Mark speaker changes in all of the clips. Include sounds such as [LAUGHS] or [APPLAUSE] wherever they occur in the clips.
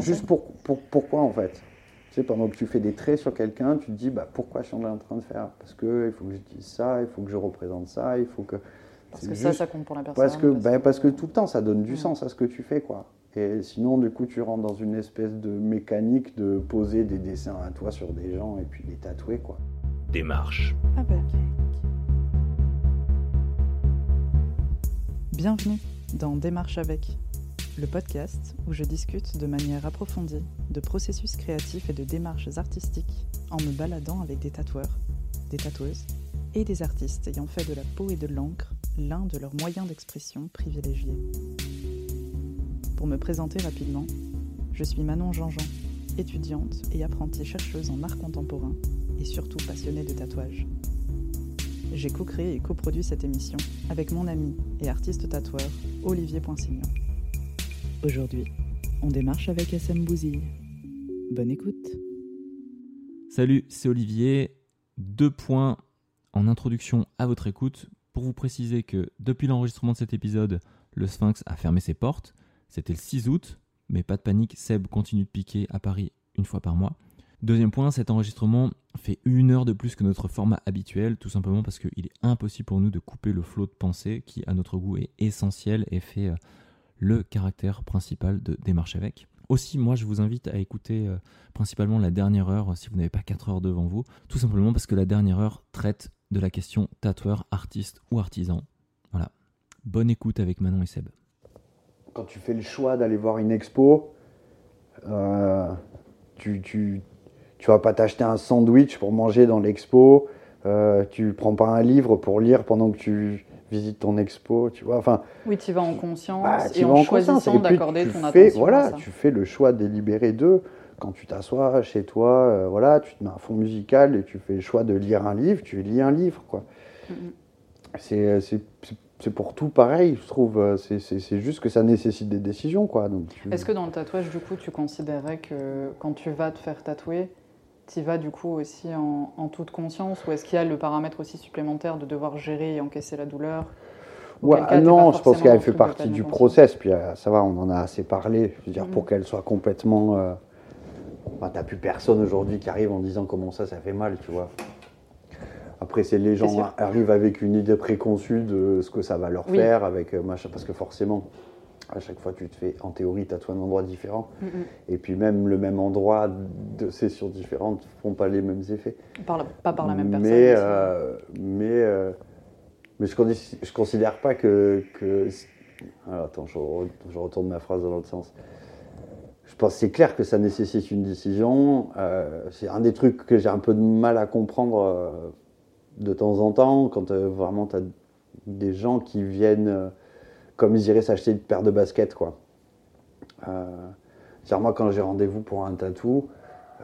Speaker 1: juste pour, pour, pourquoi en fait? Tu sais, pendant que tu fais des traits sur quelqu'un, tu te dis bah, pourquoi je suis en train de faire? Parce qu'il faut que je dise ça, il faut que je représente ça, il faut que.
Speaker 2: Parce que ça, ça compte pour la personne.
Speaker 1: Parce que, bah, parce que tout le temps, ça donne du sens à ce que tu fais. quoi. Et sinon, du coup, tu rentres dans une espèce de mécanique de poser des dessins à toi sur des gens et puis les tatouer. quoi.
Speaker 3: Démarche.
Speaker 2: Ah bah. Bienvenue dans Démarche avec, le podcast où je discute de manière approfondie de processus créatifs et de démarches artistiques en me baladant avec des tatoueurs, des tatoueuses et des artistes ayant fait de la peau et de l'encre l'un de leurs moyens d'expression privilégiés. Pour me présenter rapidement, je suis Manon Jean-Jean, étudiante et apprentie chercheuse en art contemporain et surtout passionnée de tatouage. J'ai co-créé et coproduit cette émission avec mon ami et artiste tatoueur Olivier Poinsignon. Aujourd'hui, on démarche avec SM Bouzille. Bonne écoute.
Speaker 3: Salut, c'est Olivier. Deux points en introduction à votre écoute pour vous préciser que depuis l'enregistrement de cet épisode, le Sphinx a fermé ses portes. C'était le 6 août, mais pas de panique, Seb continue de piquer à Paris une fois par mois. Deuxième point, cet enregistrement fait une heure de plus que notre format habituel, tout simplement parce qu'il est impossible pour nous de couper le flot de pensée qui, à notre goût, est essentiel et fait euh, le caractère principal de Démarche avec. Aussi, moi, je vous invite à écouter euh, principalement la dernière heure si vous n'avez pas 4 heures devant vous, tout simplement parce que la dernière heure traite de la question tatoueur, artiste ou artisan. Voilà. Bonne écoute avec Manon et Seb.
Speaker 1: Quand tu fais le choix d'aller voir une expo, euh, tu, tu, tu vas pas t'acheter un sandwich pour manger dans l'expo. Euh, tu prends pas un livre pour lire pendant que tu visites ton expo, tu vois. Enfin,
Speaker 2: oui, tu vas en conscience bah, et en, choisissant d'accorder ton
Speaker 1: fais,
Speaker 2: attention.
Speaker 1: Voilà, tu fais le choix délibéré d'eux. Quand tu t'assois chez toi, euh, voilà, tu te mets un fond musical et tu fais le choix de lire un livre, tu lis un livre, quoi. Mm -hmm. C'est pour tout pareil, je trouve. Euh, c'est juste que ça nécessite des décisions, quoi.
Speaker 2: Est-ce que dans le tatouage, du coup, tu considérais que quand tu vas te faire tatouer, tu vas du coup aussi en, toute conscience ou est-ce qu'il y a le paramètre aussi supplémentaire de devoir gérer et encaisser la douleur?
Speaker 1: Ouais, Non, je pense qu'elle fait partie du process. Puis euh, ça va, on en a assez parlé. Je veux dire, pour mm. qu'elle soit complètement. Euh... Bah, T'as plus personne aujourd'hui qui arrive en disant comment ça, ça fait mal, tu vois. Après, c'est les gens arrivent avec une idée préconçue de ce que ça va leur faire, avec euh, machin, parce que forcément, à chaque fois, tu te fais, en théorie, tatouer un endroit différent. Mm -hmm. Et puis même le même endroit de sessions différentes ne font pas les mêmes effets.
Speaker 2: Par pas par la même personne.
Speaker 1: Mais, euh, mais, euh, mais je ne considère pas que... que... Alors, attends, je, je, retourne ma phrase dans l'autre sens. Je pense c'est clair que ça nécessite une décision. Euh, c'est un des trucs que j'ai un peu de mal à comprendre de temps en temps, quand vraiment tu as des gens qui viennent comme ils iraient s'acheter une paire de baskets, quoi. Euh, moi, quand j'ai rendez-vous pour un tatou.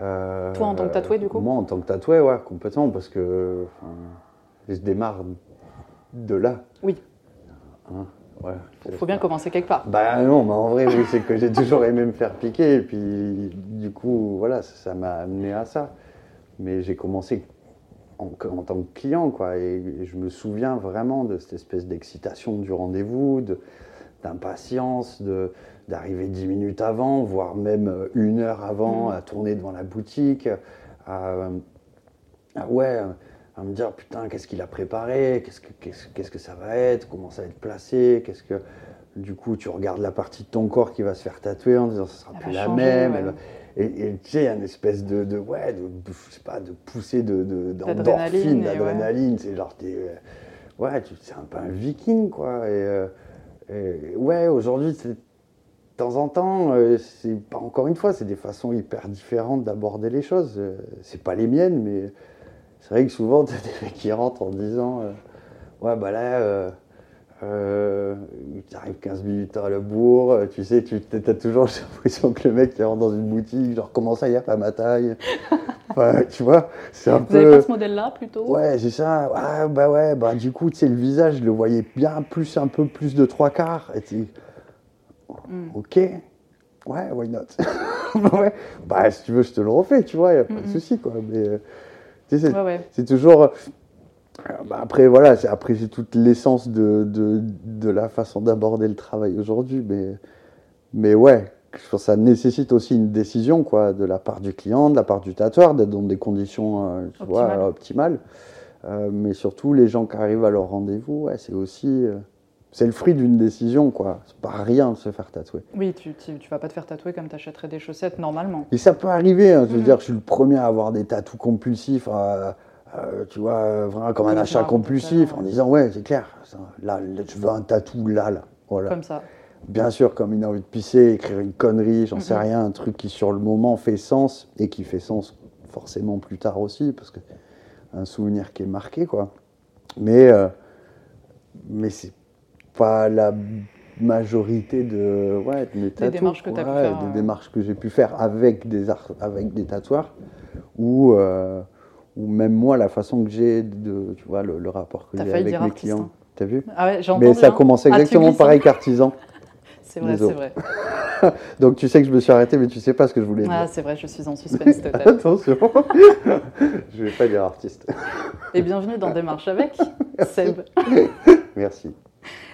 Speaker 2: Euh, Toi, en tant que tatoué, du coup
Speaker 1: Moi, en tant que tatoué, ouais, complètement, parce que je démarre de là.
Speaker 2: Oui.
Speaker 1: Hein, ouais,
Speaker 2: Il faut bien commencer quelque part.
Speaker 1: Bah non, mais en vrai, oui, c'est que j'ai [LAUGHS] toujours aimé me faire piquer, et puis du coup, voilà, ça m'a amené à ça. Mais j'ai commencé en, en, tant que client, quoi. Et, et, je me souviens vraiment de cette espèce d'excitation du rendez-vous, d'impatience, d'arriver dix minutes avant, voire même une heure avant, mmh. à tourner devant la boutique, à, à ouais, à me dire putain, qu'est-ce qu'il a préparé, qu'est-ce que, qu'est-ce, qu'est-ce que ça va être, comment ça va être placé, qu'est-ce que. Du coup, tu regardes la partie de ton corps qui va se faire tatouer en disant ça sera
Speaker 2: Elle
Speaker 1: plus la
Speaker 2: changer,
Speaker 1: même.
Speaker 2: ouais.
Speaker 1: elle va- et, et tu sais, une espèce de, de ouais, de, de- je sais pas, de poussée de, de-
Speaker 2: D'adrénaline,
Speaker 1: d'endorphine,
Speaker 2: ouais.
Speaker 1: C'est genre, t'es, euh, ouais, tu- c'est un peu un viking, quoi. Et, euh, et ouais, aujourd'hui, c'est de temps en temps, euh, c'est pas encore une fois, c'est des façons hyper différentes d'aborder les choses. C'est pas les miennes, mais c'est vrai que souvent, [LAUGHS] t'as des mecs qui rentrent en disant, euh, ouais, bah là. euh, euh, tu arrives 15 minutes à la bourre, euh, tu sais, tu as toujours [LAUGHS] l'impression que le mec qui rentre dans une boutique, genre comment ça, a pas ma taille? [LAUGHS] Enfin, Tu vois, c'est un
Speaker 2: Vous
Speaker 1: peu.
Speaker 2: n'avez pas ce modèle-là plutôt?
Speaker 1: Ouais, c'est ça. Ah, bah ouais, bah du coup, tu sais, le visage, je le voyais bien plus, un peu plus de trois quarts. Et tu
Speaker 2: Mm.
Speaker 1: ok, ouais, why not [LAUGHS] ouais. Bah, si tu veux, je te le refais, tu vois, il n'y a pas de souci, quoi. Mais euh, tu sais, c'est
Speaker 2: Ouais, ouais.
Speaker 1: c'est toujours. Bah, après, voilà, c'est- après, c'est toute l'essence de, de, de la façon d'aborder le travail aujourd'hui. Mais, mais ouais, je pense que ça nécessite aussi une décision quoi, de la part du client, de la part du tatoueur, d'être dans des conditions euh, tu vois,
Speaker 2: Optimales.
Speaker 1: Euh, mais surtout, les gens qui arrivent à leur rendez-vous, ouais, c'est aussi. euh, c'est le fruit d'une décision, quoi. C'est pas rien de se faire tatouer.
Speaker 2: Oui, tu, tu, tu vas pas te faire tatouer comme tu achèterais des chaussettes normalement.
Speaker 1: Et ça peut arriver, hein, je veux
Speaker 2: Mhm.
Speaker 1: dire, je suis le premier à avoir des tatous compulsifs, euh, euh, tu vois, euh, vraiment comme un achat compulsif, en disant, ouais, c'est clair, ça, là, là, je veux un tatou là, là. Voilà.
Speaker 2: Comme ça.
Speaker 1: Bien sûr, comme une envie de pisser, écrire une connerie, j'en sais rien, un truc qui sur le moment fait sens et qui fait sens forcément plus tard aussi, parce que un souvenir qui est marqué, quoi. Mais, euh, mais c'est pas la majorité de, ouais, de mes tatous,
Speaker 2: démarches que pu
Speaker 1: Ouais,
Speaker 2: faire,
Speaker 1: Des
Speaker 2: euh.
Speaker 1: démarches que j'ai pu faire avec des, art- avec des tatoueurs, euh, ou même moi, la façon que j'ai de, tu vois, le, le rapport que j'ai avec mes
Speaker 2: artiste,
Speaker 1: clients.
Speaker 2: hein.
Speaker 1: T'as vu
Speaker 2: Ah ouais,
Speaker 1: Mais ça
Speaker 2: hein.
Speaker 1: commence
Speaker 2: Ah,
Speaker 1: exactement
Speaker 2: glisses,
Speaker 1: pareil
Speaker 2: hein.
Speaker 1: qu'artisan. [LAUGHS]
Speaker 2: C'est vrai, c'est vrai. [LAUGHS]
Speaker 1: Donc tu sais que je me suis arrêté, mais tu sais pas ce que je voulais dire.
Speaker 2: Ah, c'est vrai, je suis en suspense total. [LAUGHS]
Speaker 1: Attention, je vais pas dire artiste.
Speaker 2: Et bienvenue dans Démarche avec Seb,
Speaker 1: Merci.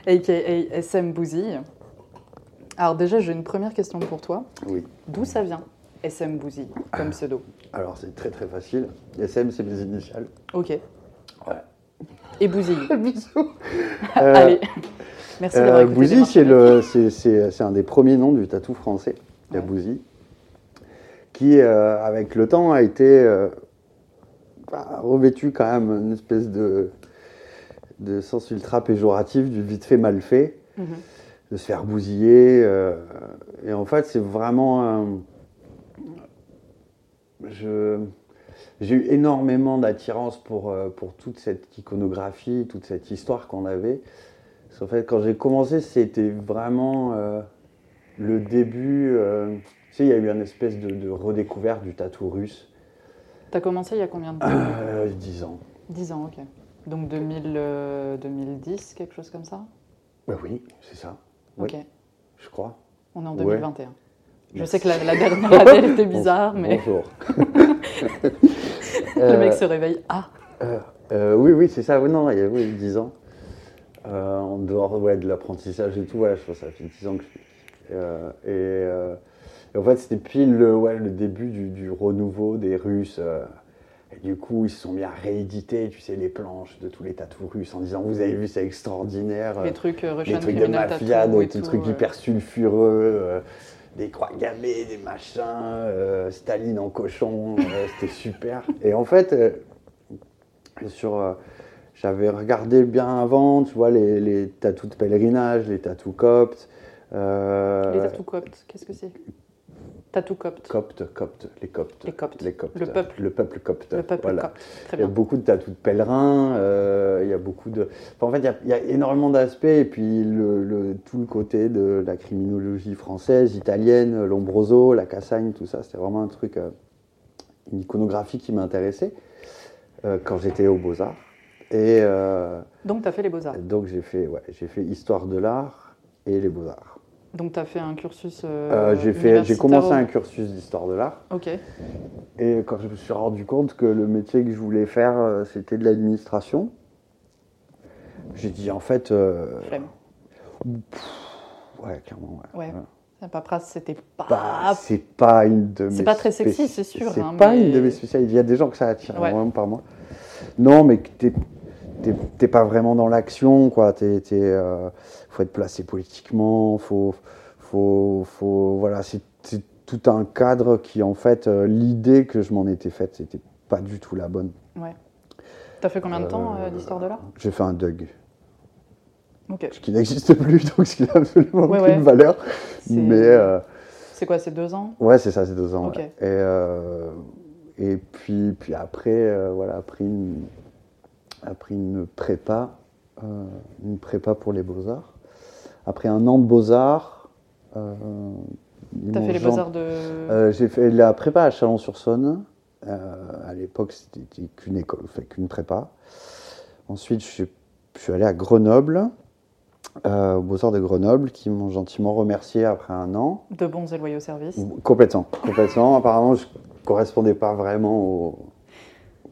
Speaker 2: aka SM Bouzille. Alors déjà, j'ai une première question pour toi.
Speaker 1: Oui.
Speaker 2: D'où ça vient? SM Bouzille comme pseudo
Speaker 1: Alors c'est très très facile. SM c'est mes initiales.
Speaker 2: Ok. Et Bouzille. [LAUGHS]
Speaker 1: Bisous. [LAUGHS]
Speaker 2: Allez. Merci d'avoir
Speaker 1: Euh,
Speaker 2: écouté
Speaker 1: Bouzy, c'est le, c'est, c'est- c'est un des premiers noms du tatou français, la
Speaker 2: Ouais.
Speaker 1: Bouzy, qui euh, avec le temps a été euh, bah, revêtu quand même une espèce de, de sens ultra péjoratif du vite fait mal fait.
Speaker 2: Mhm.
Speaker 1: de se faire bousiller. euh, et en fait, c'est vraiment. un- je, j'ai eu énormément d'attirance pour, euh, pour toute cette iconographie, toute cette histoire qu'on avait. Qu'en fait, quand j'ai commencé, c'était vraiment euh, le début. euh, tu sais, il y a eu une espèce de, de redécouverte du tatou russe.
Speaker 2: T'as commencé il y a combien de temps
Speaker 1: Euh, 10 ans.
Speaker 2: 10 ans, ok. Donc 2000, euh, 2010, quelque chose comme ça?
Speaker 1: Bah oui, c'est ça.
Speaker 2: Ok.
Speaker 1: Je crois.
Speaker 2: On est en
Speaker 1: Ouais.
Speaker 2: 2021. Je sais que la, la dernière [LAUGHS] était bizarre, mais
Speaker 1: Bonjour. [LAUGHS]
Speaker 2: le mec se réveille. Ah,
Speaker 1: Euh, euh, oui, oui, c'est ça. Oui, non, il y a oui, 10 ans. Euh, en dehors ouais, de l'apprentissage et tout, voilà, je pense que ça fait 10 ans que je suis. Euh, et, euh, et en fait, c'était pile le, ouais, le début du, du renouveau des Russes. euh, et du coup, ils se sont mis à rééditer, tu sais, les planches de tous les tatous russes en disant Vous avez vu, c'est extraordinaire. euh,
Speaker 2: les trucs euh,
Speaker 1: les trucs de mafia, des trucs
Speaker 2: euh.
Speaker 1: hyper sulfureux, euh, des croix gammées, des machins, euh, Staline en cochon, euh, c'était super. Et en fait, euh, j'avais regardé bien avant, tu vois, les, les tatous de pèlerinage, les tatous coptes.
Speaker 2: Les tattoo coptes, qu'est-ce que c'est? Tattoo copte.
Speaker 1: Coptes, coptes, les coptes.
Speaker 2: Les coptes.
Speaker 1: Les coptes.
Speaker 2: Le peuple.
Speaker 1: Le peuple copte.
Speaker 2: Le peuple
Speaker 1: voilà.
Speaker 2: copte. Très
Speaker 1: Il y a
Speaker 2: bien.
Speaker 1: beaucoup de tatous de pèlerins, euh, il y a beaucoup de... enfin, en fait, il y a, il y a énormément d'aspects, et puis le, le- tout le côté de la criminologie française, italienne, l'ombroso, la cassagne, tout ça, c'était vraiment un truc, euh, une iconographie qui m'intéressait euh, quand j'étais aux Beaux-Arts. Et euh,
Speaker 2: Donc, tu as fait les beaux-arts.
Speaker 1: donc j'ai fait, ouais, j'ai fait Histoire de l'art et les Beaux-Arts.
Speaker 2: Donc, tu as fait un cursus. euh,
Speaker 1: Euh, j'ai commencé un cursus d'Histoire de l'art.
Speaker 2: Ok.
Speaker 1: Et quand je me suis rendu compte que le métier que je voulais faire, euh, c'était de l'administration, j'ai dit en fait. euh,
Speaker 2: Flemme.
Speaker 1: ouais, clairement. Ouais.
Speaker 2: Ouais.
Speaker 1: Ouais.
Speaker 2: La paperasse, c'était pas.
Speaker 1: Bah, c'est pas une de mes.
Speaker 2: C'est pas très sexy, c'est sûr,
Speaker 1: C'est
Speaker 2: hein,
Speaker 1: pas
Speaker 2: mais-
Speaker 1: une de mes spécialités. Il y a des gens que ça attire
Speaker 2: Ouais.
Speaker 1: vraiment par moi. Non, mais que t'es- t'es pas vraiment dans l'action, quoi. T'es, t'es, euh, faut être placé politiquement, faut, faut, faut, voilà, c'est tout un cadre qui, en fait, euh, l'idée que je m'en étais faite, c'était pas du tout la bonne.
Speaker 2: Ouais. T'as fait combien de temps euh,
Speaker 1: Euh,
Speaker 2: d'histoire de l'art?
Speaker 1: J'ai fait un Doug,
Speaker 2: Ok.
Speaker 1: ce qui n'existe plus, [LAUGHS] donc ce qui n'a absolument
Speaker 2: Ouais,
Speaker 1: aucune
Speaker 2: ouais.
Speaker 1: valeur.
Speaker 2: C'est-
Speaker 1: Mais euh,
Speaker 2: C'est quoi, c'est deux ans?
Speaker 1: Ouais, c'est ça, c'est deux ans.
Speaker 2: Ok.
Speaker 1: ouais. Et, euh, et puis, puis après, euh, voilà, après une, après une prépa, euh, une prépa pour les beaux-arts. Après un an de beaux-arts, euh,
Speaker 2: T'as fait les beaux-arts de.
Speaker 1: Euh, j'ai fait la prépa à Chalon-sur-Saône. Euh, à l'époque, c'était qu'une école, qu'une prépa. Ensuite, je suis, je suis allé à Grenoble, euh, aux Beaux-Arts de Grenoble, qui m'ont gentiment remercié après un an.
Speaker 2: de bons et loyaux services.
Speaker 1: Complètement, complètement. Apparemment, je correspondais pas vraiment au,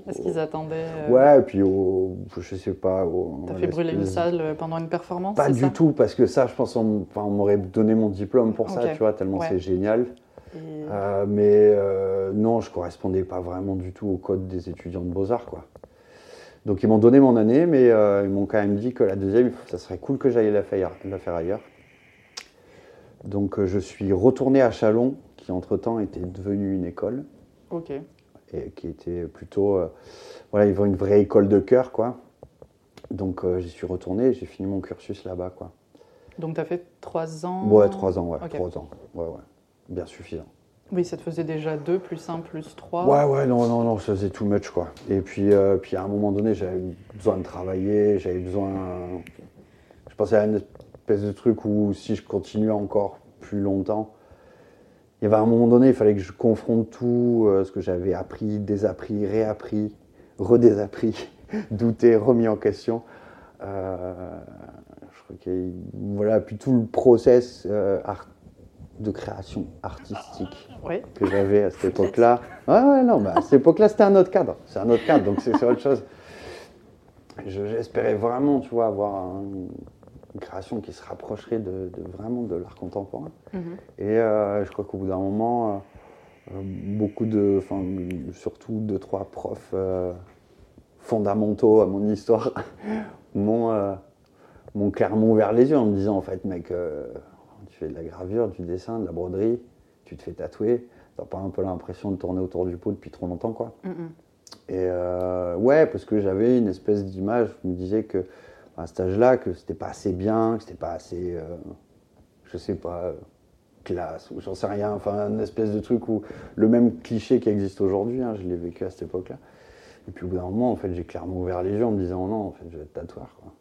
Speaker 2: Est-ce qu'ils attendaient euh,
Speaker 1: Ouais, et puis au, je sais pas.
Speaker 2: T'as fait brûler une salle euh, pendant une performance
Speaker 1: Pas du
Speaker 2: ça
Speaker 1: tout, parce que ça, je pense, on, m- enfin, on m'aurait donné mon diplôme pour ça, tu vois, tellement
Speaker 2: Ouais.
Speaker 1: c'est génial.
Speaker 2: Et-
Speaker 1: Euh, mais euh, non, je correspondais pas vraiment du tout au code des étudiants de beaux-arts, quoi. Donc ils m'ont donné mon année, mais ils m'ont quand même dit que la deuxième, ça serait cool que j'aille la faire, la faire ailleurs. Donc je suis retourné à Chalon, qui entre-temps était devenu une école,
Speaker 2: Ok.
Speaker 1: Et qui était plutôt... euh, voilà, ils ont une vraie école de chœur, quoi. Donc euh, j'y suis retourné et j'ai fini mon cursus là-bas, quoi.
Speaker 2: Donc t'as fait trois ans
Speaker 1: Ouais, trois ans, ouais,
Speaker 2: Ok.
Speaker 1: trois ans. Ouais, ouais. Bien suffisant.
Speaker 2: Oui, ça te faisait déjà deux, plus un, plus trois.
Speaker 1: Ouais, ouais, non, non, non, ça faisait too much, quoi. Et puis, euh, puis à un moment donné, j'avais besoin de travailler, j'avais besoin. Je pensais à une espèce de truc où si je continuais encore plus longtemps, il y avait un moment donné, il fallait que je confronte tout euh, ce que j'avais appris, désappris, réappris, redésappris, [LAUGHS] douté, remis en question. Euh, je crois que voilà, puis tout le process euh, art- de création artistique
Speaker 2: Oui.
Speaker 1: que j'avais à cette époque-là. Ouais, ouais, non, bah, à cette époque-là, c'était un autre cadre. C'est un autre cadre, donc c'est autre chose. Je- J'espérais vraiment, tu vois, avoir un- une création qui se rapprocherait de, de- vraiment de l'art contemporain.
Speaker 2: Mhm.
Speaker 1: Et euh, je crois qu'au bout d'un moment, euh, euh, beaucoup de, enfin, surtout deux, trois profs euh, fondamentaux à mon histoire [LAUGHS] m'ont clairement ouvert les yeux en me disant, en fait, mec, tu fais de la gravure, du dessin, de la broderie, tu te fais tatouer, t'as pas un peu l'impression de tourner autour du pot depuis trop longtemps, quoi.
Speaker 2: Mhm.
Speaker 1: Et ouais, parce que j'avais une espèce d'image, je me disais que à cet âge-là, que c'était pas assez bien, que c'était pas assez, euh, je sais pas, euh, classe, ou j'en sais rien, enfin, une espèce de truc où le même cliché qui existe aujourd'hui, hein, je l'ai vécu à cette époque-là. Et puis au bout d'un moment, en fait, j'ai clairement ouvert les yeux en me disant non, en fait, je vais être tatoueur. Quoi.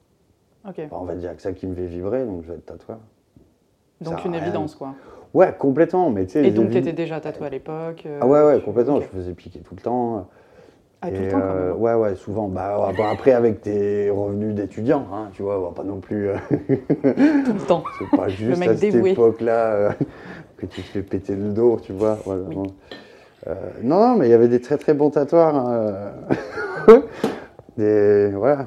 Speaker 2: Ok.
Speaker 1: Enfin, on va dire que ça qui me fait vibrer, donc je vais être tatoueur.
Speaker 2: Donc
Speaker 1: ça
Speaker 2: une évidence, quoi.
Speaker 1: Ouais, complètement, mais tu sais.
Speaker 2: Et donc
Speaker 1: évi-
Speaker 2: t'étais déjà tatoué à l'époque euh,
Speaker 1: Ah ouais, ouais, complètement, je faisais piquer tout le temps.
Speaker 2: Ah, tout
Speaker 1: Et,
Speaker 2: le temps, quand
Speaker 1: euh,
Speaker 2: même.
Speaker 1: ouais, ouais, souvent. Bah, après, avec tes revenus d'étudiant, hein, tu vois, on va pas non plus. euh, [LAUGHS]
Speaker 2: Tout le temps. [LAUGHS]
Speaker 1: c'est pas juste à cette
Speaker 2: dévoué.
Speaker 1: époque-là euh, [LAUGHS] que tu te fais péter le dos, tu vois. voilà,
Speaker 2: Oui.
Speaker 1: bon. Euh, non, non, mais il y avait des très très bons tatoueurs. hein, euh, des, voilà.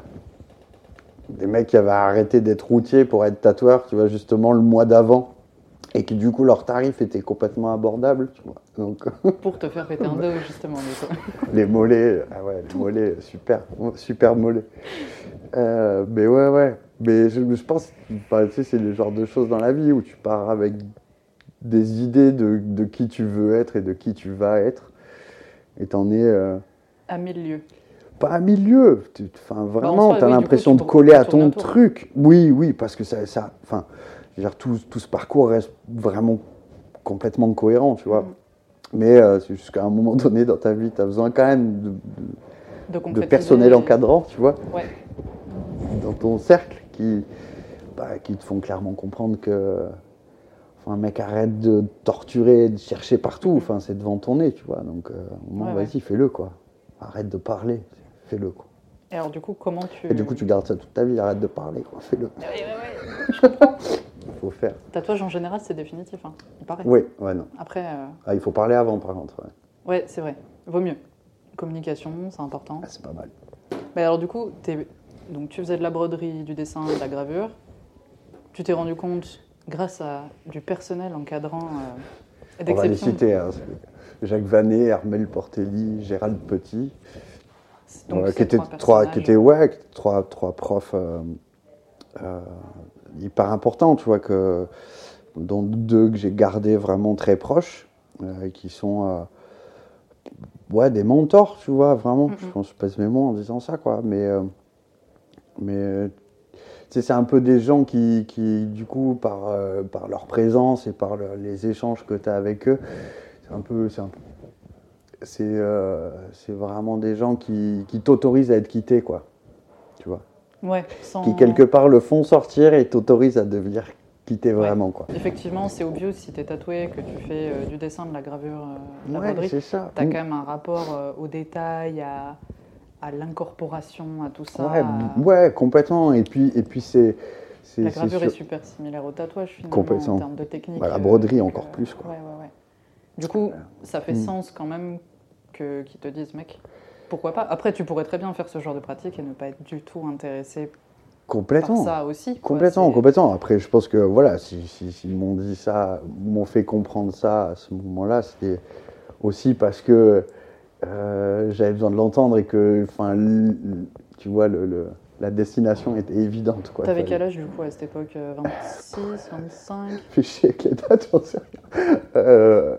Speaker 1: Des mecs qui avaient arrêté d'être routiers pour être tatoueurs, tu vois, justement le mois d'avant. Et qui, du coup, leur tarif était complètement abordable, tu vois. Donc. [LAUGHS]
Speaker 2: Pour te faire péter un dos, justement. [LAUGHS]
Speaker 1: Les mollets, ah ouais, les mollets, super, super mollets. Euh, mais ouais, ouais. Mais je, je pense, enfin, tu sais, c'est le genre de choses dans la vie où tu pars avec des idées de, de qui tu veux être et de qui tu vas être. Et t'en es euh,
Speaker 2: À mille lieues.
Speaker 1: pas à milieu. Tu- Enfin, vraiment,
Speaker 2: soi,
Speaker 1: t'as
Speaker 2: oui,
Speaker 1: l'impression de coller à ton truc. Oui, oui, parce que ça, ça enfin, dire, tout, tout ce parcours reste vraiment complètement cohérent, tu vois.
Speaker 2: Mhm.
Speaker 1: Mais euh, c'est jusqu'à un moment donné dans ta vie, tu as besoin quand même de, de-
Speaker 2: De,
Speaker 1: de
Speaker 2: concrétiser
Speaker 1: personnel encadrant, tu vois,
Speaker 2: Ouais.
Speaker 1: dans ton cercle qui, bah, qui te font clairement comprendre que enfin, mec, arrête de torturer, de chercher partout, enfin, c'est devant ton nez, tu vois. Donc, euh,
Speaker 2: ouais.
Speaker 1: vas-y, fais-le, quoi. Arrête de parler, fais-le, quoi.
Speaker 2: Et alors, du coup, comment tu.
Speaker 1: Et du coup, tu gardes ça toute ta vie, arrête de parler, quoi. Fais-le.
Speaker 2: Ouais, ouais, ouais. [LAUGHS]
Speaker 1: Faut faire.
Speaker 2: Tatouage en général, c'est définitif, hein. il paraît.
Speaker 1: Oui, ouais, non.
Speaker 2: Après, euh,
Speaker 1: Ah, il faut parler avant, par contre. Ouais.
Speaker 2: ouais, c'est vrai. Vaut mieux. Communication, c'est important.
Speaker 1: Ah, c'est pas mal.
Speaker 2: Mais alors, du coup, donc, tu faisais de la broderie, du dessin, de la gravure. Tu t'es rendu compte, grâce à du personnel encadrant euh, et
Speaker 1: On va les citer. hein. Jacques Vanet, Armel Portelli, Gérald Petit.
Speaker 2: Donc, ces
Speaker 1: qui étaient
Speaker 2: trois
Speaker 1: trois, qui
Speaker 2: personnages.
Speaker 1: étaient ouais, trois, trois profs euh, euh, hyper importants, tu vois, que, dont deux que j'ai gardés vraiment très proches, euh, qui sont euh, ouais, des mentors, tu vois, vraiment.
Speaker 2: Mhm.
Speaker 1: Je pense que je pèse mes mots en disant ça, quoi. Mais, euh, mais c'est un peu des gens qui, qui du coup, par, par leur présence et par le- les échanges que tu as avec eux, c'est un peu. C'est vraiment des gens qui, qui t'autorisent à être quitté, quoi.
Speaker 2: Ouais, sans...
Speaker 1: Qui, quelque part, le font sortir et t'autorisent à devenir quitté vraiment, quoi.
Speaker 2: Effectivement, c'est obvious si t'es tatoué, que tu fais euh, du dessin, de la gravure, euh, de la
Speaker 1: Ouais,
Speaker 2: broderie.
Speaker 1: c'est ça.
Speaker 2: T'as
Speaker 1: Mm.
Speaker 2: quand même un rapport euh, au détail, à, à l'incorporation, à tout ça.
Speaker 1: Ouais,
Speaker 2: à-
Speaker 1: ouais, complètement. Et puis, et puis c'est.
Speaker 2: La gravure est super similaire au tatouage finalement
Speaker 1: Complètement.
Speaker 2: en termes de technique.
Speaker 1: Bah, la
Speaker 2: euh,
Speaker 1: broderie, encore plus, quoi.
Speaker 2: Ouais, ouais, ouais. Du coup, ça fait
Speaker 1: Mm.
Speaker 2: sens quand même que qu'ils te disent, mec, pourquoi pas Après, tu pourrais très bien faire ce genre de pratique et ne pas être du tout intéressé
Speaker 1: Complètement.
Speaker 2: par ça aussi. quoi.
Speaker 1: Complètement, complètement. Après, je pense que voilà, si, si- s'ils m'ont dit ça, m'ont fait comprendre ça à ce moment-là, c'était aussi parce que euh, j'avais besoin de l'entendre et que, enfin, tu vois, le, le- la destination était évidente. quoi.
Speaker 2: T'avais quel âge du coup à cette époque euh, 26, 25
Speaker 1: Fais chier avec les dates, j'en sais rien. Euh,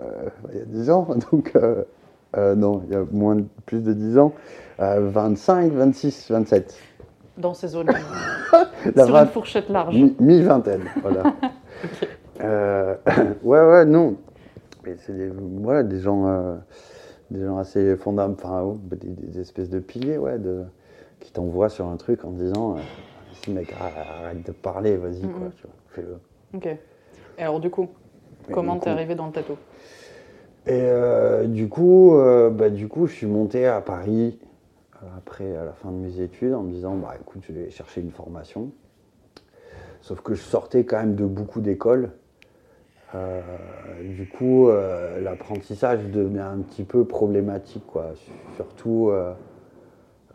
Speaker 1: il y a 10 ans, donc euh, euh, non, il y a moins de- plus de 10 ans. Euh, 25, 26, 27.
Speaker 2: Dans ces zones-là. [LAUGHS]
Speaker 1: La
Speaker 2: Sur
Speaker 1: vingt-
Speaker 2: une fourchette large.
Speaker 1: Mi- Mi-vingtaine, voilà. [LAUGHS] Euh, [COUGHS] ouais, ouais, non. Mais c'est des, voilà, des gens, euh, des gens assez fondamentaux, enfin, oh, des, des espèces de piliers, ouais, de, qui t'envoient sur un truc en disant, euh, si mec, arrête de parler, vas-y, quoi, fais-le.
Speaker 2: Ok. Et alors du coup, comment t'es
Speaker 1: coup-
Speaker 2: arrivé dans le tatou?
Speaker 1: Et euh, du coup, euh, bah, du coup, je suis monté à Paris euh, après, à la fin de mes études, en me disant, bah écoute, je vais chercher une formation. Sauf que je sortais quand même de beaucoup d'écoles. Du coup, l'apprentissage devenait un petit peu problématique, quoi. Surtout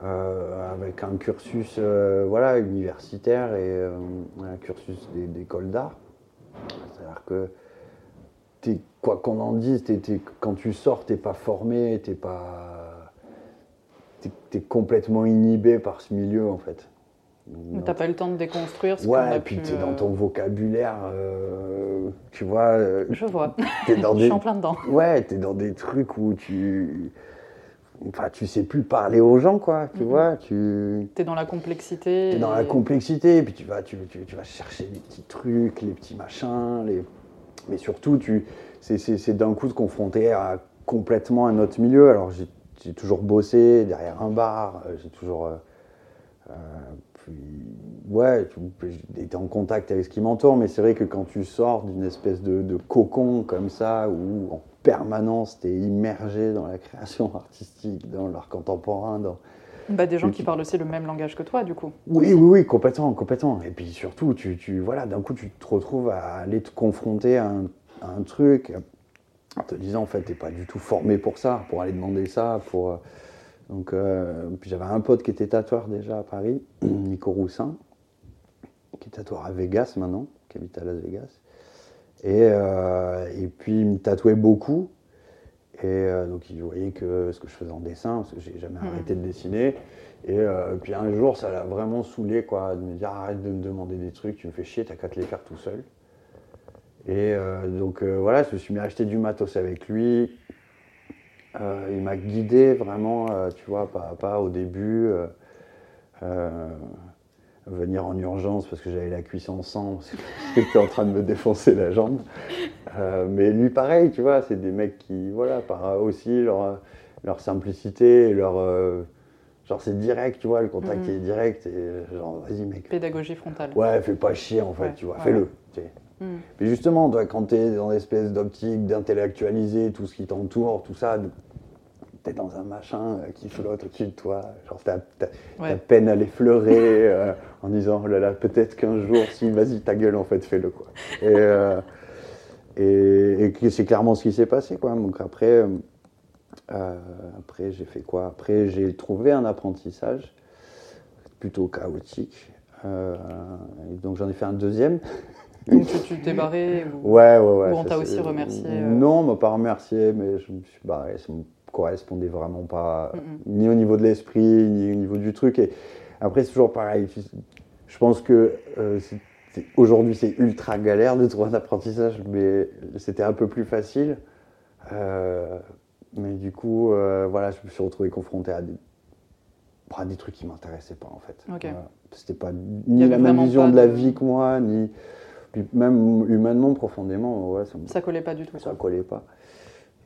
Speaker 1: avec un cursus, voilà, universitaire et un cursus d'é- d'école d'art. C'est-à-dire que t'es- quoi qu'on en dise, t'es- quand tu sors, t'es pas formé, t'es pas, t'es, complètement inhibé par ce milieu en fait. Donc,
Speaker 2: T'as pas eu le temps de déconstruire ce
Speaker 1: ouais, et puis
Speaker 2: pu,
Speaker 1: t'es dans
Speaker 2: euh,
Speaker 1: ton vocabulaire, euh, tu vois, euh,
Speaker 2: Je vois.
Speaker 1: t'es dans [LAUGHS]
Speaker 2: Je
Speaker 1: des,
Speaker 2: suis en plein dedans.
Speaker 1: ouais, t'es dans des trucs où tu, enfin, tu sais plus parler aux gens quoi, tu
Speaker 2: Mhm.
Speaker 1: vois, tu,
Speaker 2: T'es dans la complexité.
Speaker 1: T'es dans la
Speaker 2: et-
Speaker 1: complexité, et puis tu vas, tu, tu- tu vas chercher les petits trucs, les petits machins, les... mais surtout, tu, c'est, d'un coup de confronter à complètement un autre milieu. Alors j'ai, toujours bossé derrière un bar, euh, j'ai toujours. euh, euh, puis, ouais, tu- été en contact avec ce qui m'entoure, mais c'est vrai que quand tu sors d'une espèce de, de cocon comme ça, où en permanence t'es immergé dans la création [LAUGHS] artistique, dans l'art contemporain, dans,
Speaker 2: Bah, des gens qui
Speaker 1: tu-
Speaker 2: parlent aussi le même langage que toi, du coup.
Speaker 1: oui, oui, oui, complètement, complètement. Et puis surtout, tu, tu voilà, d'un coup, tu te retrouves à aller te confronter à un, à un truc en te disant, en fait, t'es pas du tout formé pour ça, pour aller demander ça, pour. euh, Donc, euh, puis j'avais un pote qui était tatoueur déjà à Paris, [CLEARS THROAT] Nico Roussin, qui est tatoueur à Vegas maintenant, qui habite à Las Vegas. Et, euh, et puis il me tatouait beaucoup. Et euh, donc il voyait que ce que je faisais en dessin, parce que j'ai jamais
Speaker 2: Mhm.
Speaker 1: arrêté de dessiner. Et euh, puis un jour, ça l'a vraiment saoulé, quoi, de me dire arrête de me demander des trucs, tu me fais chier, t'as qu'à te les faire tout seul. Et euh, donc euh, voilà, je me suis mis à acheter du matos avec lui. Euh, il m'a guidé vraiment, euh, tu vois, pas à pas au début. euh, euh, venir en urgence parce que j'avais la cuisse en sang, parce que [LAUGHS] j'étais en train de me défoncer la jambe. Euh, mais lui, pareil, tu vois, c'est des mecs qui, voilà, par aussi leur, leur simplicité, leur. euh, genre, c'est direct, tu vois, le contact
Speaker 2: Mhm.
Speaker 1: est direct, et genre, vas-y, mec.
Speaker 2: Pédagogie frontale.
Speaker 1: Ouais, fais pas chier, en fait,
Speaker 2: Ouais,
Speaker 1: tu vois,
Speaker 2: ouais.
Speaker 1: fais-le. Tu.
Speaker 2: Hmm.
Speaker 1: Mais justement, toi, quand tu es dans l'espèce d'optique d'intellectualiser tout ce qui t'entoure, tout ça, tu es dans un machin euh, qui flotte au-dessus de toi. Genre,
Speaker 2: Ouais.
Speaker 1: t'as peine à l'effleurer [LAUGHS] euh, en disant, oh là là, peut-être qu'un jour, si, vas-y, ta gueule, en fait, fais-le, quoi. Et, euh, et, et que c'est clairement ce qui s'est passé, quoi. Donc après, euh, après j'ai fait quoi? Après, j'ai trouvé un apprentissage plutôt chaotique. Euh, donc j'en ai fait un deuxième. [LAUGHS]
Speaker 2: Donc tu- t'es barré ou...
Speaker 1: Ouais, ouais, ouais.
Speaker 2: Ou on t'a aussi remercié, euh.
Speaker 1: Non, on m'a pas remercié, mais je me suis barré. Ça me correspondait vraiment pas, ni au niveau de l'esprit, ni au niveau du truc. Et après, c'est toujours pareil. Je pense que euh, aujourd'hui, c'est ultra galère de trouver un apprentissage, mais c'était un peu plus facile. Euh, mais du coup, euh, voilà, je me suis retrouvé confronté à des, trucs qui m'intéressaient pas, en fait.
Speaker 2: Ok.
Speaker 1: Voilà. C'était pas ni la même vision de la vie que moi, ni puis même humainement, profondément, ouais, ça
Speaker 2: Ça collait pas du tout.
Speaker 1: ça collait pas.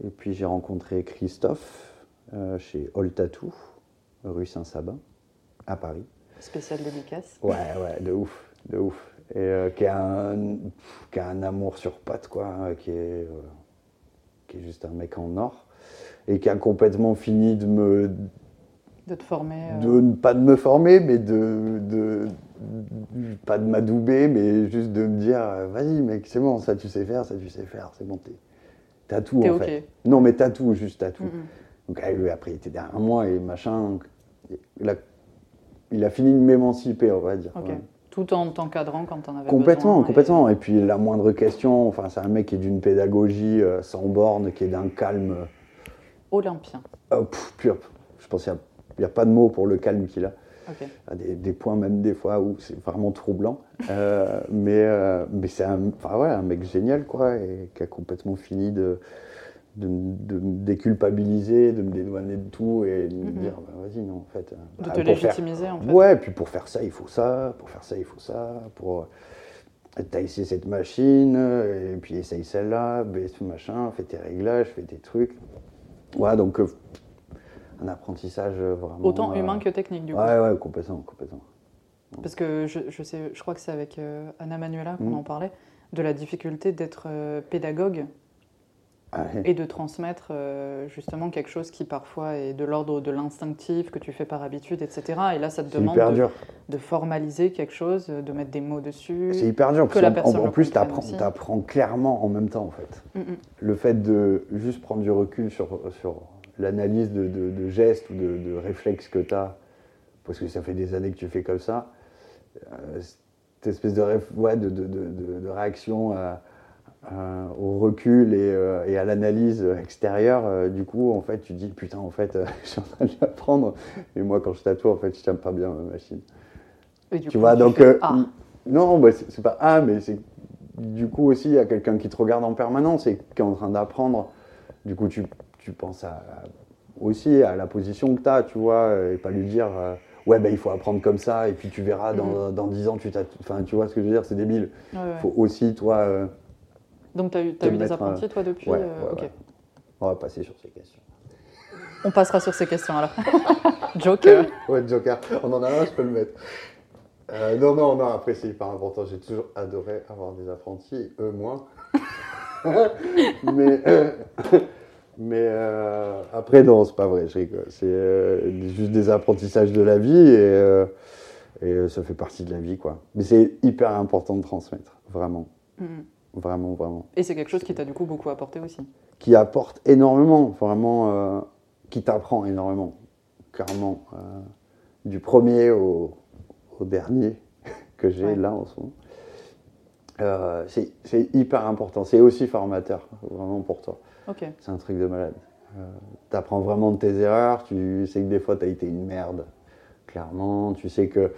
Speaker 1: Et puis j'ai rencontré Christophe euh, chez All Tattoo, rue Saint-Sabin, à Paris.
Speaker 2: Spécial dédicace.
Speaker 1: Ouais, ouais, de ouf, de ouf. Et euh, qui, a un, pff, qui a un amour sur pattes, quoi, hein, qui est, euh, qui est juste un mec en or. Et qui a complètement fini de me.
Speaker 2: De te former. euh,
Speaker 1: De, ne- pas de me former, mais de de- pas de m'adouber, mais juste de me dire euh, vas-y, mec, c'est bon, ça tu sais faire, ça tu sais faire, c'est bon, t'es- t'as tout en
Speaker 2: ok.
Speaker 1: fait. Non, mais t'as tout, juste t'as tout.
Speaker 2: Mhm.
Speaker 1: Donc ah, lui, après, il était derrière moi et machin. Il a, il a fini de m'émanciper, on va dire.
Speaker 2: Ok.
Speaker 1: ouais.
Speaker 2: Tout en t'encadrant quand t'en avais
Speaker 1: Complètement,
Speaker 2: besoin. et-
Speaker 1: complètement. Et puis la moindre question, enfin, c'est un mec qui est d'une pédagogie euh, sans borne, qui est d'un calme. euh,
Speaker 2: Olympien.
Speaker 1: oh, pff, pur. Je pense qu'il n'y a, pas de mots pour le calme qu'il a.
Speaker 2: Ok.
Speaker 1: à des, des points même des fois où c'est vraiment troublant. Euh, [LAUGHS] mais euh, mais c'est un, ouais, un mec génial, quoi, et qui a complètement fini de, de, me déculpabiliser, de me dédouaner de tout et de me
Speaker 2: Mhm.
Speaker 1: dire, bah, vas-y, non, en fait. euh,
Speaker 2: De
Speaker 1: bah,
Speaker 2: te
Speaker 1: faire-
Speaker 2: légitimiser en fait.
Speaker 1: Ouais, puis pour faire ça, il faut ça, pour faire ça, il faut ça, pour. T'as essayé cette machine, et puis essaye celle-là, baisse ce machin, fais tes réglages, fais tes trucs. Ouais, donc un apprentissage euh, vraiment.
Speaker 2: Autant
Speaker 1: euh,
Speaker 2: humain que technique du coup.
Speaker 1: Ouais, ouais, complètement, complètement.
Speaker 2: Parce que je, je sais, je crois que c'est avec euh, Anna Manuela qu'on
Speaker 1: Mhm.
Speaker 2: en parlait, de la difficulté d'être euh, pédagogue
Speaker 1: Ouais.
Speaker 2: et de transmettre euh, justement quelque chose qui parfois est de l'ordre de l'instinctif, que tu fais par habitude, etc. Et là, ça te demande de, formaliser quelque chose, de mettre des mots dessus.
Speaker 1: C'est hyper dur.
Speaker 2: que
Speaker 1: Parce
Speaker 2: la
Speaker 1: qu'en-
Speaker 2: personne
Speaker 1: en, en
Speaker 2: le
Speaker 1: plus, tu apprends, clairement en même temps, en fait.
Speaker 2: Mm, mm.
Speaker 1: Le fait de juste prendre du recul sur, sur l'analyse de, de- de gestes ou de, de réflexes que tu as, parce que ça fait des années que tu fais comme ça, euh, cette espèce de, réf- ouais, de, réaction à- à- au recul et, euh, et à l'analyse extérieure, euh, du coup, en fait, tu dis, putain, en fait, euh, [LAUGHS] je suis en train de l'apprendre. Et moi, quand je tatoue, en fait, je tiens pas bien ma machine.
Speaker 2: Et du
Speaker 1: Tu
Speaker 2: coup,
Speaker 1: vois, donc.
Speaker 2: fais,
Speaker 1: euh,
Speaker 2: ah,
Speaker 1: Non, bah, c'est c'est pas ah, mais c'est. Du coup, aussi, il y a quelqu'un qui te regarde en permanence et qui est en train d'apprendre. Du coup, tu, tu penses à, aussi à la position que tu as, tu vois, et pas lui dire euh, ouais, bah, il faut apprendre comme ça, et puis tu verras dans, dans 10 ans, tu t'as. Enfin, tu vois ce que je veux dire, c'est débile.
Speaker 2: ouais, ouais.
Speaker 1: Il faut aussi, toi. euh,
Speaker 2: Donc, tu as eu, des
Speaker 1: mettre,
Speaker 2: apprentis, toi, depuis
Speaker 1: ouais,
Speaker 2: euh.
Speaker 1: On va passer sur ces questions.
Speaker 2: On passera sur ces questions alors. [LAUGHS] Joker.
Speaker 1: Ouais, Joker, on en a un, je peux le mettre. Euh, non, non, non, après c'est hyper important. J'ai toujours adoré avoir des apprentis, eux moins. [LAUGHS] mais euh, mais euh, après, non, c'est pas vrai, je rigole. C'est euh, juste des apprentissages de la vie et, euh, et ça fait partie de la vie, quoi. Mais c'est hyper important de transmettre, vraiment.
Speaker 2: Mm.
Speaker 1: Vraiment, vraiment.
Speaker 2: Et c'est quelque chose qui t'a du coup beaucoup apporté aussi.
Speaker 1: Qui apporte énormément, vraiment, qui t'apprend énormément, clairement. du premier au, au dernier [LAUGHS] que j'ai
Speaker 2: Ouais.
Speaker 1: là en ce moment. C'est hyper important, c'est aussi formateur, vraiment pour toi. C'est un truc de malade. tu apprends vraiment de tes erreurs, tu sais que des fois tu as été une merde, clairement. Tu sais que,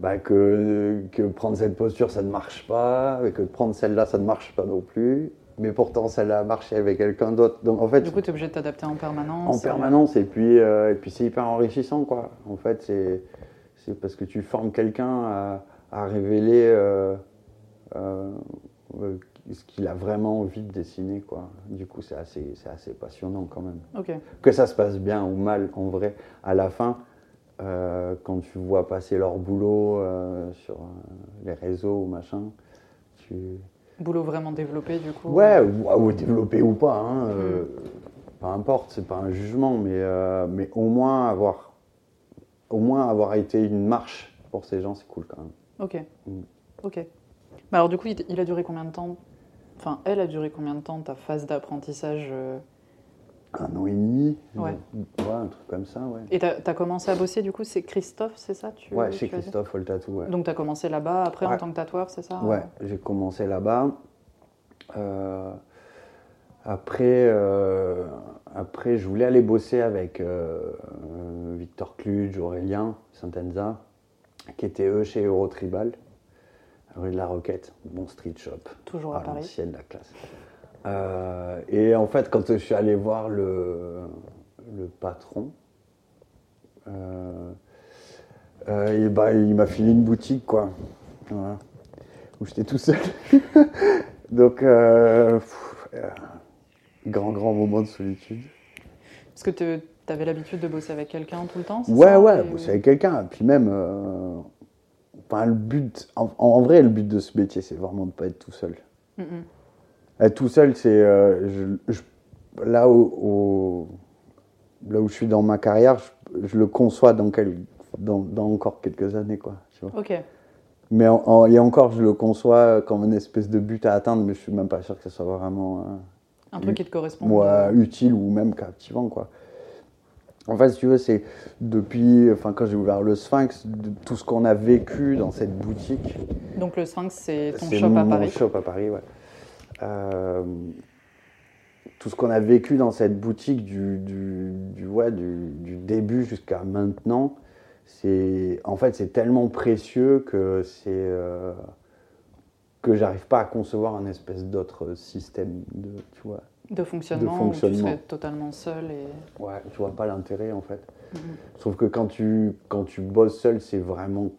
Speaker 1: bah, que, que prendre cette posture ça ne marche pas, et que prendre celle-là ça ne marche pas non plus. Mais pourtant celle-là a marché avec quelqu'un d'autre. Donc en fait,
Speaker 2: Du coup, tu es obligé de t'adapter en permanence.
Speaker 1: en permanence et puis, euh, et puis c'est hyper enrichissant quoi. En fait, c'est c'est parce que tu formes quelqu'un à, à révéler euh, euh, euh, ce qu'il a vraiment envie de dessiner quoi. Du coup, c'est assez, c'est assez passionnant quand même. Que ça se passe bien ou mal en vrai, à la fin, euh, quand tu vois passer leur boulot euh, sur euh, les réseaux ou machin, tu,
Speaker 2: Boulot vraiment développé du coup.
Speaker 1: Ouais, ou, ou développer ou pas, hein, euh, peu importe, c'est pas un jugement, mais, mais au moins avoir, au moins avoir été une marche pour ces gens, c'est cool quand même.
Speaker 2: Ok.
Speaker 1: Mm.
Speaker 2: Ok. Bah alors du coup, il a duré combien de temps Enfin, elle a duré combien de temps ta phase d'apprentissage euh,
Speaker 1: Un an et demi,
Speaker 2: Ouais.
Speaker 1: ouais, un truc comme ça, ouais.
Speaker 2: Et t'as as commencé à bosser du coup, c'est Christophe, c'est ça tu,
Speaker 1: Ouais,
Speaker 2: tu
Speaker 1: chez
Speaker 2: as
Speaker 1: Christophe Oltatou, ouais.
Speaker 2: Donc t'as commencé là-bas, après en tant que tatoueur, c'est ça
Speaker 1: Ouais, j'ai commencé là-bas. Euh, après, euh, après, je voulais aller bosser avec euh, Victor Cluge, Aurélien Santenza, qui étaient eux chez Eurotribal, rue de la Roquette, bon street shop,
Speaker 2: Toujours à
Speaker 1: à
Speaker 2: Paris.
Speaker 1: l'ancienne, la classe. Euh, et en fait, quand je suis allé voir le, le patron, euh, euh, et bah, il m'a filé une boutique, quoi. Voilà. Où j'étais tout seul. [LAUGHS] Donc, pff, grand, grand moment de solitude.
Speaker 2: Parce que tu avais l'habitude de bosser avec quelqu'un tout le temps
Speaker 1: Ouais,
Speaker 2: ça
Speaker 1: ouais, bosser avec quelqu'un. Puis même, enfin, le but, en, en vrai, le but de ce métier, c'est vraiment de ne pas être tout seul.
Speaker 2: Mm.
Speaker 1: Être tout seul, c'est euh, là, où, où- là où je suis dans ma carrière, je, je le conçois dans, quel- dans, dans encore quelques années, quoi. Tu vois.
Speaker 2: Ok.
Speaker 1: Mais en- en- et encore, je le conçois comme une espèce de but à atteindre, mais je suis même pas sûr que ce soit vraiment
Speaker 2: Un truc qui te correspond.
Speaker 1: moi,
Speaker 2: euh,
Speaker 1: utile ou même captivant, quoi. En fait, si tu veux, c'est depuis, enfin, quand j'ai ouvert le Sphinx, de tout ce qu'on a vécu dans cette boutique.
Speaker 2: Donc le Sphinx, c'est ton shop à
Speaker 1: mon
Speaker 2: Paris.
Speaker 1: shop à Paris, ouais. Euh, tout ce qu'on a vécu dans cette boutique du, du, du- ouais, du, du début jusqu'à maintenant, c'est en fait c'est tellement précieux que c'est euh, que j'arrive pas à concevoir un espèce d'autre système de tu vois
Speaker 2: De fonctionnement,
Speaker 1: De
Speaker 2: où tu serais totalement seul et.
Speaker 1: ouais je vois pas l'intérêt en fait je trouve que quand tu quand tu bosses seul c'est vraiment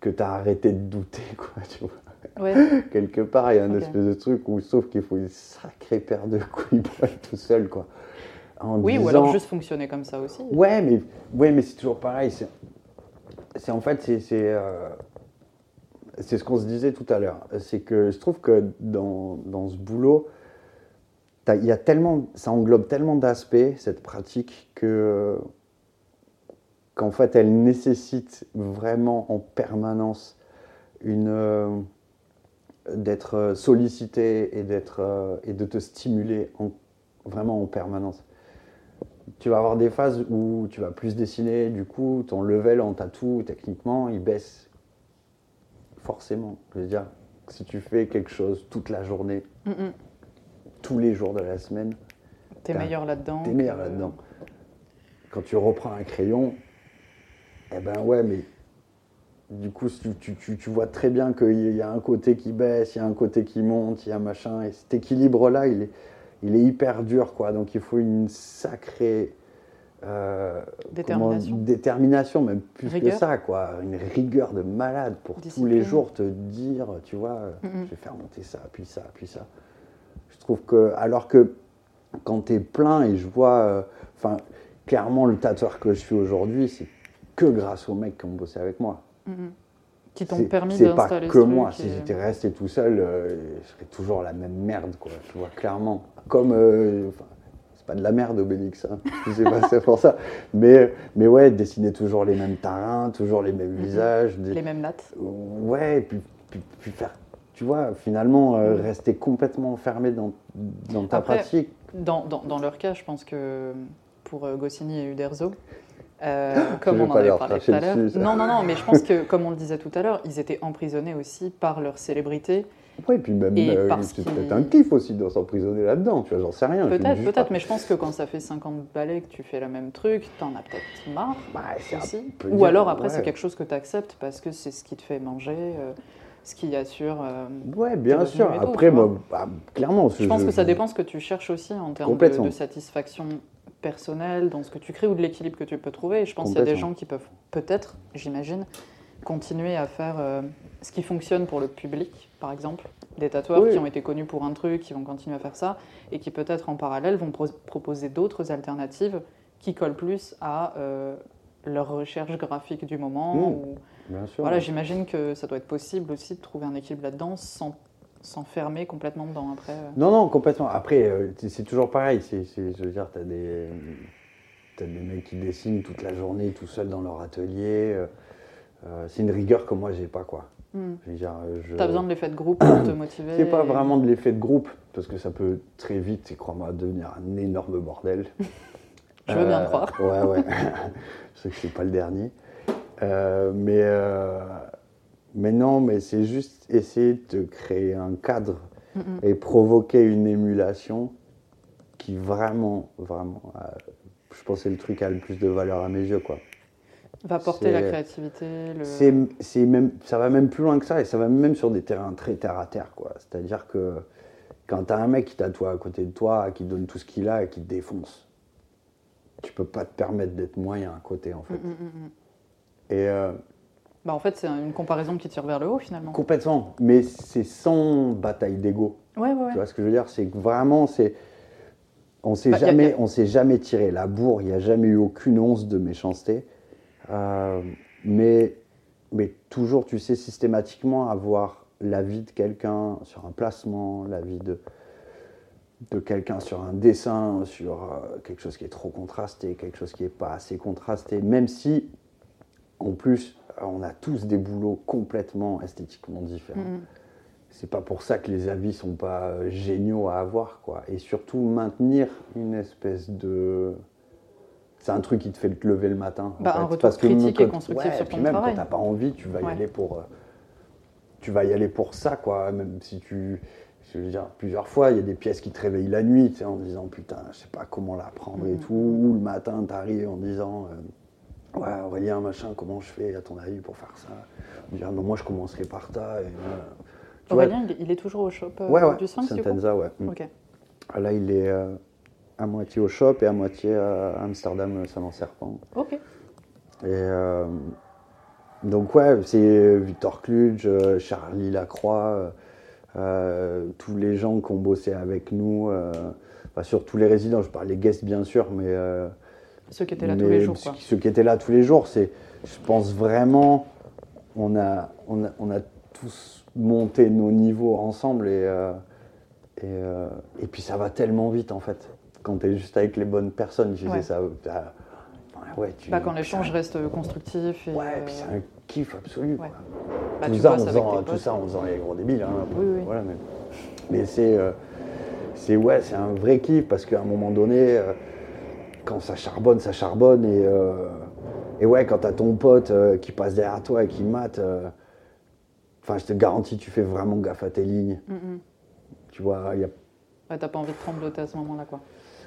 Speaker 1: que tu as arrêté de douter [LAUGHS] quoi tu vois
Speaker 2: Ouais.
Speaker 1: quelque part, il y a un espèce de truc où sauf qu'il faut une sacrée paire de couilles pour être tout seul, quoi. En
Speaker 2: Oui, ou alors juste fonctionner comme ça aussi.
Speaker 1: Ouais, mais, ouais, mais c'est toujours pareil. C'est, c'est en fait, c'est, c'est, euh, c'est ce qu'on se disait tout à l'heure. C'est que je trouve que dans, dans ce boulot, il y a tellement, ça englobe tellement d'aspects, cette pratique, que, qu'en fait, elle nécessite vraiment en permanence une, euh, d'être euh, sollicité et, d'être, euh, et de te stimuler en- vraiment en permanence tu vas avoir des phases où tu vas plus dessiner, du coup, ton level en tatou, techniquement, il baisse. Forcément. Je veux dire, si tu fais quelque chose toute la journée,
Speaker 2: Mm, mm.
Speaker 1: Tous les jours de la semaine,
Speaker 2: T'es meilleur là-dedans.
Speaker 1: t'es meilleur
Speaker 2: que-
Speaker 1: là-dedans. Quand tu reprends un crayon, eh ben ouais, mais du coup, tu, tu- tu- tu vois très bien qu'il y a un côté qui baisse, il y a un côté qui monte, il y a un machin, et cet équilibre-là, il est, il est hyper dur, quoi. Donc il faut une sacrée euh,
Speaker 2: Détermination.
Speaker 1: comment- détermination, même plus
Speaker 2: Rigueur.
Speaker 1: que ça, quoi. Une rigueur de malade pour tous les jours te dire, tu vois, je vais faire monter ça, puis ça, puis ça. Trouve que, alors que quand tu es plein et je vois, euh, enfin, clairement, le tatoueur que je suis aujourd'hui, c'est que grâce aux mecs qui ont bossé avec moi.
Speaker 2: Mm, mm. Qui t'ont permis
Speaker 1: c'est pas
Speaker 2: d'installer
Speaker 1: que
Speaker 2: truc
Speaker 1: moi.
Speaker 2: et-
Speaker 1: Si j'étais resté tout seul, euh, je serais toujours la même merde, quoi. Tu vois, clairement. Comme, euh, c'est pas de la merde, Obélix, hein. je sais pas, c'est pour ça. Mais, mais ouais, dessiner toujours les mêmes tarins, toujours les mêmes visages. des-
Speaker 2: Mhm. Les mêmes nattes.
Speaker 1: Ouais, et puis, puis, puis faire, tu vois, finalement, euh, rester complètement enfermé dans, dans ta
Speaker 2: Après,
Speaker 1: pratique.
Speaker 2: Dans, dans, dans leur cas, je pense que pour euh, Goscinny et Uderzo, euh, [GASPS] comme on en avait parlé tout à l'heure. Non, non, non, mais je pense que, comme on le disait tout à l'heure, ils étaient emprisonnés aussi par leur célébrité.
Speaker 1: Ouais, et puis même, euh, c'est peut-être un kiff aussi de s'emprisonner là-dedans, tu vois, j'en sais rien.
Speaker 2: Peut-être, peut-être, mais je pense que quand ça fait 50 balais que tu fais le même truc, t'en as peut-être marre
Speaker 1: Bah,
Speaker 2: aussi.
Speaker 1: peu
Speaker 2: Ou alors après,
Speaker 1: ouais.
Speaker 2: c'est quelque chose que tu acceptes parce que c'est ce qui te fait manger, euh, ce qui assure. euh,
Speaker 1: Ouais, bien sûr. Après, moi, bah, clairement.
Speaker 2: Je pense que ça dépend ce que tu cherches aussi en termes de, satisfaction personnelle dans ce que tu crées ou de l'équilibre que tu peux trouver. Et je pense qu'il y a des gens qui peuvent peut-être, j'imagine, continuer à faire euh, ce qui fonctionne pour le public, par exemple. Des tatoueurs
Speaker 1: Oui.
Speaker 2: qui ont été connus pour un truc, qui vont continuer à faire ça, et qui peut-être en parallèle vont pro- proposer d'autres alternatives qui collent plus à euh, leur recherche graphique du moment.
Speaker 1: Mm.
Speaker 2: ou-
Speaker 1: Bien sûr.
Speaker 2: Voilà, j'imagine que ça doit être possible aussi de trouver un équilibre là-dedans sans s'enfermer complètement dedans après. euh.
Speaker 1: Non, non, complètement. Après, euh, c'est- toujours pareil. C'est, c'est- je veux dire, t'as des, t'as des mecs qui dessinent toute la journée tout seuls dans leur atelier. euh, c'est une rigueur que moi, j'ai pas, quoi.
Speaker 2: Hmm.
Speaker 1: Je veux dire, je...
Speaker 2: T'as besoin de l'effet de groupe pour te [COUGHS] motiver.
Speaker 1: C'est pas
Speaker 2: et-
Speaker 1: vraiment de l'effet de groupe, parce que ça peut très vite, et crois-moi, devenir un énorme bordel. [LAUGHS]
Speaker 2: Je veux bien
Speaker 1: Euh,
Speaker 2: croire.
Speaker 1: Ouais, ouais. [LAUGHS] je sais que c'est pas le dernier. Euh, mais, euh, mais non, mais c'est juste essayer de créer un cadre
Speaker 2: Mm,
Speaker 1: et provoquer une émulation qui vraiment, vraiment, euh, je pense que c'est le truc qui a le plus de valeur à mes yeux, quoi.
Speaker 2: Va porter la créativité. Le...
Speaker 1: C'est, c'est même, ça va même plus loin que ça et ça va même sur des terrains très terre à terre. quoi. C'est-à-dire que quand tu as un mec qui tatoue à côté de toi, qui donne tout ce qu'il a et qui te défonce, tu peux pas te permettre d'être moyen à côté en fait.
Speaker 2: Mm.
Speaker 1: Et euh,
Speaker 2: Bah, en fait, c'est une comparaison qui tire vers le haut finalement.
Speaker 1: complètement, mais c'est sans bataille d'ego.
Speaker 2: Ouais, ouais, ouais.
Speaker 1: Tu vois ce que je veux dire? C'est que vraiment, c'est. On s'est
Speaker 2: Bah,
Speaker 1: jamais,
Speaker 2: a-
Speaker 1: on s'est jamais tiré la bourre. Il n'y a jamais eu aucune once de méchanceté. Euh, mais, mais toujours, tu sais, systématiquement avoir l'avis de quelqu'un sur un placement, l'avis de de quelqu'un sur un dessin, sur euh, quelque chose qui est trop contrasté, quelque chose qui n'est pas assez contrasté, même si, en plus, on a tous des boulots complètement esthétiquement différents
Speaker 2: Mm, mm.
Speaker 1: c'est pas pour ça que les avis sont pas euh, géniaux à avoir quoi et surtout maintenir une espèce de c'est un truc qui te fait te lever le matin. en
Speaker 2: Bah, un
Speaker 1: fait. Parce que
Speaker 2: critique
Speaker 1: quand-
Speaker 2: et constructif
Speaker 1: ouais,
Speaker 2: sur
Speaker 1: puis
Speaker 2: ton
Speaker 1: même
Speaker 2: travail.
Speaker 1: quand t'as pas envie, tu vas y aller pour. euh, tu vas y aller pour ça, quoi. Même si tu. Je veux dire, plusieurs fois, il y a des pièces qui te réveillent la nuit, tu sais, en disant putain, je sais pas comment la prendre et
Speaker 2: Mhm.
Speaker 1: tout. Ou le matin, t'arrives en disant. euh, Ouais, Aurélien, machin, comment je fais à ton avis pour faire ça? On dirait, mais moi je commencerai par ta. Et. Tu vois,
Speaker 2: Aurélien, il, est- il est toujours au shop euh,
Speaker 1: ouais, ouais,
Speaker 2: du coup?
Speaker 1: Saint-Enza, ouais. Mm. Ah, Là, il est euh, à moitié au shop et à moitié à Amsterdam, euh, Salon-Serpent.
Speaker 2: Ok.
Speaker 1: Et euh, donc, ouais, c'est Victor Kluge, Charlie Lacroix, tous les gens qui ont bossé avec nous, enfin, sur tous les résidents, je parle les guests bien sûr, mais. Euh,
Speaker 2: Ceux qui étaient là tous les jours,
Speaker 1: ceux
Speaker 2: quoi.
Speaker 1: qui- Ceux qui étaient là tous les jours, c'est, je pense vraiment, on a, on a, on a tous monté nos niveaux ensemble et, euh, et, euh, et puis ça va tellement vite en fait. Quand tu es juste avec les bonnes personnes, sais,
Speaker 2: Ouais.
Speaker 1: ça. t'as- ouais, tu,
Speaker 2: Bah, quand l'échange reste constructif et.
Speaker 1: Ouais,
Speaker 2: euh,
Speaker 1: puis c'est un kiff absolu.
Speaker 2: ouais. bah,
Speaker 1: tout, ça, en faisant, tout
Speaker 2: potes.
Speaker 1: ça en faisant les gros débiles. hein.
Speaker 2: Oui, oui.
Speaker 1: Voilà, mais mais c'est, euh, c'est, ouais, c'est un vrai kiff parce qu'à un moment donné, euh, quand ça charbonne, ça charbonne. Et, euh, et ouais, quand t'as ton pote euh, qui passe derrière toi et qui mate, euh, enfin, je te garantis, tu fais vraiment gaffe à tes lignes.
Speaker 2: Mm, mm.
Speaker 1: Tu vois, il y a
Speaker 2: Ouais, t'as pas envie de trembloter à ce moment-là, quoi.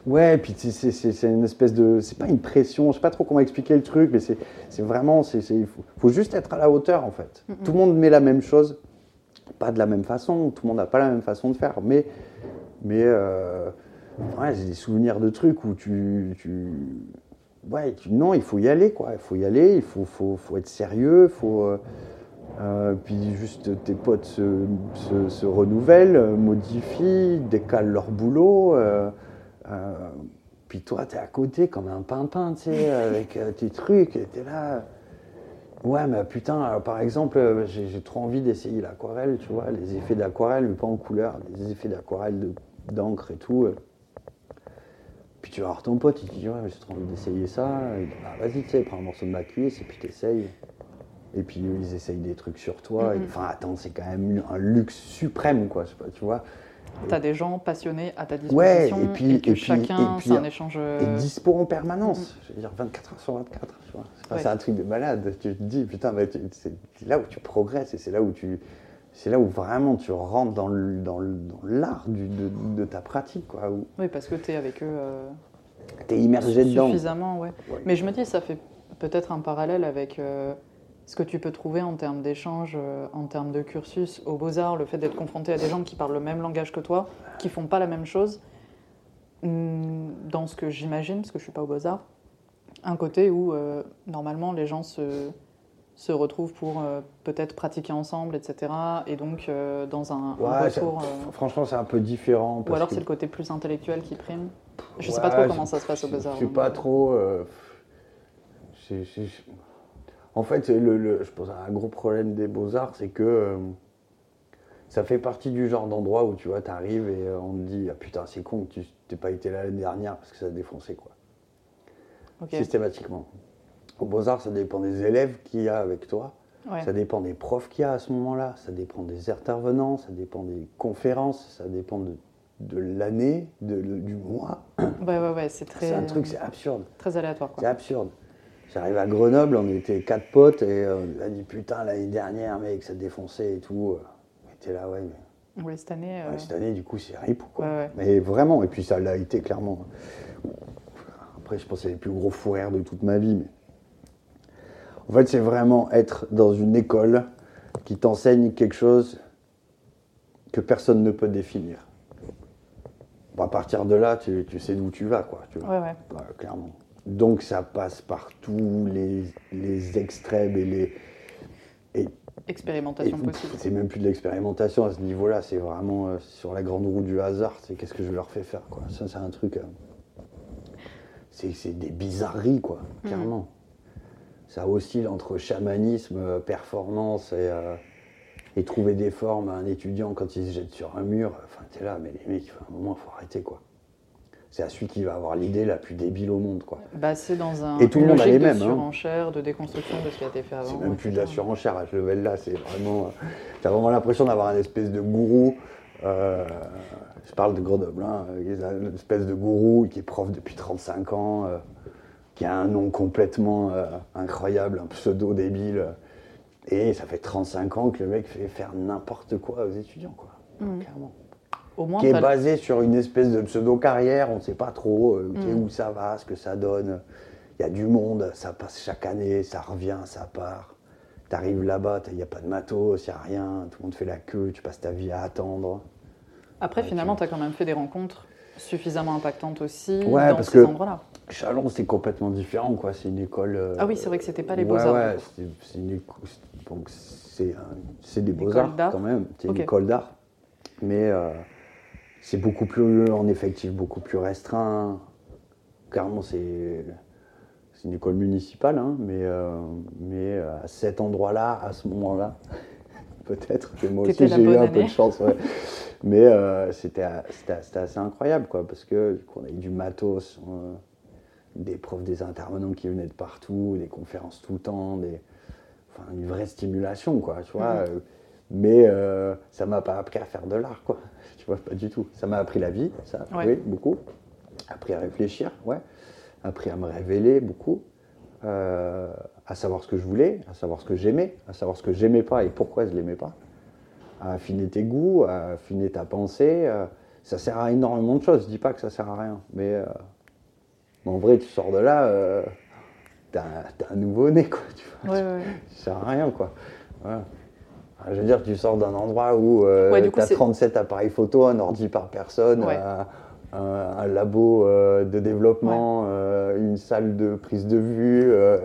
Speaker 1: Ouais, et puis c'est- c'est c'est- c'est une espèce de. C'est pas une pression, je sais pas trop comment expliquer le truc, mais c'est c'est vraiment. c'est faut, faut juste être à la hauteur en fait.
Speaker 2: Mhm.
Speaker 1: Tout le monde met la même chose, pas de la même façon, tout le monde n'a pas la même façon de faire, mais. Mais. euh, ouais, j'ai des souvenirs de trucs où tu. tu ouais, tu- non, il faut y aller quoi, il faut y aller, il faut, faut, faut être sérieux, faut. euh, euh, puis juste tes potes se, se, se renouvellent, euh, modifient, décalent leur boulot. euh, euh, puis toi, t'es à côté comme un pimpin, tu sais, [LAUGHS] avec tes trucs, et t'es là. Ouais, mais putain, par exemple, j'ai trop envie d'essayer l'aquarelle, tu vois, les effets d'aquarelle, mais pas en couleur, les effets d'aquarelle de- d'encre et tout. Puis tu vas voir ton pote, il te dit, ouais, mais j'ai trop envie d'essayer ça. Il dit, bah, vas-y, tu sais, prends un morceau de ma cuisse et puis t'essayes. Et puis ils essayent des trucs sur toi.
Speaker 2: Mhm.
Speaker 1: Enfin, attends, c'est quand même un luxe suprême, quoi, pas, tu vois.
Speaker 2: T'as des gens passionnés à ta disposition
Speaker 1: Ouais, et puis-
Speaker 2: que
Speaker 1: et
Speaker 2: chacun,
Speaker 1: et puis-
Speaker 2: c'est un échange.
Speaker 1: Et
Speaker 2: euh,
Speaker 1: dispo en permanence. Je veux dire, 24 heures sur 24. tu vois. Enfin,
Speaker 2: Ouais.
Speaker 1: C'est un truc de malade. Tu te dis, putain, mais tu- c'est là où tu progresses et c'est là où tu. C'est là où vraiment tu rentres dans le- dans le- dans l'art du- de, de ta pratique, quoi. Où
Speaker 2: Oui, parce que t'es avec eux euh,
Speaker 1: t'es immergé dedans.
Speaker 2: suffisamment, ouais.
Speaker 1: Ouais.
Speaker 2: Mais je me dis, ça fait peut-être un parallèle avec euh, ce que tu peux trouver en termes d'échange, euh, en termes de cursus aux Beaux-Arts, le fait d'être confronté à des gens qui parlent le même langage que toi, qui font pas la même chose. Hum, Dans ce que j'imagine, parce que je suis pas aux Beaux-Arts, un côté où euh, normalement les gens se, se retrouvent pour euh, peut-être pratiquer ensemble, etc. Et donc euh, dans un,
Speaker 1: Ouais,
Speaker 2: retour. euh,
Speaker 1: Franchement, c'est un peu différent.
Speaker 2: ou alors
Speaker 1: que-
Speaker 2: c'est le côté plus intellectuel qui prime. Je sais
Speaker 1: Ouais,
Speaker 2: pas trop comment ça se passe au Beaux-Arts.
Speaker 1: Je sais
Speaker 2: donc,
Speaker 1: pas trop. En fait, le, le- je pense un gros problème des beaux-arts, c'est que ça fait partie du genre d'endroit où tu vois, t'arrives et on te dit ah putain, c'est con que tu t'es pas été là l'année dernière parce que ça a défoncé quoi.
Speaker 2: ok.
Speaker 1: Systématiquement. Au beaux-arts, ça dépend des élèves qu'il y a avec toi.
Speaker 2: Ouais.
Speaker 1: Ça dépend des profs qu'il y a à ce moment-là, ça dépend des intervenants, ça dépend des conférences, ça dépend de, de l'année, de- du mois. [COUGHS]
Speaker 2: Ouais, ouais, ouais, c'est très,
Speaker 1: C'est un truc, c'est absurde.
Speaker 2: très aléatoire.
Speaker 1: C'est absurde. J'arrive à Grenoble, on était quatre potes et euh, on a dit putain l'année dernière mec ça défonçait et tout. On était là ouais mais
Speaker 2: Oui, cette année. euh,
Speaker 1: ouais, cette année du coup c'est ripou quoi.
Speaker 2: ouais, ouais.
Speaker 1: Mais vraiment et puis ça l'a été clairement. Après je pense que c'est les plus gros rires de toute ma vie mais en fait c'est vraiment être dans une école qui t'enseigne quelque chose que personne ne peut définir. Bon, à partir de là tu, tu sais d'où tu vas quoi. Tu vois.
Speaker 2: Ouais, ouais.
Speaker 1: Clairement. Donc ça passe par tous les, les extrêmes et les. et- et-
Speaker 2: Expérimentation possible.
Speaker 1: c'est même plus de l'expérimentation à ce niveau-là, c'est vraiment euh, sur la grande roue du hasard, c'est qu'est-ce que je leur fais faire quoi. Ça c'est un truc. euh, c'est des bizarreries quoi,
Speaker 2: Mhm.
Speaker 1: clairement. Ça oscille entre chamanisme, euh, performance et, euh, et trouver des formes à un étudiant quand il se jette sur un mur. Enfin t'es là, mais les mecs, à un moment faut arrêter quoi. C'est à celui qui va avoir l'idée la plus débile au monde quoi.
Speaker 2: Bah, c'est dans un,
Speaker 1: Et tout le monde a les mêmes,
Speaker 2: de
Speaker 1: hein.
Speaker 2: surenchère, de déconstruction de ce qui a été fait avant.
Speaker 1: C'est même plus de la surenchère à ce level-là, c'est vraiment. euh, T'as vraiment l'impression d'avoir un espèce de gourou. euh, je parle de Grenoble, hein, euh, il une espèce de gourou qui est prof depuis 35 ans, euh, qui a un nom complètement euh, incroyable, un pseudo débile. Et ça fait 35 ans que le mec fait faire n'importe quoi aux étudiants, quoi.
Speaker 2: Mhm.
Speaker 1: Clairement.
Speaker 2: Au moins,
Speaker 1: Qui est basé sur une espèce de pseudo-carrière, on ne sait pas trop euh,
Speaker 2: Mm.
Speaker 1: où ça va, ce que ça donne. Il y a du monde, ça passe chaque année, ça revient, ça part. Tu arrives là-bas, il n'y a pas de matos, il n'y a rien, tout le monde fait la queue, tu passes ta vie à attendre.
Speaker 2: Après,
Speaker 1: Ouais,
Speaker 2: finalement,
Speaker 1: tu
Speaker 2: as quand même fait des rencontres suffisamment impactantes aussi
Speaker 1: Ouais,
Speaker 2: dans
Speaker 1: parce
Speaker 2: ces endroits-là.
Speaker 1: Chalon, c'est complètement différent, quoi. C'est une école. euh,
Speaker 2: Ah oui, c'est vrai que c'était pas les
Speaker 1: ouais,
Speaker 2: beaux-arts,
Speaker 1: Ouais, c'est- une donc c'est un- des beaux-arts quand même. C'est une école d'art. Mais euh, c'est beaucoup plus, en effectif, beaucoup plus restreint. Carrément, c'est c'est une école municipale, hein, mais, euh, mais à cet endroit-là, à ce moment-là, peut-être que moi aussi j'ai eu un peu de chance. ouais. [LAUGHS] mais euh, c'était assez incroyable, quoi, parce que on a eu du matos. euh, des profs, des intervenants qui venaient de partout, des conférences tout le temps, des... enfin, une vraie stimulation, quoi, tu vois. Euh, Mais euh, ça m'a pas appris à faire de l'art, quoi. [LAUGHS] Tu vois, pas du tout. Ça m'a appris la vie, ça,
Speaker 2: Ouais.
Speaker 1: oui, beaucoup. Appris à réfléchir, ouais. Appris à me révéler, beaucoup. Euh, à savoir ce que je voulais, à savoir ce que j'aimais, à savoir ce que j'aimais pas et pourquoi je l'aimais pas. À affiner tes goûts, à affiner ta pensée. euh, ça sert à énormément de choses. Je dis pas que ça sert à rien, mais euh, mais en vrai, tu sors de là, euh, t'as un nouveau-né, quoi. Tu vois,
Speaker 2: Ouais, ouais, ouais.
Speaker 1: ça sert à rien, quoi. Voilà. Je veux dire, tu sors d'un endroit où euh,
Speaker 2: Ouais,
Speaker 1: tu as
Speaker 2: c'est-
Speaker 1: 37 appareils photo, un ordi par personne,
Speaker 2: Ouais.
Speaker 1: un, un- un labo euh, de développement, euh, une salle de prise de vue, euh,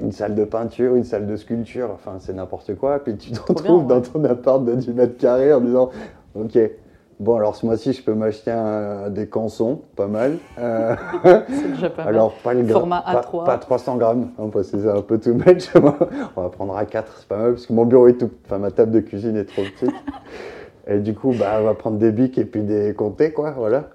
Speaker 1: une salle de peinture, une salle de sculpture, enfin, c'est n'importe quoi. Puis tu te retrouves
Speaker 2: bien,
Speaker 1: dans ton appart de 10 mètres carrés en disant Ok, bon, alors ce mois-ci, je peux m'acheter des cançons, pas mal. [LAUGHS]
Speaker 2: C'est déjà pas mal.
Speaker 1: alors, pas le
Speaker 2: Format
Speaker 1: pas,
Speaker 2: A3.
Speaker 1: pas 300 grammes, hein, parce que c'est un peu too much. [LAUGHS] On va prendre à 4, c'est pas mal, parce que mon bureau est tout. Enfin, ma table de cuisine est trop petite. [LAUGHS] Et du coup, bah, on va prendre des bics et puis des comtés, quoi, voilà.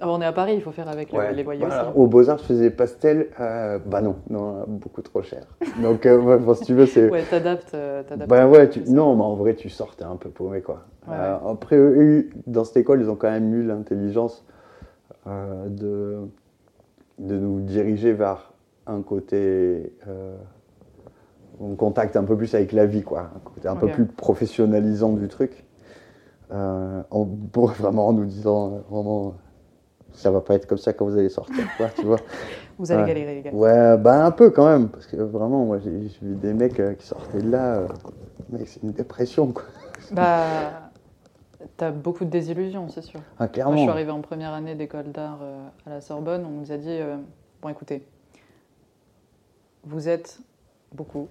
Speaker 2: Ah, on est à Paris, il faut faire avec
Speaker 1: Ouais,
Speaker 2: les voyous
Speaker 1: voilà.
Speaker 2: aussi.
Speaker 1: Au Beaux-Arts, je faisais pastel, euh, bah non, non, beaucoup trop cher. Donc, euh, bon, si tu veux, c'est.
Speaker 2: Ouais, t'adaptes. euh, t'adaptes.
Speaker 1: Ben ouais, tu- non, mais en vrai, tu sortais un peu paumé, quoi.
Speaker 2: Ouais,
Speaker 1: Euh, après, eux, dans cette école, ils ont quand même eu l'intelligence euh, de, de nous diriger vers un côté, euh, un contact un peu plus avec la vie, quoi. Un côté un peu plus professionnalisant du truc. Euh, en, pour vraiment en nous disant, euh, vraiment, ça va pas être comme ça quand vous allez sortir, quoi, tu vois. [LAUGHS]
Speaker 2: Vous allez
Speaker 1: Ouais.
Speaker 2: galérer, les gars.
Speaker 1: Ouais, bah un peu quand même, parce que vraiment, moi j'ai vu des mecs euh, qui sortaient de là, euh, mec, c'est une dépression quoi. [LAUGHS]
Speaker 2: Bah, t'as beaucoup de désillusions, c'est sûr.
Speaker 1: Ah,
Speaker 2: Moi,
Speaker 1: clairement.
Speaker 2: je suis arrivée en première année d'école d'art euh, à la Sorbonne. On nous a dit euh, Bon, écoutez, vous êtes beaucoup.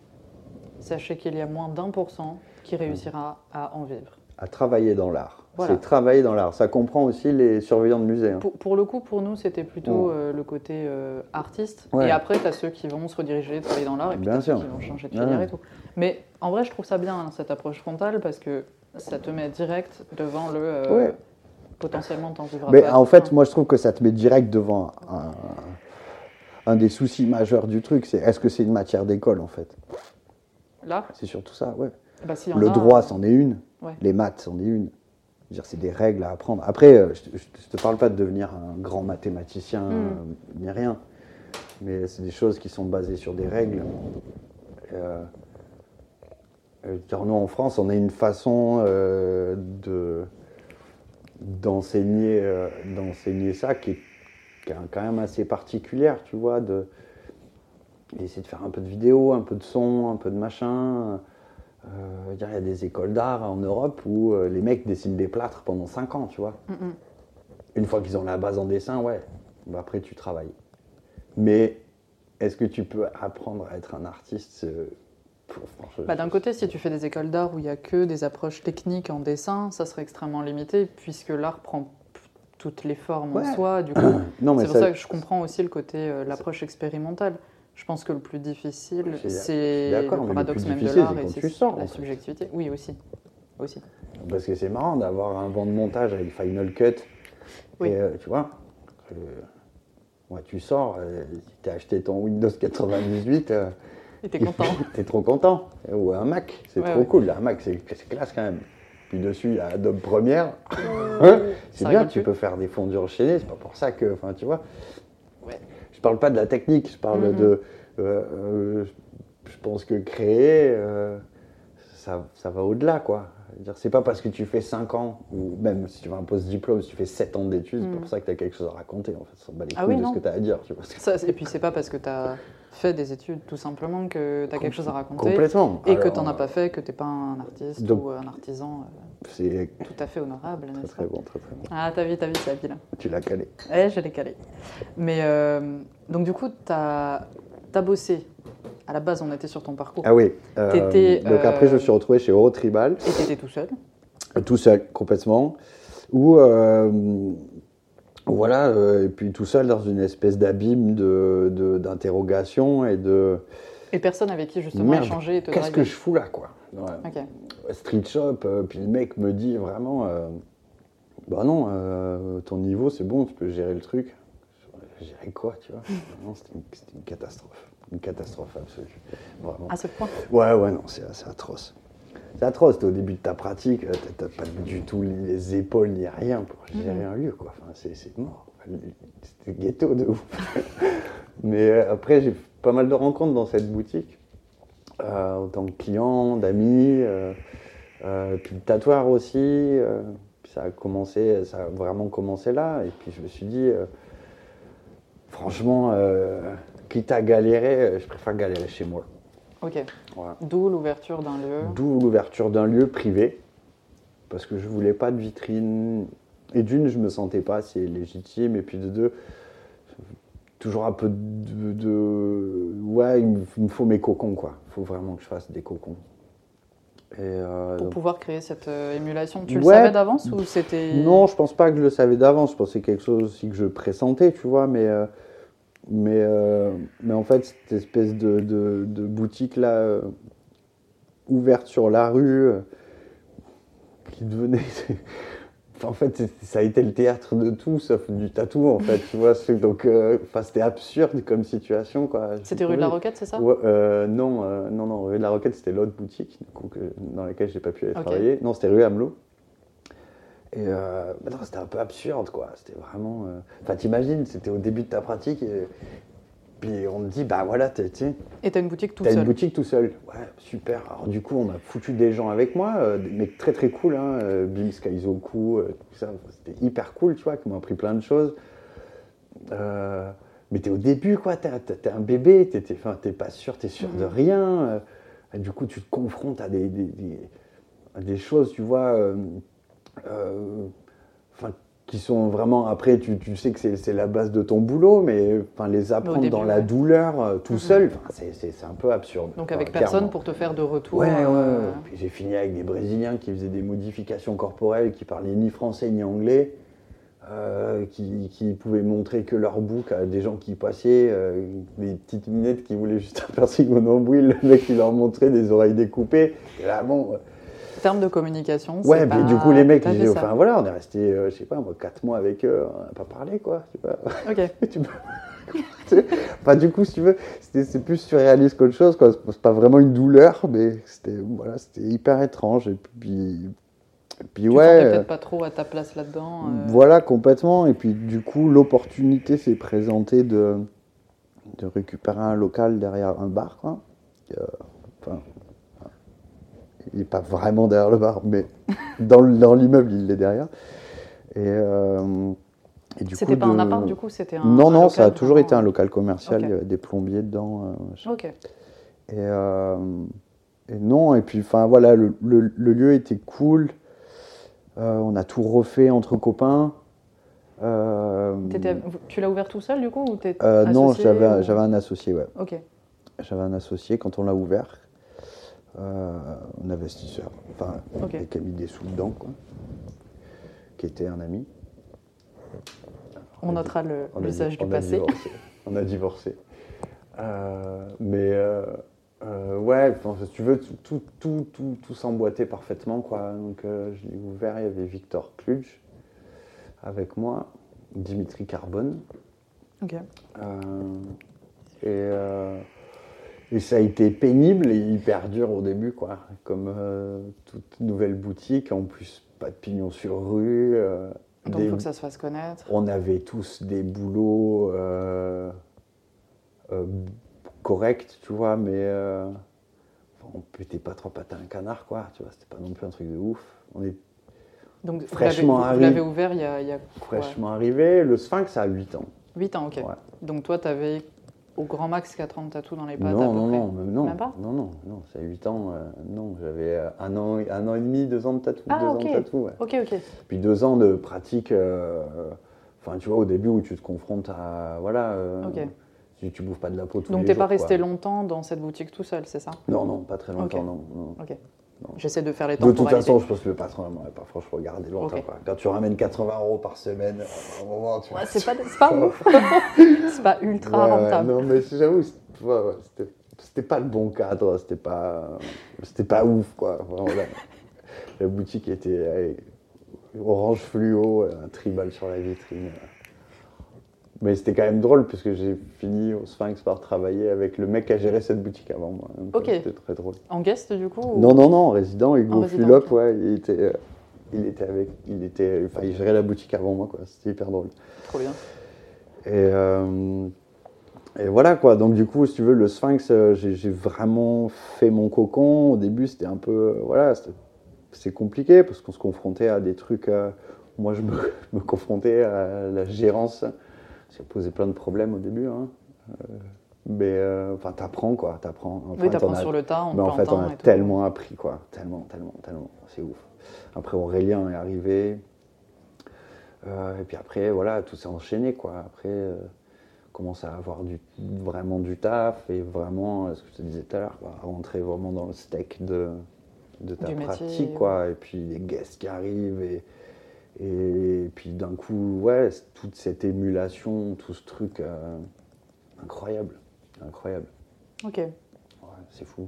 Speaker 2: Sachez qu'il y a moins d'un pour cent qui réussira à en vivre.
Speaker 1: À travailler dans l'art.
Speaker 2: Voilà.
Speaker 1: C'est travailler dans l'art. Ça comprend aussi les surveillants de musée. hein.
Speaker 2: Pour, pour le coup, pour nous, c'était plutôt
Speaker 1: Mm.
Speaker 2: euh, le côté euh, artiste.
Speaker 1: Ouais.
Speaker 2: Et après, tu as ceux qui vont se rediriger, travailler dans l'art, et puis
Speaker 1: Bien
Speaker 2: t'as ceux
Speaker 1: sûr.
Speaker 2: qui vont changer de filière
Speaker 1: ouais.
Speaker 2: et tout. Mais en vrai, je trouve ça bien, hein, cette approche frontale, parce que ça te met direct devant le euh,
Speaker 1: Ouais.
Speaker 2: potentiellement t'en vivras
Speaker 1: Mais
Speaker 2: pas.
Speaker 1: en fait, moi je trouve que ça te met direct devant un, un des soucis majeurs du truc, c'est est-ce que c'est une matière d'école en fait?
Speaker 2: Là,
Speaker 1: C'est surtout ça, ouais.
Speaker 2: bah, en
Speaker 1: Le
Speaker 2: a,
Speaker 1: droit, c'en est une.
Speaker 2: Ouais.
Speaker 1: Les maths, c'en est une. C'est des règles à apprendre. Après, euh, je, je te- parle pas de devenir un grand mathématicien
Speaker 2: Mm.
Speaker 1: euh, ni rien, mais c'est des choses qui sont basées sur des règles. Euh, nous, en France, on a une façon euh, de d'enseigner euh, d'enseigner ça qui est, qui est quand même assez particulière, tu vois, de essayer de faire un peu de vidéo, un peu de son, un peu de machin. Euh, il y a des écoles d'art en Europe où euh, les mecs dessinent des plâtres pendant 5 ans, tu vois.
Speaker 2: Mm, mm.
Speaker 1: Une fois qu'ils ont la base en dessin, ouais, bah après tu travailles. Mais est-ce que tu peux apprendre à être un artiste
Speaker 2: Bah, D'un côté, si tu fais des écoles d'art où il n'y a que des approches techniques en dessin, ça serait extrêmement limité, puisque l'art prend toutes les formes en soi. Du coup, [CLEARS THROAT] c'est pour
Speaker 1: ça-
Speaker 2: ça que je comprends aussi le côté, euh, l'approche expérimentale. Je pense que le plus difficile, c'est le paradoxe même de l'art
Speaker 1: c'est
Speaker 2: et c'est la
Speaker 1: fait.
Speaker 2: subjectivité. Oui, aussi. aussi.
Speaker 1: Parce que c'est marrant d'avoir un banc de montage avec Final Cut.
Speaker 2: Oui.
Speaker 1: Et euh, tu vois, euh, ouais, tu sors, euh, tu as acheté ton Windows 98, euh,
Speaker 2: Et t'es content. [LAUGHS]
Speaker 1: t'es trop content. Ou un Mac, c'est
Speaker 2: Ouais,
Speaker 1: trop cool. Un Mac, c'est c'est classe quand même. Puis dessus, il y a Adobe Premiere. c'est
Speaker 2: Ça
Speaker 1: bien,
Speaker 2: rigole
Speaker 1: tu
Speaker 2: plus.
Speaker 1: peux faire des fondus enchaînés, c'est pas pour ça que. Enfin, tu vois. Je parle pas de la technique, je parle
Speaker 2: Mhm.
Speaker 1: de. euh, euh, je pense que créer, euh, ça, ça va au-delà, quoi. C'est pas parce que tu fais 5 ans, ou même si tu fais un post-diplôme, si tu fais 7 ans d'études, c'est
Speaker 2: Mhm.
Speaker 1: pour ça que tu as quelque chose à raconter. En fait, ça bat les
Speaker 2: Ah
Speaker 1: couilles
Speaker 2: oui,
Speaker 1: de ce que tu as à dire. Tu vois.
Speaker 2: Ça, et puis c'est pas parce que tu as fait des études tout simplement que tu as quelque chose à raconter.
Speaker 1: Complètement.
Speaker 2: Et que tu n'en as pas fait, que tu n'es pas un artiste
Speaker 1: Donc-
Speaker 2: ou un artisan
Speaker 1: C'est
Speaker 2: euh, tout à fait honorable,
Speaker 1: très très bon, très très bon.
Speaker 2: Ah, t'as vu, t'as vu, c'est habile.
Speaker 1: Tu l'as calé.
Speaker 2: Eh, je l'ai calé. Mais euh, donc du coup, tu as, bossé. À la base, on était sur ton parcours.
Speaker 1: Ah oui. euh, donc après, je me
Speaker 2: euh,
Speaker 1: suis retrouvé chez Eurotribal.
Speaker 2: Et tu étais tout seul.
Speaker 1: tout seul complètement ou euh, voilà euh, et puis tout seul dans une espèce d'abîme de, de- d'interrogation et de
Speaker 2: Et personne avec qui justement
Speaker 1: Merde,
Speaker 2: échanger et te
Speaker 1: qu'est-ce que je fous là quoi Ouais. Street shop euh, puis le mec me dit vraiment euh, bah non ton niveau c'est bon tu peux gérer le truc gérer quoi tu vois? [LAUGHS] Non c'était une, une catastrophe une catastrophe absolue vraiment
Speaker 2: À ce point?
Speaker 1: Ouais, ouais, non, c'est atroce. C'est atroce, t'es au début de ta pratique, euh, t'as pas du tout les épaules ni rien pour gérer un lieu, quoi. Enfin, c'est c'est mort. C'était ghetto de ouf. [LAUGHS] Mais euh, après, j'ai pas mal de rencontres dans cette boutique, euh, en tant que client, d'amis, euh, euh, puis le tatoueur aussi. puis ça a commencé, ça a vraiment commencé là. Et puis je me suis dit, franchement, quitte à galérer, je préfère galérer chez moi.
Speaker 2: Ok.
Speaker 1: Voilà.
Speaker 2: D'où l'ouverture d'un lieu.
Speaker 1: D'où l'ouverture d'un lieu privé, parce que je voulais pas de vitrine. Et d'une, je me sentais pas assez légitime, et puis de deux, toujours un peu de. de- ouais, il me il me faut mes cocons, quoi. Il faut vraiment que je fasse des cocons. Et euh,
Speaker 2: Pour
Speaker 1: donc-
Speaker 2: pouvoir créer cette euh, émulation. Tu le savais d'avance ou c'était.
Speaker 1: non, je pense pas que je le savais d'avance. Je pensais quelque chose aussi que je pressentais, tu vois. Mais, euh, mais, euh, mais en fait, cette espèce de, de, de boutique là, euh, ouverte sur la rue, euh, qui devenait. [LAUGHS] En fait, ça a été le théâtre de tout, sauf du tatou, en fait, tu vois. Donc, enfin, c'était absurde comme situation, quoi.
Speaker 2: C'était rue de la Roquette, c'est ça?
Speaker 1: Ouais, euh, non, non, non, rue de la Roquette, c'était l'autre boutique du coup, que- dans laquelle j'ai pas pu aller travailler. Non, c'était rue Hamelot. Et euh, non, c'était un peu absurde, quoi. C'était vraiment. euh, Enfin, t'imagines, c'était au début de ta pratique, et puis on te dit, bah voilà, t'es-
Speaker 2: Et t'as une boutique tout
Speaker 1: t'as
Speaker 2: seul.
Speaker 1: une boutique tout seul. Ouais, super. Alors du coup, on a foutu des gens avec moi, euh, des mecs très très cool, hein, euh, Bim Skaizoku, euh, tout ça. C'était hyper cool, tu vois, qui m'ont appris plein de choses. Euh, mais t'es au début, quoi. T'es un bébé, t'es pas sûr, t'es sûr de
Speaker 2: Mhm.
Speaker 1: rien. euh, et du coup, tu te confrontes à des, des, des- à des choses, tu vois. Euh, enfin, qui sont vraiment après tu, tu sais que c'est la base de ton boulot mais enfin les apprendre
Speaker 2: début,
Speaker 1: dans la douleur euh, tout
Speaker 2: Mhm.
Speaker 1: seul enfin, c'est- un peu absurde
Speaker 2: Donc
Speaker 1: Enfin,
Speaker 2: avec
Speaker 1: clairement.
Speaker 2: personne pour te faire de retour.
Speaker 1: ouais ouais,
Speaker 2: euh.
Speaker 1: Puis j'ai fini avec des brésiliens qui faisaient des modifications corporelles qui parlaient ni français ni anglais euh, qui, qui pouvaient montrer que leur bouc à des gens qui passaient des petites minettes qui voulaient juste [LAUGHS] un piercing au nombril le mec il leur montrait des oreilles découpées et là bon
Speaker 2: En terme de communication,
Speaker 1: Ouais,
Speaker 2: pas
Speaker 1: du coup, les mecs, disaient, enfin voilà, on est resté, euh, je sais pas, moi, 4 mois avec eux, on n'a pas parlé, quoi. Tu vois.
Speaker 2: Ok. [LAUGHS]
Speaker 1: Tu [LAUGHS] enfin, du coup, si tu veux, c'est plus surréaliste qu'autre chose, quoi. C'est pas vraiment une douleur, mais c'était voilà, c'était hyper étrange. Et puis, et puis
Speaker 2: Tu
Speaker 1: ouais.
Speaker 2: peut-être pas trop à ta place là-dedans. euh,
Speaker 1: Voilà, complètement. Et puis, du coup, l'opportunité s'est présentée de, de récupérer un local derrière un bar, quoi. Euh, Enfin, il n'est pas vraiment derrière le bar, mais dans, le- dans l'immeuble, il est derrière. Et, euh, et du
Speaker 2: C'était pas un appart du coup, c'était un.
Speaker 1: Non,
Speaker 2: un
Speaker 1: non, ça a toujours été un local commercial. Il y avait des plombiers dedans. euh.
Speaker 2: Ok.
Speaker 1: Et, euh, et non, et puis enfin voilà, le, le- le lieu était cool. Euh, on a tout refait entre copains.
Speaker 2: Tu l'as ouvert tout seul du coup ou
Speaker 1: non, j'avais
Speaker 2: ou-
Speaker 1: j'avais un associé, ouais.
Speaker 2: Ok.
Speaker 1: J'avais un associé quand on l'a ouvert. Euh, un investisseur, enfin,
Speaker 2: Ok.
Speaker 1: qui a mis des sous dedans, quoi. Qui était un ami.
Speaker 2: On notera l'usage du
Speaker 1: on a
Speaker 2: passé.
Speaker 1: divorcé. On a divorcé. Euh, mais euh, euh, ouais, si tu veux, tout, tout, tout, tout, tout s'emboîtait parfaitement. Quoi. Donc je l'ai ouvert, il y avait Victor Kluge avec moi, Dimitri Carbone.
Speaker 2: Ok.
Speaker 1: Et, euh, et ça a été pénible et hyper dur au début, quoi. Comme euh, toute nouvelle boutique, en plus pas de pignon sur rue. euh,
Speaker 2: Donc il
Speaker 1: des-
Speaker 2: faut que ça se fasse connaître.
Speaker 1: on avait tous des boulots, euh, correct, tu vois, mais on pétait pas trop patin un canard, quoi, tu vois, c'était pas non plus un truc de ouf. On est
Speaker 2: Donc,
Speaker 1: Fraîchement
Speaker 2: vous l'avez ouvert il y a, y
Speaker 1: fraîchement arrivé. Le Sphinx a 8 ans.
Speaker 2: 8 ans, ok.
Speaker 1: Ouais.
Speaker 2: Donc toi, tu avais au grand max 4 ans de tatou dans les pattes à
Speaker 1: non,
Speaker 2: peu
Speaker 1: non,
Speaker 2: près
Speaker 1: non, non,
Speaker 2: Même pas
Speaker 1: non, non, non, c'est 8 ans, euh, non, j'avais euh, un an, un an et demi, deux ans de tatou,
Speaker 2: Ah,
Speaker 1: deux
Speaker 2: ok.
Speaker 1: ans de tatou, ouais.
Speaker 2: Ok, ok.
Speaker 1: Puis deux ans de pratique, euh, enfin, tu vois, au début où tu te confrontes à, voilà, euh,
Speaker 2: Ok.
Speaker 1: tu, tu bouffes pas de la peau tous
Speaker 2: Donc
Speaker 1: les
Speaker 2: t'es
Speaker 1: jours,
Speaker 2: pas resté
Speaker 1: quoi.
Speaker 2: longtemps dans cette boutique tout seul, c'est ça?
Speaker 1: Non, non, pas très longtemps,
Speaker 2: Ok.
Speaker 1: non, non.
Speaker 2: J'essaie de faire les
Speaker 1: De toute façon, je pense que le patron ne m'aurait pas franchement regardé longtemps. Quoi. Quand tu ramènes 80 euros par semaine, à un moment, tu
Speaker 2: Ouais, c'est pas, pas ouf. [LAUGHS] c'est pas ultra
Speaker 1: Ouais,
Speaker 2: rentable.
Speaker 1: non, mais j'avoue, c'était c'était pas le bon cadre, c'était pas, c'était pas ouf, quoi. Vraiment, la, la boutique était allez, orange fluo, un tribal sur la vitrine. Mais c'était quand même drôle, puisque j'ai fini au Sphinx par travailler avec le mec qui a géré cette boutique avant moi. Donc,
Speaker 2: Ok.
Speaker 1: C'était très drôle.
Speaker 2: En guest, du coup ou-
Speaker 1: Non, non, non, résident, Hugo
Speaker 2: En résident,
Speaker 1: Fulop,
Speaker 2: ok.
Speaker 1: ouais, il était, euh, il était avec, il était, enfin, il gérait la boutique avant moi, quoi. C'était hyper drôle.
Speaker 2: Trop bien.
Speaker 1: Et, euh, et voilà quoi, donc du coup, si tu veux, le Sphinx, euh, j'ai vraiment fait mon cocon. Au début, c'était un peu. voilà, c'est compliqué parce qu'on se confrontait à des trucs. moi, je me, [LAUGHS] je me confrontais à la gérance. Ça posait plein de problèmes au début. hein. Euh, mais euh, enfin, t'apprends quoi, t'apprends. Enfin,
Speaker 2: oui, t'apprends sur le tas, en
Speaker 1: mais en fait, on a tellement appris, quoi. Tellement, tellement, tellement. C'est ouf. Après, Aurélien est arrivé. Euh, et puis après, voilà, tout s'est enchaîné, quoi. Après, euh, commence à avoir du, vraiment du taf et vraiment, ce que je te disais tout à l'heure, quoi, rentrer vraiment dans le steak de, de ta
Speaker 2: Du métier,
Speaker 1: pratique, quoi. Et puis les guests qui arrivent et, et puis d'un coup, ouais, toute cette émulation, tout ce truc euh, incroyable, incroyable.
Speaker 2: Ok.
Speaker 1: Ouais, c'est fou.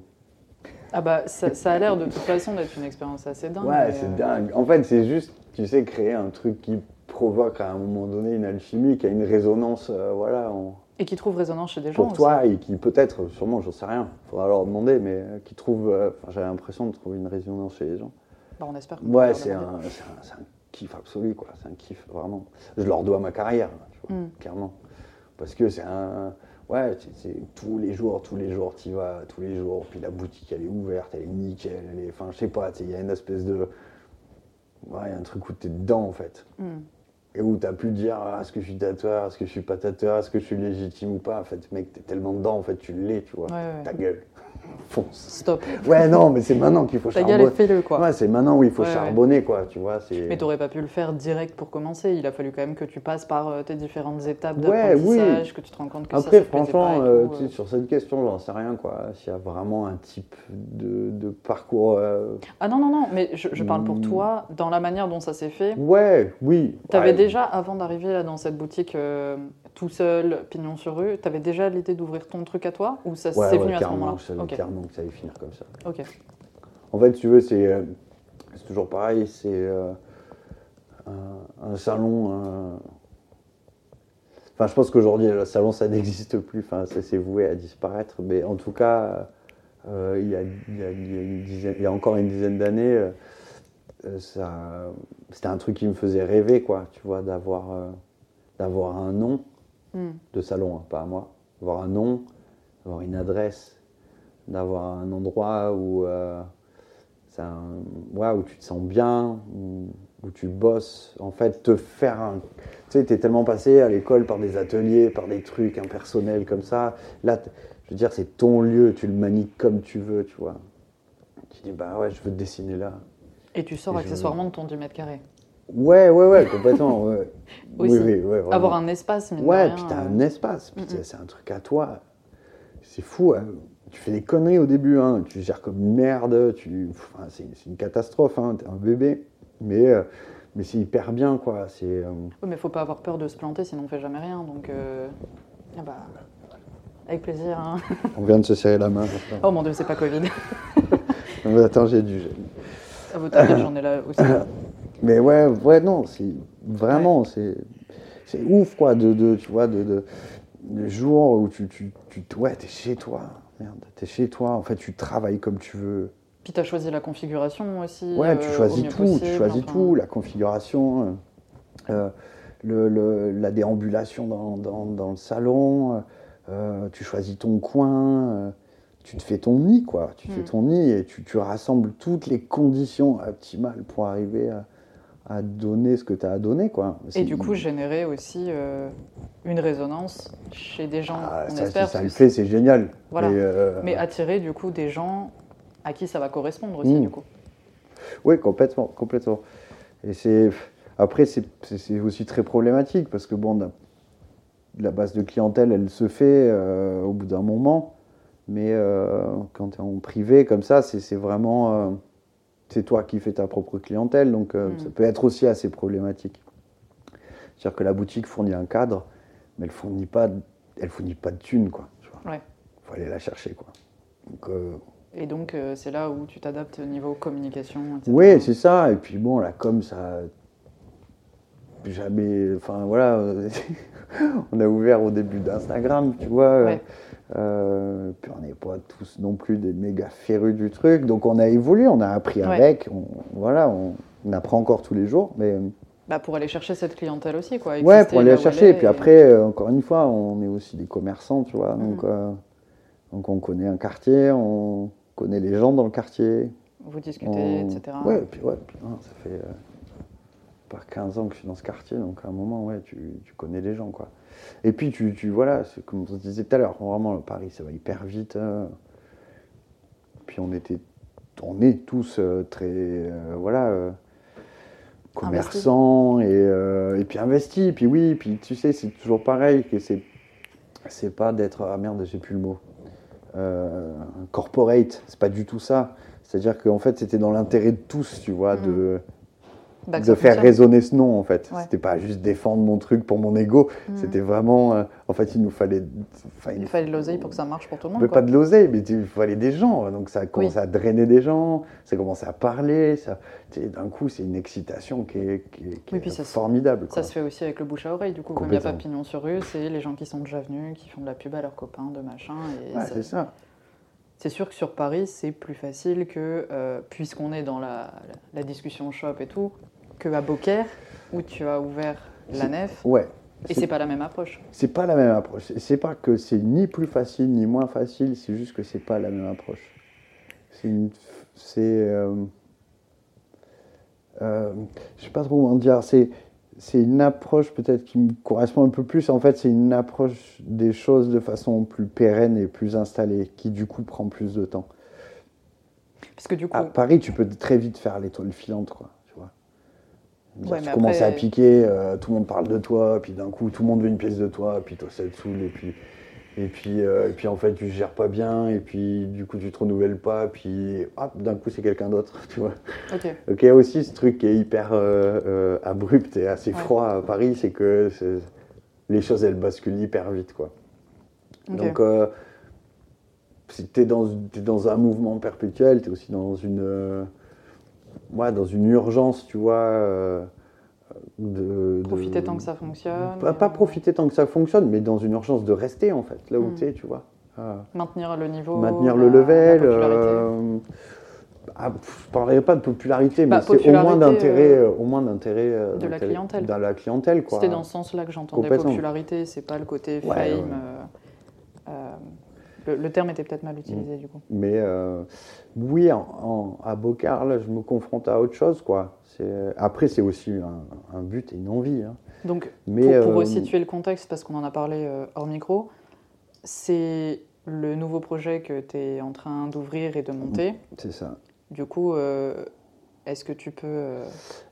Speaker 2: Ah bah, ça, ça a l'air de toute façon d'être une expérience assez dingue.
Speaker 1: Ouais,
Speaker 2: mais,
Speaker 1: c'est
Speaker 2: euh,
Speaker 1: dingue. En fait, c'est juste, tu sais, créer un truc qui provoque à un moment donné une alchimie, qui a une résonance, euh, voilà, en-
Speaker 2: Et qui trouve résonance chez des gens
Speaker 1: pour
Speaker 2: aussi.
Speaker 1: toi et qui peut-être, sûrement, j'en sais rien, faudra leur demander, mais euh, qui trouve, j'ai l'impression de trouver une résonance chez les gens.
Speaker 2: Bah, on espère.
Speaker 1: Ouais, un, c'est un kiff absolu, quoi. C'est un kiff, vraiment. Je leur dois ma carrière, tu vois,
Speaker 2: Mm.
Speaker 1: clairement. Parce que c'est un. Ouais, c'est- tous les jours, tous les jours, tu vas, tous les jours. Puis la boutique, elle est ouverte, elle est nickel. Elle est, enfin, je sais pas, tu sais, il y a une espèce de. Ouais, il y a un truc où tu es dedans, en fait.
Speaker 2: Mm.
Speaker 1: Et où tu pu dire, ah, est-ce que je suis tatoueur, est-ce que je suis pas tatoueur, est-ce que je suis légitime ou pas. En fait, mec, t'es tellement dedans, en fait, tu l'es, tu vois.
Speaker 2: Ouais, ouais.
Speaker 1: Ta gueule. Fonce.
Speaker 2: Stop.
Speaker 1: Ouais, non, mais c'est maintenant qu'il faut
Speaker 2: Ta
Speaker 1: charbonner.
Speaker 2: gueule, fais-le quoi.
Speaker 1: Ouais, c'est maintenant où il faut
Speaker 2: Ouais, ouais.
Speaker 1: charbonner, quoi, tu vois. c'est-
Speaker 2: Mais t'aurais pas pu le faire direct pour commencer. Il a fallu quand même que tu passes par euh, tes différentes étapes
Speaker 1: Ouais, oui.
Speaker 2: d'apprentissage, que tu te rends compte que
Speaker 1: Après,
Speaker 2: ça, ça
Speaker 1: franchement,
Speaker 2: pas
Speaker 1: euh,
Speaker 2: tout, euh.
Speaker 1: sur cette question, j'en sais rien, quoi. S'il y a vraiment un type de, de parcours. euh,
Speaker 2: Ah non, non, non, mais je, je parle pour
Speaker 1: Hmm.
Speaker 2: toi, dans la manière dont ça s'est fait.
Speaker 1: Ouais, oui.
Speaker 2: T'avais déjà, avant d'arriver là dans cette boutique tout seul, pignon sur rue, t'avais déjà l'idée d'ouvrir ton truc à toi Ou ça s'est
Speaker 1: ouais,
Speaker 2: venu à ce moment-là
Speaker 1: je savais clairement que ça allait finir comme ça.
Speaker 2: ok.
Speaker 1: En fait, si tu veux, c'est euh, c'est toujours pareil. C'est euh, un, un salon. euh, Enfin, je pense qu'aujourd'hui, le salon, ça [LAUGHS] n'existe plus. Enfin, ça s'est voué à disparaître. Mais en tout cas, euh, il, y a, il y a- il y a une dizaine- il y a encore une dizaine d'années, euh, c'était un truc qui me faisait rêver, quoi. Tu vois, d'avoir euh, d'avoir un nom De salon, hein, pas à moi. Avoir un nom, avoir une adresse, d'avoir un endroit où, euh, ouais, où tu te sens bien, où, où tu bosses. En fait, te faire un. Tu sais, tu es tellement passé à l'école par des ateliers, par des trucs impersonnels comme ça. Là, je veux dire, c'est ton lieu, tu le manies comme tu veux, tu vois. Tu dis, bah ouais, je veux te dessiner là.
Speaker 2: Et tu sors
Speaker 1: Et je-
Speaker 2: accessoirement de ton 10 mètres carrés.
Speaker 1: Ouais, ouais, ouais, complètement. ouais.
Speaker 2: Aussi. [LAUGHS]
Speaker 1: Oui, oui, ouais, vraiment.
Speaker 2: Avoir un espace, de
Speaker 1: Ouais,
Speaker 2: rien,
Speaker 1: puis t'as
Speaker 2: euh,
Speaker 1: un espace, puis c'est un truc à toi. C'est fou, hein. tu fais des conneries au début, hein. tu gères comme une merde, tu... enfin, c'est c'est une catastrophe, hein. t'es un bébé, mais, euh, mais c'est hyper bien, quoi. C'est, euh,
Speaker 2: Oui, mais faut pas avoir peur de se planter, sinon on fait jamais rien. Donc, euh, ah bah, avec plaisir. hein. [LAUGHS]
Speaker 1: On vient de se serrer la main.
Speaker 2: Oh mon dieu, c'est pas Covid.
Speaker 1: Non, mais [LAUGHS] attends, j'ai du gel.
Speaker 2: À votre avis, j'en ai là aussi.
Speaker 1: Mais ouais, ouais, non, c'est vraiment, c'est, c'est ouf, quoi, de, de, tu vois, de, de, de jours où tu, tu, tu ouais, t'es chez toi, merde, t'es chez toi, en fait, tu travailles comme tu veux.
Speaker 2: Puis t'as choisi la configuration aussi.
Speaker 1: Ouais,
Speaker 2: euh,
Speaker 1: tu
Speaker 2: au
Speaker 1: choisis tout,
Speaker 2: possible,
Speaker 1: tu choisis
Speaker 2: enfin.
Speaker 1: tout, la configuration, euh, euh, le, le- la déambulation dans, dans- dans le salon, euh, tu choisis ton coin, euh, tu te fais ton nid, quoi. Tu fais
Speaker 2: Mm.
Speaker 1: ton nid et tu, tu rassembles toutes les conditions optimales pour arriver à, à donner ce que tu as à donner, quoi.
Speaker 2: Et du coup, générer aussi euh, une résonance chez des gens,
Speaker 1: Ah,
Speaker 2: on
Speaker 1: ça,
Speaker 2: espère.
Speaker 1: si ça le fait, c'est génial.
Speaker 2: Voilà.
Speaker 1: Mais, euh,
Speaker 2: Mais attirer du coup des gens à qui ça va correspondre aussi,
Speaker 1: Mm.
Speaker 2: du coup.
Speaker 1: Oui, complètement, complètement. Et c'est après c'est aussi très problématique parce que bon, la base de clientèle, elle se fait euh, au bout d'un moment, mais quand tu es en privé comme ça, c'est vraiment c'est toi qui fais ta propre clientèle, donc euh,
Speaker 2: Mm.
Speaker 1: ça peut être aussi assez problématique. C'est-à-dire que la boutique fournit un cadre, mais elle fournit pas, elle fournit pas de thunes, quoi.
Speaker 2: Ouais.
Speaker 1: Faut aller la chercher, quoi. Donc, euh,
Speaker 2: Et donc, euh, c'est là où tu t'adaptes au niveau communication, etc.
Speaker 1: Oui, c'est ça. Et puis bon, la com, ça. Jamais. Enfin voilà. [LAUGHS] on a ouvert au début d'Instagram, tu vois.
Speaker 2: Ouais.
Speaker 1: Euh, puis on n'est pas tous non plus des méga férus du truc. Donc on a évolué, on a appris
Speaker 2: Ouais.
Speaker 1: avec. On, voilà, on, on apprend encore tous les jours. Mais
Speaker 2: Bah, pour aller chercher cette clientèle aussi, quoi.
Speaker 1: ouais, pour aller la chercher. Et puis après, euh, encore une fois, on est aussi des commerçants, tu vois. Donc,
Speaker 2: Mhm.
Speaker 1: euh, donc on connaît un quartier, on connaît les gens dans le quartier.
Speaker 2: Vous discutez,
Speaker 1: On-
Speaker 2: etc.
Speaker 1: Ouais, et puis ouais, puis, hein, ça fait pas 15 ans que je suis dans ce quartier, donc à un moment, ouais, tu, tu connais les gens, quoi. Et puis, tu, tu voilà, comme on se disait tout à l'heure, vraiment, le Paris, ça va hyper vite. hein. Puis on était, on est tous euh, très, euh, voilà, euh, commerçants et, et puis investis. Puis oui, puis tu sais, c'est toujours pareil, que c'est, c'est pas d'être, ah merde, j'ai plus le mot. Corporate, c'est pas du tout ça. C'est-à-dire qu'en fait, c'était dans l'intérêt de tous, tu vois, de,
Speaker 2: Bah,
Speaker 1: de faire
Speaker 2: fonctionne.
Speaker 1: résonner ce nom, en fait.
Speaker 2: Ouais.
Speaker 1: C'était pas juste défendre mon truc pour mon ego.
Speaker 2: Mhm.
Speaker 1: C'était vraiment. euh, en fait, il nous fallait. enfin,
Speaker 2: Il fallait de l'oseille pour que ça marche pour tout le monde.
Speaker 1: mais
Speaker 2: quoi.
Speaker 1: pas de l'oseille, mais il fallait des gens. Donc ça a commencé à drainer des gens, ça a commencé à parler. Ça, d'un coup, c'est une excitation qui est, qui est- qui
Speaker 2: Oui,
Speaker 1: est
Speaker 2: puis ça se-
Speaker 1: formidable.
Speaker 2: Ça se fait aussi avec le bouche à oreille, du coup. Comme il n'y a pas pignon sur rue, c'est les gens qui sont déjà venus, qui font de la pub à leurs copains, de machin. Et
Speaker 1: Ouais,
Speaker 2: ça-
Speaker 1: c'est ça.
Speaker 2: C'est sûr que sur Paris, c'est plus facile que, euh, puisqu'on est dans la, la discussion shop et tout, que à Beaucaire, où tu as ouvert la nef,
Speaker 1: Ouais.
Speaker 2: et c'est pas la même approche.
Speaker 1: C'est pas la même approche. C'est- pas que c'est ni plus facile ni moins facile, c'est juste que c'est pas la même approche. C'est une. C'est. euh, euh, je sais pas trop comment dire. C'est. C'est une approche peut-être qui me correspond un peu plus. En fait, c'est une approche des choses de façon plus pérenne et plus installée, qui du coup prend plus de temps.
Speaker 2: Parce que du coup,
Speaker 1: À Paris, tu peux très vite faire l'étoile filante, quoi. Tu vois.
Speaker 2: Ouais,
Speaker 1: tu commences
Speaker 2: après-
Speaker 1: à piquer, euh, tout le monde parle de toi, puis d'un coup, tout le monde veut une pièce de toi, puis toi, ça te saoule, et puis, et puis, euh, et puis en fait, tu gères pas bien, et puis du coup, tu te renouvelles pas, puis hop, d'un coup, c'est quelqu'un d'autre, [LAUGHS] tu vois.
Speaker 2: ok,
Speaker 1: Donc il y a aussi ce truc qui est hyper euh, euh, abrupt et assez
Speaker 2: Ouais.
Speaker 1: froid à Paris, c'est que les choses, elles basculent hyper vite, quoi. Donc, si tu es dans, t'es dans un mouvement perpétuel, tu es aussi dans une, ouais, dans une urgence, tu vois. Euh, de-
Speaker 2: profiter tant que ça fonctionne.
Speaker 1: Pas,
Speaker 2: euh,
Speaker 1: profiter tant que ça fonctionne, mais dans une urgence de rester, en fait, là où
Speaker 2: Mm.
Speaker 1: tu es, tu vois. Ah.
Speaker 2: Maintenir le niveau.
Speaker 1: Maintenir le level. euh, ah, pff, je parlerai pas de popularité,
Speaker 2: Bah,
Speaker 1: mais c'est au moins d'intérêt,
Speaker 2: euh,
Speaker 1: euh, au moins d'intérêt euh,
Speaker 2: de la clientèle.
Speaker 1: Dans la clientèle, quoi.
Speaker 2: C'était dans ce sens-là que j'entendais popularité, c'est pas le côté
Speaker 1: Ouais,
Speaker 2: fame.
Speaker 1: ouais.
Speaker 2: Euh, euh, le, le terme était peut-être mal utilisé du coup.
Speaker 1: Mais euh, oui, en- en- à là, je me confronte à autre chose, quoi. Après, c'est aussi un, un but et une envie. hein.
Speaker 2: Donc,
Speaker 1: Mais,
Speaker 2: pour, pour
Speaker 1: euh,
Speaker 2: resituer le contexte, parce qu'on en a parlé euh, hors micro, c'est le nouveau projet que tu es en train d'ouvrir et de monter.
Speaker 1: C'est ça.
Speaker 2: Du coup, euh, est-ce que tu peux euh,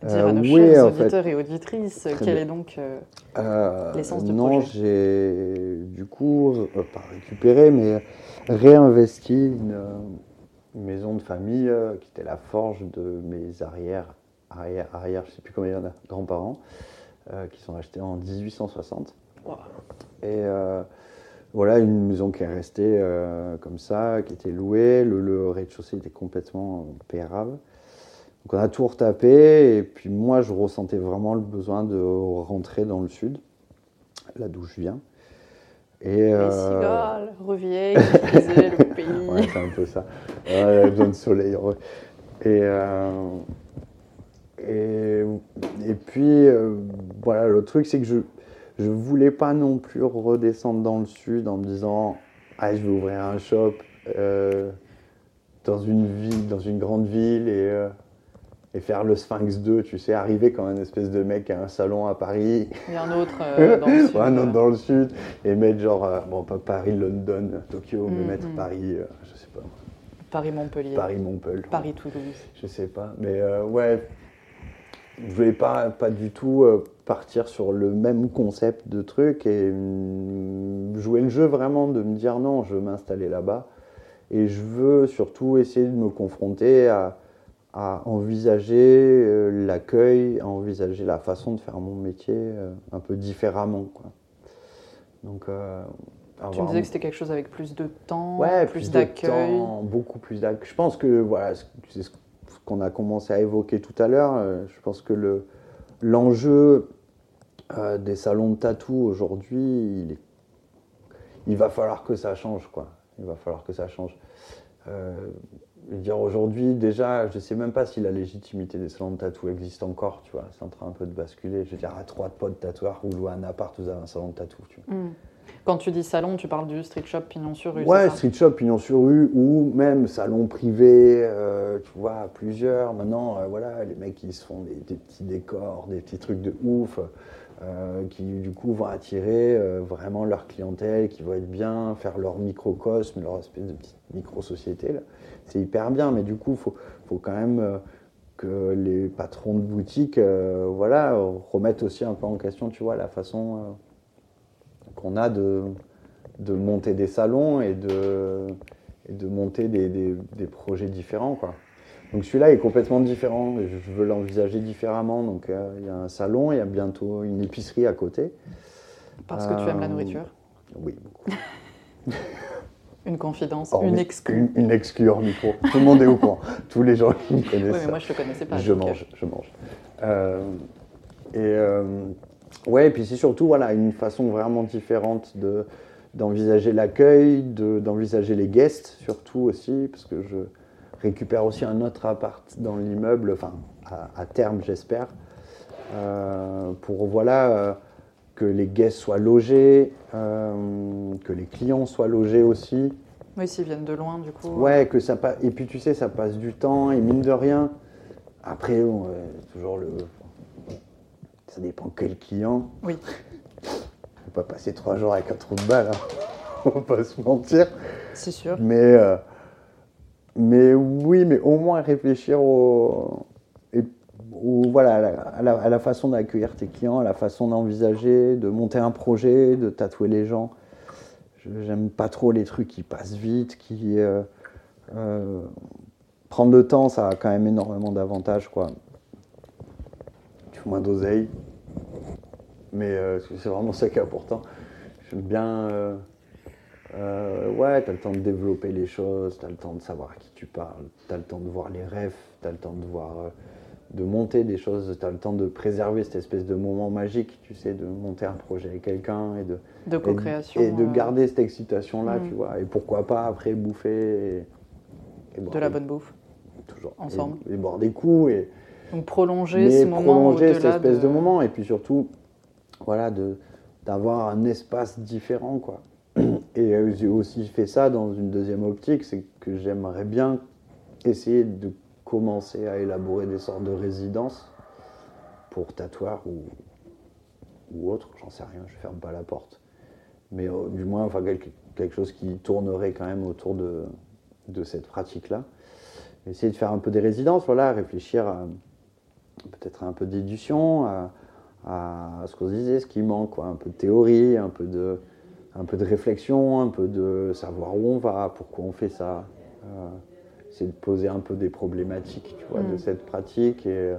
Speaker 2: dire
Speaker 1: Euh,
Speaker 2: à nos
Speaker 1: oui,
Speaker 2: chers
Speaker 1: en fait.
Speaker 2: auditeurs et auditrices
Speaker 1: Très
Speaker 2: quel
Speaker 1: bien.
Speaker 2: est donc euh,
Speaker 1: Euh,
Speaker 2: L'essence du
Speaker 1: non,
Speaker 2: projet?
Speaker 1: j'ai du coup, pas récupéré, mais réinvesti une, maison de famille qui était la forge de mes arrières, arrière, arrière, je sais plus combien il y en a, grands-parents, qui sont achetés en 1860.
Speaker 2: Wow.
Speaker 1: Et voilà, une maison qui est restée euh, comme ça, qui était louée. Le, le rez-de-chaussée était complètement pérave. Donc on a tout retapé. Et puis moi, je ressentais vraiment le besoin de rentrer dans le sud, là d'où je viens. Et, euh,
Speaker 2: cigales [LAUGHS] le pays.
Speaker 1: Ouais, c'est un peu ça. A besoin de soleil. ouais. Et, euh, et, et puis, euh, voilà, le truc, c'est que je, je voulais pas non plus redescendre dans le sud en me disant ah je vais ouvrir un shop euh, dans une ville, dans une grande ville et, euh, et faire le Sphinx 2, tu sais, arriver comme un espèce de mec à un salon à Paris.
Speaker 2: Et un autre euh, [LAUGHS] dans le sud.
Speaker 1: Ouais, un autre dans le sud et mettre genre euh, bon pas Paris, London, Tokyo, mais
Speaker 2: Mm,
Speaker 1: mettre
Speaker 2: mm.
Speaker 1: Paris, euh, je sais pas,
Speaker 2: Paris-Montpellier.
Speaker 1: Paris, Montpellier.
Speaker 2: Paris-Toulouse.
Speaker 1: Je sais pas, mais euh, ouais, je voulais pas, pas du tout euh, partir sur le même concept de truc et hum, jouer le jeu vraiment de me dire non, je veux m'installer là-bas et je veux surtout essayer de me confronter à, à envisager euh, l'accueil, à envisager la façon de faire mon métier euh, un peu différemment. Quoi. Donc, euh,
Speaker 2: Tu me disais que c'était quelque chose avec plus de temps,
Speaker 1: Ouais,
Speaker 2: plus, d'accueil.
Speaker 1: beaucoup plus d'accueil. Je pense que voilà, ce- c'est ce qu'on a commencé à évoquer tout à l'heure. Je pense que le l'enjeu euh, des salons de tatou aujourd'hui, il, est- il va falloir que ça change, quoi. Il va falloir que ça change. Euh, dire aujourd'hui, déjà, je sais même pas si la légitimité des salons de tatou existe encore, tu vois. C'est en train un peu de basculer. Je veux dire, à trois potes tatoueurs, vous louez un appart, vous avez un salon de tatou, tu vois.
Speaker 2: Hmm. Quand tu dis salon, tu parles du street shop Pignon sur rue.
Speaker 1: Ouais, street shop, pignon sur rue, ou même salon privé, euh, tu vois, plusieurs. Maintenant, euh, voilà, les mecs, ils se font des, des petits décors, des petits trucs de ouf, euh, qui du coup vont attirer euh, vraiment leur clientèle, qui vont être bien, faire leur microcosme, leur espèce de petite micro-société. C'est hyper bien, mais du coup, il faut, faut quand même euh, que les patrons de boutique, voilà, remettent aussi un peu en question, tu vois, la façon qu'on a de, de monter des salons et de, de monter des, des- des projets différents. Quoi. Donc celui-là est complètement différent, je veux l'envisager différemment. Donc euh, il y a un salon, il y a bientôt une épicerie à côté.
Speaker 2: Parce que tu aimes la
Speaker 1: Euh,
Speaker 2: nourriture.
Speaker 1: Oui, beaucoup. [LAUGHS]
Speaker 2: Une confidence, une exclue.
Speaker 1: Une, une exclue hors micro. Tout le monde est au courant. [LAUGHS] Tous les gens qui me connaissent.
Speaker 2: Oui, mais moi je le connaissais pas.
Speaker 1: je
Speaker 2: donc, euh,
Speaker 1: mange, je mange. Euh, et euh, ouais, et puis c'est surtout voilà une façon vraiment différente de d'envisager l'accueil, de- d'envisager les guests surtout aussi, parce que je récupère aussi un autre appart dans l'immeuble, enfin à, à terme j'espère, euh, pour voilà euh, que les guests soient logés, euh, que les clients soient logés aussi.
Speaker 2: Oui, s'ils viennent de loin, du coup.
Speaker 1: Ouais, que ça passe. Et puis tu sais, ça passe du temps et mine de rien. Après, bon, euh, toujours le. Ça dépend quel client.
Speaker 2: Oui.
Speaker 1: Faut pas passer trois jours avec un trou de balle. Hein. [LAUGHS] On va pas se mentir.
Speaker 2: C'est sûr.
Speaker 1: Mais, mais oui, mais au moins réfléchir au, voilà, à, la, façon d'accueillir tes clients, à la façon d'envisager, de monter un projet, de tatouer les gens. J'aime pas trop les trucs qui passent vite, qui. euh, euh, prendre le temps, ça a quand même énormément d'avantages, quoi. Tu fais moins d'oseille, mais euh, c'est vraiment ça qui est important. J'aime bien. Euh, ouais, tu as le temps de développer les choses, tu as le temps de savoir à qui tu parles, tu as le temps de voir les rêves, tu as le temps de voir, euh, de monter des choses, tu as le temps de préserver cette espèce de moment magique, tu sais, de monter un projet avec quelqu'un et de,
Speaker 2: De co-création.
Speaker 1: et de
Speaker 2: euh,
Speaker 1: garder cette excitation-là,
Speaker 2: Mm.
Speaker 1: tu vois, et pourquoi pas après bouffer et, et boire
Speaker 2: de la
Speaker 1: des-
Speaker 2: bonne bouffe.
Speaker 1: toujours,
Speaker 2: ensemble.
Speaker 1: Et, boire des coups et,
Speaker 2: Donc prolonger
Speaker 1: mais
Speaker 2: ce moment
Speaker 1: prolonger cette espèce de... moment et puis surtout voilà de d'avoir un espace différent quoi et euh, j'ai aussi fait ça dans une deuxième optique c'est que j'aimerais bien essayer de commencer à élaborer des sortes de résidences pour tatoueurs ou autre j'en sais rien je ferme pas la porte. Mais euh, du moins enfin quelque, chose qui tournerait quand même autour de cette pratique là essayer de faire un peu des résidences voilà réfléchir à peut-être un peu d'édition, à, ce qu'on disait, ce qui manque, quoi, un peu de théorie, un peu de, un peu de réflexion, un peu de savoir où on va, pourquoi on fait ça. Euh, c'est de poser un peu des problématiques tu vois, de
Speaker 2: Mm.
Speaker 1: cette pratique et,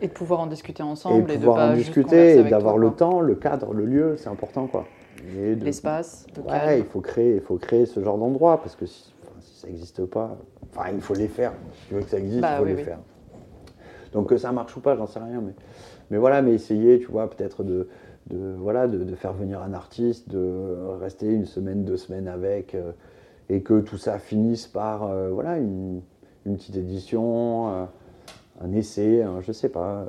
Speaker 2: Et de pouvoir en discuter
Speaker 1: et
Speaker 2: ensemble et,
Speaker 1: pouvoir
Speaker 2: de pas
Speaker 1: en discuter et d'avoir le
Speaker 2: quoi.
Speaker 1: temps, le cadre, le lieu, c'est important quoi. De-
Speaker 2: L'espace, le
Speaker 1: Ouais, il faut créer, il faut créer ce genre d'endroit parce que si, enfin, si ça n'existe pas, enfin il faut les faire. Si tu veux que ça existe,
Speaker 2: Bah
Speaker 1: il faut
Speaker 2: oui,
Speaker 1: les
Speaker 2: oui.
Speaker 1: faire. Donc que ça marche ou pas, j'en sais rien, mais, mais voilà, mais essayer, tu vois, peut-être de, de, voilà, de, de faire venir un artiste, de rester une semaine, deux semaines avec, euh, et que tout ça finisse par, euh, voilà, une, une petite édition, euh, un essai, un- je sais pas.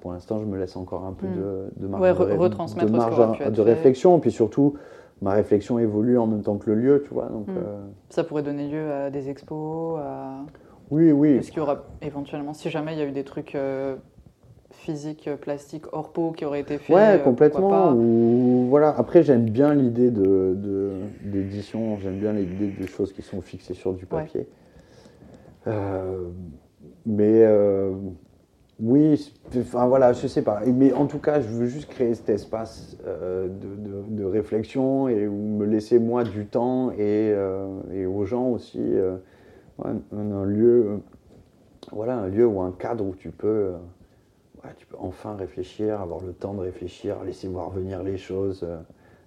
Speaker 1: pour l'instant, je me laisse encore un peu
Speaker 2: Mm.
Speaker 1: de, de marge,
Speaker 2: Ouais,
Speaker 1: de,
Speaker 2: re-
Speaker 1: marge de réflexion. Puis surtout, ma réflexion évolue en même temps que le lieu, tu vois. Donc,
Speaker 2: Mm.
Speaker 1: euh,
Speaker 2: Ça pourrait donner lieu à des expos, à...
Speaker 1: oui, oui.
Speaker 2: Est-ce qu'il y aura éventuellement, si jamais il y a eu des trucs physiques, euh, plastiques, hors pot qui auraient été faits
Speaker 1: Ouais,
Speaker 2: euh,
Speaker 1: complètement.
Speaker 2: pas
Speaker 1: Ou voilà. Après, j'aime bien l'idée de de- d'édition. j'aime bien l'idée des choses qui sont fixées sur du papier. Euh, mais euh, oui, enfin voilà, je sais pas. Mais en tout cas, je veux juste créer cet espace euh, de, de- de réflexion et où me laisser moi du temps et, et aux gens aussi ouais, un, un lieu, voilà, un lieu ou un cadre où tu peux. Ouais, tu peux enfin réfléchir, avoir le temps de réfléchir, laisser voir venir les choses, euh,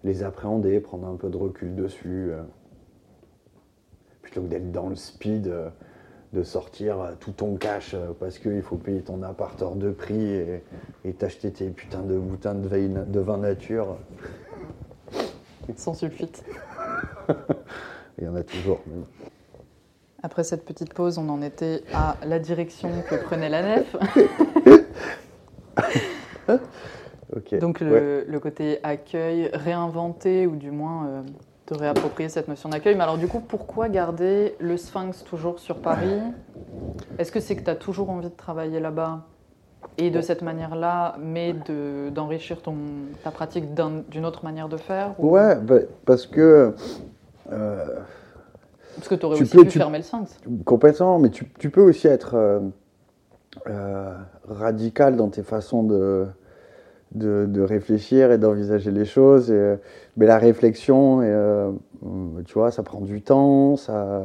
Speaker 1: les appréhender, prendre un peu de recul dessus. euh. plutôt que d'être dans le speed, euh, de sortir tout ton cash parce qu'il faut payer ton appart hors de prix et et t'acheter tes putains de boutins de, veille- de vin nature. [LAUGHS]
Speaker 2: Sans sulfite. [LAUGHS]
Speaker 1: Il y en a toujours.
Speaker 2: Après cette petite pause, on en était à la direction que prenait la nef. [LAUGHS] [LAUGHS] Donc le,
Speaker 1: Ouais.
Speaker 2: le côté accueil, réinventer ou du moins euh, de réapproprier cette notion d'accueil. Mais alors du coup, pourquoi garder le Sphinx toujours sur Paris? Est-ce que c'est que tu as toujours envie de travailler là-bas? Et de cette manière-là, mais de- d'enrichir ton ta pratique d'un- d'une autre manière de faire ou-
Speaker 1: Ouais, bah, parce que. euh,
Speaker 2: Parce que tu aurais aussi
Speaker 1: peux-
Speaker 2: pu
Speaker 1: tu-
Speaker 2: fermer le Sphinx.
Speaker 1: Complètement, mais tu, tu peux aussi être euh, euh, radical dans tes façons de, de, réfléchir et d'envisager les choses. euh, mais la réflexion, euh, tu vois, ça prend du temps, ça,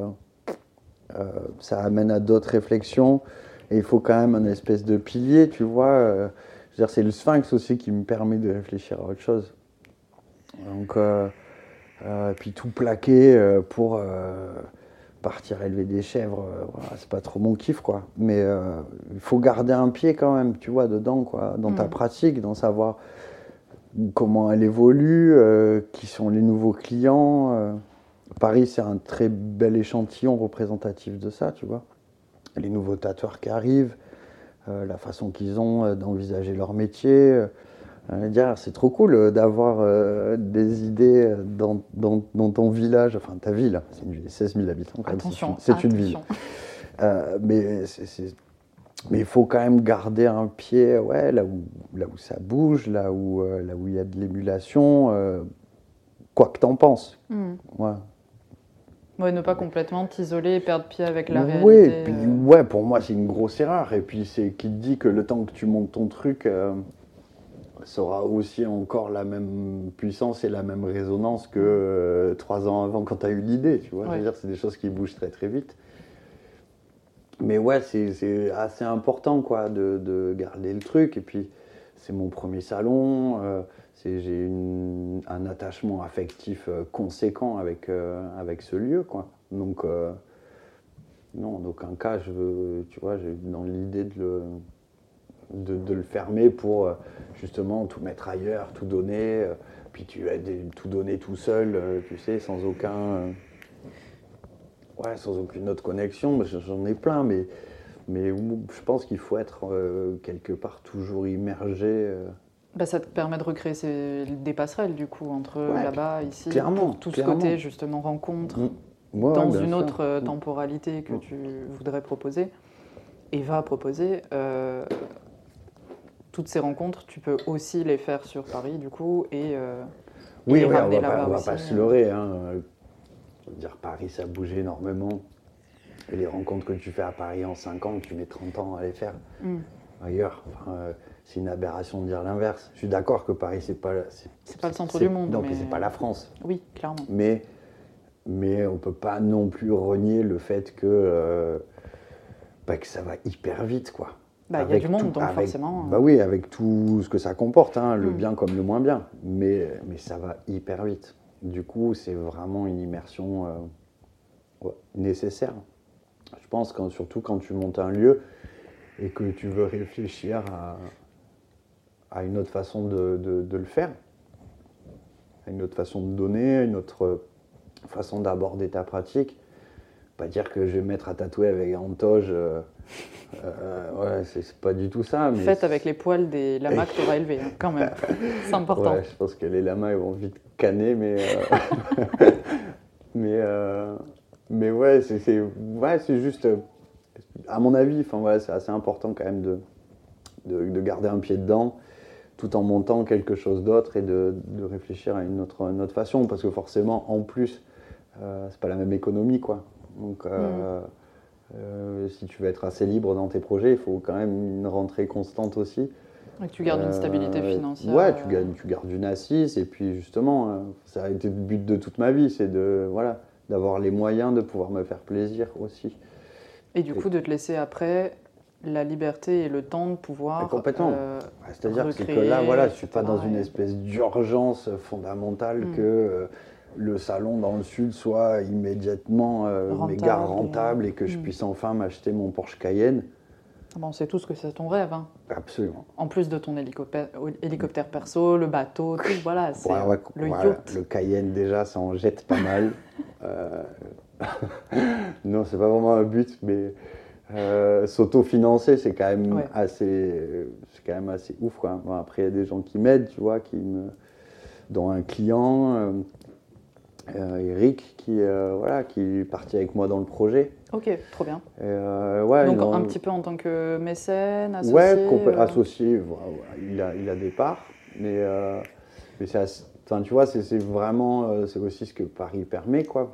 Speaker 1: ça amène à d'autres réflexions. Et il faut quand même un espèce de pilier, tu vois. je dire, c'est le sphinx aussi qui me permet de réfléchir à autre chose. Donc, puis tout plaquer pour partir élever des chèvres, euh, voilà, c'est pas trop mon kiff, quoi. Mais euh, il faut garder un pied quand même, tu vois, dedans, quoi, dans ta
Speaker 2: Mm.
Speaker 1: pratique, dans savoir comment elle évolue, euh, qui sont les nouveaux clients. euh. Paris, c'est un très bel échantillon représentatif de ça, tu vois. Les nouveaux tatoueurs qui arrivent, la façon qu'ils ont d'envisager leur métier. Euh, dire, c'est trop cool euh, d'avoir euh, des idées dans, dans- dans ton village, enfin ta ville, c'est une ville, 16 000 habitants c'est
Speaker 2: Attention,
Speaker 1: une- c'est une, ville. Euh, mais il faut quand même garder un pied ouais, là, où, là où ça bouge, là où euh, là où il y a de l'émulation, quoi que t'en penses.
Speaker 2: Hmm.
Speaker 1: Ouais.
Speaker 2: Ouais, ne pas complètement t'isoler et perdre pied avec la réalité.
Speaker 1: Puis, ouais, pour moi, c'est une grosse erreur. Et puis, c'est qui te dit que le temps que tu montes ton truc, euh, ça aura aussi encore la même puissance et la même résonance que euh, trois ans avant quand tu as eu l'idée. Tu vois,
Speaker 2: Ouais.
Speaker 1: c'est des choses qui bougent très très vite. Mais ouais, c'est assez important quoi, de, de garder le truc. Et puis, c'est mon premier salon. euh, J'ai un attachement affectif euh, conséquent avec, euh, avec ce lieu. Quoi. Donc, non, en aucun cas, je veux, tu vois, j'ai dans l'idée de le, de, de le fermer pour euh, justement tout mettre ailleurs, tout donner, euh, puis tu as tout donner tout seul, euh, tu sais, sans aucun, ouais, sans aucune autre connexion. J'en ai plein, mais, mais je pense qu'il faut être euh, quelque part toujours immergé. euh,
Speaker 2: Bah, ça te permet de recréer ces- des passerelles du coup entre
Speaker 1: Ouais,
Speaker 2: là-bas, ici,
Speaker 1: clairement,
Speaker 2: tout, ce
Speaker 1: clairement.
Speaker 2: côté justement rencontre
Speaker 1: Mm. Ouais,
Speaker 2: dans une
Speaker 1: sûr.
Speaker 2: autre
Speaker 1: Mm.
Speaker 2: temporalité que
Speaker 1: Mm.
Speaker 2: tu voudrais proposer et va proposer. euh, toutes ces rencontres, tu peux aussi les faire sur Paris du coup et euh,
Speaker 1: Oui,
Speaker 2: et
Speaker 1: on
Speaker 2: ramener
Speaker 1: va pas,
Speaker 2: là-bas
Speaker 1: on va
Speaker 2: aussi,
Speaker 1: pas
Speaker 2: euh.
Speaker 1: se leurrer. Hein. Dire, Paris, ça a bougé énormément. Et les rencontres que tu fais à Paris en 5 ans, tu mets 30 ans à les faire
Speaker 2: Mm.
Speaker 1: ailleurs. Enfin, euh, c'est une aberration de dire l'inverse. Je suis d'accord que Paris, c'est pas.
Speaker 2: C'est pas le centre du monde,
Speaker 1: Non,
Speaker 2: mais-
Speaker 1: c'est pas la France.
Speaker 2: oui, clairement.
Speaker 1: Mais, mais on peut pas non plus renier le fait que, euh, bah, que ça va hyper vite, quoi.
Speaker 2: Bah, il y a du monde,
Speaker 1: tout-
Speaker 2: donc
Speaker 1: avec-
Speaker 2: forcément.
Speaker 1: Bah oui, avec tout ce que ça comporte, hein, le
Speaker 2: Mm.
Speaker 1: bien comme le moins bien. Mais, mais ça va hyper vite. Du coup, c'est vraiment une immersion euh, nécessaire. Je pense, quand, surtout quand tu montes un lieu et que tu veux réfléchir à, à une autre façon de, de- de le faire, à une autre façon de donner, une autre façon d'aborder ta pratique. pas dire que je vais me mettre à tatouer avec un toge. euh, euh, ouais, c'est pas du tout ça. Mais
Speaker 2: Faites avec les poils des lamas que tu auras élevés, hein, quand même. [LAUGHS] C'est important.
Speaker 1: Ouais, je pense que les lamas ils vont vite canner, mais. euh, [LAUGHS] mais, euh, mais ouais, c'est ouais, juste. À mon avis, voilà, c'est assez important quand même de, de, de garder un pied dedans tout en montant quelque chose d'autre et de, de réfléchir à une autre, une autre façon parce que forcément, en plus, euh, c'est pas la même économie quoi. Donc. euh, euh, si tu veux être assez libre dans tes projets, il faut quand même une rentrée constante aussi.
Speaker 2: Et que tu gardes une stabilité
Speaker 1: Euh,
Speaker 2: financière.
Speaker 1: Ouais, tu, gardes, tu gardes une assise et puis justement, euh, ça a été le but de toute ma vie, c'est de voilà, d'avoir les moyens de pouvoir me faire plaisir aussi.
Speaker 2: Et du coup, de te laisser après la liberté et le temps de pouvoir.
Speaker 1: Complètement.
Speaker 2: euh,
Speaker 1: Ouais, C'est-à-dire que là, voilà, je suis pas dans une espèce d'urgence fondamentale
Speaker 2: Mm.
Speaker 1: que le salon dans le sud soit immédiatement euh,
Speaker 2: Rentable
Speaker 1: méga rentable et que je puisse enfin m'acheter mon Porsche Cayenne.
Speaker 2: Bon, on sait tous que c'est ton rêve. hein.
Speaker 1: Absolument.
Speaker 2: En plus de ton hélicoptère, hélicoptère perso, le bateau, tout, [LAUGHS] voilà, c'est
Speaker 1: Ouais, ouais,
Speaker 2: le
Speaker 1: voilà,
Speaker 2: yacht.
Speaker 1: le Cayenne déjà, ça en jette pas mal. [LAUGHS] Euh, [LAUGHS] non, c'est pas vraiment un but, mais euh, s'autofinancer, c'est quand même
Speaker 2: Ouais.
Speaker 1: assez, quand même assez ouf. Quoi. Bon, après, il y a des gens qui m'aident, tu vois, qui me, dont un client, euh, Eric, qui, euh, voilà, qui est parti avec moi dans le projet.
Speaker 2: Ok, trop bien.
Speaker 1: Et, euh, ouais,
Speaker 2: Donc
Speaker 1: non,
Speaker 2: un petit peu en tant que mécène, associé
Speaker 1: Ouais,
Speaker 2: euh,
Speaker 1: associé, voilà, voilà, il, a, il a des parts, mais, euh, mais c'est assez- enfin, tu vois, c'est c'est vraiment, euh, c'est aussi ce que Paris permet, quoi.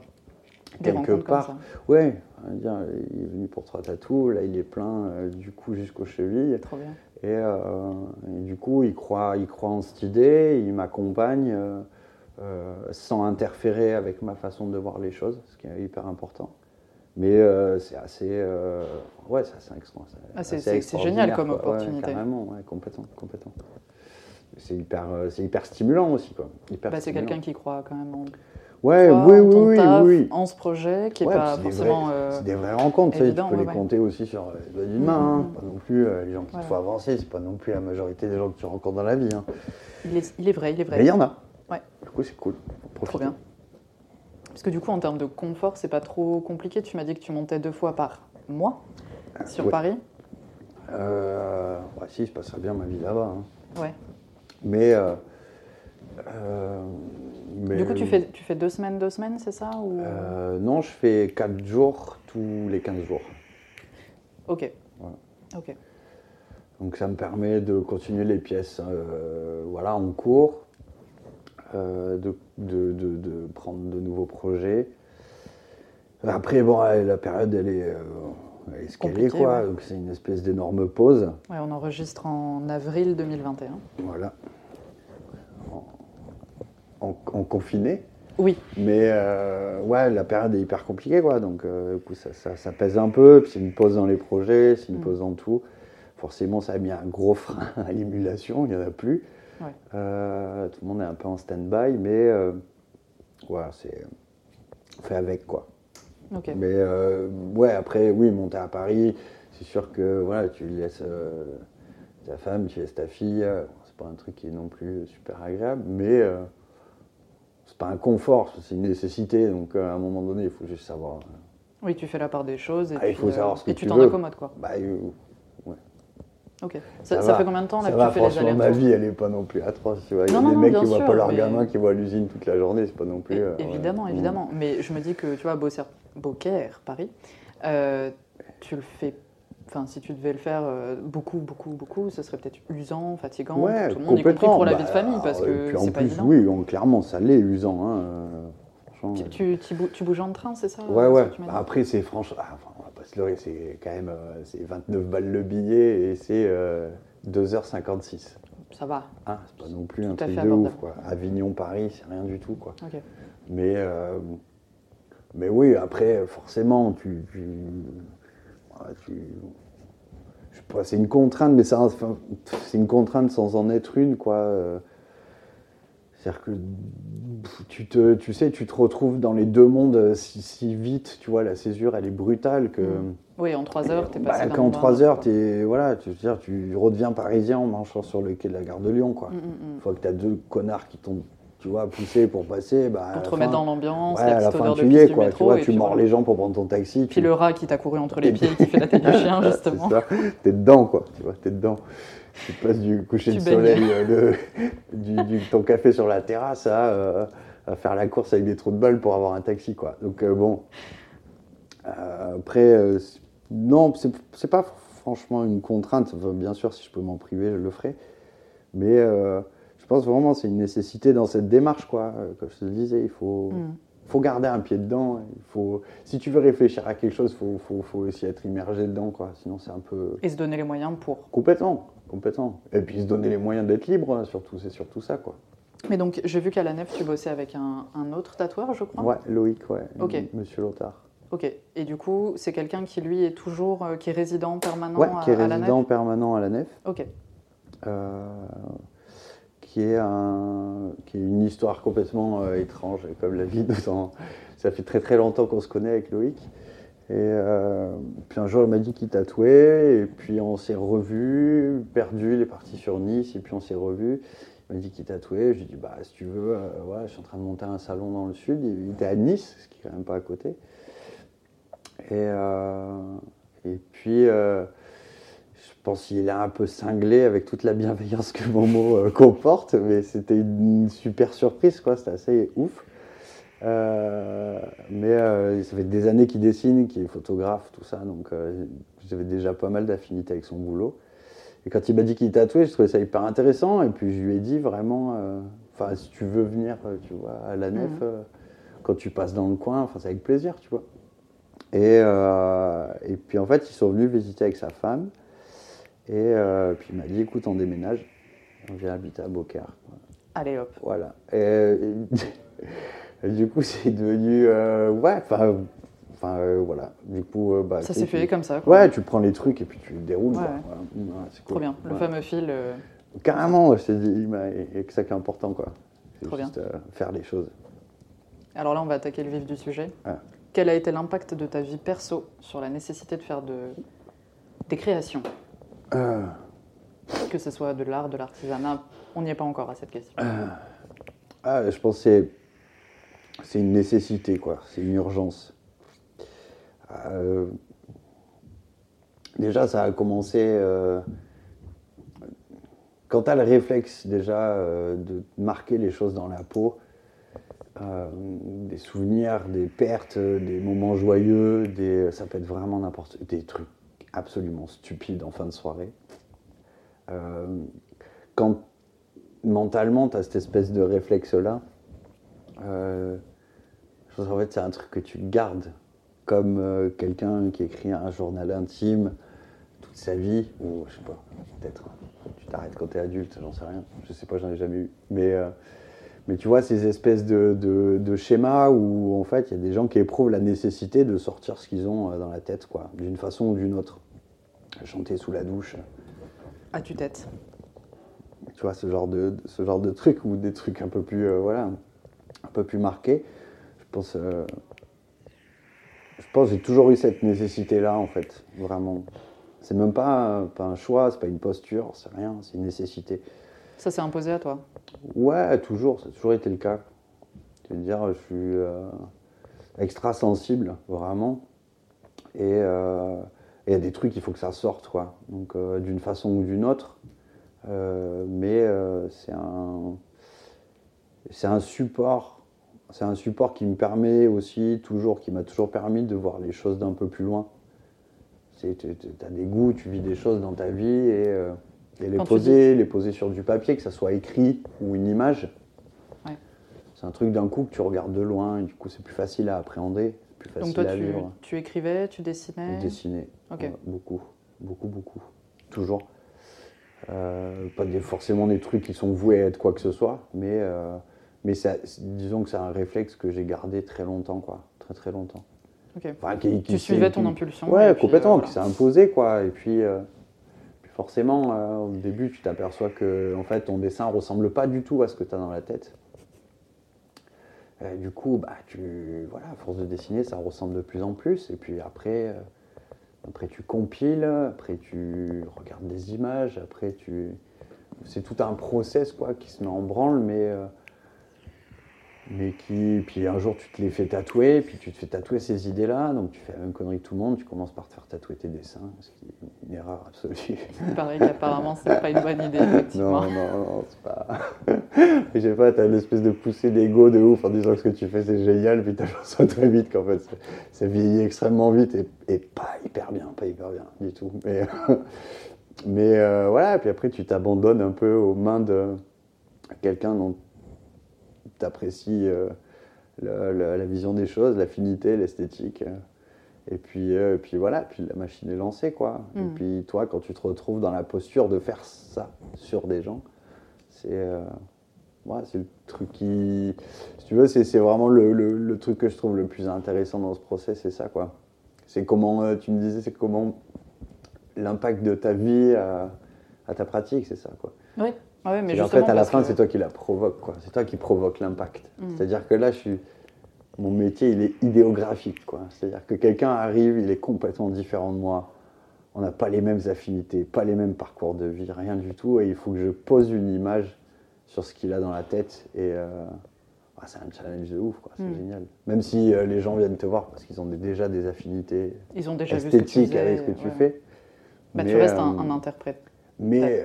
Speaker 2: des
Speaker 1: quelque part.
Speaker 2: comme ça.
Speaker 1: Ouais, dire, il est venu pour trois tatous, là il est plein du coup jusqu'aux chevilles,
Speaker 2: Trop bien.
Speaker 1: et, et du coup il croit, il croit en cette idée, il m'accompagne euh, sans interférer avec ma façon de voir les choses, ce qui est hyper important. Mais euh, c'est assez, euh, ouais, c'est assez extra.
Speaker 2: Ah, c'est-
Speaker 1: assez
Speaker 2: c'est génial comme
Speaker 1: quoi. Ouais,
Speaker 2: opportunité.
Speaker 1: carrément, ouais, complètement, complètement. C'est hyper, c'est hyper stimulant aussi, quoi.
Speaker 2: Bah, c'est quelqu'un qui croit quand même en
Speaker 1: Ouais,
Speaker 2: toi,
Speaker 1: oui,
Speaker 2: en
Speaker 1: oui,
Speaker 2: ton
Speaker 1: oui,
Speaker 2: taf,
Speaker 1: oui.
Speaker 2: en ce projet, qui n'est
Speaker 1: Ouais,
Speaker 2: pas
Speaker 1: c'est des
Speaker 2: forcément.
Speaker 1: C'est des vraies rencontres, tu sais, tu
Speaker 2: évident,
Speaker 1: peux les compter aussi sur les doigts d'une main. hein.
Speaker 2: Mhm.
Speaker 1: Pas non plus les gens qu'il
Speaker 2: Voilà.
Speaker 1: faut avancer, c'est pas non plus la majorité des gens que tu rencontres dans la vie. hein.
Speaker 2: il, est, il est vrai, il est vrai.
Speaker 1: Mais il y en a.
Speaker 2: Ouais.
Speaker 1: Du coup, c'est cool.
Speaker 2: Trop bien. Parce que du coup, en termes de confort, c'est pas trop compliqué. Tu m'as dit que tu montais deux fois par mois sur
Speaker 1: ouais.
Speaker 2: Paris.
Speaker 1: Euh, ouais, si, je passerais bien ma vie là-bas. hein.
Speaker 2: Ouais.
Speaker 1: Mais, euh, euh, mais-
Speaker 2: Du coup, tu fais, tu fais deux semaines, deux semaines, c'est ça ou...
Speaker 1: Euh, non, je fais 4 jours tous les 15 jours.
Speaker 2: Ok.
Speaker 1: Voilà.
Speaker 2: Ok.
Speaker 1: Donc ça me permet de continuer les pièces voilà, en cours, de, de- de- de prendre de nouveaux projets. Après, bon, la période, elle est, euh, elle est quoi.
Speaker 2: ouais.
Speaker 1: Donc c'est une espèce d'énorme pause.
Speaker 2: Ouais, on enregistre en avril 2021.
Speaker 1: Voilà. En, confiné.
Speaker 2: Oui.
Speaker 1: Mais euh, ouais, la période est hyper compliquée, quoi. Donc, euh, du coup, ça, ça- ça pèse un peu. Puis c'est une pause dans les projets, c'est une
Speaker 2: Mm.
Speaker 1: pause dans tout. Forcément, ça a mis un gros frein [LAUGHS] à l'émulation. Il n'y en a plus.
Speaker 2: Ouais.
Speaker 1: Euh, tout le monde est un peu en stand-by, mais euh, voilà, c'est on fait avec, quoi.
Speaker 2: Ok.
Speaker 1: Mais euh, ouais, après, oui, monter à Paris, c'est sûr que voilà, tu laisses ta femme, tu laisses ta fille. c'est pas un truc qui est non plus super agréable, mais c'est pas un confort, c'est une nécessité. Donc à un moment donné, il faut juste savoir.
Speaker 2: Oui, tu fais la part des choses et,
Speaker 1: Ah, il
Speaker 2: puis,
Speaker 1: faut savoir ce que
Speaker 2: et tu t'en accommodes quoi.
Speaker 1: bah,
Speaker 2: Ok. Ça,
Speaker 1: Ça
Speaker 2: ça
Speaker 1: va.
Speaker 2: fait combien de temps là
Speaker 1: ça
Speaker 2: que
Speaker 1: va,
Speaker 2: tu fais les
Speaker 1: franchement, ma
Speaker 2: allers-retours
Speaker 1: vie, elle est pas non plus atroce. Tu vois. Il y a
Speaker 2: Non,
Speaker 1: des
Speaker 2: non,
Speaker 1: mecs qui voient
Speaker 2: sûr,
Speaker 1: pas leur
Speaker 2: mais-
Speaker 1: gamin, qui voient l'usine toute la journée, c'est pas non plus.
Speaker 2: É-
Speaker 1: euh, ouais.
Speaker 2: évidemment,
Speaker 1: Mm.
Speaker 2: évidemment. Mais je me dis que tu vois, Beaucaire, Beaucaire Paris, euh, tu le fais. Enfin, si tu devais le faire euh, beaucoup, beaucoup, beaucoup, ce serait peut-être usant, fatigant
Speaker 1: Ouais,
Speaker 2: pour tout le monde, y compris pour la vie
Speaker 1: Bah,
Speaker 2: de famille, parce
Speaker 1: et
Speaker 2: que c'est pas
Speaker 1: plus,
Speaker 2: évident.
Speaker 1: oui, on- clairement, ça l'est usant. Hein,
Speaker 2: Tu, tu, tu bou- tu bouges en train, c'est ça
Speaker 1: Ouais, ouais. Bah, après, c'est franchement. ah, c'est quand même euh, c'est 29 balles le billet et c'est euh, 2h56.
Speaker 2: Ça va.
Speaker 1: Hein, c'est pas non plus un truc de ouf. Quoi. Avignon-Paris, c'est rien du tout. Quoi. Mais, euh, mais oui, après, forcément, tu. tu, tu- je sais pas, c'est une contrainte, mais c'est une contrainte sans en être une, quoi. C'est-à-dire que tu, te, tu sais, tu te retrouves dans les deux mondes si, si vite, tu vois, la césure, elle est brutale que.
Speaker 2: Mm. Oui, en 3 heures, t'es
Speaker 1: Bah,
Speaker 2: passé d'un
Speaker 1: Qu'en
Speaker 2: monde à un
Speaker 1: 3
Speaker 2: autre,
Speaker 1: heures, t'es- voilà, tu, dire, tu redeviens parisien en marchant sur le quai de la gare de Lyon, quoi.
Speaker 2: Mm, mm,
Speaker 1: Une fois que tu as deux connards qui t'ont tu vois, pousser pour passer. Bah,
Speaker 2: Pour te remettre
Speaker 1: fin-
Speaker 2: dans l'ambiance,
Speaker 1: Ouais,
Speaker 2: la
Speaker 1: à la fin, tu y es, quoi.
Speaker 2: métro.
Speaker 1: tu vois, tu mords
Speaker 2: voilà.
Speaker 1: les gens pour prendre ton taxi.
Speaker 2: Puis le rat qui t'a couru entre les pieds, qui fait la [LAUGHS] tête du chien, justement.
Speaker 1: T'es dedans, quoi. Tu vois, t'es dedans. Tu passes du coucher de soleil, euh, [LAUGHS] du, du- ton café sur la terrasse à, euh, à faire la course avec des trous de balles pour avoir un taxi, quoi. Donc, euh, bon. Euh, après, non, c'est pas franchement une contrainte. Enfin, bien sûr, si je peux m'en priver, je le ferai. Mais je pense vraiment que c'est une nécessité dans cette démarche, quoi. Comme je te le disais, il faut,
Speaker 2: Mm.
Speaker 1: faut garder un pied dedans. Il faut, si tu veux réfléchir à quelque chose, il faut, faut, faut aussi être immergé dedans, quoi. Sinon, c'est un peu.
Speaker 2: Et se donner les moyens pour.
Speaker 1: Complètement, complètement. Et puis se donner les moyens d'être libre, hein, surtout, c'est surtout ça, quoi.
Speaker 2: Mais donc, j'ai vu qu'à la nef, tu bossais avec un, un autre tatoueur, je crois.
Speaker 1: Ouais, Loïc, ouais.
Speaker 2: Ok.
Speaker 1: Monsieur Lothar.
Speaker 2: Ok. Et du coup, c'est quelqu'un qui, lui, est toujours. euh, qui est résident permanent
Speaker 1: Ouais,
Speaker 2: à,
Speaker 1: qui est
Speaker 2: à la nef
Speaker 1: résident permanent à la nef.
Speaker 2: Ok.
Speaker 1: euh, qui est un, qui est une histoire complètement euh, étrange, comme la vie. Dans, ça fait très très longtemps qu'on se connaît avec Loïc. Et euh, puis un jour, il m'a dit qu'il tatouait, et puis on s'est revus, perdu, il est parti sur Nice, et puis on s'est revus. Il m'a dit qu'il tatouait, je lui ai dit, bah si tu veux, euh, ouais, je suis en train de monter un salon dans le sud, il était à Nice, ce qui est quand même pas à côté. Et, euh, et puis, euh, je pense qu'il est un peu cinglé avec toute la bienveillance que Momo euh, comporte, mais c'était une super surprise, quoi. C'était assez ouf. Euh, mais euh, ça fait des années qu'il dessine, qu'il est photographe, tout ça, donc euh, j'avais déjà pas mal d'affinités avec son boulot. Et quand il m'a dit qu'il tatouait, je trouvais ça hyper intéressant. Et puis je lui ai dit vraiment, enfin, si tu veux venir, tu vois, à la nef,
Speaker 2: Mhm.
Speaker 1: quand tu passes dans le coin, enfin, c'est avec plaisir, tu vois. Et, et puis en fait, ils sont venus visiter avec sa femme. Et puis il m'a dit, écoute, on déménage, on vient habiter à Beaucaire.
Speaker 2: Allez hop.
Speaker 1: Voilà. Et du coup, [LAUGHS] c'est devenu, euh, ouais, enfin, enfin, euh, voilà. Du coup, euh, bah,
Speaker 2: Ça s'est fait
Speaker 1: tu-
Speaker 2: comme ça. quoi.
Speaker 1: Ouais, tu prends les trucs et puis tu les déroules.
Speaker 2: Ouais.
Speaker 1: Voilà. Ouais, c'est cool.
Speaker 2: Trop bien. Le
Speaker 1: Ouais.
Speaker 2: fameux fil.
Speaker 1: Carrément, que ça qui est important, quoi. C'est
Speaker 2: Trop bien.
Speaker 1: juste euh, faire les choses.
Speaker 2: Alors là, on va attaquer le vif du sujet. Quel a été l'impact de ta vie perso sur la nécessité de faire de... des créations? Que ce soit de l'art, de l'artisanat, on n'y est pas encore à cette question.
Speaker 1: ah, je pense que c'est, une nécessité, quoi. C'est une urgence. Euh, déjà, ça a commencé. euh, quand tu as le réflexe, déjà, euh, de marquer les choses dans la peau, des souvenirs, des pertes, des moments joyeux, des, ça peut être vraiment n'importe des trucs absolument stupides en fin de soirée. Quand mentalement tu as cette espèce de réflexe-là, euh, je pense qu'en fait c'est un truc que tu gardes comme euh, quelqu'un qui écrit un journal intime toute sa vie, ou je sais pas, peut-être hein, tu t'arrêtes quand tu es adulte, j'en sais rien, je sais pas, j'en ai jamais eu. Mais, euh, mais tu vois, ces espèces de, de- de schémas où en fait il y a des gens qui éprouvent la nécessité de sortir ce qu'ils ont dans la tête, quoi, d'une façon ou d'une autre. Chanter sous la douche,
Speaker 2: À tue-tête.
Speaker 1: tu vois, ce genre de, ce genre de trucs ou des trucs un peu plus, voilà, un peu plus marqués. Je pense, euh, je pense que j'ai toujours eu cette nécessité-là, en fait, vraiment. C'est même pas, un- pas un choix, c'est pas une posture, c'est rien, c'est une nécessité.
Speaker 2: Ça s'est imposé à toi?
Speaker 1: Ouais, toujours, ça a toujours été le cas. Je veux dire, je suis euh, extra sensible, vraiment. Et euh, et il y a des trucs, il faut que ça sorte, quoi. Donc, euh, d'une façon ou d'une autre. Mais c'est un, c'est un support. C'est un support qui me permet aussi, toujours, qui m'a toujours permis de voir les choses d'un peu plus loin. Tu as des goûts, tu vis des choses dans ta vie et, euh, et les
Speaker 2: Quand
Speaker 1: poser, les poser sur du papier, que ça soit écrit ou une image.
Speaker 2: Ouais.
Speaker 1: C'est un truc d'un coup que tu regardes de loin et du coup c'est plus facile à appréhender, plus facile
Speaker 2: Donc toi,
Speaker 1: à
Speaker 2: tu,
Speaker 1: vivre.
Speaker 2: tu écrivais, tu dessinais. Ok.
Speaker 1: Ouais, beaucoup, beaucoup, beaucoup. Toujours. Euh, pas des, forcément des trucs qui sont voués à être quoi que ce soit, mais, euh, mais ça- disons que c'est un réflexe que j'ai gardé très longtemps, quoi. Très très longtemps.
Speaker 2: Ok.
Speaker 1: Enfin, qui- qui
Speaker 2: Tu suivais ton
Speaker 1: qui-
Speaker 2: impulsion.
Speaker 1: Ouais,
Speaker 2: puis,
Speaker 1: complètement,
Speaker 2: euh, voilà.
Speaker 1: qui s'est imposé, quoi. Et puis, puis forcément, au début, tu t'aperçois que en fait, ton dessin ressemble pas du tout à ce que tu as dans la tête. Du coup, bah, tu, voilà, à force de dessiner, ça ressemble de plus en plus. Et puis après, après tu compiles, après tu regardes des images, après tu... C'est tout un process quoi, qui se met en branle, mais, euh, mais qui, puis un jour tu te les fais tatouer, puis tu te fais tatouer ces idées-là, donc tu fais la même connerie que tout le monde, tu commences par te faire tatouer tes dessins, ce qui est une erreur absolue.
Speaker 2: Il paraît qu'apparemment c'est pas une bonne idée, effectivement.
Speaker 1: Non, non, non, c'est pas. [LAUGHS] Je sais pas, t'as une espèce de poussée d'ego de ouf en disant que ce que tu fais c'est génial, puis t'aperçois très vite qu'en fait ça vieillit extrêmement vite et, et, pas hyper bien, pas hyper bien du tout. Mais, [LAUGHS] mais euh, voilà, puis après tu t'abandonnes un peu aux mains de quelqu'un dont tu apprécies euh, la, vision des choses, l'affinité, l'esthétique. Et puis, euh, puis voilà, puis la machine est lancée, quoi. Et
Speaker 2: Mm.
Speaker 1: puis toi, quand tu te retrouves dans la posture de faire ça sur des gens, c'est euh, ouais, le truc qui... Si tu veux, c'est c'est vraiment le, le- le truc que je trouve le plus intéressant dans ce process, c'est ça, quoi. C'est comment, euh, tu me disais, c'est comment l'impact de ta vie à, à ta pratique, c'est ça, quoi.
Speaker 2: Oui, Ah oui mais
Speaker 1: Et en
Speaker 2: justement.
Speaker 1: fait, à la fin,
Speaker 2: que-
Speaker 1: c'est toi qui la provoque, quoi. C'est toi qui provoque l'impact.
Speaker 2: Mm.
Speaker 1: C'est-à-dire que là, je suis... mon métier, il est idéographique, quoi. C'est-à-dire que quelqu'un arrive, il est complètement différent de moi. On n'a pas les mêmes affinités, pas les mêmes parcours de vie, rien du tout. Et il faut que je pose une image sur ce qu'il a dans la tête. Et euh, ah, c'est un challenge de ouf, quoi. C'est
Speaker 2: Mm.
Speaker 1: génial. Même si euh, les gens viennent te voir parce qu'ils ont déjà des affinités
Speaker 2: Ils ont déjà vu ce que tu
Speaker 1: esthétiques
Speaker 2: faisais,
Speaker 1: avec ce que tu
Speaker 2: ouais.
Speaker 1: fais.
Speaker 2: Bah,
Speaker 1: Mais,
Speaker 2: tu restes un,
Speaker 1: euh,
Speaker 2: un interprète,
Speaker 1: Mais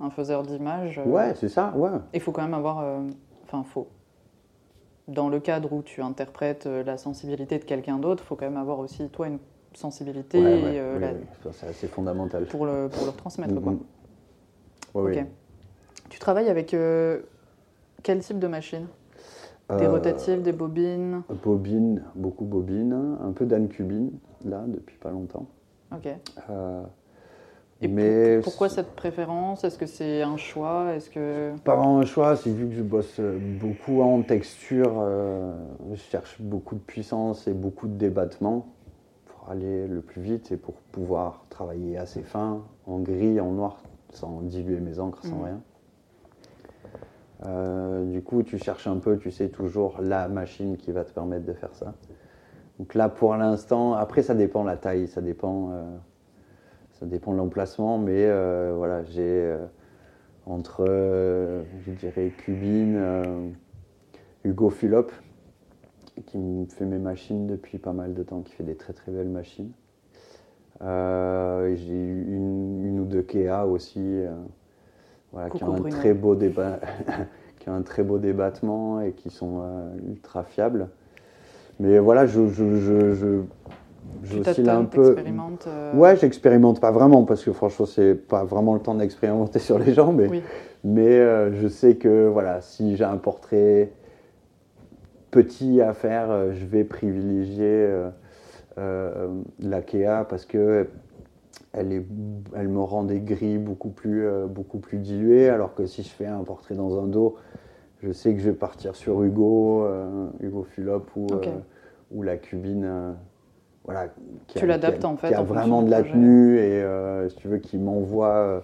Speaker 2: un faiseur d'images. euh,
Speaker 1: ouais, c'est ça, ouais.
Speaker 2: Il faut quand même avoir. euh, Enfin, faux. Dans le cadre où tu interprètes euh, la sensibilité de quelqu'un d'autre, il faut quand même avoir aussi, toi, une sensibilité
Speaker 1: Ouais, ouais, oui,
Speaker 2: la-
Speaker 1: oui. C'est assez fondamental.
Speaker 2: pour, le, pour le transmettre. quoi.
Speaker 1: Mhm. Ouais,
Speaker 2: Ok.
Speaker 1: oui.
Speaker 2: Tu travailles avec euh, quel type de machine? Des
Speaker 1: Euh,
Speaker 2: rotatives, des bobines?
Speaker 1: Bobine, beaucoup bobine, un peu cubine, là, depuis pas longtemps.
Speaker 2: Ok.
Speaker 1: Euh,
Speaker 2: Et pour-
Speaker 1: mais
Speaker 2: pourquoi cette préférence? Est-ce que c'est un choix? Est-ce que
Speaker 1: Pas vraiment un choix, c'est vu que je bosse euh, beaucoup en texture, euh, je cherche beaucoup de puissance et beaucoup de débattement pour aller le plus vite et pour pouvoir travailler assez fin, en gris, en noir, sans diluer mes encres, sans
Speaker 2: Mhm.
Speaker 1: rien. Euh, du coup, tu cherches un peu, tu sais toujours la machine qui va te permettre de faire ça. Donc là, pour l'instant, après, ça dépend la taille, ça dépend, euh, ça dépend de l'emplacement, mais euh, voilà, j'ai euh, entre, euh, je dirais, Cubine, Hugo Philop, qui me fait mes machines depuis pas mal de temps, qui fait des très très belles machines. Euh, j'ai eu une, une ou deux Kea aussi, euh, voilà, qui ont un
Speaker 2: Bruno.
Speaker 1: très beau débat, [LAUGHS] qui ont un très beau débattement et qui sont euh, ultra fiables. Mais voilà, je, je, je, je, un peu.
Speaker 2: euh,
Speaker 1: Ouais, j'expérimente pas vraiment parce que franchement, c'est pas vraiment le temps d'expérimenter [LAUGHS] sur les gens, mais,
Speaker 2: Oui.
Speaker 1: mais euh, je sais que voilà, si j'ai un portrait petit à faire, euh, je vais privilégier euh, euh, la Kea parce que elle, est, elle me rend des gris beaucoup plus, beaucoup plus dilués, alors que si je fais un portrait dans un dos, je sais que je vais partir sur Hugo, Hugo Fulop ou la Cubine. Voilà, qui
Speaker 2: Tu l'adaptes, en fait,
Speaker 1: Qui a
Speaker 2: en
Speaker 1: vraiment de la
Speaker 2: projet.
Speaker 1: tenue et euh, si tu veux, qui m'envoie euh,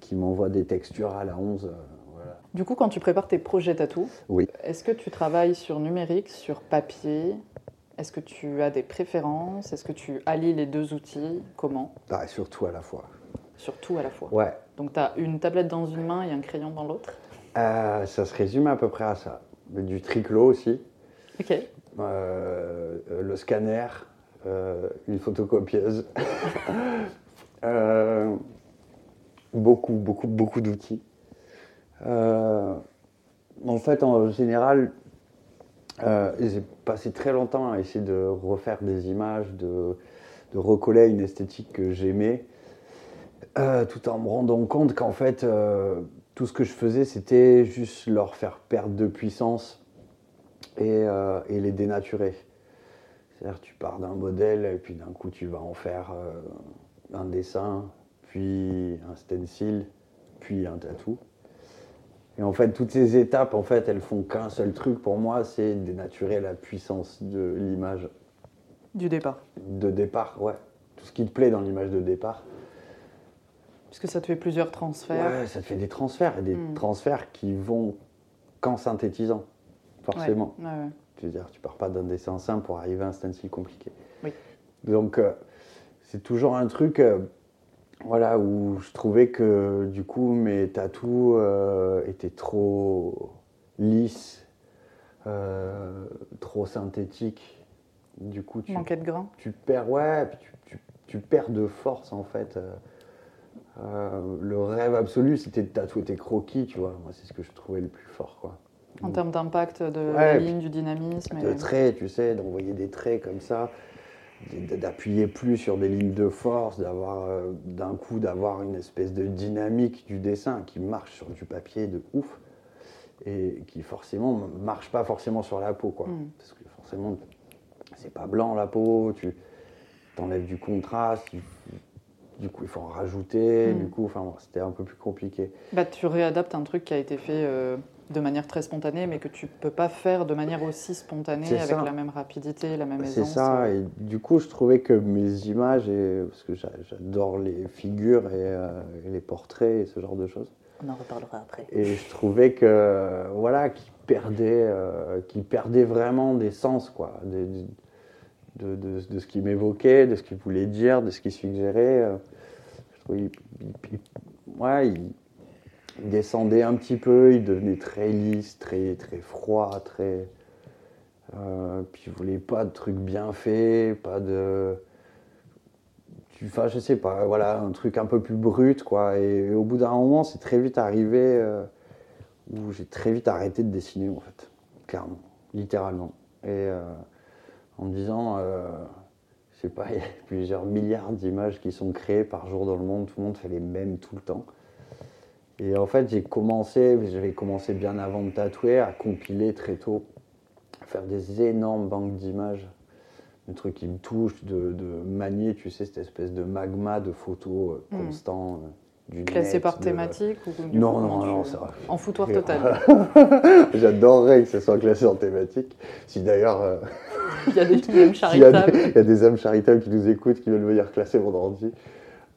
Speaker 1: qui m'envoie des textures à la 11. euh, voilà.
Speaker 2: Du coup, quand tu prépares tes projets tatou,
Speaker 1: Oui.
Speaker 2: est-ce que tu travailles sur numérique, sur papier? Est-ce que tu as des préférences? Est-ce que tu allies les deux outils? Comment?
Speaker 1: Ah, surtout à la fois.
Speaker 2: Surtout à la fois.
Speaker 1: Ouais,
Speaker 2: Donc, tu as une tablette dans une main et un crayon dans l'autre?
Speaker 1: Euh, ça se résume à peu près à ça. Du triclo aussi,
Speaker 2: Ok.
Speaker 1: le scanner, une photocopieuse. [LAUGHS] Euh, beaucoup, beaucoup, beaucoup d'outils. Euh, en fait, en général, euh, j'ai passé très longtemps à essayer de refaire des images, de, recoller une esthétique que j'aimais, euh, tout en me rendant compte qu'en fait, euh, tout ce que je faisais, c'était juste leur faire perdre de puissance euh, et les dénaturer. C'est-à-dire, tu pars d'un modèle et puis d'un coup, tu vas en faire euh, un dessin, puis un stencil, puis un tatou. Et en fait, toutes ces étapes, en fait, elles font qu'un seul truc pour moi, c'est dénaturer la puissance de l'image
Speaker 2: Du départ.
Speaker 1: de départ, ouais. Tout ce qui te plaît dans l'image de départ.
Speaker 2: Puisque ça te fait plusieurs transferts.
Speaker 1: Ouais, ça te fait des transferts, et des
Speaker 2: Mm.
Speaker 1: transferts qui vont qu'en synthétisant, forcément.
Speaker 2: Ouais, ouais, ouais.
Speaker 1: Je veux dire, tu pars pas d'un dessin simple pour arriver à un stencil compliqué.
Speaker 2: Oui.
Speaker 1: Donc, euh, c'est toujours un truc euh, voilà, où je trouvais que du coup, mes tatous euh, étaient trop lisses, trop synthétique. Du coup, tu,
Speaker 2: Manquait de grain.
Speaker 1: tu perds, ouais, tu, tu- tu perds de force en fait. Le rêve absolu, c'était de tatouer tes croquis, tu vois. Moi, c'est ce que je trouvais le plus fort, quoi.
Speaker 2: En termes d'impact de
Speaker 1: Ouais,
Speaker 2: la ligne, du dynamisme.
Speaker 1: de
Speaker 2: et-
Speaker 1: traits, tu sais, d'envoyer des traits comme ça, d'appuyer plus sur des lignes de force, d'avoir euh, d'un coup d'avoir une espèce de dynamique du dessin qui marche sur du papier de ouf et qui forcément marche pas forcément sur la peau, quoi.
Speaker 2: Mm.
Speaker 1: Parce que forcément, c'est pas blanc la peau, tu t'enlèves du contraste, du coup il faut en rajouter,
Speaker 2: Mm.
Speaker 1: du coup, enfin bon, c'était un peu plus compliqué.
Speaker 2: Bah, tu réadaptes un truc qui a été fait euh, de manière très spontanée, mais que tu peux pas faire de manière aussi spontanée,
Speaker 1: C'est
Speaker 2: avec
Speaker 1: ça.
Speaker 2: la même rapidité, la même
Speaker 1: C'est
Speaker 2: aisance.
Speaker 1: ça,
Speaker 2: euh.
Speaker 1: et du coup, je trouvais que mes images, et, parce que j'a- j'adore les figures et, euh, et les portraits et ce genre de choses,
Speaker 2: On en reparlera après.
Speaker 1: et je trouvais que, voilà, qu'ils perdaient, euh, qu'ils perdaient vraiment des sens, quoi, de, de, de- de ce qu'ils m'évoquaient, de ce qu'ils voulaient dire, de ce qu'ils suggéraient. euh. Je trouvais, ils- ouais, ils, ils descendaient un petit peu, ils devenaient très lisses, très, très froids, très... Euh, puis je voulais pas de trucs bien faits, pas de. Enfin, je sais pas, voilà, un truc un peu plus brut, quoi. Et, au bout d'un moment, c'est très vite arrivé euh, où j'ai très vite arrêté de dessiner, en fait, clairement, littéralement. Et euh, en me disant, euh, je sais pas, [LAUGHS] il y a plusieurs milliards d'images qui sont créées par jour dans le monde, tout le monde fait les mêmes tout le temps. Et en fait, j'ai commencé, j'avais commencé bien avant de tatouer, à compiler très tôt à faire des énormes banques d'images, des trucs qui me touchent, de, de manier, tu sais, cette espèce de magma de photos euh,
Speaker 2: Hmm.
Speaker 1: constant. euh, du
Speaker 2: Classé
Speaker 1: net,
Speaker 2: par
Speaker 1: de-
Speaker 2: thématique ou
Speaker 1: Non,
Speaker 2: coup,
Speaker 1: non, non, ça va.
Speaker 2: En foutoir [LAUGHS] total. [LAUGHS]
Speaker 1: J'adorerais que ce soit classé en thématique. Si d'ailleurs, euh, [LAUGHS]
Speaker 2: Il y a des
Speaker 1: y, a
Speaker 2: charitables.
Speaker 1: des- il y a des âmes charitables qui nous écoutent, qui veulent venir classer mon ordi.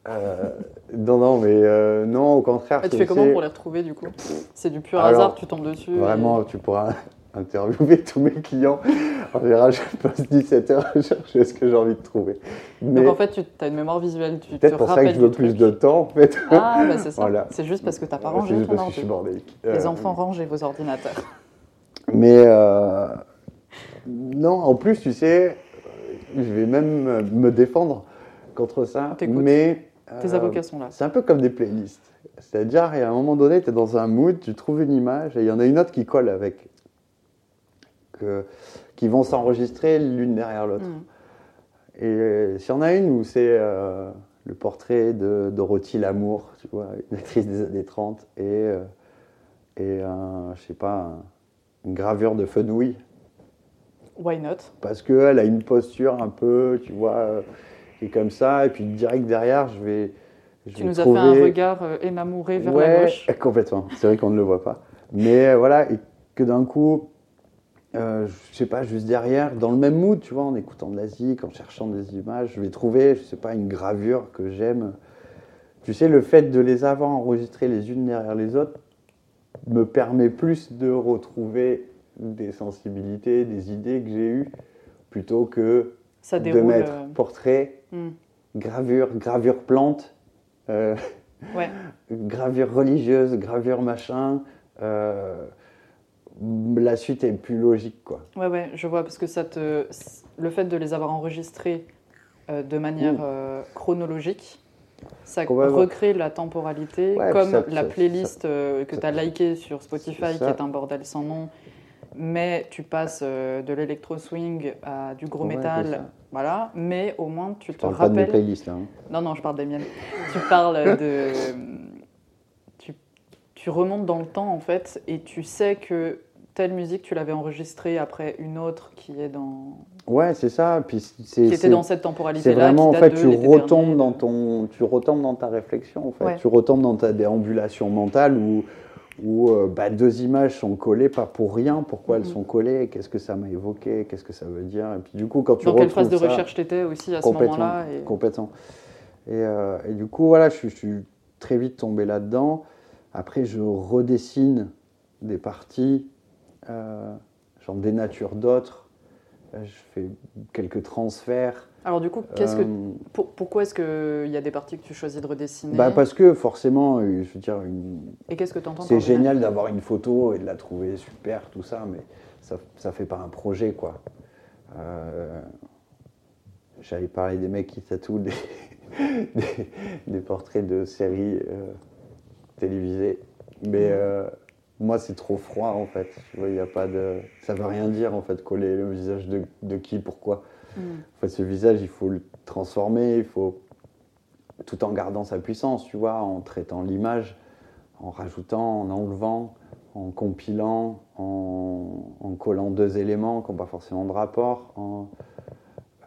Speaker 1: Euh, non, non, mais euh, non, au contraire.
Speaker 2: Ah, tu fais comment pour les retrouver du coup C'est du pur
Speaker 1: Alors,
Speaker 2: hasard, tu tombes dessus. et-
Speaker 1: Vraiment, tu pourras [LAUGHS] interviewer tous mes clients. En général, je passe 17 heures à chercher ce que j'ai envie de trouver. Mais
Speaker 2: Donc en fait, tu as une mémoire visuelle, tu te
Speaker 1: peut-être pour ça que je veux plus
Speaker 2: truc.
Speaker 1: de temps, en fait.
Speaker 2: Ah, bah c'est ça. [LAUGHS]
Speaker 1: Voilà.
Speaker 2: C'est juste parce que t'as pas
Speaker 1: C'est
Speaker 2: rangé ton
Speaker 1: parce que je suis
Speaker 2: ordi.
Speaker 1: bordélique.
Speaker 2: Les
Speaker 1: Euh,
Speaker 2: enfants rangez vos ordinateurs.
Speaker 1: Mais euh, non, en plus, tu sais, je vais même me défendre contre ça. Mais
Speaker 2: Tes
Speaker 1: euh,
Speaker 2: avocats sont là.
Speaker 1: C'est un peu comme des playlists. C'est-à-dire, a un moment donné, tu es dans un mood, tu trouves une image et il y en a une autre qui colle avec. Que, qui vont s'enregistrer l'une derrière l'autre.
Speaker 2: Hmm.
Speaker 1: Et euh, s'il y en a une où c'est euh, le portrait de Dorothy Lamour, tu vois, une actrice des années 30, et, euh, et un, je sais pas, un- une gravure de Fenouil,
Speaker 2: Why not?
Speaker 1: Parce qu'elle a une posture un peu, tu vois, qui est comme ça, et puis direct derrière, je vais. Je
Speaker 2: Tu
Speaker 1: vais
Speaker 2: nous as fait un regard euh, émamouré vers
Speaker 1: ouais,
Speaker 2: la gauche. [LAUGHS]
Speaker 1: complètement. C'est vrai qu'on ne le voit pas. Mais euh, voilà, et que d'un coup, euh, je sais pas, juste derrière, dans le même mood, tu vois, en écoutant de la zik, en cherchant des images, je vais trouver, je sais pas, une gravure que j'aime. Tu sais, le fait de les avoir enregistrées les unes derrière les autres me permet plus de retrouver des sensibilités, des idées que j'ai eues, plutôt que
Speaker 2: Ça
Speaker 1: de mettre
Speaker 2: euh,
Speaker 1: portrait,
Speaker 2: hmm.
Speaker 1: gravure, gravure plante, euh,
Speaker 2: Ouais. [LAUGHS]
Speaker 1: gravure religieuse, gravure machin. euh, la suite est plus logique, quoi.
Speaker 2: Ouais, ouais, je vois, parce que ça te... le fait de les avoir enregistrés euh, de manière
Speaker 1: Mm.
Speaker 2: chronologique, ça recrée la temporalité,
Speaker 1: Ouais,
Speaker 2: comme
Speaker 1: ça-
Speaker 2: la
Speaker 1: ça-
Speaker 2: playlist que tu as likée sur Spotify, qui est un bordel sans nom, mais tu passes de l'électro-swing à du gros
Speaker 1: Ouais,
Speaker 2: métal. Voilà, mais au moins tu
Speaker 1: Je
Speaker 2: te
Speaker 1: parle pas de mes
Speaker 2: rappelles...
Speaker 1: playlists, hein.
Speaker 2: Non, non, je parle des miennes. tu parles de. Tu, tu remontes dans le temps, en fait, et tu sais que telle musique, tu l'avais enregistrée après une autre qui est dans.
Speaker 1: Ouais, c'est ça. Puis c'est,
Speaker 2: qui était
Speaker 1: c'est-
Speaker 2: dans cette
Speaker 1: c'est
Speaker 2: temporalité-là.
Speaker 1: vraiment, en
Speaker 2: qui
Speaker 1: fait,
Speaker 2: de
Speaker 1: tu retombes dans ton, tu retombes dans ta réflexion, en fait.
Speaker 2: Ouais.
Speaker 1: Tu retombes dans ta déambulation mentale où, où euh, bah, deux images sont collées, pas pour rien. Pourquoi elles
Speaker 2: Mhm.
Speaker 1: sont collées? Qu'est-ce que ça m'a évoqué? Qu'est-ce que ça veut dire? Et puis du coup, quand tu
Speaker 2: Dans quelle phase de
Speaker 1: ça-
Speaker 2: recherche t'étais aussi à ce moment-là et...
Speaker 1: complètement. Et, euh, et du coup, voilà, je, suis- je suis très vite tombé là-dedans. Après, je redessine des parties, euh, j'en dénature d'autres. Euh, Je fais quelques transferts.
Speaker 2: Alors, du coup, qu'est-ce que.
Speaker 1: Euh,
Speaker 2: pour- pourquoi est-ce qu'il y a des parties que tu choisis de redessiner
Speaker 1: bah, Parce que forcément, euh, je veux dire, une-
Speaker 2: Et qu'est-ce que tu entends
Speaker 1: c'est génial d'avoir une photo et de la trouver super, tout ça, mais ça, ça fait pas un projet, quoi. Euh, J'avais parlé des mecs qui tatouent des, [LAUGHS] des, des portraits de séries euh, télévisées. Mais euh, moi, c'est trop froid, en fait. Il y a pas de... Ça veut rien dire, en fait, coller le visage de, de qui, pourquoi.
Speaker 2: Mm.
Speaker 1: En ce visage, il faut le transformer, il faut tout en gardant sa puissance, tu vois, en traitant l'image, en rajoutant, en enlevant, en compilant, en, en collant deux éléments qui n'ont pas forcément de rapport, en,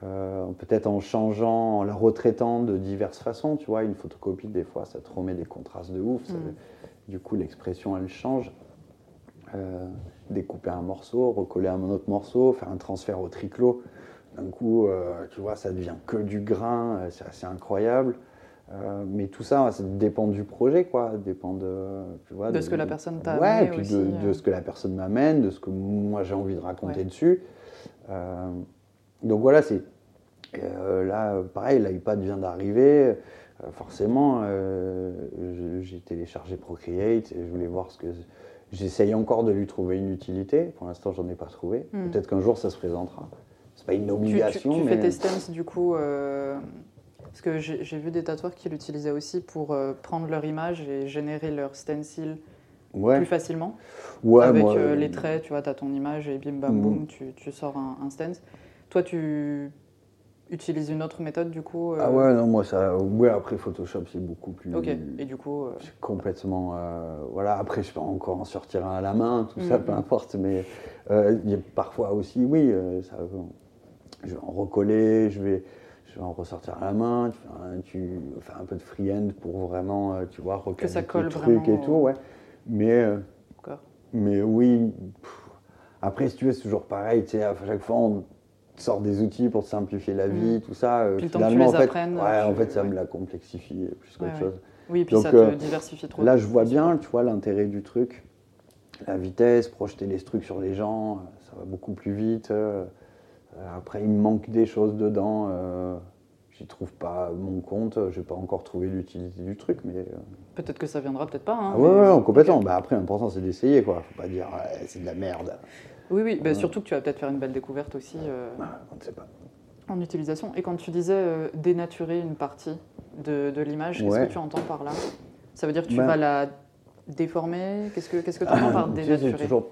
Speaker 1: euh, peut-être en changeant, en la retraitant de diverses façons, tu vois, une photocopie, des fois, ça te remet des contrastes de ouf, ça-
Speaker 2: Mm.
Speaker 1: du coup, l'expression, elle change. Euh, découper un morceau, recoller un autre morceau, faire un transfert au triclo. D'un coup, euh, tu vois, ça devient que du grain, euh, c'est assez incroyable. Euh, mais tout ça, ça dépend du projet, quoi. Dépend de, tu vois,
Speaker 2: De ce que la personne t'a
Speaker 1: ouais,
Speaker 2: amené
Speaker 1: et puis
Speaker 2: aussi,
Speaker 1: de,
Speaker 2: euh.
Speaker 1: de ce que la personne m'amène, de ce que moi j'ai envie de raconter
Speaker 2: Ouais.
Speaker 1: dessus. Euh, donc voilà, c'est là, pareil, l'iPad vient d'arriver. Forcément, j'ai téléchargé Procreate et je voulais voir ce que. J'essaye encore de lui trouver une utilité. Pour l'instant, j'en ai pas trouvé.
Speaker 2: Hmm.
Speaker 1: Peut-être qu'un jour, ça se présentera. C'est pas une
Speaker 2: Tu, tu-
Speaker 1: obligation,
Speaker 2: tu
Speaker 1: mais
Speaker 2: fais tes stems du coup euh, parce que j'ai vu des tatoueurs qui l'utilisaient aussi pour euh, prendre leur image et générer leur stencil
Speaker 1: ouais,
Speaker 2: plus facilement
Speaker 1: ouais,
Speaker 2: avec
Speaker 1: moi,
Speaker 2: euh, les traits, tu vois, tu as ton image et bim bam
Speaker 1: Mhm.
Speaker 2: boum, tu, tu sors un, un stance. Toi, tu utilises une autre méthode du coup
Speaker 1: Ah ouais, non, moi ça. Ouais, après Photoshop, c'est beaucoup plus.
Speaker 2: Ok, et du coup,
Speaker 1: C'est complètement. voilà, après, je peux encore en sortir un à la main, tout ça,
Speaker 2: Mhm.
Speaker 1: peu importe. Mais il y a parfois aussi, oui, ça, je vais en recoller, je vais, je vais en ressortir à la main, tu fais un, tu fais un peu de freehand pour vraiment, euh, tu vois, recaler
Speaker 2: ça
Speaker 1: le truc et tout, ouais. Mais, euh, mais oui, pff, après, si tu veux, c'est toujours pareil, tu sais, à chaque fois, on sort des outils pour simplifier la vie, tout ça. euh,
Speaker 2: Puis le temps que tu
Speaker 1: finalement,
Speaker 2: les
Speaker 1: en fait,
Speaker 2: apprennes,
Speaker 1: ouais, en fait, ça me la complexifie plus qu'autre
Speaker 2: Ouais,
Speaker 1: chose.
Speaker 2: oui, puis
Speaker 1: Donc,
Speaker 2: ça te diversifie trop.
Speaker 1: Là, je vois bien, tu vois, l'intérêt du truc. La vitesse, projeter les trucs sur les gens, ça va beaucoup plus vite. Euh, Après, il me manque des choses dedans. euh, J'y trouve pas mon compte. Je n'ai pas encore trouvé l'utilité du truc, mais. euh,
Speaker 2: Peut-être que ça viendra, peut-être pas. hein,
Speaker 1: ah ouais,
Speaker 2: mais-
Speaker 1: ouais, ouais, complètement. Bah, après, l'important, c'est d'essayer, quoi. Faut pas dire, ouais, c'est de la merde.
Speaker 2: Oui, oui, bah, surtout que tu vas peut-être faire une belle découverte aussi
Speaker 1: Ah, on ne sait pas.
Speaker 2: en utilisation. Et quand tu disais euh, dénaturer une partie de, de l'image, qu'est-ce que tu entends par là? Ça veut dire que tu
Speaker 1: Ben-
Speaker 2: vas la déformer? Qu'est-ce que qu'est-ce que tu entends par
Speaker 1: c'est
Speaker 2: dénaturer?
Speaker 1: toujours.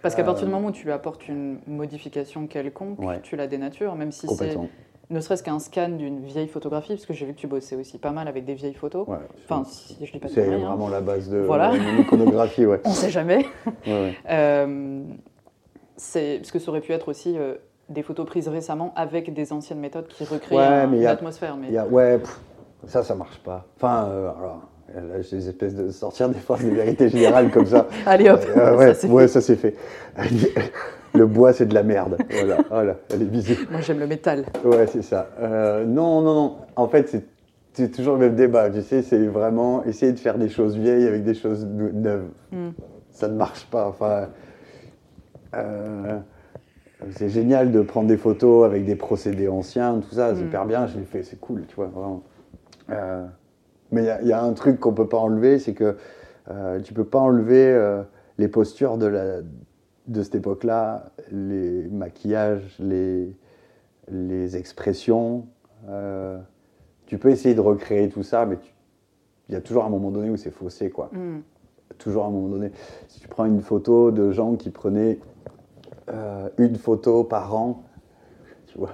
Speaker 2: Parce qu'à partir du
Speaker 1: euh,
Speaker 2: moment où tu lui apportes une modification quelconque,
Speaker 1: Ouais.
Speaker 2: tu la dénatures, même si c'est ne serait-ce qu'un scan d'une vieille photographie, parce que j'ai vu que tu bossais aussi pas mal avec des vieilles photos.
Speaker 1: Ouais,
Speaker 2: Enfin, si je dis pas de
Speaker 1: c'est
Speaker 2: hein.
Speaker 1: vraiment la base de
Speaker 2: Voilà.
Speaker 1: de mon iconographie, ouais. [LAUGHS]
Speaker 2: On sait jamais.
Speaker 1: Ouais.
Speaker 2: Euh, c'est parce que ça aurait pu être aussi euh, des photos prises récemment avec des anciennes méthodes qui recréent un-
Speaker 1: mais y a- ouais, pff, ça, ça marche pas. Enfin, euh, alors, là, j'ai des espèces de sortir des phrases de vérité générale comme ça. [LAUGHS]
Speaker 2: allez hop,
Speaker 1: Euh, ouais,
Speaker 2: ça, c'est
Speaker 1: ouais,
Speaker 2: fait.
Speaker 1: ça c'est fait. [LAUGHS] Le bois, c'est de la merde. Voilà, voilà, allez, bisous.
Speaker 2: Moi j'aime le métal.
Speaker 1: Ouais, c'est ça. Euh, non, non, non. En fait, c'est- c'est toujours le même débat. Tu sais, c'est vraiment essayer de faire des choses vieilles avec des choses neuves.
Speaker 2: Hmm.
Speaker 1: Ça ne marche pas. Enfin, euh, c'est génial de prendre des photos avec des procédés anciens, tout ça, c'est
Speaker 2: Mm.
Speaker 1: hyper bien. Je l'ai fait, c'est cool, tu vois, vraiment. Euh, mais il y a- il y, a un truc qu'on peut pas enlever, c'est que euh, tu peux pas enlever euh, les postures de, la, de cette époque-là, les maquillages, les, les expressions. euh, tu peux essayer de recréer tout ça, mais il y a toujours un moment donné où c'est faussé, quoi
Speaker 2: Hmm.
Speaker 1: toujours à un moment donné. Si tu prends une photo de gens qui prenaient euh, une photo par an, tu vois,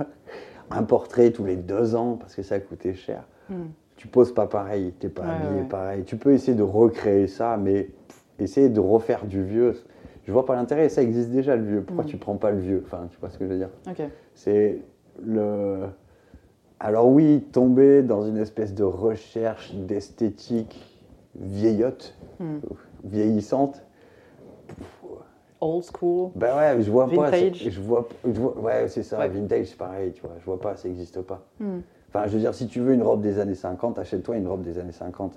Speaker 1: un portrait tous les deux ans parce que ça coûtait cher,
Speaker 2: Hmm.
Speaker 1: Tu poses pas pareil, t'es pas
Speaker 2: Ouais,
Speaker 1: habillé
Speaker 2: ouais.
Speaker 1: pareil. Tu peux essayer de recréer ça, mais pff, essayer de refaire du vieux, je vois pas l'intérêt. Ça existe déjà le vieux. Pourquoi
Speaker 2: Mm.
Speaker 1: tu prends pas le vieux? Enfin, tu vois ce que je veux dire?
Speaker 2: Ok.
Speaker 1: c'est le. Alors oui, tomber dans une espèce de recherche d'esthétique vieillotte,
Speaker 2: Hmm.
Speaker 1: vieillissante.
Speaker 2: Old school.
Speaker 1: Ben ouais, je vois pas.
Speaker 2: Vintage.
Speaker 1: c'est- Je vois, je vois- ouais, c'est ça.
Speaker 2: Ouais.
Speaker 1: Vintage, c'est pareil, tu vois. Je vois pas, ça n'existe pas.
Speaker 2: Hmm.
Speaker 1: Enfin, je veux dire, si tu veux une robe des années 50, achète-toi une robe des années 50.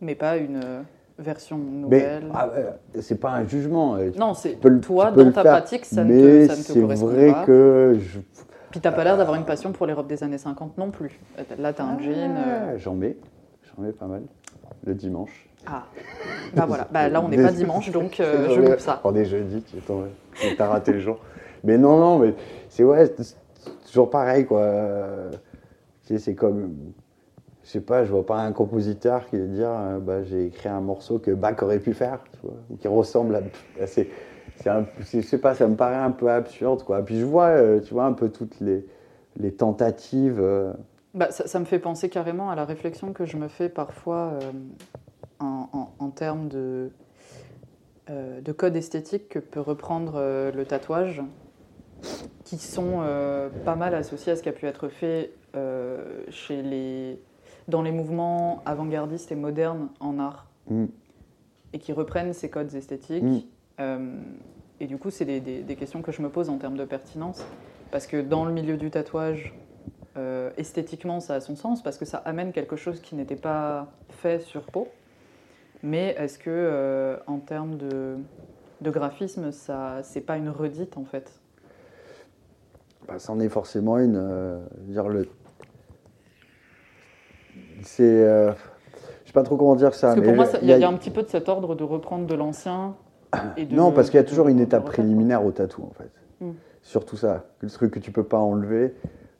Speaker 2: Mais pas une euh, version nouvelle.
Speaker 1: ah, ouais, c'est pas un jugement. euh,
Speaker 2: non, c'est toi dans ta
Speaker 1: faire,
Speaker 2: pratique, ça ne te, ça ne te
Speaker 1: c'est
Speaker 2: correspond
Speaker 1: vrai
Speaker 2: pas.
Speaker 1: que je,
Speaker 2: Puis t'as pas l'air d'avoir une passion pour les robes des années 50 non plus. Là, t'as un jean. euh,
Speaker 1: Ah, J'en mets, j'en mets pas mal le dimanche.
Speaker 2: Ah, bah voilà. Bah, là, on n'est pas [LAUGHS] dimanche, donc euh, je loupe ça.
Speaker 1: On est jeudi, tu as raté le jour. Mais non, non, mais c'est ouais, toujours pareil, quoi. C'est comme. Je sais pas, je vois pas un compositeur qui va dire euh, bah, j'ai écrit un morceau que Bach aurait pu faire, tu vois, ou qui ressemble à. c'est, je sais pas, ça me paraît un peu absurde, quoi. Puis je vois, euh, tu vois, un peu toutes les, les tentatives.
Speaker 2: Bah, ça, me fait penser carrément à la réflexion que je me fais parfois en, termes de, euh, de code esthétique que peut reprendre euh, le tatouage, qui sont euh, pas mal associés à ce qui a pu être fait chez les, dans les mouvements avant-gardistes et modernes en art, mm. et qui reprennent ces codes esthétiques. Mm. et du coup, c'est des, des, questions que je me pose en termes de pertinence, parce que dans le milieu du tatouage, esthétiquement, ça a son sens, parce que ça amène quelque chose qui n'était pas fait sur peau. Mais est-ce que, euh, en termes de, de graphisme, ça, c'est pas une redite en fait?
Speaker 1: Bah, C'en est forcément une. Euh, dire le. C'est. Euh, je sais pas trop comment dire ça.
Speaker 2: Parce que pour moi, il y, a un petit peu de cet ordre de reprendre de l'ancien. [COUGHS]
Speaker 1: non, parce qu'il y a toujours une étape préliminaire au tatou en fait. Hmm. Surtout ça, le truc que tu peux pas enlever.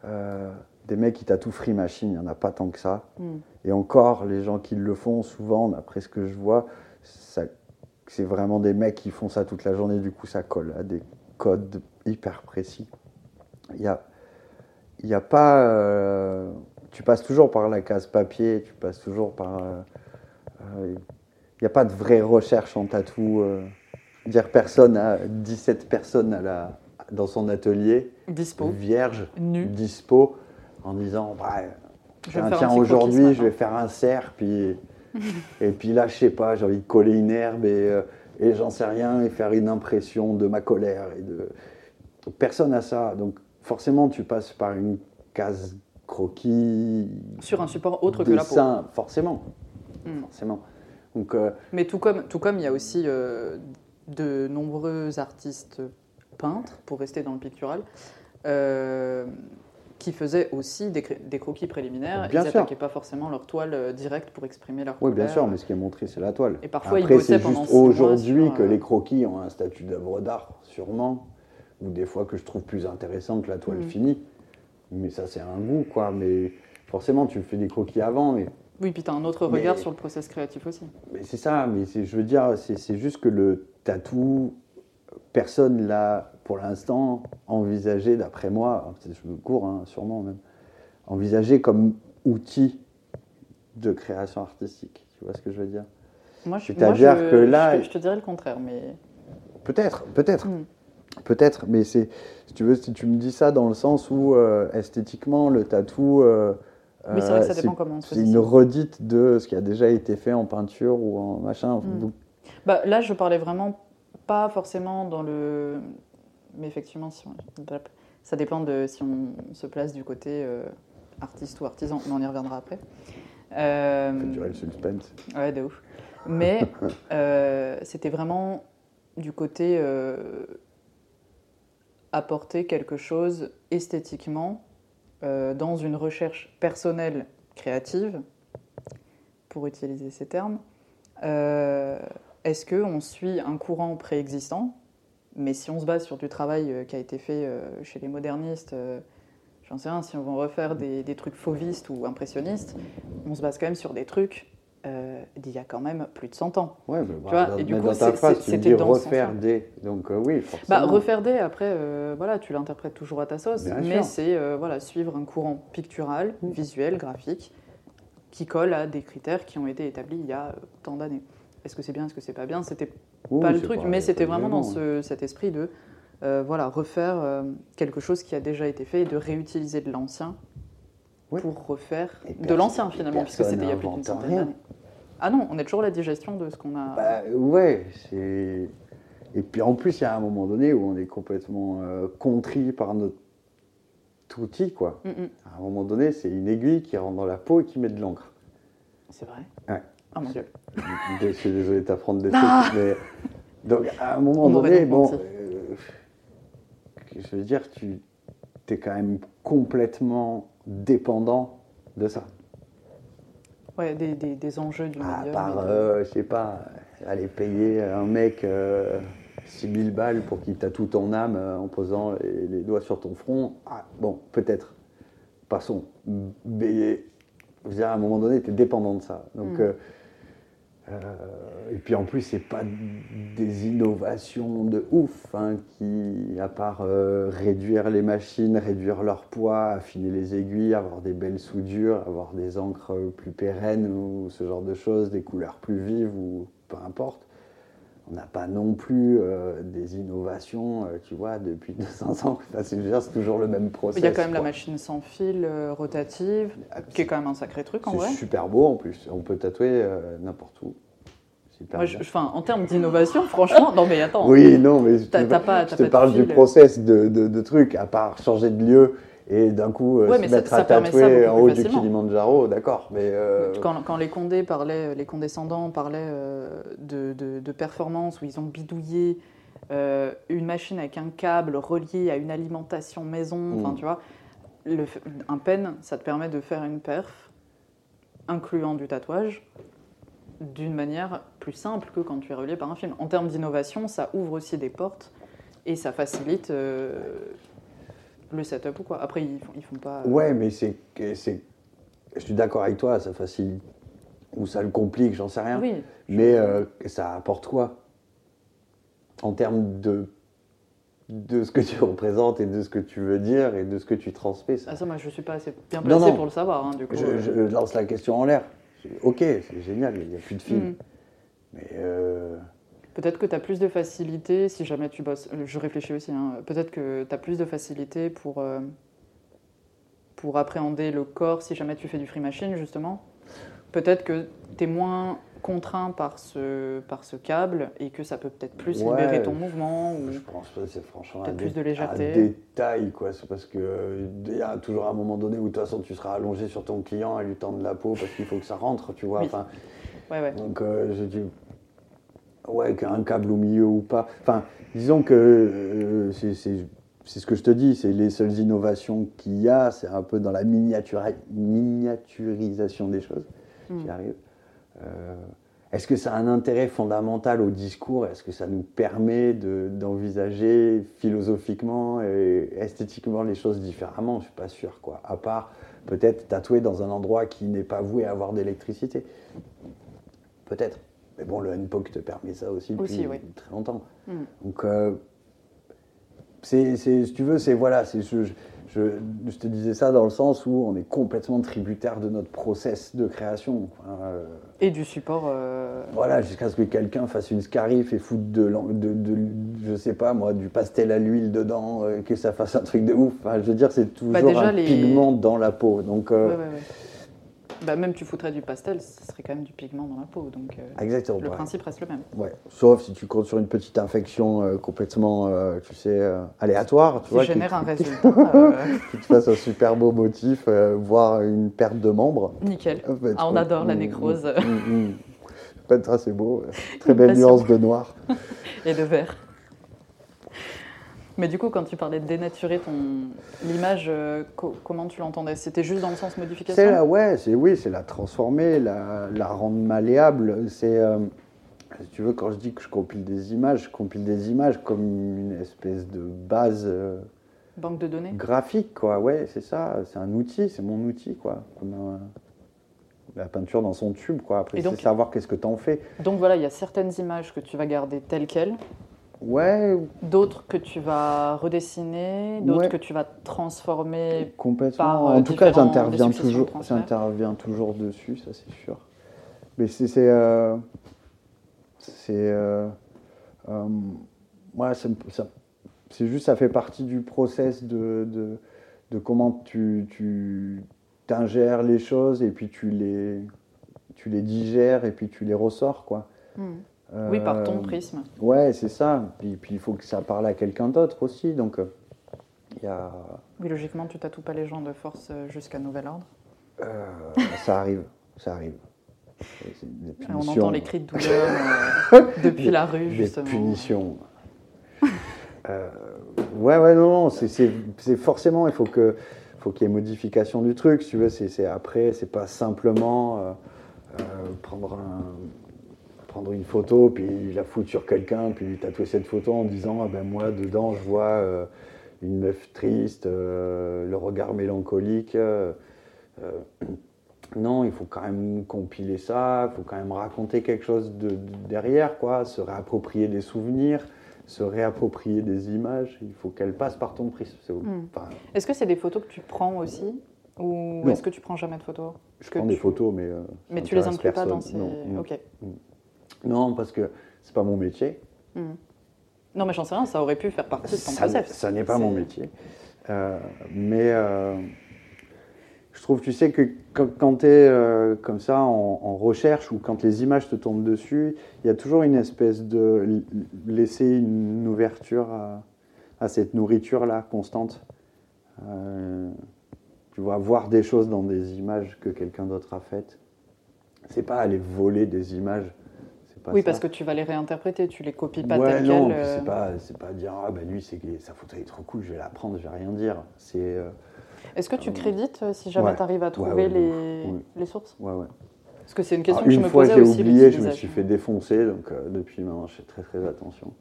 Speaker 1: Euh, des mecs qui tatouent free machine, il n'y en a pas tant que ça. Hmm. Et encore, les gens qui le font, souvent, d'après ce que je vois, c'est vraiment des mecs qui font ça toute la journée, du coup ça colle à des codes hyper précis. Il n'y a, y a pas... Euh, tu passes toujours par la case papier, tu passes toujours par... Euh, euh, il n'y a pas de vraie recherche en tatou. dire personne a 17 personnes à la, dans son atelier.
Speaker 2: Dispo.
Speaker 1: Vierge. Nu. Dispo en disant bah, tiens, aujourd'hui je vais faire un cerf, puis, [LAUGHS] et puis là, je sais pas, j'ai envie de coller une herbe et, euh, et j'en sais rien, et faire une impression de ma colère. Et de... Personne n'a ça. Donc forcément, tu passes par une case croquis.
Speaker 2: Sur un support autre que la peau.
Speaker 1: Forcément. Hmm. forcément. Donc, euh,
Speaker 2: Mais tout comme, tout comme il y a aussi euh, de nombreux artistes peintres, pour rester dans le pictural, qui faisaient aussi des, croquis préliminaires. Bien ils n'attaquaient pas forcément leur toile euh, directe pour exprimer leur
Speaker 1: Oui, bien sûr, mais ce qui est montré, c'est la toile.
Speaker 2: Et parfois,
Speaker 1: Après,
Speaker 2: ils bossaient pendant
Speaker 1: aujourd'hui que euh, les croquis ont un statut d'œuvre d'art, sûrement, ou des fois que je trouve plus intéressant que la toile mm. finie. Mais ça, c'est un goût, quoi. Mais forcément, tu fais des croquis avant, mais
Speaker 2: oui, puis tu as un autre regard sur le process créatif aussi.
Speaker 1: Mais c'est ça, mais je veux dire, c'est juste que le tatou, personne l'a pour l'instant envisagé, d'après moi, c'est cours hein, sûrement même, envisagé comme outil de création artistique. Tu vois ce que je veux dire
Speaker 2: Moi, je, C'est-à-dire que là, je, te dirais le contraire, mais
Speaker 1: peut-être, peut-être, hmm. Peut-être, mais c'est, si tu veux, si tu me dis ça dans le sens où euh, esthétiquement, le tatou.
Speaker 2: Euh, mais c'est vrai que ça euh, dépend comment
Speaker 1: C'est une redite de ce qui a déjà été fait en peinture ou en machin.
Speaker 2: Hmm. Bah, là, je parlais vraiment pas forcément dans le mais effectivement, si ça dépend de si on se place du côté euh, artiste ou artisan, mais on y reviendra après.
Speaker 1: Euh, le suspense.
Speaker 2: Ouais, de ouf. Mais [LAUGHS] euh, c'était vraiment du côté apporter quelque chose esthétiquement dans une recherche personnelle créative, pour utiliser ces termes. Est-ce qu'on suit un courant préexistant? Mais si on se base sur du travail euh, qui a été fait euh, chez les modernistes, euh, j'en sais rien, si on veut refaire des, des, trucs fauvistes ou impressionnistes, on se base quand même sur des trucs d'il y a quand même plus de 100 ans.
Speaker 1: Ouais, mais tu vois, et du coup, c'était refaire des. Donc oui, forcément.
Speaker 2: Bah, refaire des, après, voilà, tu l'interprètes toujours à ta sauce, mais c'est voilà, suivre un courant pictural, mm. visuel, graphique, qui colle à des critères qui ont été établis il y a tant d'années. Est-ce que c'est bien, est-ce que c'est pas bien C'était pas le truc, mais c'était vraiment dans cet esprit de euh, voilà, refaire euh, quelque chose qui a déjà été fait et de réutiliser de l'ancien pour refaire de l'ancien finalement, puisque c'était il y a plus d'une centaine d'années. Ah non, on est toujours la digestion de ce qu'on a.
Speaker 1: Bah, ouais, c'est. Et puis en plus, il y a un moment donné où on est complètement euh, contrit par notre outil, quoi. Mm, mm. À un moment donné, c'est une aiguille qui rentre dans la peau et qui met de l'encre.
Speaker 2: C'est vrai?
Speaker 1: Ouais.
Speaker 2: Oh mon dieu.
Speaker 1: Je suis désolé de t'apprendre des [LAUGHS] ah trucs, mais. Donc, à un moment donné, bon. Euh, je veux dire, tu es quand même complètement dépendant de ça.
Speaker 2: Ouais, des, des- des enjeux du
Speaker 1: À
Speaker 2: milieu.
Speaker 1: part,
Speaker 2: mais-
Speaker 1: euh, je sais pas, aller payer un mec euh, 6000 balles pour qu'il tatoue ton âme euh, en posant les, les doigts sur ton front. Ah, bon, peut-être. Passons. Mais à un moment donné, tu es dépendant de ça. Donc,
Speaker 2: Mm.
Speaker 1: euh, et puis en plus, c'est pas des innovations de ouf hein, qui, à part euh, réduire les machines, réduire leur poids, affiner les aiguilles, avoir des belles soudures, avoir des encres plus pérennes ou ce genre de choses, des couleurs plus vives ou peu importe. On n'a pas non plus euh, des innovations, euh, tu vois, depuis [LAUGHS] 200 ans. Enfin, c'est c'est toujours le même process.
Speaker 2: Il y a quand même la machine sans fil euh, rotative, qui est quand même un sacré truc en
Speaker 1: C'est
Speaker 2: vrai.
Speaker 1: super beau en plus. On peut tatouer n'importe où.
Speaker 2: Moi, je- enfin, en termes d'innovation, [LAUGHS] franchement, non mais attends.
Speaker 1: Oui, non, mais je
Speaker 2: T'as-
Speaker 1: te,
Speaker 2: pas-
Speaker 1: je parle du process de, de, de trucs, à part changer de lieu et d'un coup euh,
Speaker 2: Ouais,
Speaker 1: se mettre
Speaker 2: ça
Speaker 1: à
Speaker 2: ça
Speaker 1: tatouer en haut du. Kilimanjaro, d'accord, mais euh,
Speaker 2: Quand, quand les Condés parlaient, les condescendants parlaient euh, de, de, de performance où ils ont bidouillé euh, une machine avec un câble relié à une alimentation maison, enfin
Speaker 1: Mm.
Speaker 2: tu vois, le un pen, ça te permet de faire une perf, incluant du tatouage, d'une manière plus simple que quand tu es relié par un film. En termes d'innovation, ça ouvre aussi des portes et ça facilite euh, le setup ou quoi. Après, ils font, ils font pas. euh,
Speaker 1: ouais, mais c'est, c'est, je suis d'accord avec toi, ça facilite ou ça le complique, j'en sais rien.
Speaker 2: Oui,
Speaker 1: Mais euh, ça apporte quoi? En termes de de ce que tu [LAUGHS] représentes et de ce que tu veux dire et de ce que tu transmets. Ça.
Speaker 2: Ah, ça, moi, je suis pas assez bien placé
Speaker 1: non.
Speaker 2: pour le savoir, hein, du coup.
Speaker 1: Je,
Speaker 2: euh.
Speaker 1: je lance la question en l'air. Ok, c'est génial, il n'y a plus de film.
Speaker 2: Mm.
Speaker 1: Mais euh,
Speaker 2: Peut-être que tu as plus de facilité si jamais tu bosses. euh, Je réfléchis aussi. hein, Peut-être que tu as plus de facilité pour, euh, pour appréhender le corps si jamais tu fais du free machine, justement. Peut-être que tu es moins contraint par ce, par ce câble et que ça peut peut-être plus
Speaker 1: Ouais.
Speaker 2: libérer ton mouvement. Ou...
Speaker 1: Je pense pas, c'est franchement un,
Speaker 2: plus de légèreté.
Speaker 1: un détail, quoi. C'est parce que euh, il y a toujours un moment donné où de toute façon tu seras allongé sur ton client à lui tendre la peau parce qu'il faut que ça rentre, tu vois.
Speaker 2: Oui.
Speaker 1: Enfin,
Speaker 2: Ouais, ouais.
Speaker 1: donc euh, je dis, ouais, qu'un câble au milieu ou pas. Enfin, disons que euh, c'est- c'est c'est ce que je te dis, c'est les seules innovations qu'il y a, c'est un peu dans la miniatura- miniaturisation des choses. J'y
Speaker 2: Mm.
Speaker 1: arrive. Euh, Est-ce que ça a un intérêt fondamental au discours? Est-ce que ça nous permet de- d'envisager philosophiquement et esthétiquement les choses différemment? Je suis pas sûr, quoi. À part peut-être tatouer dans un endroit qui n'est pas voué à avoir d'électricité. Peut-être. Mais bon, le NPOC te permet ça aussi depuis
Speaker 2: Aussi, oui.
Speaker 1: très longtemps.
Speaker 2: Mm.
Speaker 1: Donc, euh, c'est, c'est- si tu veux, c'est voilà, je, je, je te disais ça dans le sens où on est complètement tributaire de notre process de création. Enfin, euh,
Speaker 2: Et du support. euh,
Speaker 1: voilà, jusqu'à ce que quelqu'un fasse une scarif et foute de, l'en- de, de- je sais pas moi, du pastel à l'huile dedans, euh, que ça fasse un truc de ouf. Enfin, je veux dire, c'est toujours
Speaker 2: Bah, déjà,
Speaker 1: un
Speaker 2: les-
Speaker 1: pigment dans la peau. Donc,
Speaker 2: ouais, ouais, ouais. Bah, même tu foutrais du pastel, ce serait quand même du pigment dans la peau. Donc euh,
Speaker 1: exactement.
Speaker 2: le principe reste le même.
Speaker 1: Ouais. Sauf si tu comptes sur une petite infection euh, complètement, euh, tu sais, aléatoire, tu
Speaker 2: Qui
Speaker 1: vois,
Speaker 2: génère [LAUGHS]
Speaker 1: qui,
Speaker 2: un résultat. [LAUGHS]
Speaker 1: qui te fasse un super beau motif, voire une perte de membres.
Speaker 2: nickel. Ah, on adore la
Speaker 1: Mm,
Speaker 2: nécrose.
Speaker 1: peut être assez beau. [LAUGHS] Très belle nuance de noir.
Speaker 2: et de verre. Mais du coup, quand tu parlais de dénaturer ton l'image, euh, co- comment tu l'entendais? C'était juste dans le sens modification?
Speaker 1: C'est la, ouais, c'est oui, c'est la transformer, la, la rendre malléable. C'est, euh, si tu veux, quand je dis que je compile des images, je compile des images comme une espèce de base euh,
Speaker 2: Banque de données
Speaker 1: graphique, quoi. Ouais, c'est ça. C'est un outil, c'est mon outil, quoi. Comme un- la peinture dans son tube, quoi. Après, c'est
Speaker 2: donc-
Speaker 1: savoir qu'est-ce que t'en fais.
Speaker 2: Donc voilà, il y a certaines images que tu vas garder telles quelles,
Speaker 1: Ouais,
Speaker 2: d'autres que tu vas redessiner, d'autres
Speaker 1: Ouais.
Speaker 2: que tu vas transformer.
Speaker 1: Complètement.
Speaker 2: par, euh,
Speaker 1: en tout cas, j'interviens toujours, j'interviens toujours dessus, ça c'est sûr. Mais c'est, c'est, euh, euh, euh, ça ça- c'est juste, ça fait partie du process de, de, de comment tu, tu t'ingères les choses et puis tu les, tu les digères et puis tu les ressors, quoi.
Speaker 2: Hmm. Oui, par ton
Speaker 1: Euh,
Speaker 2: prisme.
Speaker 1: Ouais, c'est ça. Puis, puis il faut que ça parle à quelqu'un d'autre aussi, donc euh, il y a.
Speaker 2: Oui, logiquement, tu tatoues pas les gens de force euh, jusqu'à nouvel ordre.
Speaker 1: Euh, ça arrive, ça arrive. Des
Speaker 2: on entend les cris de douleur euh, [LAUGHS] depuis la rue,
Speaker 1: Des
Speaker 2: justement.
Speaker 1: punitions. Euh, ouais, ouais, non, non, c'est- forcément, il faut que faut qu'il y ait modification du truc, si tu veux, c'est c'est après, c'est pas simplement prendre, un, prendre une photo, puis la foutre sur quelqu'un, puis tatouer cette photo en disant ah ben moi dedans je vois euh, une meuf triste, euh, le regard mélancolique. euh, non, il faut quand même compiler ça, il faut quand même raconter quelque chose de, de- derrière, quoi, se réapproprier des souvenirs, se réapproprier des images. Il faut qu'elles passent par ton prisme.
Speaker 2: Mm.
Speaker 1: enfin,
Speaker 2: Est-ce que c'est des photos que tu prends aussi Ou est-ce que tu prends jamais de photos?
Speaker 1: Je prends des photos, mais.
Speaker 2: Mais tu les inclus pas dans ces.
Speaker 1: Non. Non, parce que c'est pas mon métier.
Speaker 2: Non, mais j'en sais rien, ça aurait pu faire partie de ton
Speaker 1: Ça,
Speaker 2: process.
Speaker 1: ça n'est pas mon métier. Euh, mais euh, je trouve, tu sais, que quand, quand tu es comme ça en, en recherche ou quand les images te tombent dessus, il y a toujours une espèce de laisser une ouverture à, à cette nourriture-là constante. Euh, tu vois, voir des choses dans des images que quelqu'un d'autre a faites. C'est pas aller voler des images. C'est pas
Speaker 2: Oui,
Speaker 1: ça.
Speaker 2: parce que tu vas les réinterpréter, tu les copies pas
Speaker 1: ouais,
Speaker 2: telles
Speaker 1: non, puis
Speaker 2: euh.
Speaker 1: c'est pas, c'est pas dire ah ben lui c'est sa photo est trop cool, je vais la prendre, je vais rien dire. C'est euh,
Speaker 2: Est-ce que tu
Speaker 1: Euh,
Speaker 2: crédites euh, si jamais
Speaker 1: ouais.
Speaker 2: tu arrives à trouver
Speaker 1: ouais,
Speaker 2: les...
Speaker 1: oui.
Speaker 2: les sources?
Speaker 1: Ouais ouais.
Speaker 2: Parce que c'est une question
Speaker 1: Alors,
Speaker 2: que je
Speaker 1: une
Speaker 2: me
Speaker 1: fois
Speaker 2: posais
Speaker 1: j'ai
Speaker 2: aussi.
Speaker 1: oublié, je me suis fait défoncer, donc euh, depuis maintenant je fais très très attention.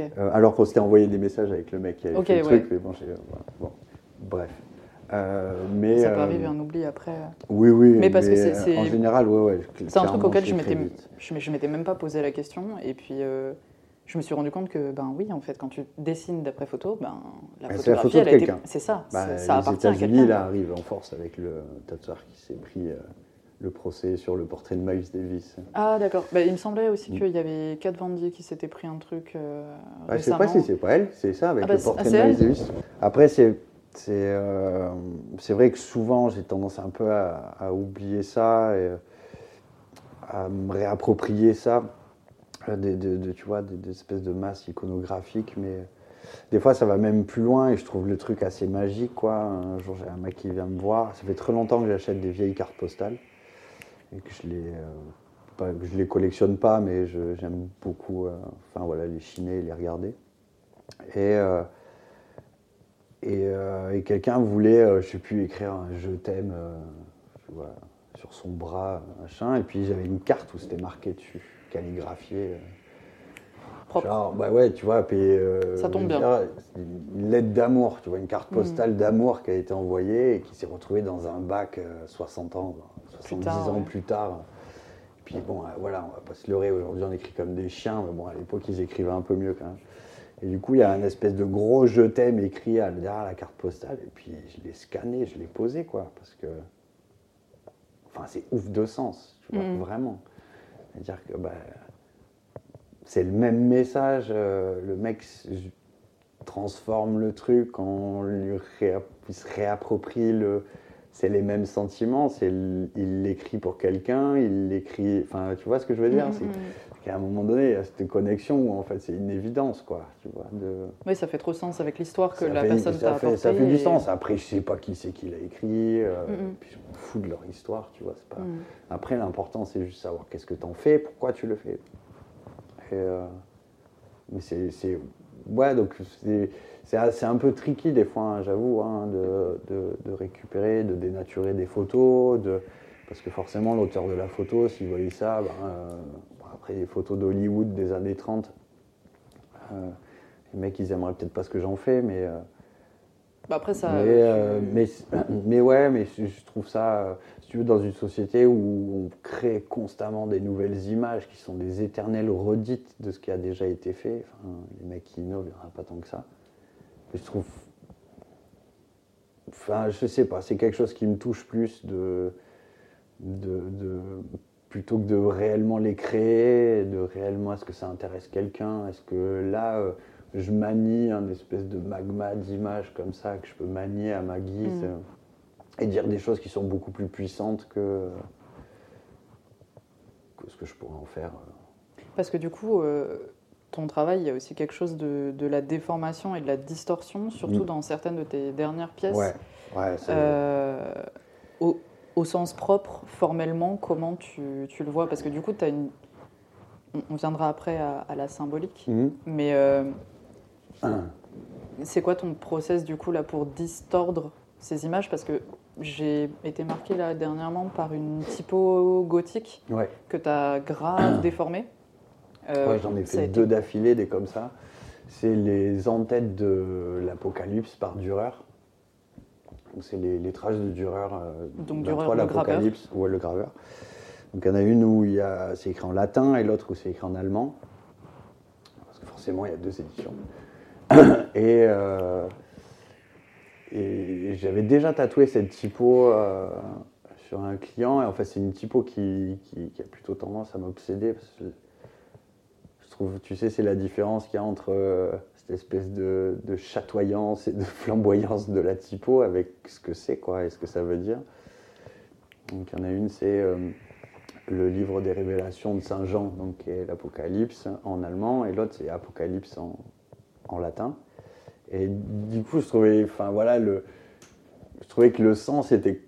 Speaker 1: Euh, alors qu'on s'était envoyé des messages avec le mec qui avait
Speaker 2: Ok,
Speaker 1: fait le
Speaker 2: ouais.
Speaker 1: truc, mais bon, j'ai- voilà, bon. bref. Euh, mais
Speaker 2: Ça peut
Speaker 1: euh,
Speaker 2: arriver un oubli après.
Speaker 1: Oui oui.
Speaker 2: Mais parce que c'est-
Speaker 1: euh,
Speaker 2: c'est-
Speaker 1: en général ouais ouais.
Speaker 2: C'est un truc auquel je m'étais, je, m'étais même pas posé la question. Et puis, euh, je me suis rendu compte que, ben oui, en fait, quand tu dessines d'après photo, ben, la
Speaker 1: Bah, c'est la
Speaker 2: photographie,
Speaker 1: photo
Speaker 2: été-
Speaker 1: quelqu'un.
Speaker 2: C'est ça,
Speaker 1: Bah,
Speaker 2: c'est- ça
Speaker 1: les
Speaker 2: appartient à quelqu'un.
Speaker 1: là arrivent en force avec le tatoueur qui s'est pris euh, le procès sur le portrait de Miles Davis.
Speaker 2: Ah, d'accord. Bah, il me semblait aussi
Speaker 1: Mm.
Speaker 2: qu'il y avait Kat Von D qui s'était pris un truc euh,
Speaker 1: Ouais, je sais pas si c'est pas elle, c'est ça avec
Speaker 2: Ah bah,
Speaker 1: le
Speaker 2: c'est-
Speaker 1: portrait
Speaker 2: ah,
Speaker 1: de
Speaker 2: c'est
Speaker 1: Miles Davis. Après, c'est c'est euh, vrai que souvent j'ai tendance un peu à, oublier ça et à me réapproprier ça, euh, de, de- tu vois, des, espèces de masses iconographiques, mais des fois ça va même plus loin et je trouve le truc assez magique quoi. Un jour j'ai un mec qui vient me voir, ça fait très longtemps que j'achète des vieilles cartes postales et que je les euh, je les collectionne pas, mais j'aime beaucoup, euh, enfin voilà, les chiner, et les regarder. Et euh, et, euh, et quelqu'un voulait, euh, je sais plus, écrire un je t'aime, euh, sur son bras, machin. Et puis j'avais une carte où c'était marqué dessus, calligraphié. euh,
Speaker 2: Propre.
Speaker 1: Genre, bah ouais, tu vois, puis.
Speaker 2: Ça tombe bien.
Speaker 1: dire, Une lettre d'amour, tu vois, une carte
Speaker 2: Mhm.
Speaker 1: postale d'amour qui a été envoyée et qui s'est retrouvée dans un bac euh, 60 ans, 70
Speaker 2: tard,
Speaker 1: ans
Speaker 2: ouais.
Speaker 1: plus tard. Puis bon, voilà, on va pas se leurrer, aujourd'hui on écrit comme des chiens, mais bon, à l'époque ils écrivaient un peu mieux quand même. Et du coup, il y a un espèce de gros je t'aime écrit à- derrière la carte postale, et puis je l'ai scanné, je l'ai posé, quoi, parce que. Enfin, c'est ouf de sens, tu vois,
Speaker 2: Mhm.
Speaker 1: vraiment. C'est-à-dire que, bah, c'est le même message, euh, le mec transforme le truc, on lui il se réapproprie le. C'est les mêmes sentiments, c'est il l'écrit pour quelqu'un, il l'écrit. Enfin, tu vois ce que je veux dire
Speaker 2: Mm, mm,
Speaker 1: qu'à un moment donné, il y a cette connexion où en fait c'est une évidence, quoi. Tu vois, de...
Speaker 2: Oui, ça fait trop sens avec l'histoire que
Speaker 1: ça
Speaker 2: la
Speaker 1: fait,
Speaker 2: personne t'a
Speaker 1: fait,
Speaker 2: apporté.
Speaker 1: ça fait du sens. Après, je sais pas qui c'est qui l'a écrit, euh,
Speaker 2: Mm,
Speaker 1: puis je m'en fous de leur histoire, tu vois. c'est Pas...
Speaker 2: Mm.
Speaker 1: Après, l'important, c'est juste savoir qu'est-ce que tu en fais, pourquoi tu le fais. Et, euh, Mais c'est. c'est- Ouais, donc c'est c'est un- peu tricky des fois, hein, j'avoue, hein, de, de- de récupérer, de dénaturer des photos, de... parce que forcément, l'auteur de la photo, s'il voyait ça, ben, euh, après les photos d'Hollywood des années 30, euh, les mecs, ils aimeraient peut-être pas ce que j'en fais, mais. euh,
Speaker 2: Bah, après, ça.
Speaker 1: mais, euh, mais, [COUGHS] mais ouais, mais je je trouve ça, si tu veux, dans une société où on crée constamment des nouvelles images qui sont des éternelles redites de ce qui a déjà été fait, enfin, les mecs qui innovent, il n'y en a pas tant que ça. Mais je trouve. Enfin, je sais pas, c'est quelque chose qui me touche plus de. de, de- plutôt que de réellement les créer, de réellement est-ce que ça intéresse quelqu'un, est-ce que là. euh, je manie un espèce de magma d'images comme ça que je peux manier à ma guise
Speaker 2: Mm.
Speaker 1: et dire des choses qui sont beaucoup plus puissantes que, que ce que je pourrais en faire. euh.
Speaker 2: Parce que du coup, euh, ton travail, il y a aussi quelque chose de, de la déformation et de la distorsion, surtout
Speaker 1: Mm.
Speaker 2: dans certaines de tes dernières pièces.
Speaker 1: Ouais, ouais,
Speaker 2: Euh, au, au sens propre, formellement, comment tu, tu le vois? Parce que du coup, tu as une. on- viendra après à, à la symbolique.
Speaker 1: Mhm.
Speaker 2: Mais euh,
Speaker 1: Ah.
Speaker 2: c'est quoi ton process du coup là pour distordre ces images? Parce que j'ai été marqué là dernièrement par une typo gothique
Speaker 1: Ouais.
Speaker 2: que tu as grave [COUGHS] déformée. Euh,
Speaker 1: Ouais, j'en ai fait
Speaker 2: été-
Speaker 1: deux d'affilée, des comme ça. C'est les en-têtes de l'Apocalypse par Dürer. C'est les, les traces de Dürer. euh,
Speaker 2: Donc, Dürer,
Speaker 1: l'Apocalypse, ouais, le graveur. Donc il y en a une où il y a- c'est écrit en latin et l'autre où c'est écrit en allemand. Parce que forcément, il y a deux éditions. [COUGHS] et euh, et j'avais déjà tatoué cette typo euh, sur un client. Et en fait, c'est une typo qui, qui- qui a plutôt tendance à m'obséder. Parce que je trouve, tu sais, c'est la différence qu'il y a entre euh, cette espèce de, de chatoyance et de [LAUGHS] flamboyance de la typo avec ce que c'est, quoi, et ce que ça veut dire. Donc, il y en a une, c'est euh, le livre des révélations de Saint Jean, donc qui est l'Apocalypse en allemand, et l'autre, c'est Apocalypse en, en latin. Et du coup, je trouvais, enfin voilà, le, je trouvais que le sens était,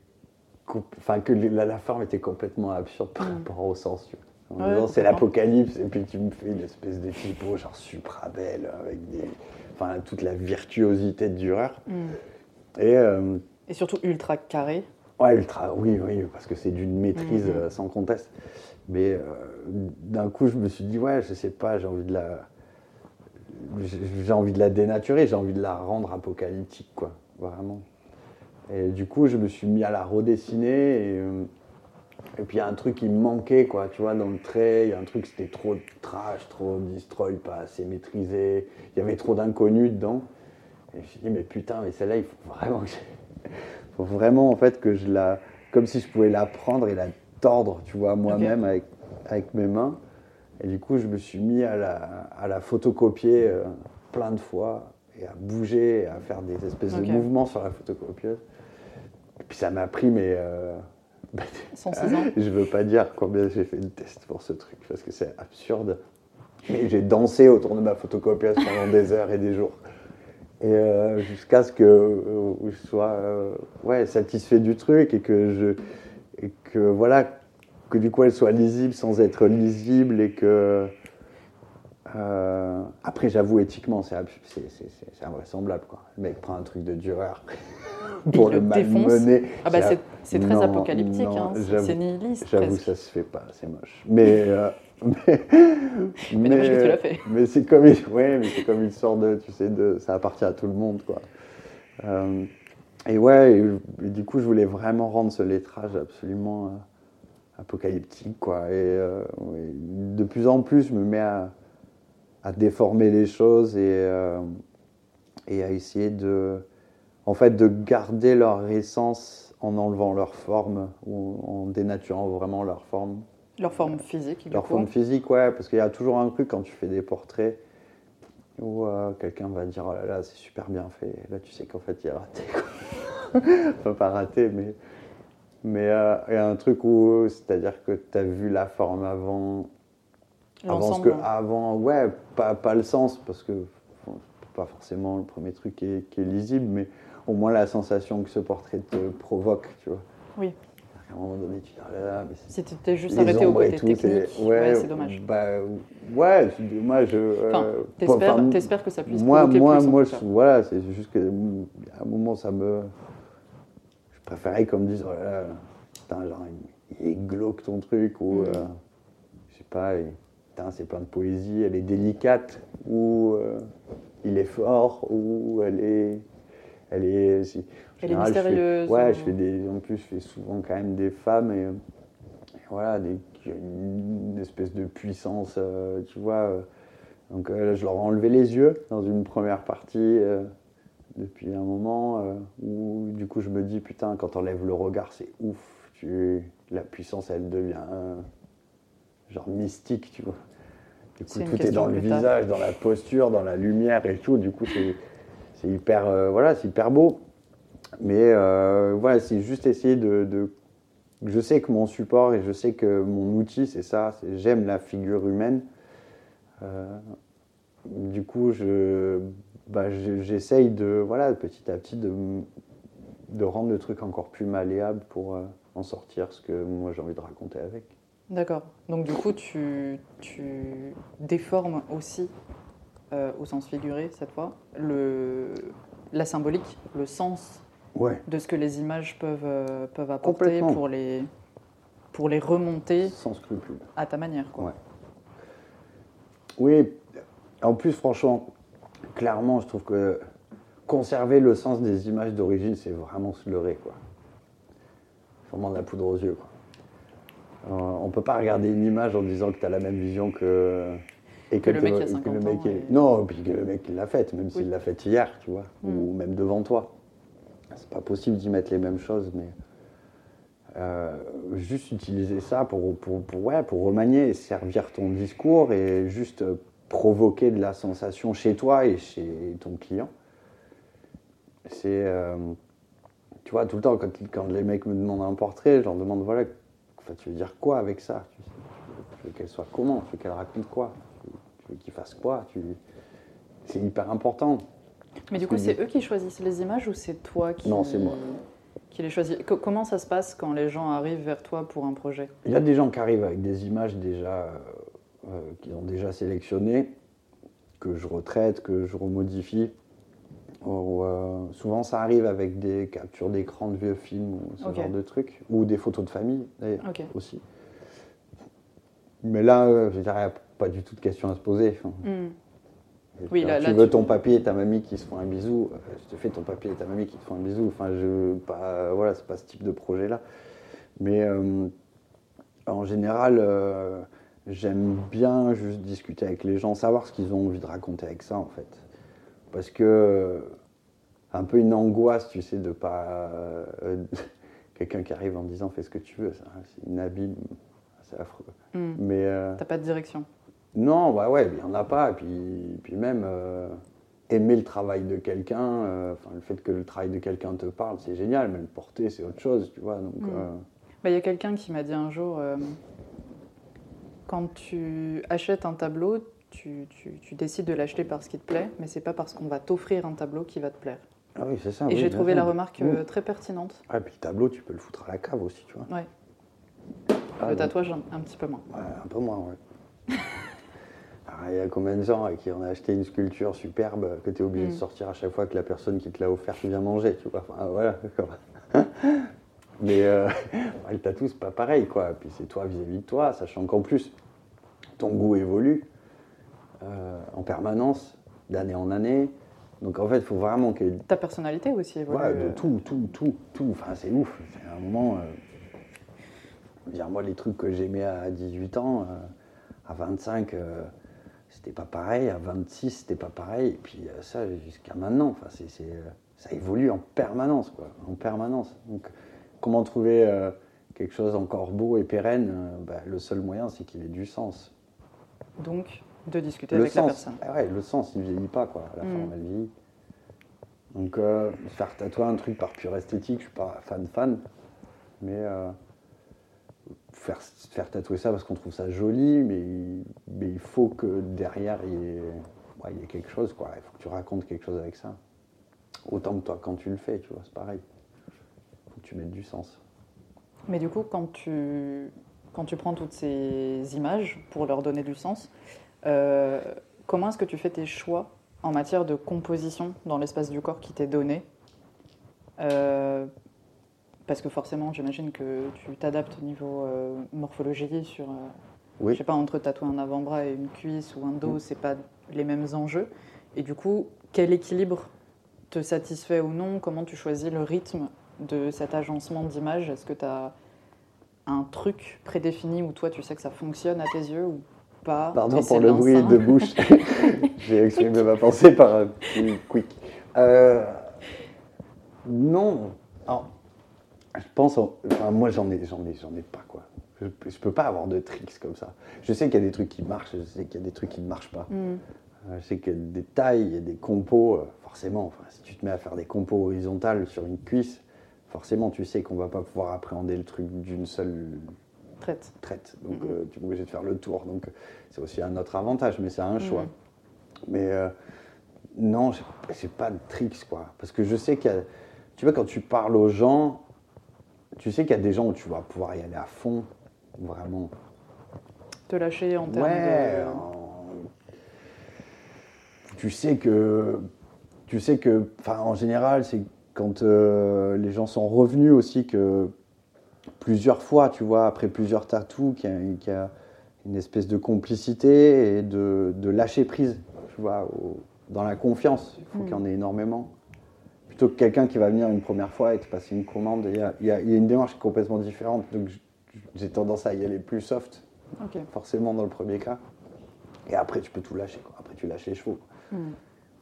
Speaker 1: enfin que la, la forme était complètement absurde par
Speaker 2: Mm.
Speaker 1: rapport au sens. tu vois. En
Speaker 2: Ouais,
Speaker 1: disant, c'est l'apocalypse, et puis tu me fais une espèce de typo genre supra belle avec des, enfin toute la virtuosité de Dürer.
Speaker 2: Mm.
Speaker 1: Et euh,
Speaker 2: Et surtout ultra carré.
Speaker 1: Ouais, ultra, oui, oui, parce que c'est d'une maîtrise
Speaker 2: Mhm.
Speaker 1: euh, sans conteste. Mais euh, d'un coup, je me suis dit, ouais, je sais pas, j'ai envie de la. j'ai- J'ai envie de la dénaturer, j'ai envie de la rendre apocalyptique, quoi, vraiment. Et du coup, je me suis mis à la redessiner et. Et puis il y a un truc qui me manquait, quoi, tu vois, dans le trait, il y a un truc, c'était trop trash, trop destroy, pas assez maîtrisé, il y avait trop d'inconnus dedans. Et je me suis dit, mais putain, mais celle-là, il faut vraiment que j'ai- faut vraiment en fait que je la. Comme si je pouvais la prendre et la tordre, tu vois, moi-même avec, avec mes mains. Et du coup, je me suis mis à la, à la photocopier euh, plein de fois et à bouger, et à faire des espèces de mouvements sur la photocopieuse. Et puis ça m'a pris, mais. euh,
Speaker 2: 106 ans.
Speaker 1: je veux pas dire combien j'ai fait de tests pour ce truc parce que c'est absurde. Mais j'ai dansé autour de ma photocopieuse pendant des heures et des jours. Et euh, jusqu'à ce que euh, je sois euh, ouais, satisfait du truc et que je et que voilà que du coup elle soit lisible sans être lisible et que euh, après j'avoue éthiquement c'est invraisemblable quoi. Le mec prend un truc de Dürer [LAUGHS] pour
Speaker 2: il
Speaker 1: le
Speaker 2: le
Speaker 1: malmener.
Speaker 2: Ah bah c'est- très
Speaker 1: Non,
Speaker 2: apocalyptique, hein. c'est- nihiliste
Speaker 1: J'avoue, ça se fait pas, c'est moche. Mais, euh, [LAUGHS] mais,
Speaker 2: Mais l'as fait.
Speaker 1: mais c'est comme, une- ouais, mais c'est comme une sorte de, tu sais, de, ça appartient à tout le monde, quoi. Euh, et ouais, et, et du coup, je voulais vraiment rendre ce lettrage absolument euh, apocalyptique, quoi. Et de plus en plus, je me mets à, à déformer les choses et, euh, et à essayer de, en fait, de garder leur essence en enlevant leur forme ou en dénaturant vraiment leur forme.
Speaker 2: Leur forme physique,
Speaker 1: Leur
Speaker 2: coup.
Speaker 1: forme physique, ouais, parce qu'il y a toujours un truc quand tu fais des portraits où euh, quelqu'un va dire oh là là, c'est super bien fait. Et là, tu sais qu'en fait, il a raté. quoi. [LAUGHS] enfin, pas raté, mais. Mais euh, il y a un truc où, c'est-à-dire que tu as vu la forme avant, avant ce que avant ouais pas, pas le sens parce que pas forcément le premier truc qui est, qui est lisible mais au moins la sensation que ce portrait te provoque tu vois
Speaker 2: Oui.
Speaker 1: à un moment donné tu dis oh là là mais c'est
Speaker 2: Si tu t'es juste arrêté au côté
Speaker 1: tout,
Speaker 2: technique,
Speaker 1: c'est-
Speaker 2: ouais, c'est dommage.
Speaker 1: bah, ouais c'est dommage euh,
Speaker 2: Enfin,
Speaker 1: euh,
Speaker 2: T'espères
Speaker 1: enfin,
Speaker 2: t'espères que ça puisse
Speaker 1: moi moi
Speaker 2: plus,
Speaker 1: moi je- voilà c'est juste que mm, à un moment ça me je préférais qu'on me dise oh là là putain genre il, il est glauque ton truc ou
Speaker 2: Mm.
Speaker 1: euh, je sais pas c'est plein de poésie elle est délicate ou euh, il est fort ou elle est elle est si-
Speaker 2: Elle est
Speaker 1: général, je fais-
Speaker 2: mystérieuse,
Speaker 1: ouais
Speaker 2: ou-
Speaker 1: je fais des en plus je fais souvent quand même des femmes et, et voilà des, qui ont une espèce de puissance euh, tu vois euh, donc là, je leur ai enlevé les yeux dans une première partie depuis un moment où du coup je me dis putain quand t'enlèves le regard c'est ouf tu la puissance elle devient genre mystique tu vois. Du coup tout est dans le visage dans la posture dans la lumière et tout. Du coup c'est hyper euh, voilà c'est hyper beau. Mais euh, voilà c'est juste essayer de, de- je sais que mon support et je sais que mon outil c'est ça j'aime la figure humaine. Euh, du coup, je, bah, je- j'essaye de, voilà, petit à petit, de, de rendre le truc encore plus malléable pour euh, en sortir ce que moi j'ai envie de raconter avec.
Speaker 2: D'accord. Donc du coup, tu, tu déformes aussi, euh, au sens figuré cette fois, le, la symbolique, le sens
Speaker 1: Ouais,
Speaker 2: de ce que les images peuvent, euh, peuvent apporter pour les, pour les remonter
Speaker 1: sans scrupule.
Speaker 2: à ta manière. Quoi.
Speaker 1: Ouais. Oui, en plus, franchement, clairement, je trouve que conserver le sens des images d'origine, c'est vraiment se leurrer, quoi. Vraiment de la poudre aux yeux, quoi. Euh, on peut pas regarder une image en disant que tu as la même vision que. Et
Speaker 2: Que le mec, il a
Speaker 1: que
Speaker 2: 50
Speaker 1: le mec
Speaker 2: ans,
Speaker 1: est-
Speaker 2: et-
Speaker 1: Non, puis que le mec l'a faite, même s'il l'a faite hier, tu vois,
Speaker 2: Mm.
Speaker 1: ou même devant toi. C'est pas possible d'y mettre les mêmes choses, mais euh, juste utiliser ça pour, pour, pour, ouais, pour remanier et servir ton discours et juste euh, provoquer de la sensation chez toi et chez ton client. C'est, euh, tu vois, tout le temps, quand, quand les mecs me demandent un portrait, je leur demande, voilà, enfin, tu veux dire quoi avec ça? Tu, tu veux qu'elle soit comment? Tu veux qu'elle raconte quoi? Tu veux- qu'il fasse quoi? Tu- C'est hyper important.
Speaker 2: Mais du coup, c'est eux qui choisissent les images ou c'est toi qui,
Speaker 1: Non, c'est moi.
Speaker 2: qui les choisis? Co- Comment ça se passe quand les gens arrivent vers toi pour un projet?
Speaker 1: Il y a des gens qui arrivent avec des images déjà, euh, qu'ils ont déjà sélectionnées, que je retraite, que je remodifie. Euh, souvent, ça arrive avec des captures d'écran de vieux films ou ce genre de trucs, ou des photos de famille d'ailleurs
Speaker 2: Ok.
Speaker 1: aussi. Mais là, euh, je dirais, il n'y a pas du tout de question à se poser. Enfin,
Speaker 2: Hmm. Oui,
Speaker 1: alors,
Speaker 2: là-
Speaker 1: tu
Speaker 2: là,
Speaker 1: veux
Speaker 2: tu-
Speaker 1: ton papy et ta mamie qui se font un bisou, euh, je te fais ton papy et ta mamie qui te font un bisou. Enfin, je pas, euh, voilà, c'est pas ce type de projet-là. Mais en général, j'aime bien juste discuter avec les gens, savoir ce qu'ils ont envie de raconter avec ça, en fait. Parce que euh, un peu une angoisse, tu sais, de pas euh, [LAUGHS] quelqu'un qui arrive en disant fais ce que tu veux, ça, c'est inhabile, c'est affreux.
Speaker 2: Hmm.
Speaker 1: Mais euh,
Speaker 2: T'as pas de direction.
Speaker 1: non, bah ouais, il n'y en a pas. Et puis, puis même, euh, aimer le travail de quelqu'un, enfin, le fait que le travail de quelqu'un te parle, c'est génial, mais le porter, c'est autre chose, tu vois. Donc,
Speaker 2: Mm.
Speaker 1: euh,
Speaker 2: Bah, Il y a quelqu'un qui m'a dit un jour, euh, quand tu achètes un tableau, tu, tu- tu décides de l'acheter parce qu'il te plaît, mais c'est pas parce qu'on va t'offrir un tableau qui va te plaire.
Speaker 1: Ah oui, c'est ça.
Speaker 2: Et
Speaker 1: oui,
Speaker 2: j'ai trouvé la remarque
Speaker 1: Mm.
Speaker 2: euh, très pertinente.
Speaker 1: Ah, et puis le tableau, tu peux le foutre à la cave aussi, tu vois.
Speaker 2: Ouais.
Speaker 1: Ah,
Speaker 2: le tatouage, un, un petit peu moins.
Speaker 1: Ouais, un peu moins, ouais. [LAUGHS] Ah, Il y a combien de gens à qui on a acheté une sculpture superbe que tu es obligé de
Speaker 2: Mm.
Speaker 1: sortir à chaque fois que la personne qui te l'a offert vient manger, tu vois. Enfin, voilà. [LAUGHS] Mais euh, [LAUGHS] le tatou, c'est pas pareil, quoi. Puis c'est toi vis-à-vis de toi, sachant qu'en plus, ton goût évolue euh, en permanence, d'année en année. Donc en fait, il faut vraiment que
Speaker 2: Ta personnalité aussi évolue.
Speaker 1: Ouais, de
Speaker 2: euh,
Speaker 1: tout, tout, tout, tout. Enfin, c'est ouf. C'est un moment. euh, dire, moi, les trucs que j'aimais à 18 ans, euh, à 25, euh, c'était pas pareil. À 26, c'était pas pareil. Et puis ça, jusqu'à maintenant, enfin, c'est, ça évolue en permanence, quoi. En permanence. Donc, comment trouver quelque chose encore beau et pérenne bah, Le seul moyen, c'est qu'il ait du sens.
Speaker 2: Donc, de discuter
Speaker 1: Le
Speaker 2: avec la
Speaker 1: sens,
Speaker 2: personne.
Speaker 1: ah ouais, le sens, il vieillit pas, quoi. La
Speaker 2: Mm.
Speaker 1: forme, elle vieillit. Donc, euh, faire tatouer un truc par pure esthétique, je suis pas fan fan, mais euh, faire, faire tatouer ça parce qu'on trouve ça joli, mais, mais il faut que derrière, il y, ait, ouais, il y ait quelque chose, quoi. Il faut que tu racontes quelque chose avec ça. Autant que toi, quand tu le fais, tu vois, c'est pareil. Il faut que tu mettes du sens.
Speaker 2: Mais du coup, quand tu, quand tu prends toutes ces images pour leur donner du sens, euh, comment est-ce que tu fais tes choix en matière de composition dans l'espace du corps qui t'est donné Euh, Parce que forcément, j'imagine que tu t'adaptes au niveau euh, morphologie sur, euh,
Speaker 1: Oui.
Speaker 2: je sais pas, entre tatouer un avant-bras et une cuisse ou un dos,
Speaker 1: Mm.
Speaker 2: c'est pas les mêmes enjeux. Et du coup, quel équilibre te satisfait ou non? Comment tu choisis le rythme de cet agencement d'images Est-ce que tu as un truc prédéfini où toi tu sais que ça fonctionne à tes yeux ou pas
Speaker 1: Pardon
Speaker 2: Et
Speaker 1: pour le bruit de bouche. [LAUGHS] J'ai exprimé ma pensée par un petit quick. Euh, non. Alors, je pense. en- Enfin, moi, j'en ai, j'en ai, j'en ai pas quoi. Je, je peux pas avoir de tricks comme ça. Je sais qu'il y a des trucs qui marchent. Je sais qu'il y a des trucs qui ne marchent pas.
Speaker 2: Hmm.
Speaker 1: Euh, Je sais qu'il y a des tailles, a des compos. euh, Forcément, enfin, si tu te mets à faire des compos horizontales sur une cuisse, forcément, tu sais qu'on va pas pouvoir appréhender le truc d'une seule
Speaker 2: Traite.
Speaker 1: traite. Donc,
Speaker 2: Mhm.
Speaker 1: euh, tu es obligé de faire le tour. Donc, c'est aussi un autre avantage, mais c'est un choix.
Speaker 2: Mhm.
Speaker 1: Mais euh, non, j'ai pas de tricks, quoi. Parce que je sais qu'il y a. Tu vois, quand tu parles aux gens, tu sais qu'il y a des gens où tu vas pouvoir y aller à fond, vraiment.
Speaker 2: Te lâcher en termes
Speaker 1: Ouais.
Speaker 2: de.
Speaker 1: en- Tu sais que. Tu sais que. Enfin, en général, c'est quand euh, les gens sont revenus aussi, que plusieurs fois, tu vois, après plusieurs tatous, qu'il y, a- a une espèce de complicité et de, de lâcher prise, tu vois, au- dans la confiance. Il faut
Speaker 2: Mm.
Speaker 1: qu'il y en ait énormément. Plutôt que quelqu'un qui va venir une première fois et te passer une commande, il y a, y a- y a une démarche complètement différente. Donc j'ai tendance à y aller plus soft, forcément dans le premier cas. Et après, tu peux tout lâcher. quoi. Après, tu lâches les chevaux.
Speaker 2: Hmm.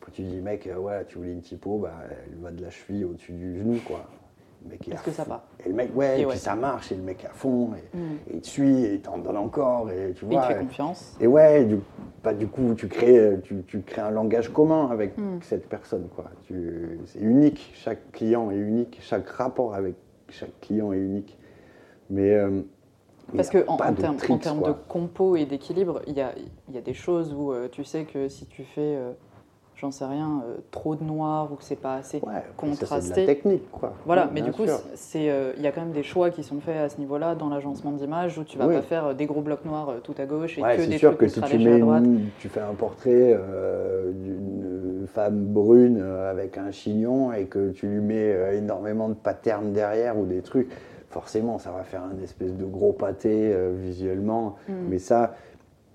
Speaker 1: Après, tu dis, mec, euh, ouais, tu voulais une typo, bah, elle va de la cheville au-dessus du genou, quoi. Le mec, il est
Speaker 2: Est-ce que ça va
Speaker 1: Et le mec, ouais,
Speaker 2: Et
Speaker 1: et,
Speaker 2: ouais.
Speaker 1: puis ça marche, et le mec à fond, et,
Speaker 2: Hmm.
Speaker 1: et il te suit, et il t'en donne encore, et tu
Speaker 2: Et il te
Speaker 1: vois.
Speaker 2: fait confiance.
Speaker 1: et ouais, du, bah, du coup, tu crées, tu, tu crées un langage commun avec
Speaker 2: Mm.
Speaker 1: cette personne. quoi. C'est unique, chaque client est unique, chaque rapport avec chaque client est unique. Mais, euh,
Speaker 2: Parce
Speaker 1: y a
Speaker 2: que en,
Speaker 1: de
Speaker 2: termes, termes
Speaker 1: quoi.
Speaker 2: de compo et d'équilibre, il y a, y a des choses où euh, tu sais que si tu fais, euh, j'en sais rien, euh, trop de noir ou que c'est pas assez
Speaker 1: Ouais, c'est de
Speaker 2: contrasté.
Speaker 1: la technique, quoi.
Speaker 2: Voilà, mais du coup, c'est, euh, il y a quand même des choix qui sont faits à ce niveau-là dans l'agencement d'image où tu vas
Speaker 1: Oui.
Speaker 2: pas faire euh, des gros blocs noirs tout à gauche et
Speaker 1: Ouais,
Speaker 2: que
Speaker 1: c'est
Speaker 2: des
Speaker 1: sûr
Speaker 2: trucs
Speaker 1: que si tu mets
Speaker 2: à droite.
Speaker 1: une- tu fais un portrait euh, d'une femme brune avec un chignon et que tu lui mets énormément de patterns derrière ou des trucs, forcément ça va faire un espèce de gros pâté visuellement.
Speaker 2: Hmm.
Speaker 1: Mais ça,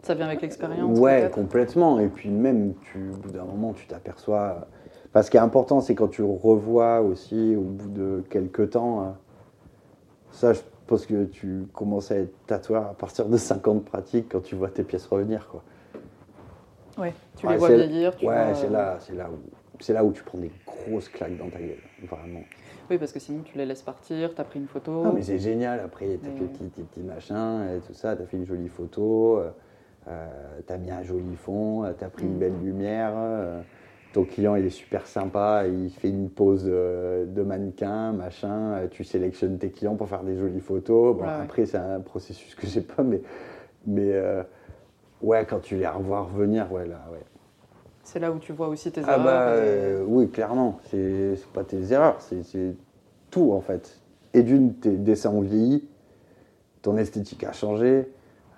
Speaker 2: Ça vient avec l'expérience.
Speaker 1: ouais, complètement. Et puis même, tu, au bout d'un moment, tu t'aperçois. Parce ce qui est important, c'est quand tu revois aussi au bout de quelques temps. euh, Ça, je pense que tu commences à être tatoueur à partir de 50 pratiques quand tu vois tes pièces revenir, quoi.
Speaker 2: Ouais, tu
Speaker 1: Ouais,
Speaker 2: les vois vieillir. Tu
Speaker 1: ouais,
Speaker 2: vois,
Speaker 1: c'est
Speaker 2: euh,
Speaker 1: là, là où, là où tu prends des grosses claques dans ta gueule, vraiment.
Speaker 2: Oui, parce que sinon tu les laisses partir, tu as pris une photo.
Speaker 1: Ah, mais c'est génial. Après, t'as
Speaker 2: Mais-
Speaker 1: fait tes petits, petits machins et tout ça. T'as fait une jolie photo. euh, euh, t'as mis un joli fond. euh, T'as pris une
Speaker 2: Mm.
Speaker 1: belle lumière. euh, ton client, il est super sympa. Il fait une pose euh, de mannequin, machin. euh, tu sélectionnes tes clients pour faire des jolies photos. Bon,
Speaker 2: Ouais, ouais.
Speaker 1: après, c'est un processus que j'ai pas, mais, mais euh, ouais, quand tu les revois revenir, ouais, là, ouais.
Speaker 2: C'est là où tu vois aussi tes
Speaker 1: Ah
Speaker 2: erreurs.
Speaker 1: bah
Speaker 2: et-
Speaker 1: euh, oui, clairement. C'est pas tes erreurs, c'est- c'est tout en fait. Et d'une, tes dessins ont vieilli, ton esthétique a changé,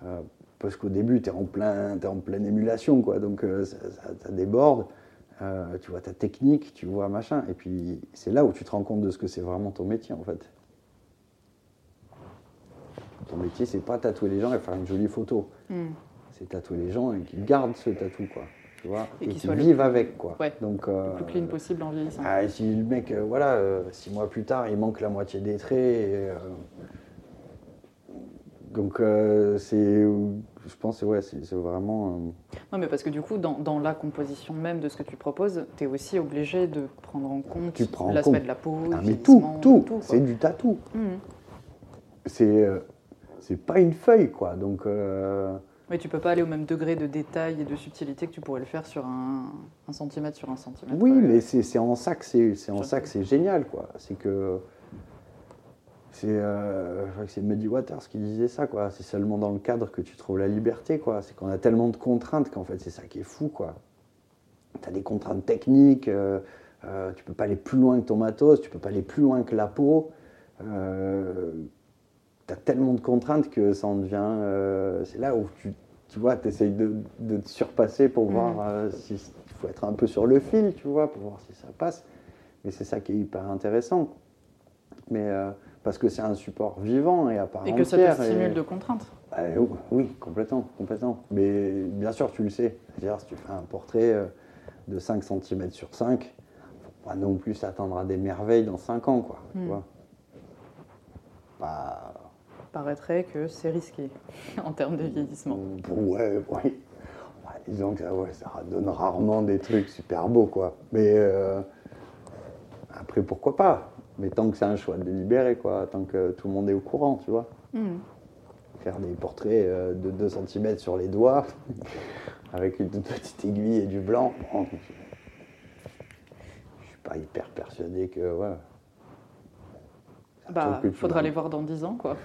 Speaker 1: euh, parce qu'au début, tu es en, plein, t'es en pleine émulation, quoi. Donc euh, ça, ça- ça déborde. Euh, tu vois ta technique, tu vois machin. Et puis c'est là où tu te rends compte de ce que c'est vraiment ton métier en fait. Ton métier, c'est pas tatouer les gens et faire une jolie photo.
Speaker 2: Hmm.
Speaker 1: C'est tatouer les gens et qu'ils gardent ce tatou, quoi. Tu vois
Speaker 2: Et
Speaker 1: Et,
Speaker 2: qu'ils le
Speaker 1: vivent avec, quoi.
Speaker 2: Ouais,
Speaker 1: Donc, euh,
Speaker 2: Le plus clean possible en vieillissant.
Speaker 1: ah, si le mec, euh, voilà, six mois plus tard, il manque la moitié des traits. et, donc, euh, c'est, je pense, ouais, c'est c'est vraiment. euh,
Speaker 2: Non, mais parce que du coup, dans, dans la composition même de ce que tu proposes, tu es aussi obligé de prendre en compte
Speaker 1: Tu prends en
Speaker 2: l'aspect
Speaker 1: compte.
Speaker 2: de la peau,
Speaker 1: ah, mais tout, tout, c'est du tatou.
Speaker 2: Mhm.
Speaker 1: C'est, euh, c'est pas une feuille, quoi. Donc, euh,
Speaker 2: Mais tu peux pas aller au même degré de détail et de subtilité que tu pourrais le faire sur un, un centimètre sur un centimètre.
Speaker 1: oui, mais c'est, c'est en ça que c'est, en que c'est génial, quoi. C'est que. C'est, euh, je crois que c'est Muddy Waters qui disait ça, quoi. C'est seulement dans le cadre que tu trouves la liberté, quoi. C'est qu'on a tellement de contraintes qu'en fait, c'est ça qui est fou, quoi. Tu as des contraintes techniques, euh, euh, tu peux pas aller plus loin que ton matos, tu peux pas aller plus loin que la peau. Euh, tu as tellement de contraintes que ça en devient. euh, c'est là où tu, tu vois, tu essayes de, de te surpasser pour
Speaker 2: Mhm.
Speaker 1: voir euh, si. Il faut être un peu sur le fil, tu vois, pour voir si ça passe. Mais c'est ça qui est hyper intéressant. Mais euh, parce que c'est un support vivant et à part
Speaker 2: Et que ça te
Speaker 1: entière. et-
Speaker 2: stimule de contraintes.
Speaker 1: ah, oui, oui, complètement, complètement. Mais bien sûr, tu le sais. C'est-à-dire, si tu fais un portrait euh, de 5 cm sur 5, faut pas non plus s'attendre à des merveilles dans 5 ans, quoi. tu
Speaker 2: Hmm.
Speaker 1: vois. Bah,
Speaker 2: Paraîtrait que c'est risqué [LAUGHS] en termes de vieillissement.
Speaker 1: ouais, oui. [LAUGHS] Ouais, disons que ça, ouais, ça donne rarement des trucs super beaux, quoi. Mais euh, après, pourquoi pas? Mais tant que c'est un choix délibéré, quoi. Tant que tout le monde est au courant, tu vois.
Speaker 2: Mhm.
Speaker 1: faire des portraits euh, de 2 cm sur les doigts, [LAUGHS] avec une toute petite aiguille et du blanc. Bon, je suis pas hyper persuadé que. Ouais,
Speaker 2: Bah,
Speaker 1: que
Speaker 2: faudra les voir dans 10 ans, quoi.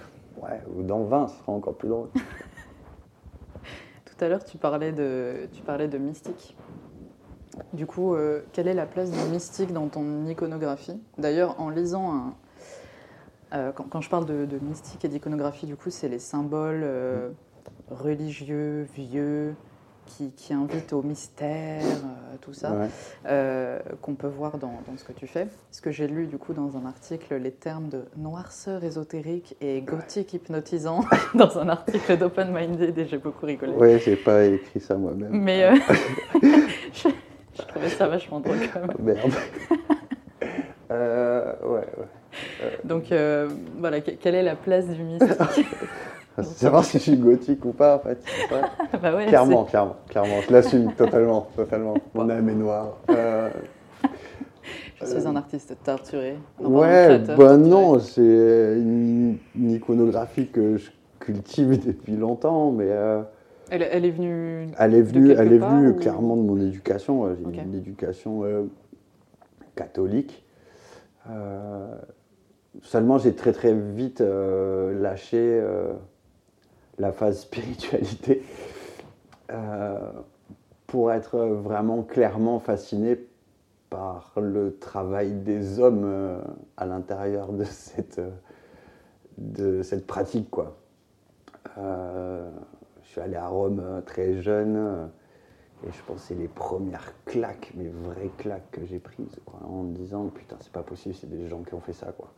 Speaker 1: Ouais, ou dans 20, ce sera encore plus drôle. [LAUGHS]
Speaker 2: Tout à l'heure, tu parlais de, tu parlais de mystique. Du coup, euh, quelle est la place du mystique dans ton iconographie D'ailleurs, en lisant un. euh, quand, quand je parle de, de mystique et d'iconographie, du coup, c'est les symboles euh, religieux, vieux, qui, qui invite au mystère, tout ça,
Speaker 1: Ouais.
Speaker 2: qu'on peut voir dans, dans ce que tu fais. Ce que j'ai lu du coup dans un article, les termes de noirceur ésotérique et gothique hypnotisant [LAUGHS] dans un article d'Open Minded et j'ai beaucoup rigolé.
Speaker 1: Ouais, j'ai pas écrit ça moi-même.
Speaker 2: Mais [LAUGHS] [LAUGHS] je, je trouvais ça vachement drôle quand même. [LAUGHS]
Speaker 1: Merde. Euh, ouais, ouais.
Speaker 2: Donc euh, voilà, que- quelle est la place du mystique [LAUGHS]
Speaker 1: savoir si je suis gothique ou pas, en fait. [LAUGHS]
Speaker 2: Bah ouais,
Speaker 1: clairement, clairement, clairement. Je l'assume totalement, totalement. Mon âme est noire. Euh,
Speaker 2: Je suis un artiste torturé.
Speaker 1: Ouais,
Speaker 2: créateur
Speaker 1: bah non, c'est une, une iconographie que je cultive depuis longtemps, mais euh,
Speaker 2: Elle, elle est venue.
Speaker 1: elle est venue, elle est venue
Speaker 2: ou-
Speaker 1: clairement de mon éducation. Euh, J'ai une éducation euh, catholique. Euh, seulement, j'ai très très vite euh, lâché la phase spiritualité pour être vraiment clairement fasciné par le travail des hommes à l'intérieur de cette, de cette pratique. Quoi. Je suis allé à Rome euh, très jeune euh, et je pense que c'est les premières claques, mes vraies claques que j'ai prises quoi, en me disant putain c'est pas possible, c'est des gens qui ont fait ça quoi.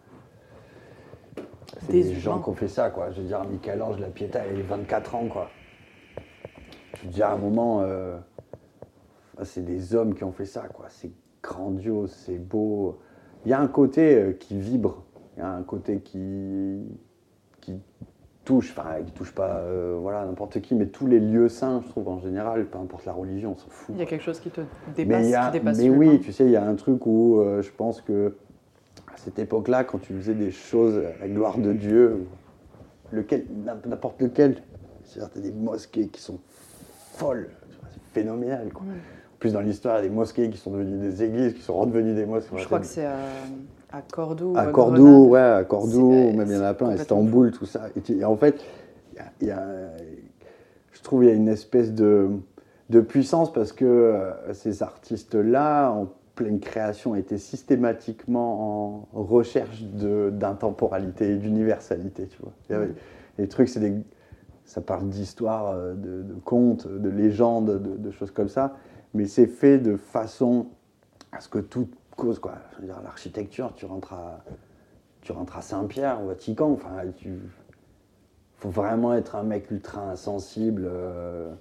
Speaker 1: C'est
Speaker 2: Des
Speaker 1: des, gens qui ont fait ça quoi. Je veux dire Michel-Ange, la Pietà, elle a 24 ans quoi. Je veux dire à un moment, euh, ah, c'est des hommes qui ont fait ça quoi. C'est grandiose, c'est beau. Il y a un côté qui vibre, il y a un côté qui, qui touche, enfin qui touche pas euh, voilà, n'importe qui, mais tous les lieux saints, je trouve en général, peu importe la religion, on s'en fout.
Speaker 2: Il y a quelque chose qui te
Speaker 1: Mais,
Speaker 2: dépasse,
Speaker 1: a-
Speaker 2: qui dépasse
Speaker 1: mais oui, tu sais, il y a un truc où euh, je pense que à cette époque-là, quand tu faisais des choses à la gloire de Dieu, lequel, n'importe lequel, c'est-à-dire t'as des mosquées qui sont folles, tu c'est phénoménal. Quoi. En plus, dans l'histoire, il y a des mosquées qui sont devenues des églises, qui sont redevenues des mosquées.
Speaker 2: Je crois que c'est à, à Cordoue. ou
Speaker 1: À Cordoue, ouais, à Cordoue, même il y en a plein, Istanbul, tout ça. Et, en fait, il y a- il je trouve qu'il y a une espèce de, de puissance parce que euh, ces artistes-là, en pleine création, étaient systématiquement en recherche d'intemporalité et d'universalité, tu vois. Il. Les trucs, c'est des... Ça parle d'histoire, euh, de, de contes, de légendes, de, de choses comme ça, mais c'est fait de façon à ce que tout cause, quoi. L'architecture, tu rentres à, tu rentres à Saint-Pierre, au Vatican, enfin, tu... faut vraiment être un mec ultra insensible euh,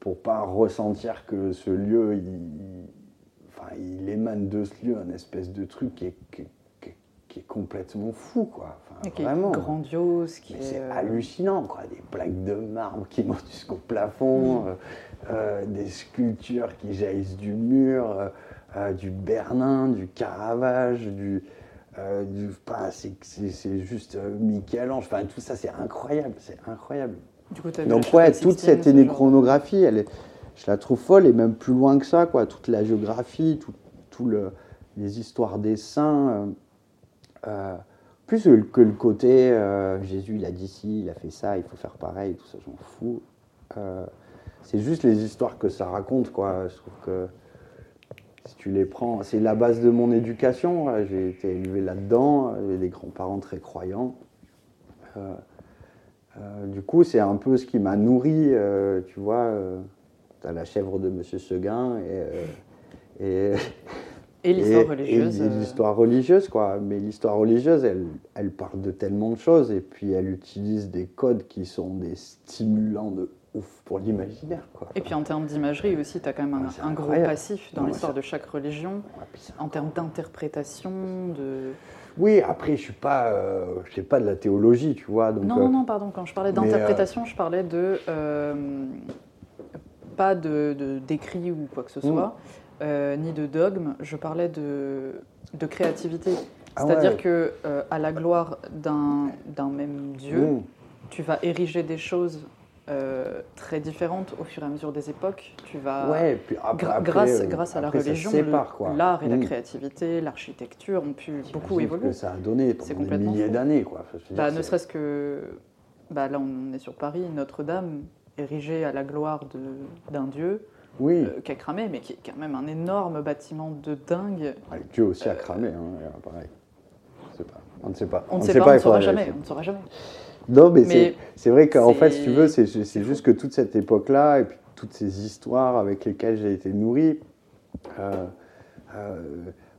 Speaker 1: pour pas ressentir que ce lieu, il, il- enfin, il émane de ce lieu un espèce de truc qui est, qui, qui- qui est complètement fou, quoi. Enfin,
Speaker 2: Et qui
Speaker 1: vraiment.
Speaker 2: est grandiose, qui
Speaker 1: Mais
Speaker 2: est.
Speaker 1: c'est
Speaker 2: euh,
Speaker 1: hallucinant, quoi. Des plaques de marbre qui montent jusqu'au plafond,
Speaker 2: Mm.
Speaker 1: euh, euh, des sculptures qui jaillissent du mur, euh, du Bernin, du Caravage, du. euh, du c'est, juste euh, Michel-Ange. Enfin, tout ça, c'est incroyable. C'est incroyable.
Speaker 2: Du coup,
Speaker 1: Donc, ouais, toute cette iconographie, elle est, je la trouve folle et même plus loin que ça, quoi. Toute la géographie, tout, tout le, les histoires des saints. euh, plus que le- que le côté euh, Jésus, il a dit ci, il a fait ça, il faut faire pareil, tout ça, j'en fous. Euh, c'est juste les histoires que ça raconte, quoi. Je trouve que si tu les prends, c'est la base de mon éducation. ouais. J'ai été élevé là-dedans, j'ai des grands-parents très croyants. Euh, euh, du coup, c'est un peu ce qui m'a nourri, euh, tu vois. tu as la chèvre de Monsieur Seguin et, [LAUGHS] et,
Speaker 2: Et l'histoire religieuse.
Speaker 1: et l'histoire religieuse, quoi. Mais l'histoire religieuse, elle, elle parle de tellement de choses et puis elle utilise des codes qui sont des stimulants de ouf pour l'imaginaire, quoi.
Speaker 2: Et puis en termes d'imagerie aussi, tu as quand même un,
Speaker 1: Ah,
Speaker 2: un gros passif dans l'histoire de chaque religion,
Speaker 1: Ouais,
Speaker 2: en termes d'interprétation, de...
Speaker 1: Oui, après, je suis pas, euh, je sais pas de la théologie, tu vois. Donc,
Speaker 2: non,
Speaker 1: euh,
Speaker 2: non, non, pardon, quand je parlais
Speaker 1: euh,
Speaker 2: d'interprétation, je parlais de... euh, pas de d'écrit ou quoi que ce
Speaker 1: Mm.
Speaker 2: soit, euh, ni de dogme, je parlais de, de créativité.
Speaker 1: Ah
Speaker 2: C'est-à-dire
Speaker 1: ouais.
Speaker 2: que euh, à la gloire d'un d'un même Dieu,
Speaker 1: mm.
Speaker 2: tu vas ériger des choses euh, très différentes au fur et à mesure des époques. Tu vas...
Speaker 1: Ouais, puis après,
Speaker 2: Gra- grâce,
Speaker 1: euh,
Speaker 2: grâce à la religion, l'art et la
Speaker 1: Mm.
Speaker 2: créativité, l'architecture ont pu beaucoup évoluer.
Speaker 1: que ça a donné pendant des milliers d'années, quoi.
Speaker 2: Bah, ne serait-ce que, bah, là on est sur Paris, Notre-Dame, érigée à la gloire d'un dieu
Speaker 1: Oui,
Speaker 2: euh, qui a cramé, mais qui est quand même un énorme bâtiment de dingue.
Speaker 1: Ouais, Dieu aussi a cramé, hein, pareil. On sait pas. On ne sait pas.
Speaker 2: On ne sait pas, on
Speaker 1: il
Speaker 2: ne saura
Speaker 1: faudra
Speaker 2: jamais. On ne saura jamais.
Speaker 1: Non, mais,
Speaker 2: Mais
Speaker 1: c'est- c'est vrai qu'en fait, si tu veux,
Speaker 2: c'est-
Speaker 1: c'est c'est juste que toute cette époque-là, et puis toutes ces histoires avec lesquelles j'ai été nourri. Euh, euh,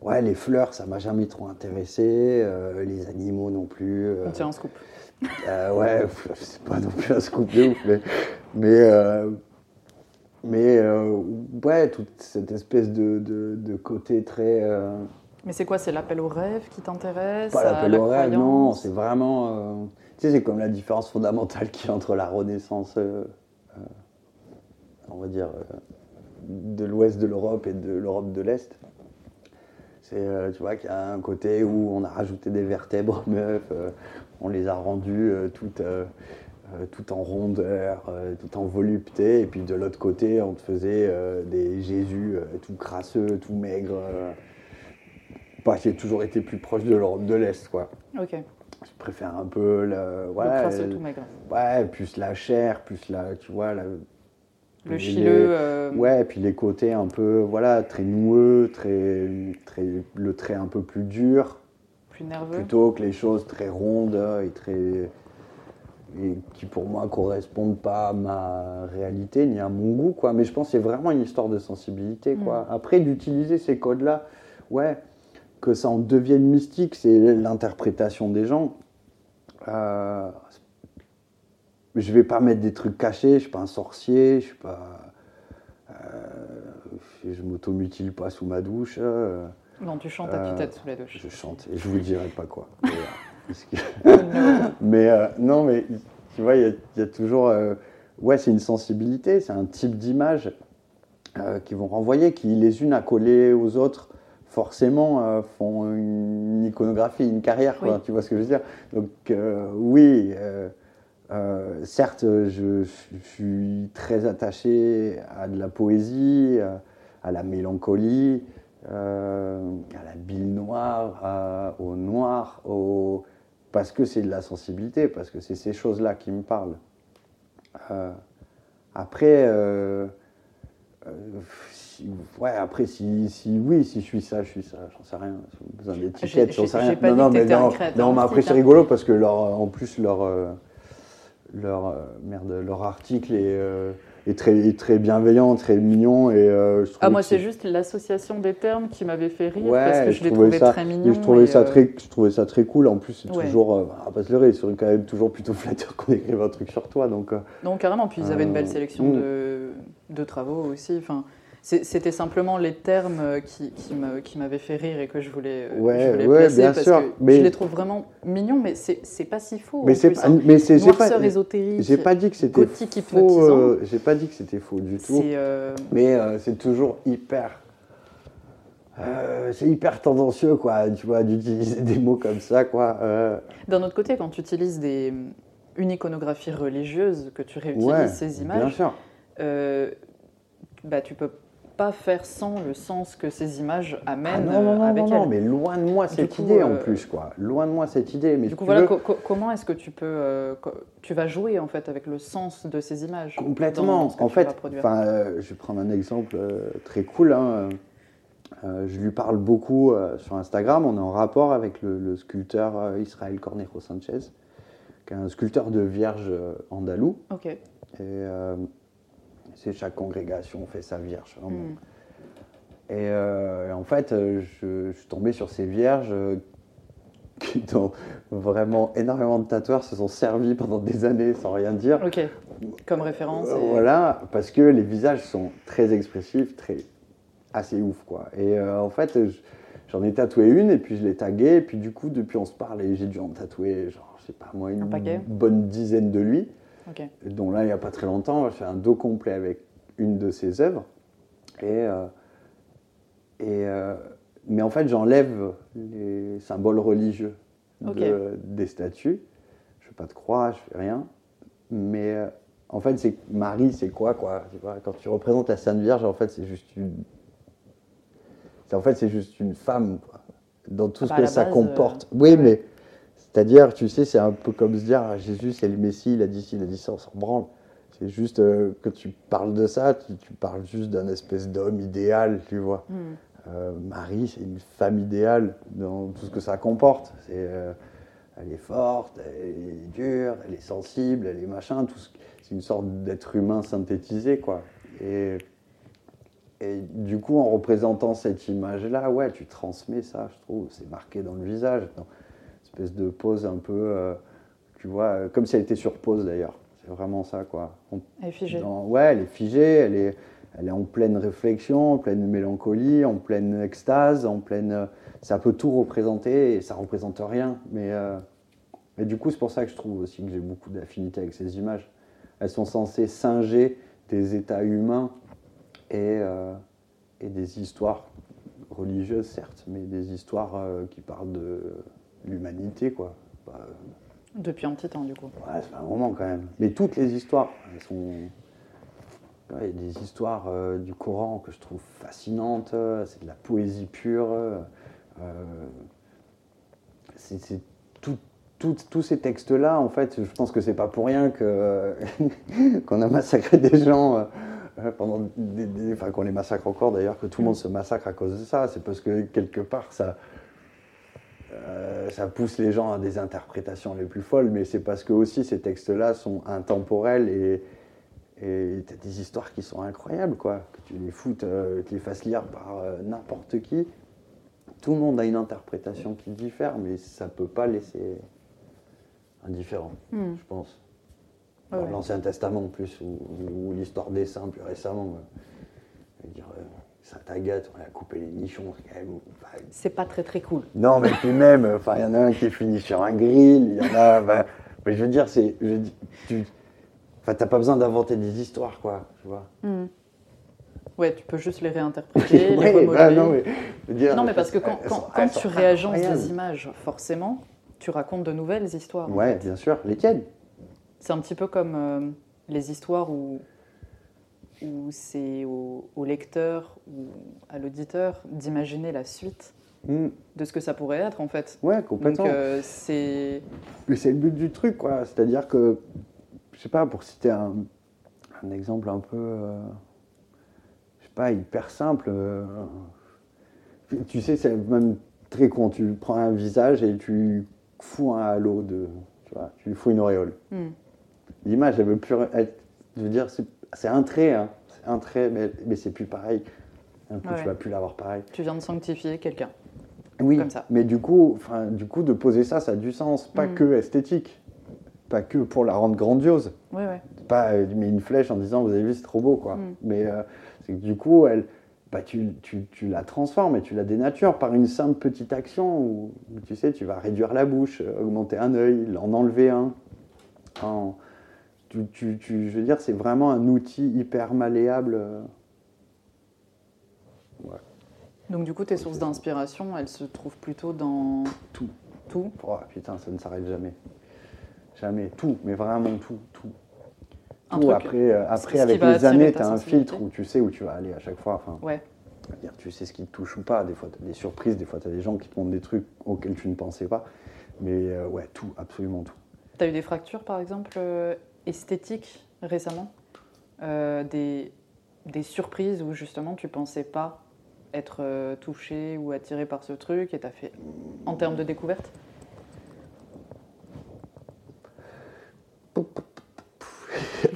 Speaker 1: ouais, les fleurs, ça m'a jamais trop intéressé. euh, les animaux non plus.
Speaker 2: tient un scoop.
Speaker 1: ouais, [LAUGHS] c'est pas non plus un scoop de ouf, mais, mais, mais euh, ouais, toute cette espèce de, de, de côté très. euh,
Speaker 2: Mais c'est quoi C'est l'appel au rêve qui t'intéresse
Speaker 1: pas l'appel
Speaker 2: la
Speaker 1: au rêve, non, c'est vraiment. C'est comme la différence fondamentale qu'il y a entre la Renaissance, euh, euh, on va dire, euh, de l'ouest de l'Europe et de l'Europe de l'Est. C'est, tu vois, qu'il y a un côté où on a rajouté des vertèbres meufs, on les a rendues toutes, toutes en rondeur, tout en volupté, et puis de l'autre côté, on te faisait des Jésus tout crasseux, tout maigre. qui a toujours été plus proche de l'Europe de l'Est, quoi.
Speaker 2: Ok.
Speaker 1: Je préfère un peu le,
Speaker 2: Le
Speaker 1: ouais,
Speaker 2: crasseux
Speaker 1: le-
Speaker 2: tout maigre.
Speaker 1: ouais, plus la chair, plus la, tu vois, la,
Speaker 2: Le chileux. euh,
Speaker 1: Ouais, et puis les côtés un peu, voilà, très noueux, très, très, le trait un peu plus dur,
Speaker 2: Plus nerveux.
Speaker 1: plutôt que les choses très rondes et très, et qui pour moi correspondent pas à ma réalité ni à mon goût, quoi. Mais je pense que c'est vraiment une histoire de sensibilité, quoi. Après, d'utiliser ces codes-là, ouais, que ça en devienne mystique, c'est l'interprétation des gens. Euh, je vais pas mettre des trucs cachés, je suis pas un sorcier, je suis pas. euh, je m'automutile pas sous ma douche. euh,
Speaker 2: Non, tu chantes à
Speaker 1: Euh,
Speaker 2: tue-tête sous la douche.
Speaker 1: je chante et je vous dirai pas quoi. [LAUGHS] Mais,
Speaker 2: Oh [LAUGHS]
Speaker 1: mais, euh, non, mais tu vois, il y a- il y, a toujours. ouais, c'est une sensibilité, c'est un type d'image qui vont renvoyer, qui les unes accolées aux autres, forcément euh, font une iconographie, une carrière, quoi,
Speaker 2: Oui.
Speaker 1: tu vois ce que je veux dire Donc, euh, oui. euh, certes, je, je suis très attaché à de la poésie, à la mélancolie, à la bile noire, à- au noir, au... parce que c'est de la sensibilité, parce que c'est ces choses-là qui me parlent. Après, si- ouais, après si, si oui, si je suis ça, je suis ça, j'en sais rien. Besoin d'étiquettes,
Speaker 2: J'ai-
Speaker 1: j'en sais rien.
Speaker 2: pas
Speaker 1: non, non, mais non, non, mais après c'est rigolo parce que leur, en plus leur, euh, leur, euh, merde, leur article est, euh, est très, très bienveillant, très mignon et euh, je
Speaker 2: Ah, moi, c'est juste l'association des termes qui m'avait fait rire
Speaker 1: Ouais,
Speaker 2: parce que
Speaker 1: je
Speaker 2: je l'ai
Speaker 1: trouvais ça-
Speaker 2: très
Speaker 1: Mais
Speaker 2: mignon.
Speaker 1: je trouvais,
Speaker 2: et,
Speaker 1: ça
Speaker 2: euh,
Speaker 1: très, je trouvais ça très cool. En plus, c'est
Speaker 2: Ouais.
Speaker 1: toujours, euh, on va pas se leurrer, c'est quand même toujours plutôt flatteur qu'on écrive un truc sur toi. Donc, euh,
Speaker 2: Non, carrément. Puis ils avaient une belle
Speaker 1: Euh,
Speaker 2: sélection
Speaker 1: mm.
Speaker 2: de, de travaux aussi. Enfin, c'était simplement les termes euh, qui, qui m'avaient fait rire et que je voulais, euh,
Speaker 1: Ouais,
Speaker 2: je voulais
Speaker 1: ouais,
Speaker 2: placer
Speaker 1: bien
Speaker 2: parce
Speaker 1: sûr,
Speaker 2: que
Speaker 1: mais-
Speaker 2: je les trouve vraiment mignons, mais c'est pas si faux.
Speaker 1: mais c'est
Speaker 2: hein.
Speaker 1: mais c'est, pas,
Speaker 2: ésotérique.
Speaker 1: j'ai pas dit que c'était faux. euh, j'ai pas dit que c'était faux du tout.
Speaker 2: Euh,
Speaker 1: Mais euh, c'est toujours hyper. c'est hyper tendancieux, quoi, tu vois, d'utiliser des mots comme ça, quoi.
Speaker 2: D'un autre côté, quand tu utilises des, une iconographie religieuse, que tu réutilises
Speaker 1: ouais,
Speaker 2: ces
Speaker 1: bien
Speaker 2: images,
Speaker 1: sûr.
Speaker 2: euh, bah, tu peux pas faire sans le sens que ces images
Speaker 1: Ah
Speaker 2: amènent
Speaker 1: non, non,
Speaker 2: euh,
Speaker 1: non,
Speaker 2: avec
Speaker 1: non, non,
Speaker 2: elles.
Speaker 1: mais loin de moi cette
Speaker 2: coup,
Speaker 1: idée en
Speaker 2: euh,
Speaker 1: plus, quoi. Loin de moi cette idée. Mais
Speaker 2: Du coup, voilà,
Speaker 1: veux-
Speaker 2: co- co- comment est-ce que tu peux, euh, tu vas jouer en fait avec le sens de ces images
Speaker 1: Complètement. en fait, enfin, euh, je vais prendre un exemple très cool. hein. Je lui parle beaucoup sur Instagram. On est en rapport avec le, le sculpteur Israël Cornejo Sanchez, qui est un sculpteur de vierge euh, andalou.
Speaker 2: Ok.
Speaker 1: Et c'est chaque congrégation fait sa vierge. hein.
Speaker 2: Hmm.
Speaker 1: Et euh, en fait, euh, je, je suis tombé sur ces vierges euh, [LAUGHS] qui, dont vraiment énormément de tatoueurs se sont servis pendant des années sans rien dire.
Speaker 2: Ok. Comme référence. Et-
Speaker 1: Voilà, parce que les visages sont très expressifs, très assez ouf quoi. Et euh, en fait, je- j'en ai tatoué une et puis je l'ai tagué et puis du coup depuis on se parle et j'ai dû en tatouer genre je sais pas moi une
Speaker 2: Un
Speaker 1: bonne dizaine de lui, Dont là il y a pas très longtemps j'ai fait un dos complet avec une de ses œuvres et euh, et euh, mais en fait j'enlève les symboles religieux de- des statues. Je fais pas de croix, je fais rien. Mais euh, en fait, c'est Marie, c'est quoi, quoi tu vois, Quand tu représentes la Sainte Vierge, en fait, c'est juste une. En fait, c'est juste une femme, quoi, dans tout
Speaker 2: Ah
Speaker 1: ce
Speaker 2: bah,
Speaker 1: que ça
Speaker 2: base,
Speaker 1: comporte. oui, mais c'est-à-dire, tu sais, c'est un peu comme se dire, ah, Jésus, c'est le Messie, il a dit ci, il a dit ça, on s'en branle. C'est juste euh, que tu parles de ça, tu, tu parles juste d'un espèce d'homme idéal, tu vois.
Speaker 2: Hmm.
Speaker 1: Euh, Marie, c'est une femme idéale dans tout ce que ça comporte. C'est, euh, elle est forte, elle est dure, elle est sensible, elle est machin. Tout ce- c'est une sorte d'être humain synthétisé, quoi. Et, et du coup, en représentant cette image-là, ouais, tu transmets ça, je trouve. C'est marqué dans le visage, dans espèce de pose un peu, euh, tu vois, euh, comme si elle était sur pause d'ailleurs. C'est vraiment ça, quoi. On-
Speaker 2: Elle est figée.
Speaker 1: dans- ouais, elle est figée, elle est, elle est en pleine réflexion, en pleine mélancolie, en pleine extase, en pleine. euh, Ça peut tout représenter et ça représente rien. Mais, euh, mais du coup, c'est pour ça que je trouve aussi que j'ai beaucoup d'affinité avec ces images. Elles sont censées singer des états humains et, euh, et des histoires religieuses, certes, mais des histoires euh, qui parlent de l'humanité, quoi. Bah,
Speaker 2: Depuis un petit temps, du coup.
Speaker 1: Ouais, c'est un moment quand même. Mais toutes les histoires, elles sont. Il y a des histoires euh, du Coran que je trouve fascinantes. euh, C'est de la poésie pure. euh, euh, c'est tout- tout- tous ces textes-là, en fait, je pense que c'est pas pour rien que [LAUGHS] qu'on a massacré des gens euh, euh, pendant des, des- enfin qu'on les massacre encore d'ailleurs, que tout le monde se massacre à cause de ça. C'est parce que quelque part ça. Euh, ça pousse les gens à des interprétations les plus folles, mais c'est parce que aussi ces textes-là sont intemporels et et t'as des histoires qui sont incroyables, quoi. Que tu les foutes, euh, que tu les fasses lire par euh, n'importe qui. Tout le monde a une interprétation qui diffère, mais ça peut pas laisser indifférent,
Speaker 2: Hmm.
Speaker 1: je pense.
Speaker 2: Ouais, ouais.
Speaker 1: L'Ancien Testament en plus, ou, ou l'histoire des saints plus récemment. je veux dire, euh, Saint Agathe, on a coupé les nichons, c'est quand même. enfin,
Speaker 2: C'est pas très très cool.
Speaker 1: non, mais puis même, enfin, il y en a un qui finit sur un grill, il y en a. enfin, mais je veux dire, c'est. Tu, enfin, t'as pas besoin d'inventer des histoires, quoi, tu vois.
Speaker 2: Hmm. Ouais, tu peux juste les [LAUGHS] réinterpréter, les
Speaker 1: Ouais,
Speaker 2: remodeler.
Speaker 1: bah, non, mais, dire,
Speaker 2: Non, mais parce que quand, quand-
Speaker 1: sont-
Speaker 2: quand tu réagences des images, forcément, tu racontes de nouvelles histoires. en
Speaker 1: Ouais,
Speaker 2: fait.
Speaker 1: bien sûr, les tiennes.
Speaker 2: C'est un petit peu comme euh, les histoires où, où c'est au, au lecteur ou à l'auditeur d'imaginer la suite
Speaker 1: Hmm,
Speaker 2: de ce que ça pourrait être, en fait.
Speaker 1: Ouais,
Speaker 2: Donc,
Speaker 1: complètement.
Speaker 2: euh, c'est.
Speaker 1: Mais c'est le but du truc, quoi. C'est-à-dire que, je sais pas, pour citer un, un exemple un peu, euh, je sais pas, hyper simple. euh, tu sais, c'est même très con. Tu prends un visage et tu fous un halo de, tu vois, tu fous une auréole.
Speaker 2: Hmm.
Speaker 1: L'image, elle veut plus être, je veux dire, c'est c'est un trait, hein. C'est un trait, mais, mais c'est plus pareil. Un coup,
Speaker 2: Ouais.
Speaker 1: tu vas plus l'avoir pareil.
Speaker 2: Tu viens de sanctifier quelqu'un.
Speaker 1: Oui,
Speaker 2: Comme ça.
Speaker 1: mais du coup, du coup, de poser ça, ça a du sens, pas
Speaker 2: Mm.
Speaker 1: que esthétique, pas que pour la rendre grandiose.
Speaker 2: Ouais, ouais.
Speaker 1: Pas euh, mais une flèche en disant vous avez vu c'est trop beau quoi.
Speaker 2: Mm.
Speaker 1: Mais euh, c'est que du coup elle, bah, tu, tu, tu la transformes et tu la dénatures par une simple petite action où, tu sais tu vas réduire la bouche, euh, augmenter un œil, en enlever un. En- tu, tu, tu- je veux dire c'est vraiment un outil hyper malléable. euh.
Speaker 2: Donc, du coup, tes sources d'inspiration, elles se trouvent plutôt dans
Speaker 1: Tout.
Speaker 2: tout.
Speaker 1: Oh, putain ça ne s'arrête jamais. Jamais tout, mais vraiment tout, tout.
Speaker 2: Un
Speaker 1: Tout,
Speaker 2: truc.
Speaker 1: après, euh, après avec les années, tu as un filtre où tu sais où tu vas aller à chaque fois. Enfin,
Speaker 2: Ouais.
Speaker 1: C'est-à-dire, tu sais ce qui te touche ou pas. Des fois, tu as des surprises, des fois, tu as des gens qui te montrent des trucs auxquels tu ne pensais pas. Mais euh, ouais, tout, absolument tout.
Speaker 2: T'as eu des fractures, par exemple, euh, esthétiques récemment Euh, des, des surprises où justement tu pensais pas être euh, touché ou attiré par ce truc et t'as fait en termes de découverte?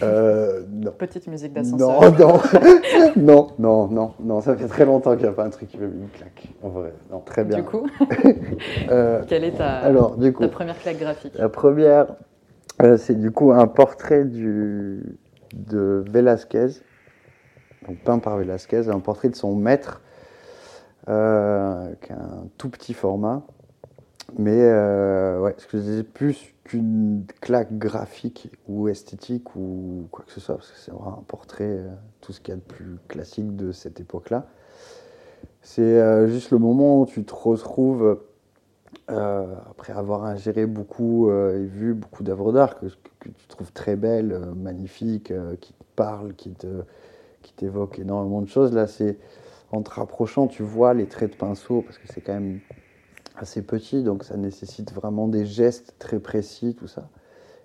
Speaker 1: Euh, non.
Speaker 2: Petite musique
Speaker 1: Non,
Speaker 2: d'ascenseur. [LAUGHS]
Speaker 1: non, non, non, non, non, ça fait très longtemps qu'il n'y a pas un truc qui me met une claque. En vrai, non, très bien.
Speaker 2: Du coup, [LAUGHS]
Speaker 1: Euh,
Speaker 2: quelle est ta,
Speaker 1: alors, du coup,
Speaker 2: ta première claque graphique?
Speaker 1: la première, euh, c'est du coup un portrait de Velázquez, peint par Velázquez, un portrait de son maître, euh, un tout petit format. Mais euh, ouais, ce que plus qu'une claque graphique ou esthétique ou quoi que ce soit, parce que c'est vraiment un portrait, tout ce qu'il y a de plus classique de cette époque-là. C'est juste le moment où tu te retrouves, euh, après avoir ingéré beaucoup euh, et vu beaucoup d'œuvres d'art que, que tu trouves très belles, euh, magnifiques, qui te parlent, qui te, qui t'évoquent énormément de choses. Là, c'est en te rapprochant, tu vois les traits de pinceau, parce que c'est quand même assez petit, donc ça nécessite vraiment des gestes très précis, tout ça.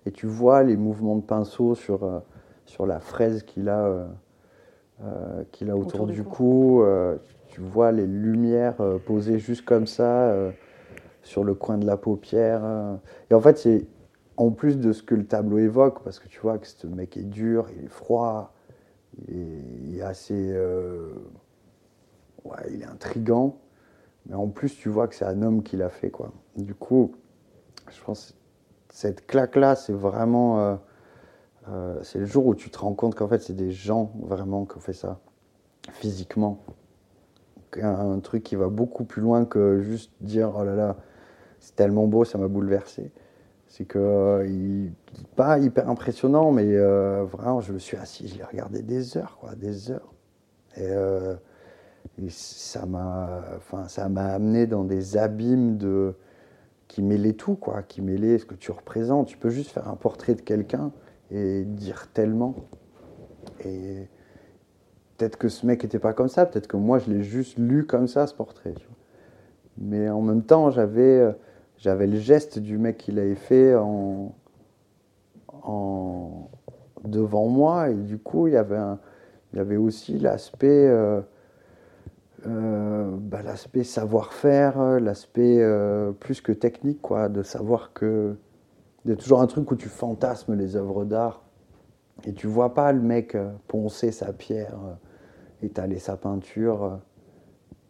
Speaker 1: Et tu vois les mouvements de pinceau sur, sur la fraise qu'il a, qu'il a autour,
Speaker 2: Autour du cou.
Speaker 1: tu vois les lumières posées juste comme ça sur le coin de la paupière. euh. Et en fait, c'est en plus de ce que le tableau évoque, parce que tu vois que ce mec est dur, il est froid, il est, assez. Euh, ouais, il est intrigant. Mais en plus, tu vois que c'est un homme qui l'a fait, quoi. Du coup, je pense que cette claque-là, c'est vraiment. Euh, c'est le jour où tu te rends compte qu'en fait, c'est des gens vraiment qui ont fait ça, physiquement. Un, truc qui va beaucoup plus loin que juste dire oh là là, c'est tellement beau, ça m'a bouleversé. C'est que euh, pas hyper impressionnant, mais euh, vraiment, je me suis assis, je l'ai regardé des heures, quoi, des heures. Et, et ça m'a, enfin, ça m'a amené dans des abîmes de qui mêlaient tout, quoi, qui mêlaient ce que tu représentes. Tu peux juste faire un portrait de quelqu'un et dire tellement. Et peut-être que ce mec n'était pas comme ça, peut-être que moi je l'ai juste lu comme ça, ce portrait. Mais en même temps, j'avais, euh, j'avais le geste du mec qui l'avait fait en, en, devant moi, et du coup, il y avait, il y avait aussi l'aspect. Euh, euh, bah, savoir-faire, l'aspect plus que technique, quoi, de savoir que il y a toujours un truc où tu fantasmes les œuvres d'art et tu vois pas le mec euh, poncer sa pierre, euh, étaler sa peinture euh,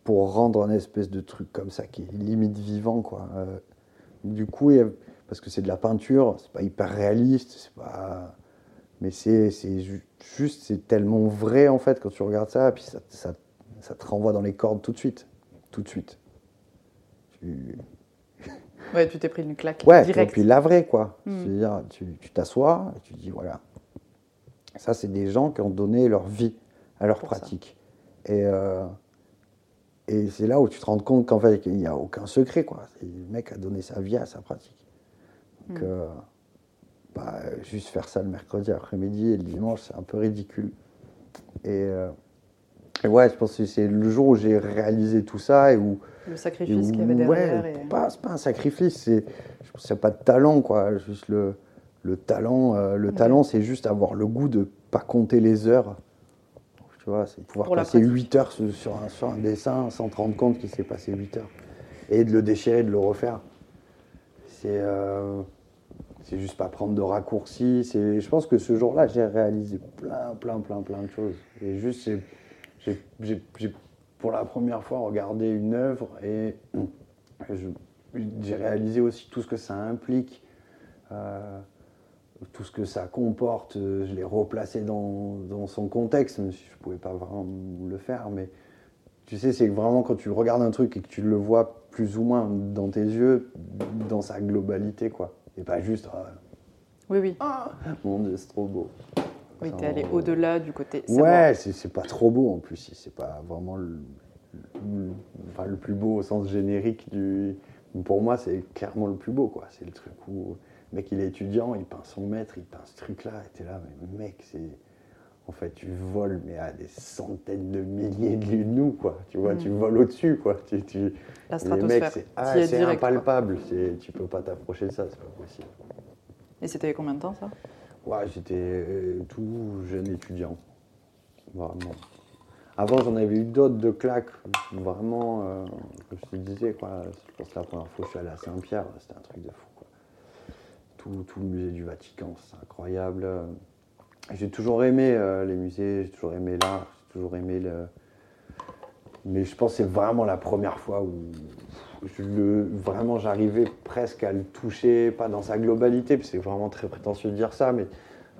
Speaker 1: pour rendre un espèce de truc comme ça qui est limite vivant quoi. Du coup, parce que c'est de la peinture, c'est pas hyper réaliste, c'est pas mais c'est juste c'est tellement vrai en fait quand tu regardes ça et puis ça, ça, ça, te renvoie dans les cordes tout de suite, tout de suite. Tu, [LAUGHS]
Speaker 2: Ouais, tu t'es pris une claque
Speaker 1: ouais, et puis la vraie, quoi. Hmm. C'est-à-dire, tu t'assois et tu dis, voilà, ça, c'est des gens qui ont donné leur vie à leur pratique. Et, euh, et c'est là où tu te rends compte qu'en fait, il n'y a aucun secret, quoi. Le mec a donné sa vie à sa pratique. Donc, hmm. euh, bah, juste faire ça le mercredi après-midi et le dimanche, c'est un peu ridicule. Et, euh, et ouais, je pense que c'est le jour où j'ai réalisé tout ça et où
Speaker 2: le sacrifice qu'il y avait derrière.
Speaker 1: Ouais, pas, c'est pas un sacrifice, c'est, c'est pas de talent, quoi. Juste le, le talent, euh, le talent, c'est juste avoir le goût de pas compter les heures. Tu vois, c'est pouvoir passer 8 heures sur un, sur un, dessin sans te rendre compte qu'il s'est passé 8 heures. Et de le déchirer, de le refaire. C'est, euh, juste pas prendre de raccourcis. Je pense que ce jour-là, j'ai réalisé plein, plein, plein, plein de choses. Et juste, j'ai, pour la première fois regarder une œuvre et j'ai réalisé aussi tout ce que ça implique, euh, tout ce que ça comporte. Je l'ai replacé dans, dans, son contexte, même si je ne pouvais pas vraiment le faire. Mais tu sais, c'est vraiment quand tu regardes un truc et que tu le vois plus ou moins dans tes yeux, dans sa globalité, quoi. Et pas juste. Ah,
Speaker 2: oui, oui.
Speaker 1: Ah, mon Dieu, c'est trop beau.
Speaker 2: Oui, tu es allé au-delà du côté.
Speaker 1: Ouais, c'est pas trop beau en plus. C'est pas vraiment le, enfin, le plus beau au sens générique du. Pour moi, c'est clairement le plus beau, quoi. C'est le truc où le mec, il est étudiant, il peint son maître, il peint ce truc-là, et t'es là, mais mec, c'est. En fait, tu voles, mais à des centaines de milliers de nous, quoi. Tu vois, tu mm. voles au-dessus, quoi. Tu, tu...
Speaker 2: La stratosphère.
Speaker 1: c'est ah, impalpable. Tu peux pas t'approcher de ça, c'est pas possible.
Speaker 2: Et c'était combien de temps, ça?
Speaker 1: Ouais, j'étais euh, tout jeune étudiant. Vraiment. Avant, j'en avais eu d'autres de claques. Vraiment, euh, comme je te disais, quoi. Je pense que la première fois que je suis allé à Saint-Pierre, c'était un truc de fou. Tout, tout, le musée du Vatican, c'est incroyable. J'ai toujours aimé euh, les musées, j'ai toujours aimé l'art, j'ai toujours aimé le. Mais je pense que c'est vraiment la première fois où vraiment j'arrivais presque à le toucher, pas dans sa globalité, puis c'est vraiment très prétentieux de dire ça, mais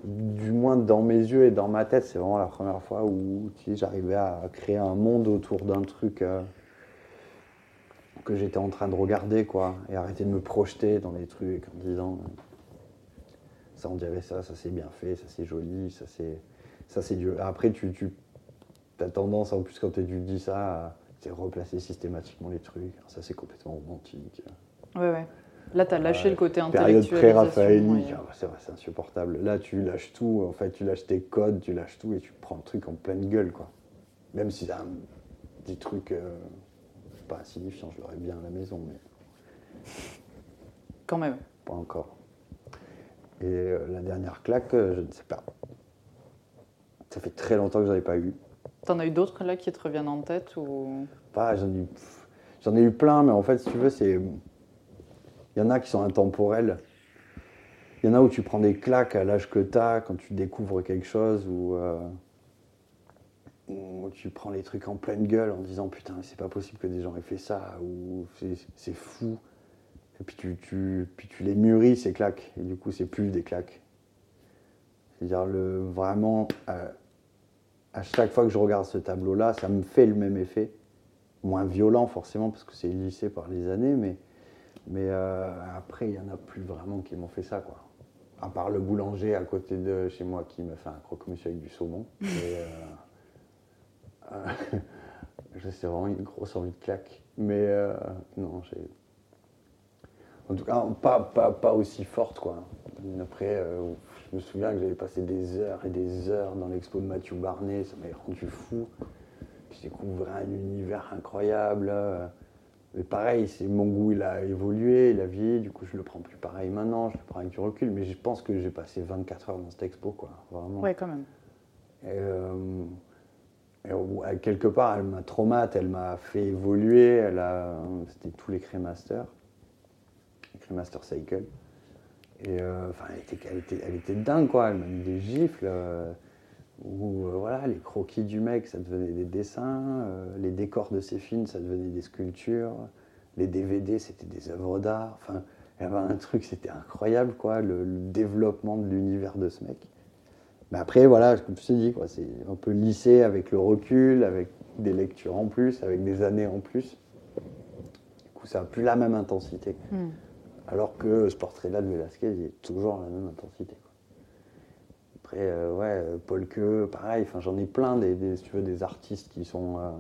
Speaker 1: du moins dans mes yeux et dans ma tête, c'est vraiment la première fois où j'arrivais à créer un monde autour d'un truc euh, que j'étais en train de regarder, quoi, et arrêter de me projeter dans les trucs en disant ça on dirait ça, ça c'est bien fait, ça c'est joli, ça c'est ça c'est Dieu. Après tu, tu as tendance en plus quand tu dis ça c'est replacer systématiquement les trucs. Ça, c'est complètement romantique.
Speaker 2: Ouais, ouais. Là, tu as lâché le côté intellectuel.
Speaker 1: Période pré-raphaélique, ah, c'est c'est insupportable. Là, tu lâches tout, en fait, tu lâches tes codes, tu lâches tout et tu prends le truc en pleine gueule, quoi. Même si c'est un petit truc euh, pas insignifiant, je l'aurais bien à la maison, mais.
Speaker 2: Quand même.
Speaker 1: Pas encore. Et euh, la dernière claque, euh, je ne sais pas. Ça fait très longtemps que je n'en ai pas eu.
Speaker 2: T'en as eu d'autres là qui te reviennent en tête ou?
Speaker 1: Pas, j'en ai, eu, j'en ai eu plein, mais en fait, si tu veux, c'est. Il y en a qui sont intemporels. Il y en a où tu prends des claques à l'âge que tu as, quand tu découvres quelque chose, ou. Euh, tu prends les trucs en pleine gueule en disant putain, c'est pas possible que des gens aient fait ça, ou c'est fou. Et puis tu, tu, puis tu les mûris, ces claques, et du coup, c'est plus des claques. C'est-à-dire, le, vraiment, euh, à chaque fois que je regarde ce tableau-là, ça me fait le même effet. Moins violent, forcément, parce que c'est lissé par les années, mais, mais euh, après, il n'y en a plus vraiment qui m'ont fait ça, quoi à part le boulanger à côté de chez moi qui m'a fait un croque-monsieur avec du saumon. [LAUGHS] Et, euh, [LAUGHS] c'est vraiment une grosse envie de claque. Mais non, j'ai. En tout cas, pas, pas, pas, aussi forte, quoi. Après, je me souviens que j'avais passé des heures et des heures dans l'expo de Mathieu Barnet, ça m'avait rendu fou. J'ai découvert un univers incroyable. Mais pareil, c'est mon goût, il a évolué, il a vieilli, du coup je le prends plus pareil maintenant, je le prends avec du recul, mais je pense que j'ai passé 24 heures dans cette expo, quoi, vraiment.
Speaker 2: Ouais, quand même.
Speaker 1: Et, euh, quelque part, elle m'a traumatisé, elle m'a fait évoluer, elle a, c'était tous les Crémasters, les Crémaster Cycle. Et euh, elle était, dingue, quoi, elle m'a mis des gifles. Euh, où euh, voilà, les croquis du mec, ça devenait des dessins, les décors de ses films, ça devenait des sculptures, les DVD, c'était des œuvres d'art. Enfin, il y avait un truc, c'était incroyable, quoi, le, développement de l'univers de ce mec. Mais après, voilà, comme je te dis, quoi, c'est un peu lissé avec le recul, avec des lectures en plus, avec des années en plus. Du coup, ça n'a plus la même intensité. Hmm. Alors que ce portrait-là de Velasquez, il est toujours la même intensité. Après, euh, ouais, euh, Paul Que, pareil, j'en ai plein des, tu veux, des artistes qui sont euh,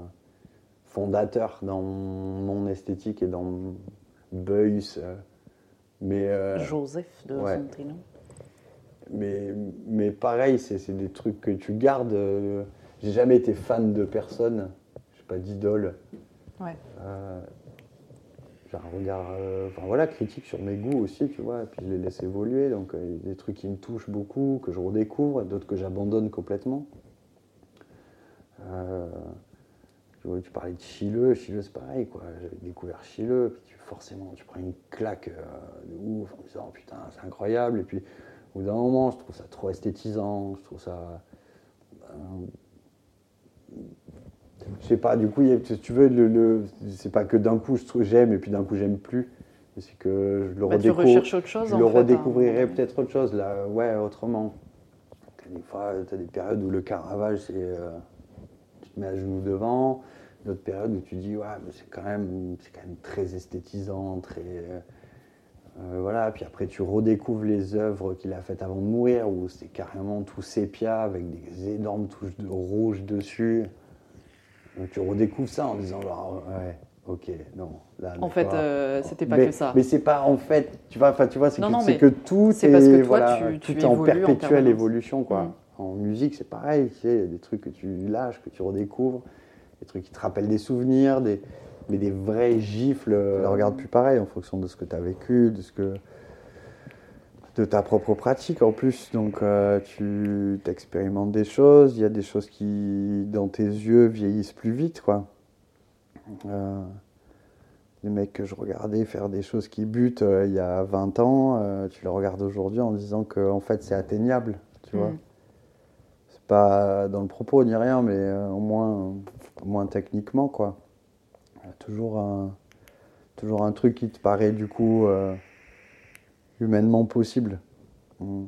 Speaker 1: fondateurs dans mon esthétique et dans Beuys. mais,
Speaker 2: Joseph de ouais.
Speaker 1: Mais, mais pareil, c'est des trucs que tu gardes. J'ai jamais été fan de personne, je sais pas, d'idole.
Speaker 2: Ouais
Speaker 1: j'ai un regard euh, enfin, voilà, critique sur mes goûts aussi, tu vois, et puis je les laisse évoluer. Donc, a des trucs qui me touchent beaucoup, que je redécouvre, d'autres que j'abandonne complètement. Euh, tu, parlais de Chileux, Chileux c'est pareil, quoi. J'avais découvert Chileux, puis tu, forcément, tu prends une claque euh, de ouf en disant putain, c'est incroyable, et puis au bout d'un moment, je trouve ça trop esthétisant, je trouve ça je sais pas, du coup, si tu veux, le, c'est pas que d'un coup j'aime et puis d'un coup j'aime plus. C'est que je le
Speaker 2: bah, redécouvre. autre chose,
Speaker 1: Je le hein. redécouvrirai peut-être autre chose, là, ouais, autrement. Des fois, tu as des périodes où le Caravage, c'est. Euh, tu te mets à genoux devant. D'autres périodes où tu dis, ouais, mais c'est quand, même, quand même très esthétisant, très. Euh, voilà, puis après tu redécouvres les œuvres qu'il a faites avant de mourir, où c'est carrément tout sépia avec des énormes touches de rouge dessus. Donc tu redécouvres ça en disant ouais, ok, non.
Speaker 2: Là, en fait, euh, c'était pas que ça.
Speaker 1: Mais c'est pas en fait, tu vois, tu vois, c'est que, que, tout est, parce que
Speaker 2: toi,
Speaker 1: tu, tout est en perpétuelle évolution, quoi. Mm. En musique, c'est pareil, tu sais, il y a des trucs que tu lâches, que tu redécouvres, des trucs qui te rappellent des souvenirs, des, mais des vrais gifles. Tu ne regardes plus pareil en fonction de ce que tu as vécu, de ce que de ta propre pratique en plus. Donc euh, tu expérimentes des choses, il y a des choses qui, dans tes yeux, vieillissent plus vite. quoi. Euh, les mecs que je regardais faire des choses qui butent euh, il y a 20 ans, tu les regardes aujourd'hui en disant que en fait c'est atteignable, tu vois. Mm. C'est pas dans le propos ni rien, mais au moins, au moins techniquement, quoi. Il y a toujours un, toujours un truc qui te paraît du coup humainement possible. Mm.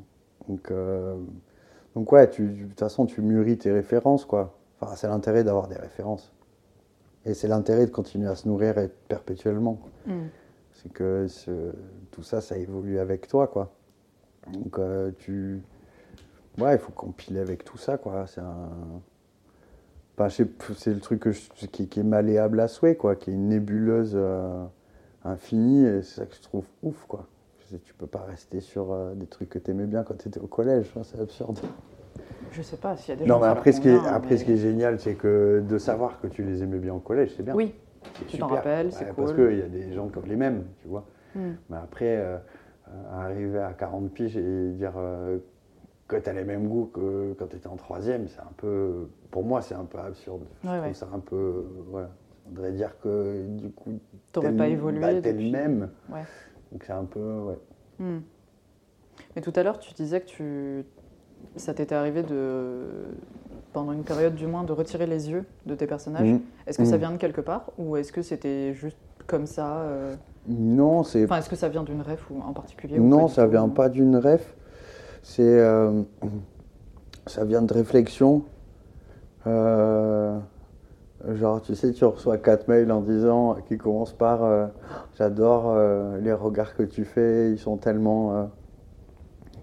Speaker 1: Donc, euh, donc ouais, tu, de toute façon, tu mûris tes références, quoi. Enfin, c'est l'intérêt d'avoir des références. Et c'est l'intérêt de continuer à se nourrir perpétuellement. Mm. C'est que tout ça, ça évolue avec toi, quoi. Donc, euh, tu... Ouais, il faut compiler avec tout ça, quoi. C'est un... c'est le truc que qui, est malléable à souhait, quoi, qui est une nébuleuse euh, infinie, et c'est ça que je trouve ouf, quoi tu peux pas rester sur euh, des trucs que tu aimais bien quand tu étais au collège, hein, c'est absurde.
Speaker 2: Je sais pas s'il y a des
Speaker 1: Non, mais après, ce qui, est, après ce qui est génial, c'est que de savoir que tu les aimais bien au collège, c'est bien.
Speaker 2: Oui, tu t'en rappelles, c'est cool.
Speaker 1: Parce qu'il y a des gens comme les mêmes, tu vois. Hmm. Mais après, euh, arriver à 40 piges et dire euh, que tu as les mêmes goûts que quand tu étais en troisième, c'est un peu. Pour moi, c'est un peu absurde. Je trouve ça un peu. Voilà. On voudrait dire que du coup.
Speaker 2: Tu n'aurais pas évolué. Bah,
Speaker 1: le même. Ouais. Donc c'est un peu. Ouais. Hmm.
Speaker 2: Mais tout à l'heure, tu disais que tu... ça t'était arrivé de pendant une période du moins, de retirer les yeux de tes personnages.
Speaker 1: Mhm.
Speaker 2: Est-ce que ça
Speaker 1: Mhm.
Speaker 2: vient de quelque part ou est-ce que c'était juste comme ça euh,
Speaker 1: Non, c'est
Speaker 2: Enfin, est-ce que ça vient d'une ref ou en particulier ou
Speaker 1: Non, ça vient pas d'une ref. C'est. euh, ça vient de réflexion. Euh, genre, tu sais, tu reçois quatre mails en disant. qui commencent par euh, J'adore euh, les regards que tu fais, ils sont tellement euh,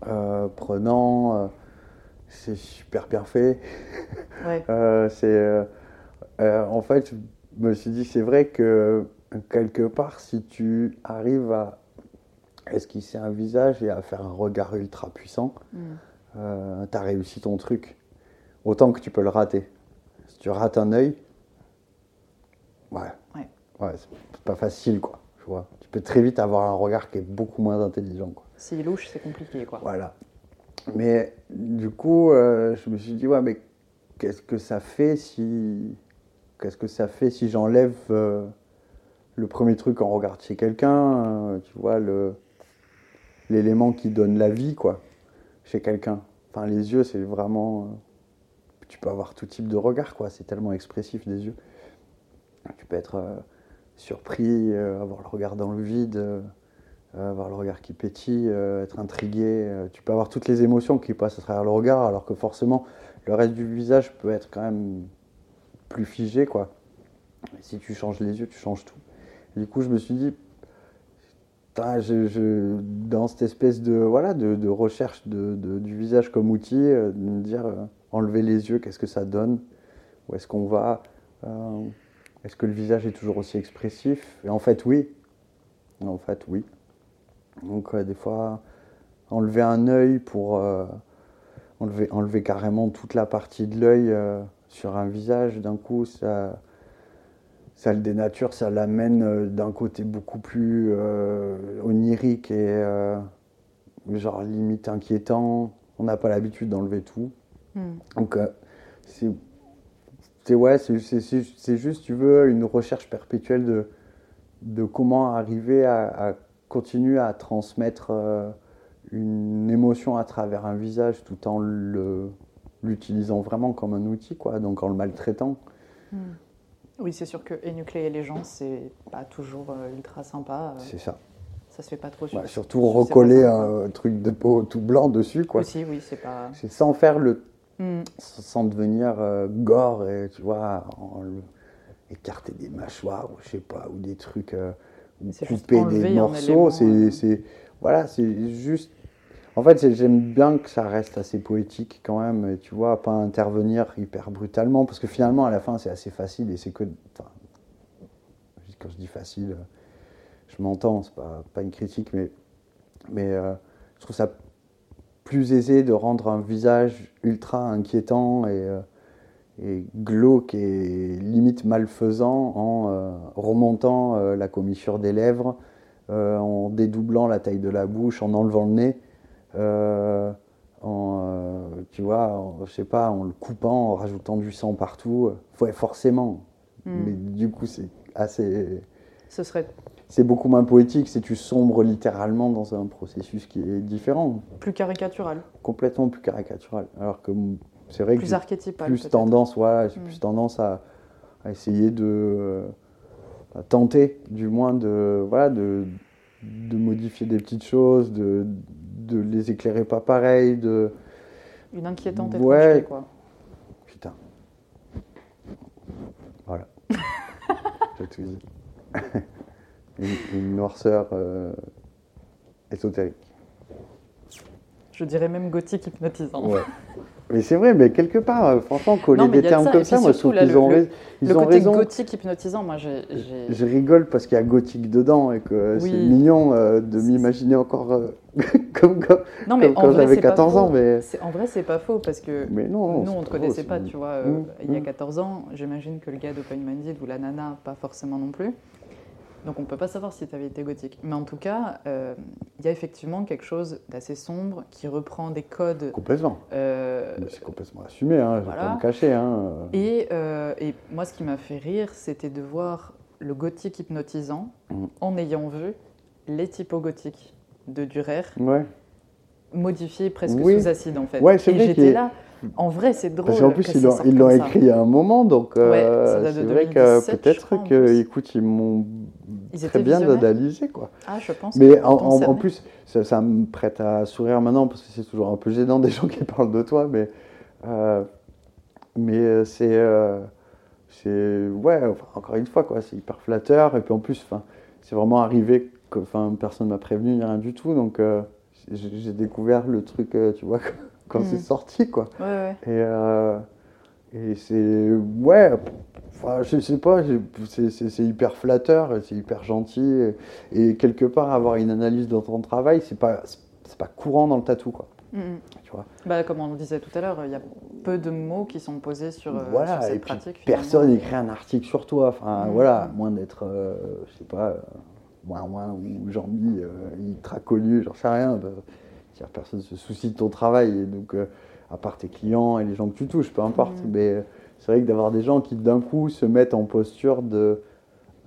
Speaker 1: euh, prenants, c'est super bien fait.
Speaker 2: Ouais. [LAUGHS]
Speaker 1: C'est, en fait, je me suis dit, c'est vrai que quelque part, si tu arrives à esquisser un visage et à faire un regard ultra puissant,
Speaker 2: Mm.
Speaker 1: tu as réussi ton truc. Autant que tu peux le rater. Si tu rates un œil, ouais,
Speaker 2: Ouais.
Speaker 1: ouais c'est c'est pas facile, quoi. Tu vois. Tu peux très vite avoir un regard qui est beaucoup moins intelligent, quoi.
Speaker 2: S'il louche, c'est compliqué, quoi.
Speaker 1: Voilà. Mais du coup, euh, je me suis dit, ouais, mais qu'est-ce que ça fait si. Qu'est-ce que ça fait si j'enlève euh, le premier truc en regard chez quelqu'un, euh, tu vois, le l'élément qui donne la vie, quoi, chez quelqu'un. Enfin, les yeux, c'est vraiment. euh, tu peux avoir tout type de regard, quoi. C'est tellement expressif des yeux. Tu peux être euh, surpris, euh, avoir le regard dans le vide. euh, avoir le regard qui pétille, être intrigué. tu peux avoir toutes les émotions qui passent à travers le regard, alors que forcément, le reste du visage peut être quand même plus figé, quoi. Si tu changes les yeux, tu changes tout. Du coup, je me suis dit, dans cette espèce de, voilà, de, recherche du visage comme outil, de me dire, enlever les yeux, qu'est-ce que ça donne? Où est-ce qu'on va? Est-ce que le visage est toujours aussi expressif? Et en fait, oui. En fait, oui. Donc euh, des fois, enlever un œil pour euh, enlever, enlever carrément toute la partie de l'œil euh, sur un visage, d'un coup, ça, ça le dénature, ça l'amène d'un côté beaucoup plus onirique et genre limite inquiétant. On n'a pas l'habitude d'enlever tout.
Speaker 2: Mm.
Speaker 1: Donc c'est c'est- ouais, c'est juste, tu veux, une recherche perpétuelle de, de comment arriver à, à continuer à transmettre euh, une émotion à travers un visage tout en l'utilisant vraiment comme un outil, quoi, donc en le maltraitant.
Speaker 2: Mm. Oui, c'est sûr que énucléer les gens, c'est pas toujours euh, ultra sympa. euh,
Speaker 1: C'est ça.
Speaker 2: ça se fait pas trop
Speaker 1: Ouais, surtout recoller un truc de peau tout blanc dessus, quoi.
Speaker 2: Aussi, oui, c'est pas.
Speaker 1: C'est sans faire le
Speaker 2: Mm.
Speaker 1: sans devenir euh, gore et tu vois en écarter des mâchoires ou je sais pas ou des trucs euh, ou couper des morceaux c'est c'est- voilà c'est juste en fait j'aime bien que ça reste assez poétique quand même et tu vois pas intervenir hyper brutalement parce que finalement à la fin c'est assez facile et c'est que enfin, quand je dis facile je m'entends c'est pas pas une critique mais mais euh, je trouve ça plus aisé de rendre un visage ultra inquiétant et, euh, et glauque et limite malfaisant en euh, remontant euh, la commissure des lèvres, en dédoublant la taille de la bouche, en enlevant le nez, en, tu vois, en- je sais pas, en le coupant, en rajoutant du sang partout. Ouais, forcément.
Speaker 2: Mm.
Speaker 1: Mais du coup, c'est assez
Speaker 2: Ce serait
Speaker 1: c'est beaucoup moins poétique, c'est tu sombres littéralement dans un processus qui est différent,
Speaker 2: plus caricatural,
Speaker 1: complètement plus caricatural. Alors que c'est vrai que
Speaker 2: plus
Speaker 1: j'ai
Speaker 2: archétypal.
Speaker 1: plus tendance, voilà, j'ai
Speaker 2: Mm.
Speaker 1: plus tendance à, à essayer de euh, à tenter, du moins de voilà, de, de modifier des petites choses, de, de les éclairer pas pareil, de
Speaker 2: Une inquiétante
Speaker 1: Ouais.
Speaker 2: étrangeté, quoi.
Speaker 1: putain. Voilà. [LAUGHS] J'ai tout dit. [LAUGHS] une, une noirceur euh, ésotérique.
Speaker 2: Je dirais même gothique hypnotisant.
Speaker 1: Ouais. Mais c'est vrai, mais quelque part, euh, franchement, coller des termes
Speaker 2: ça,
Speaker 1: comme ça, moi je trouve qu'ils ont,
Speaker 2: le-
Speaker 1: ils
Speaker 2: Le
Speaker 1: ont
Speaker 2: côté
Speaker 1: raison.
Speaker 2: gothique hypnotisant, moi j'ai.
Speaker 1: Je rigole parce qu'il y a gothique dedans et que
Speaker 2: Oui.
Speaker 1: c'est mignon euh, de m'imaginer encore euh, [LAUGHS] comme, comme,
Speaker 2: Non, mais
Speaker 1: comme
Speaker 2: en
Speaker 1: quand
Speaker 2: vrai,
Speaker 1: j'avais
Speaker 2: c'est pas
Speaker 1: 14 ans. Mais,
Speaker 2: En vrai, c'est pas faux parce que
Speaker 1: mais non, non,
Speaker 2: nous, on te
Speaker 1: faux,
Speaker 2: connaissait pas, tu vois,
Speaker 1: Mmh,
Speaker 2: il y a
Speaker 1: mmh.
Speaker 2: 14 ans. J'imagine que le gars d'Open Minded ou la nana, pas forcément non plus. Donc on peut pas savoir si tu avais été gothique. Mais en tout cas, euh, il y a effectivement quelque chose d'assez sombre qui reprend des codes.
Speaker 1: Complètement.
Speaker 2: euh,
Speaker 1: C'est complètement assumé, hein, je vais
Speaker 2: voilà.
Speaker 1: pas me cacher. Hein.
Speaker 2: et, euh, et moi, ce qui m'a fait rire, c'était de voir le gothique hypnotisant
Speaker 1: Mmh.
Speaker 2: en ayant vu les typos gothiques de Durer
Speaker 1: Ouais.
Speaker 2: modifiés presque
Speaker 1: Oui.
Speaker 2: sous acide en fait.
Speaker 1: Ouais,
Speaker 2: et j'étais là. En vrai, c'est drôle.
Speaker 1: Parce qu'en plus, ils l'ont, écrit à un moment, donc euh,
Speaker 2: Ouais, de
Speaker 1: c'est vrai
Speaker 2: 2017,
Speaker 1: que peut-être que, écoute, ils m'ont
Speaker 2: Ils
Speaker 1: très bien analysé, quoi.
Speaker 2: Ah, je pense.
Speaker 1: Mais en, en- en plus, ça, ça me prête à sourire maintenant parce que c'est toujours un peu gênant des [LAUGHS] gens qui parlent de toi, mais, euh, mais euh, c'est, euh, c'est, ouais, enfin, encore une fois, quoi, c'est hyper flatteur. Et puis en plus, c'est vraiment arrivé que, enfin, personne m'a prévenu ni rien du tout, donc euh, j'ai découvert le truc, tu vois, [LAUGHS] quand
Speaker 2: Mhm.
Speaker 1: c'est sorti, quoi.
Speaker 2: Ouais, ouais.
Speaker 1: Et, et c'est. Ouais, enfin, je sais pas, c'est- hyper flatteur, c'est hyper gentil. Et, et quelque part, avoir une analyse de ton travail, c'est pas, pas courant dans le tatou, quoi.
Speaker 2: Mm, mm.
Speaker 1: Tu vois.
Speaker 2: Bah, comme on le disait tout à l'heure, il y a peu de mots qui sont posés sur, euh,
Speaker 1: voilà,
Speaker 2: sur cette
Speaker 1: et puis
Speaker 2: pratique.
Speaker 1: personne n'écrit un article sur toi. Enfin,
Speaker 2: Mhm.
Speaker 1: voilà, moins d'être, euh, je sais pas, euh, moins, moins, ou Jean-Mi, euh, ultra connu, j'en sais rien. bah, personne se soucie de ton travail. Et donc, euh, à part tes clients et les gens que tu touches, peu importe.
Speaker 2: Mhm.
Speaker 1: Mais c'est vrai que d'avoir des gens qui d'un coup se mettent en posture de,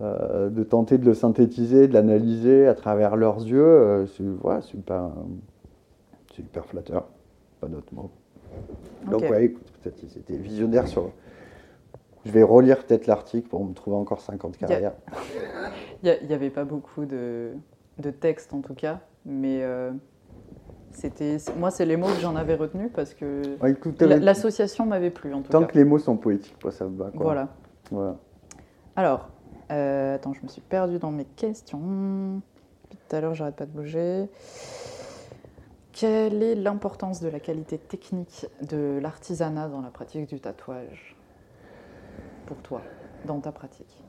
Speaker 1: euh, de tenter de le synthétiser, de l'analyser à travers leurs yeux, euh, c'est ouais, c'est hyper, flatteur. Pas d'autre mot. Donc ouais, écoute, peut-être qu'ils étaient visionnaires sur... Je vais relire peut-être l'article pour me trouver encore 50
Speaker 2: a-
Speaker 1: carrières. [LAUGHS]
Speaker 2: Il n'y avait pas beaucoup de, de texte en tout cas, mais euh, c'était, moi, c'est les mots que j'en avais retenus parce que
Speaker 1: Ouais, euh,
Speaker 2: l'association m'avait plu en tout
Speaker 1: tant
Speaker 2: cas.
Speaker 1: que les mots sont poétiques, moi, ça me va. Quoi.
Speaker 2: Voilà.
Speaker 1: Voilà.
Speaker 2: Alors, euh, attends, je me suis perdue dans mes questions. Depuis tout à l'heure, j'arrête pas de bouger. Quelle est l'importance de la qualité technique de l'artisanat dans la pratique du tatouage pour toi, dans ta pratique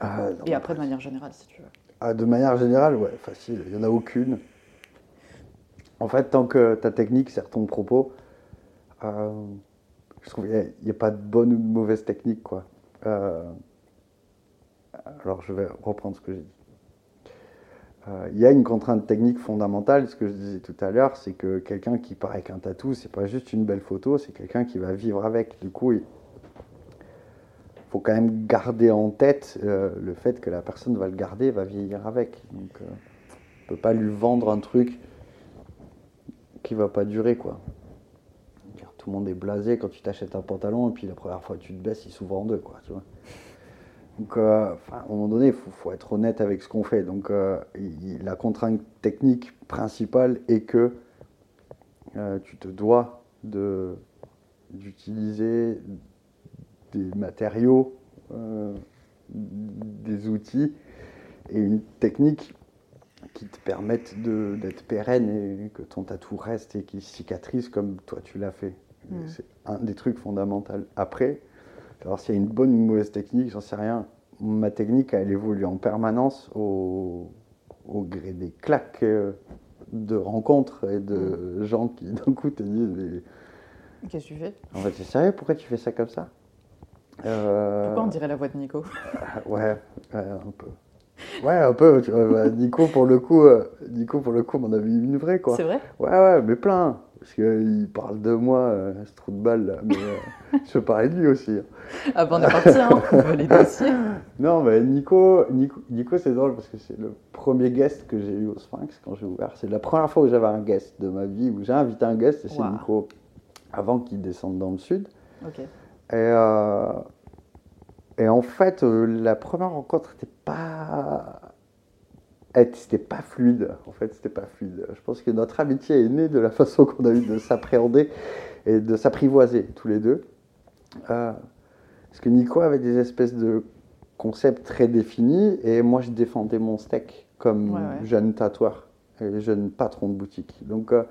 Speaker 1: Ah.
Speaker 2: Et après, de manière générale, si tu veux.
Speaker 1: Ah, de manière générale, ouais, facile, il n'y en a aucune. En fait, tant que ta technique sert ton propos, euh, je trouve qu'il n'y a, pas de bonne ou de mauvaise technique, quoi. Euh, alors, je vais reprendre ce que j'ai dit. Euh, Il y a une contrainte technique fondamentale, ce que je disais tout à l'heure, c'est que quelqu'un qui part avec un tatou, c'est pas juste une belle photo, c'est quelqu'un qui va vivre avec. Du coup, il faut quand même garder en tête le fait que la personne va le garder, va vieillir avec. Donc, on peut pas lui vendre un truc qui va pas durer, quoi. Tout le monde est blasé quand tu t'achètes un pantalon et puis la première fois que tu te baisses, il s'ouvre en deux, quoi. Donc, euh, à un moment donné, il faut, être honnête avec ce qu'on fait. Donc, euh, la contrainte technique principale est que euh, tu te dois d'utiliser des matériaux, des outils et une technique qui te permettent de- d'être pérenne et que ton tatou reste et qu'il cicatrise comme toi tu l'as fait.
Speaker 2: Mm.
Speaker 1: C'est un des trucs fondamentaux. Après, alors s'il y a une bonne ou une mauvaise technique, j'en sais rien. Ma technique, elle évolue en permanence au, au gré des claques euh, de rencontres et de gens qui d'un coup te disent mais
Speaker 2: Qu'est-ce que tu fais?
Speaker 1: En fait, c'est sérieux, pourquoi tu fais ça comme ça? Euh,
Speaker 2: Pourquoi on dirait la voix de Nico? [LAUGHS]
Speaker 1: Ouais, ouais, un peu. Ouais, un peu. Tu vois, bah, Nico, pour le coup, euh, Nico, pour le coup, m'en avait une vraie, quoi.
Speaker 2: C'est vrai?
Speaker 1: Ouais, ouais, mais plein. Parce qu'il parle de moi, euh, ce trou de balle, là. Mais euh, [LAUGHS] je peux parler de lui aussi. hein.
Speaker 2: Ah ben on est parti, hein, on veut les dossiers. [LAUGHS]
Speaker 1: Non, mais Nico, Nico, Nico c'est drôle parce que c'est le premier guest que j'ai eu au Sphinx quand j'ai ouvert. C'est la première fois où j'avais un guest de ma vie, où j'ai invité un guest, et c'est. Nico, avant qu'il descende dans le sud.
Speaker 2: Ok.
Speaker 1: Et, euh, et en fait, euh, la première rencontre n'était pas. C'était pas fluide. En fait, c'était pas fluide. Je pense que notre amitié est née de la façon qu'on a eu de s'appréhender et de s'apprivoiser tous les deux. Euh, parce que Nico avait des espèces de concepts très définis et moi je défendais mon steak comme
Speaker 2: Ouais, ouais.
Speaker 1: jeune tatoueur et jeune patron de boutique. Donc euh,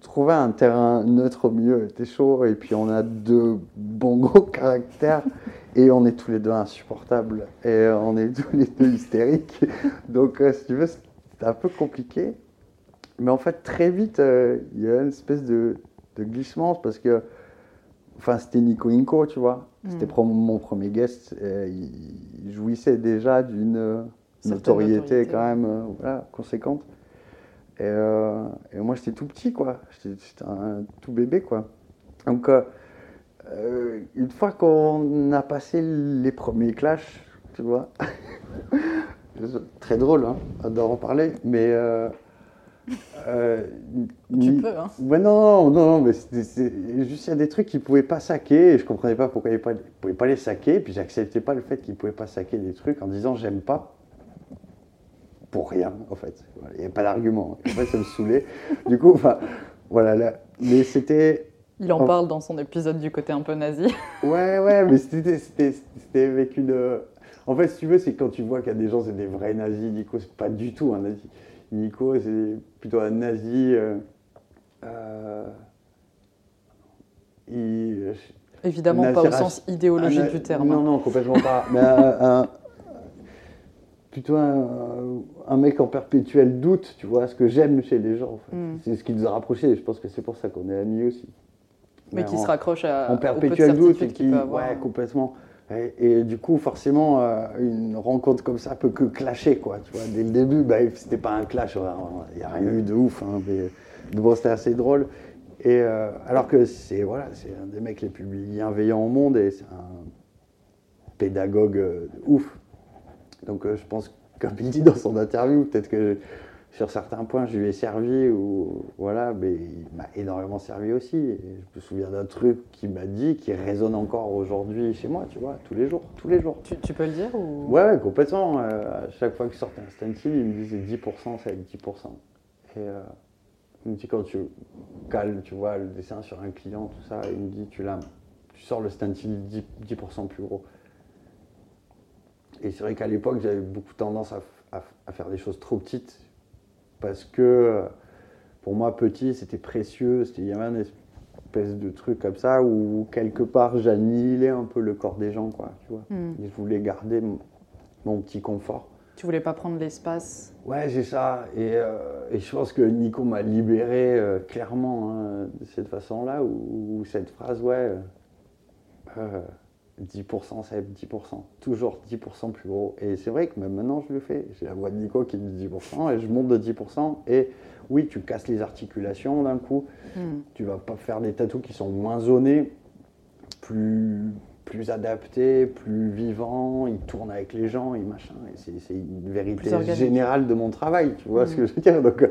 Speaker 1: trouver un terrain neutre au milieu était chaud et puis on a deux bons gros [LAUGHS] caractères et on est tous les deux insupportables et on est tous les deux hystériques. Donc euh, si tu veux, c'était un peu compliqué. Mais en fait, très vite, euh, il y a une espèce de, de glissement parce que, enfin, c'était Nico Inco, tu vois. C'était
Speaker 2: Mm.
Speaker 1: pro- mon premier guest. et il jouissait déjà d'une euh, notoriété,
Speaker 2: notoriété,
Speaker 1: quand même euh, voilà, conséquente. Et, euh, et moi, j'étais tout petit, quoi. J'étais un tout bébé, quoi. Donc, euh, euh, une fois qu'on a passé les premiers clashs, tu vois, [LAUGHS] très drôle hein, d'en parler, mais euh,
Speaker 2: Tu peux, hein.
Speaker 1: Ouais, non, non, non, non, mais c'est juste il y a des trucs qu'ils pouvaient pas saquer et je comprenais pas pourquoi ils ne pouvaient pas les saquer. Puis j'acceptais pas le fait qu'ils pouvaient pas saquer des trucs en disant j'aime pas pour rien en fait. Il n'y a pas d'argument. En fait, ça me saoulait. Du coup, enfin, voilà. Là. Mais c'était.
Speaker 2: Il en parle dans son épisode du côté un peu nazi.
Speaker 1: Ouais, ouais, mais c'était avec une. euh, En fait, si tu veux, c'est quand tu vois qu'il y a des gens, c'est des vrais nazis. Nico, c'est pas du tout un nazi. Nico, c'est plutôt un nazi. euh, euh, il-
Speaker 2: Évidemment, pas au sens idéologique
Speaker 1: un-
Speaker 2: du terme.
Speaker 1: Non, non, complètement pas. Mais un, un- plutôt un, un mec en perpétuel doute, tu vois, ce que j'aime chez les gens. en fait.
Speaker 2: Mm.
Speaker 1: C'est ce qui nous a rapprochés. et Je pense que c'est pour ça qu'on est amis aussi.
Speaker 2: Mais qui
Speaker 1: en-
Speaker 2: se raccroche à,
Speaker 1: en
Speaker 2: au peu de
Speaker 1: perpétuel doute et qui,
Speaker 2: peut avoir.
Speaker 1: ouais, complètement. Et, et du coup, forcément, euh, une rencontre comme ça peut que clasher, quoi. Tu vois, dès le début, bah, c'était pas un clash, il n'y a rien eu de ouf, hein, mais bon, c'était assez drôle. Et euh, alors que c'est voilà, c'est un des mecs les plus bienveillants au monde et c'est un pédagogue euh, ouf. Donc, euh, je pense, comme il dit dans son interview, peut-être que sur certains points, je lui ai servi ou voilà, mais il m'a énormément servi aussi. Et je me souviens d'un truc qu'il m'a dit qui résonne encore aujourd'hui chez moi, tu vois, tous les jours, tous les jours.
Speaker 2: Tu, tu peux le dire ou...
Speaker 1: Ouais, ouais, complètement. Euh, à chaque fois que je sortais un stencil, il me disait 10%, c'est avec 10%. Et euh, il me dit quand tu cales, tu vois, le dessin sur un client, tout ça, il me dit tu l'as, tu sors le stencil 10%, 10% plus gros. Et c'est vrai qu'à l'époque, j'avais beaucoup tendance à, à faire des choses trop petites parce que pour moi, petit, c'était précieux. Il y avait un espèce de truc comme ça où quelque part, j'annihilais un peu le corps des gens, quoi, tu vois.
Speaker 2: Hmm.
Speaker 1: Et je voulais garder mon, mon petit confort.
Speaker 2: Tu voulais pas prendre l'espace?
Speaker 1: Ouais, j'ai ça. Et, euh, et je pense que Nico m'a libéré euh, clairement hein, de cette façon-là, où cette phrase, ouais, euh, 10%, c'est 10%. Toujours 10% plus gros. Et c'est vrai que même maintenant, je le fais. J'ai la voix de Nico qui me dit 10%, et je monte de 10%. Et oui, tu casses les articulations d'un coup.
Speaker 2: Hmm.
Speaker 1: Tu vas pas faire des tatous qui sont moins zonés, plus, plus adaptés, plus vivants, ils tournent avec les gens et machin. Et c'est, c'est une vérité générale de mon travail, tu vois ce que je veux dire. Donc,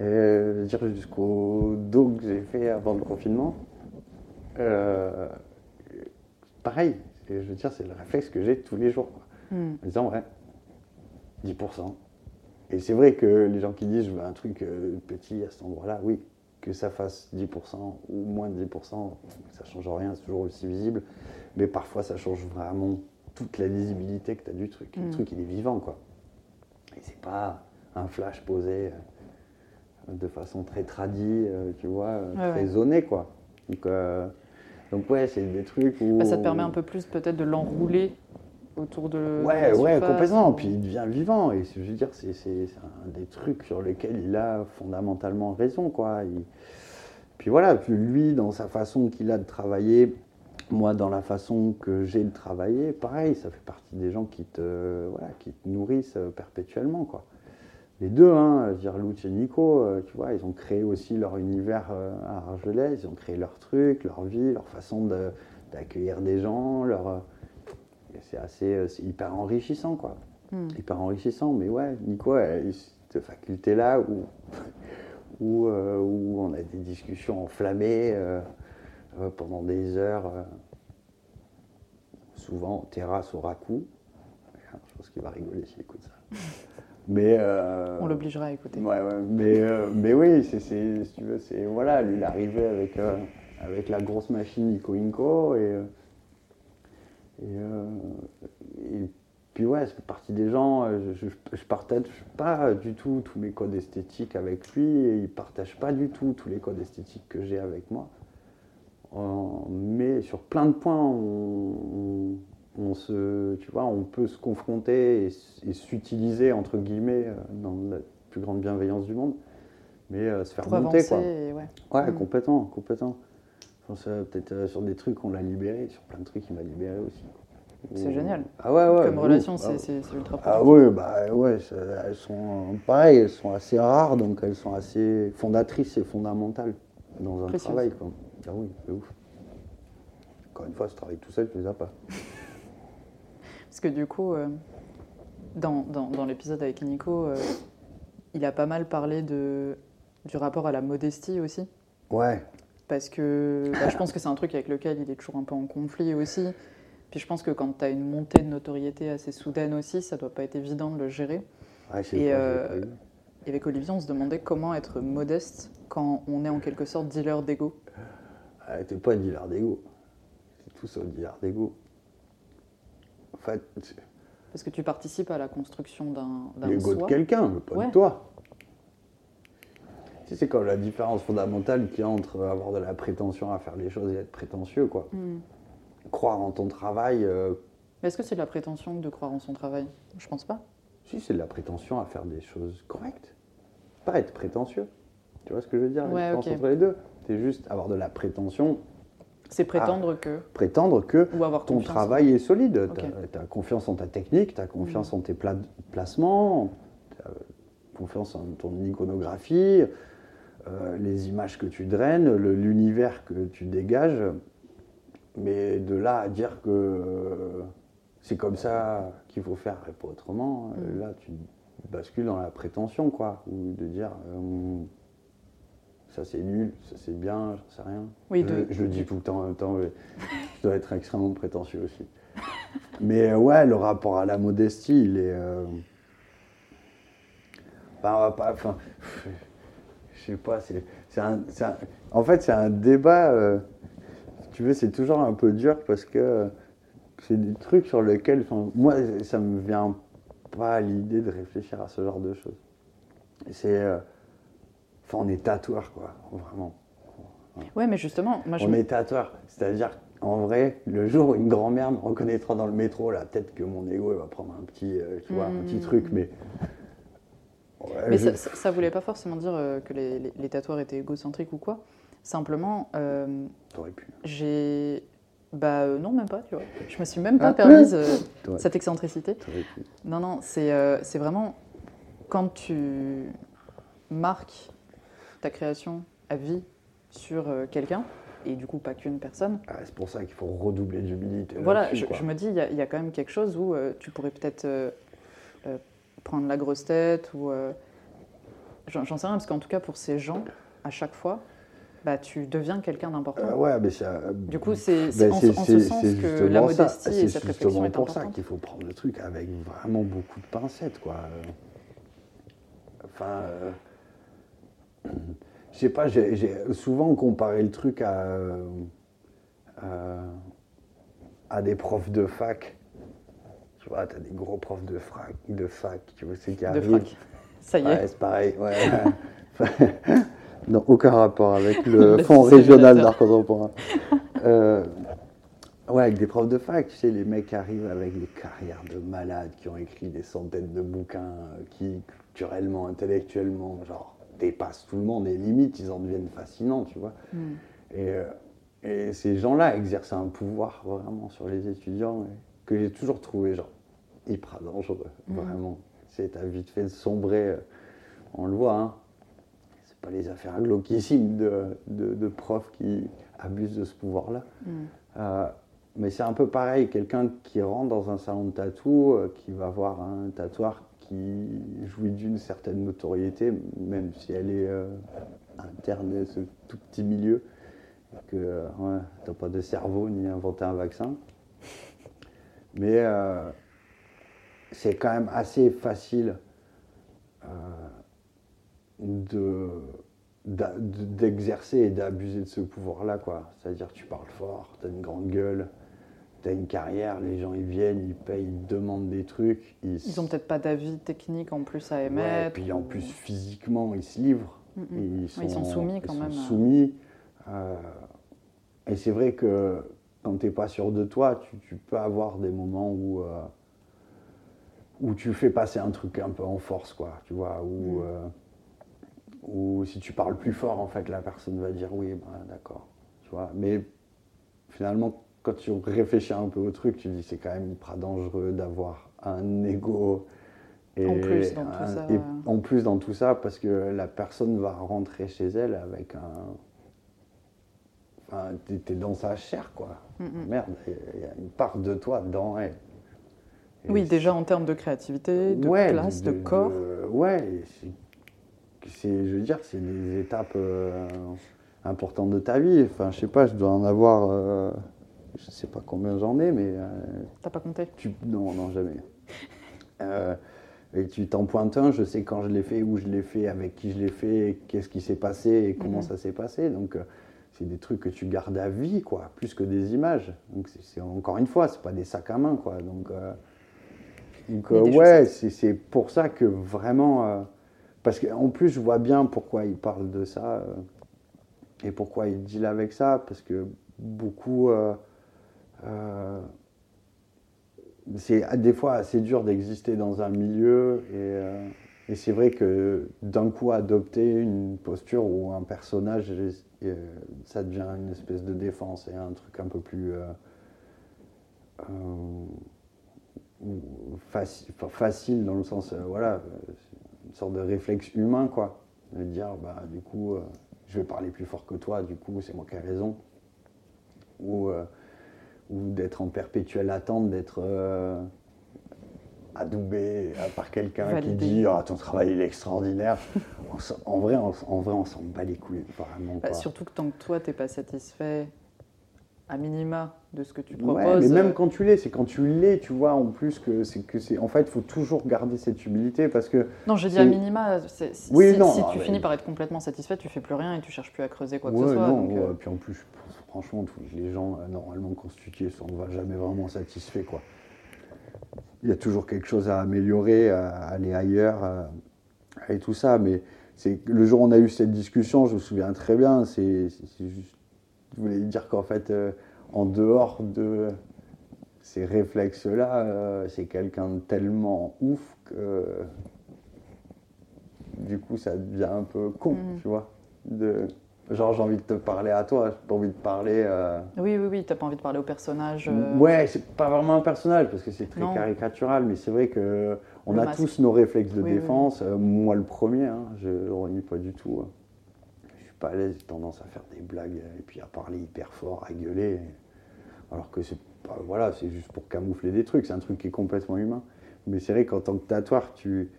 Speaker 1: euh, je veux dire jusqu'au dos que j'ai fait avant le confinement, euh, pareil. Et je veux dire, c'est le réflexe que j'ai tous les jours. quoi.
Speaker 2: Hmm.
Speaker 1: En disant, ouais, 10%. Et c'est vrai que les gens qui disent, je veux un truc euh, petit à cet endroit-là, oui, que ça fasse 10% ou moins de 10%, ça change rien, c'est toujours aussi visible. Mais parfois, ça change vraiment toute la lisibilité que tu as du truc.
Speaker 2: Mm.
Speaker 1: Le truc, il est vivant, quoi. Et c'est pas un flash posé euh, de façon très tradie, euh, tu vois,
Speaker 2: Ouais,
Speaker 1: très
Speaker 2: ouais.
Speaker 1: zoné, quoi. Donc, donc ouais, c'est des trucs où...
Speaker 2: Bah, ça te permet un peu plus peut-être de l'enrouler autour de
Speaker 1: Ouais,
Speaker 2: la
Speaker 1: ouais, complètement. Puis il devient vivant. Et je veux dire, c'est un des trucs sur lesquels il a fondamentalement raison, quoi. Il- Puis voilà, puis lui, dans sa façon qu'il a de travailler, moi, dans la façon que j'ai de travailler, pareil, ça fait partie des gens qui te, voilà, qui te nourrissent euh, perpétuellement, quoi. Les deux, hein, dire, et Nico, euh, tu vois, ils ont créé aussi leur univers euh, à Argelès, ils ont créé leur truc, leur vie, leur façon de- d'accueillir des gens, leur... euh, C'est assez, hyper enrichissant, quoi.
Speaker 2: Hmm.
Speaker 1: Hyper enrichissant, mais ouais, Nico a eu cette faculté-là où, [LAUGHS] où, euh, où on a des discussions enflammées euh, euh, pendant des heures, souvent en terrasse au raku. Je pense qu'il va rigoler s'il écoute ça. [LAUGHS] Mais, euh,
Speaker 2: On l'obligera à écouter.
Speaker 1: Ouais, ouais, mais, euh, mais oui, c'est, c'est- si tu veux, c'est, voilà, lui, il est arrivé avec, euh, avec la grosse machine Nico Inco, et, et, et puis ouais, c'est partie des gens, je, je, je partage pas du tout tous les codes esthétiques avec lui, et il partage pas du tout tous les codes esthétiques que j'ai avec moi. Mais sur plein de points, on, on- on se, tu vois, on peut se confronter et, s'utiliser entre guillemets euh, dans la plus grande bienveillance du monde, mais euh, se faire
Speaker 2: Pour
Speaker 1: monter quoi.
Speaker 2: et ouais.
Speaker 1: Ouais,
Speaker 2: Mm.
Speaker 1: complètement, complètement. Je pense euh, peut-être euh, sur des trucs on l'a libéré, sur plein de trucs il m'a libéré aussi.
Speaker 2: C'est génial.
Speaker 1: Ah ouais, ouais.
Speaker 2: Comme relation, c'est
Speaker 1: Ah,
Speaker 2: c'est- ultra
Speaker 1: ah oui, bah ouais, elles sont pareil, elles sont assez rares, donc elles sont assez fondatrices et fondamentales dans un travail. Quoi. Ah oui, c'est ouf. Encore une fois, ce travail tout seul, tu les as pas.
Speaker 2: Parce que du coup, euh, dans, dans, dans l'épisode avec Nico, euh, il a pas mal parlé de, du rapport à la modestie aussi.
Speaker 1: Ouais.
Speaker 2: Parce que bah, je pense que c'est un truc avec lequel il est toujours un peu en conflit aussi. Puis je pense que quand tu as une montée de notoriété assez soudaine aussi, ça doit pas être évident de le gérer.
Speaker 1: Ouais,
Speaker 2: Et, euh. Et avec Olivier, on se demandait comment être modeste quand on est en quelque sorte dealer d'ego.
Speaker 1: Ah, t'es pas dealer d'ego. C'est tout sauf dealer d'ego. Fait,
Speaker 2: Parce que tu participes à la construction d'un
Speaker 1: l'ego de quelqu'un, mais pas
Speaker 2: Ouais.
Speaker 1: de toi. C'est comme la différence fondamentale qu'il y a entre avoir de la prétention à faire les choses et être prétentieux, quoi.
Speaker 2: Hmm.
Speaker 1: Croire en ton travail, euh,
Speaker 2: Mais est-ce que c'est de la prétention de croire en son travail? Je pense pas.
Speaker 1: si c'est de la prétention à faire des choses correctes. Pas être prétentieux. Tu vois ce que je veux dire?
Speaker 2: Ouais,
Speaker 1: différence
Speaker 2: ok.
Speaker 1: entre les deux C'est juste avoir de la prétention,
Speaker 2: C'est prétendre que.
Speaker 1: prétendre que
Speaker 2: Ou avoir
Speaker 1: ton travail est solide. Tu as, confiance en ta technique, tu as confiance en tes pla- placements, tu confiance en ton iconographie, euh, les images que tu draines, l'univers que tu dégages. Mais de là à dire que euh, c'est comme ça qu'il faut faire et pas autrement, euh,
Speaker 2: Mm.
Speaker 1: là tu bascules dans la prétention, quoi. Ou de dire euh, ça c'est nul, ça c'est bien, j'en sais rien.
Speaker 2: Oui,
Speaker 1: Je,
Speaker 2: de-
Speaker 1: je le dis tout le temps en même temps, [LAUGHS] je dois être extrêmement prétentieux aussi. Mais euh, ouais, le rapport à la modestie, il est. euh, bah, on va pas. Enfin, je sais pas, c'est c'est un, En fait, c'est un débat. euh, tu veux, c'est toujours un peu dur parce que euh, c'est des trucs sur lesquels. enfin, moi, ça me vient pas à l'idée de réfléchir à ce genre de choses. C'est. Enfin, on est tatoueur, quoi, vraiment.
Speaker 2: Ouais, mais justement, moi je
Speaker 1: On est tatoueur. C'est-à-dire, en vrai, le jour où une grand-mère me reconnaîtra dans le métro, là, peut-être que mon ego va prendre un petit, euh, tu vois, un petit
Speaker 2: Mhm.
Speaker 1: truc, mais. Ouais,
Speaker 2: Mais
Speaker 1: je-
Speaker 2: ça, ça, ça voulait pas forcément dire euh, que les, les- les tatoueurs étaient égocentriques ou quoi. Simplement, euh,
Speaker 1: T'aurais pu.
Speaker 2: j'ai. Bah non, même pas, tu vois. Je me suis même pas
Speaker 1: Ah,
Speaker 2: permise cette excentricité.
Speaker 1: Pu.
Speaker 2: Non, non, c'est c'est vraiment quand tu marques ta création à vie sur euh, quelqu'un, et du coup pas qu'une personne,
Speaker 1: Ah, c'est pour ça qu'il faut redoubler d'humilité.
Speaker 2: voilà, je, me dis, il y, a- il y a quand même quelque chose où euh, tu pourrais peut-être euh, euh, prendre la grosse tête, ou. J'en sais rien, parce qu'en tout cas pour ces gens, à chaque fois, bah, tu deviens quelqu'un d'important.
Speaker 1: Euh, ouais, mais ça.
Speaker 2: Du coup, c'est c'est
Speaker 1: Ben,
Speaker 2: en,
Speaker 1: c'est-
Speaker 2: en ce
Speaker 1: c'est-
Speaker 2: sens
Speaker 1: c'est
Speaker 2: que la
Speaker 1: ça.
Speaker 2: modestie et
Speaker 1: C'est
Speaker 2: cette réflexion est
Speaker 1: pour ça qu'il faut prendre le truc avec vraiment beaucoup de pincettes, quoi. Enfin, je sais pas, j'ai souvent comparé le truc à, euh, à, à des profs de fac. Tu vois, t'as des gros profs de, frac, de fac, tu vois, c'est qui
Speaker 2: De
Speaker 1: arrivent.
Speaker 2: frac. Ça y est.
Speaker 1: Ouais, c'est pareil. Ouais. [LAUGHS] non, aucun rapport avec le [LAUGHS]
Speaker 2: Le
Speaker 1: fonds régional d'art contemporain. [LAUGHS] Euh, ouais, avec des profs de fac, tu sais, les mecs arrivent avec des carrières de malades qui ont écrit des centaines de bouquins euh, qui, culturellement, intellectuellement, genre, dépassent tout le monde et limite, ils en deviennent fascinants, tu vois.
Speaker 2: Hmm.
Speaker 1: Et, euh, et ces gens-là exercent un pouvoir vraiment sur les étudiants que j'ai toujours trouvé genre hyper dangereux,
Speaker 2: Mhm.
Speaker 1: vraiment. C'est t'as vite fait de sombrer, euh, on le voit, hein. C'est pas les affaires glauquissimes de, de, de profs qui abusent de ce pouvoir-là.
Speaker 2: Hmm.
Speaker 1: Euh, mais c'est un peu pareil, quelqu'un qui rentre dans un salon de tatou, euh, qui va voir un tatoueur qui jouit d'une certaine notoriété, même si elle est euh, interne ce tout petit milieu, et que euh, ouais, t'as pas de cerveau ni inventé un vaccin. Mais euh, c'est quand même assez facile euh, d'exercer et d'abuser de ce pouvoir-là. C'est-à-dire tu parles fort, tu as une grande gueule, tu as une carrière, les gens ils viennent, ils payent, ils demandent des trucs. Ils,
Speaker 2: Ils ont peut-être pas d'avis technique en plus à
Speaker 1: Ouais,
Speaker 2: émettre.
Speaker 1: puis en plus physiquement, ils se livrent.
Speaker 2: Mm.
Speaker 1: Ils,
Speaker 2: ils sont soumis quand
Speaker 1: ils sont
Speaker 2: même.
Speaker 1: soumis. euh, et c'est vrai que quand tu n'es pas sûr de toi, tu, tu peux avoir des moments où, euh, où tu fais passer un truc un peu en force, quoi. Tu vois, où,
Speaker 2: Mm.
Speaker 1: euh, où si tu parles plus fort, en fait, la personne va dire oui, bah, d'accord. Tu vois, mais finalement, quand tu réfléchis un peu au truc, tu dis c'est quand même hyper dangereux d'avoir un ego. Et
Speaker 2: En plus dans tout ça.
Speaker 1: et en plus dans tout ça, parce que la personne va rentrer chez elle avec un. Enfin, t'es dans sa chair, quoi.
Speaker 2: Mm.
Speaker 1: Merde, il y a une part de toi dans elle. Et
Speaker 2: Oui, déjà en termes de créativité, de
Speaker 1: Ouais,
Speaker 2: classe, de, corps.
Speaker 1: ouais, c'est, je veux dire, c'est des étapes euh, importantes de ta vie. Enfin, je sais pas, je dois en avoir, euh, je sais pas combien j'en ai, mais euh,
Speaker 2: T'as pas compté?
Speaker 1: tu, non, non, jamais. [LAUGHS] Euh, et tu t'en pointes un, je sais quand je l'ai fait, où je l'ai fait, avec qui je l'ai fait, qu'est-ce qui s'est passé et comment
Speaker 2: Mhm.
Speaker 1: ça s'est passé. Donc, euh, c'est des trucs que tu gardes à vie, quoi, plus que des images. Donc, c'est, encore une fois, c'est pas des sacs à main, quoi. Donc, euh, donc, euh, ouais, c'est, pour ça que vraiment. parce qu'en plus, je vois bien pourquoi il parle de ça et pourquoi il deal avec ça. Parce que beaucoup. euh, c'est des fois assez dur d'exister dans un milieu et, euh, et c'est vrai que d'un coup adopter une posture ou un personnage, euh, ça devient une espèce de défense et un truc un peu plus euh, euh, facile dans le sens, euh, voilà, euh, une sorte de réflexe humain quoi, de dire bah du coup euh, je vais parler plus fort que toi, du coup c'est moi qui ai raison. Ou euh, ou d'être en perpétuelle attente d'être euh, adoubé par quelqu'un qui dit ah, ton travail il est extraordinaire. [LAUGHS] On en vrai, on, en vrai, on s'en bat les couilles vraiment.
Speaker 2: Bah. Surtout que tant que toi, t'es pas satisfait, à minima, de ce que tu
Speaker 1: Ouais,
Speaker 2: proposes.
Speaker 1: mais même
Speaker 2: euh,
Speaker 1: quand tu l'es, c'est quand tu l'es, tu vois, en plus que c'est que c'est. En fait, il faut toujours garder cette humilité parce que
Speaker 2: Non, je dis à minima, c'est- si,
Speaker 1: Oui, non,
Speaker 2: si tu finis par être complètement satisfait, tu fais plus rien et tu cherches plus à creuser quoi que
Speaker 1: Ouais,
Speaker 2: ce soit.
Speaker 1: non,
Speaker 2: donc,
Speaker 1: ouais,
Speaker 2: euh,
Speaker 1: puis en plus, franchement, tous les gens euh, normalement constitués sont va jamais vraiment satisfaits, quoi. Il y a toujours quelque chose à améliorer, à aller ailleurs, à- et tout ça. Mais c'est le jour où on a eu cette discussion, je me souviens très bien. C'est juste, je voulais dire qu'en fait, euh, en dehors de ces réflexes-là, euh, c'est quelqu'un de tellement ouf que du coup, ça devient un peu con,
Speaker 2: Mhm.
Speaker 1: tu vois. De, genre, j'ai envie de te parler à toi, j'ai pas envie de parler. euh,
Speaker 2: Oui, oui, oui, t'as pas envie de parler au personnage. euh,
Speaker 1: Ouais, c'est pas vraiment un personnage parce que c'est très
Speaker 2: Non.
Speaker 1: caricatural, mais c'est vrai que on
Speaker 2: Le
Speaker 1: a
Speaker 2: masque.
Speaker 1: tous nos réflexes de
Speaker 2: Oui, oui,
Speaker 1: défense. Moi, le premier, hein, je le renie pas du tout. hein. Je suis pas à l'aise, j'ai tendance à faire des blagues et puis à parler hyper fort, à gueuler. Alors que c'est pas, voilà, c'est juste pour camoufler des trucs. C'est un truc qui est complètement humain. Mais c'est vrai qu'en tant que tatoueur, tu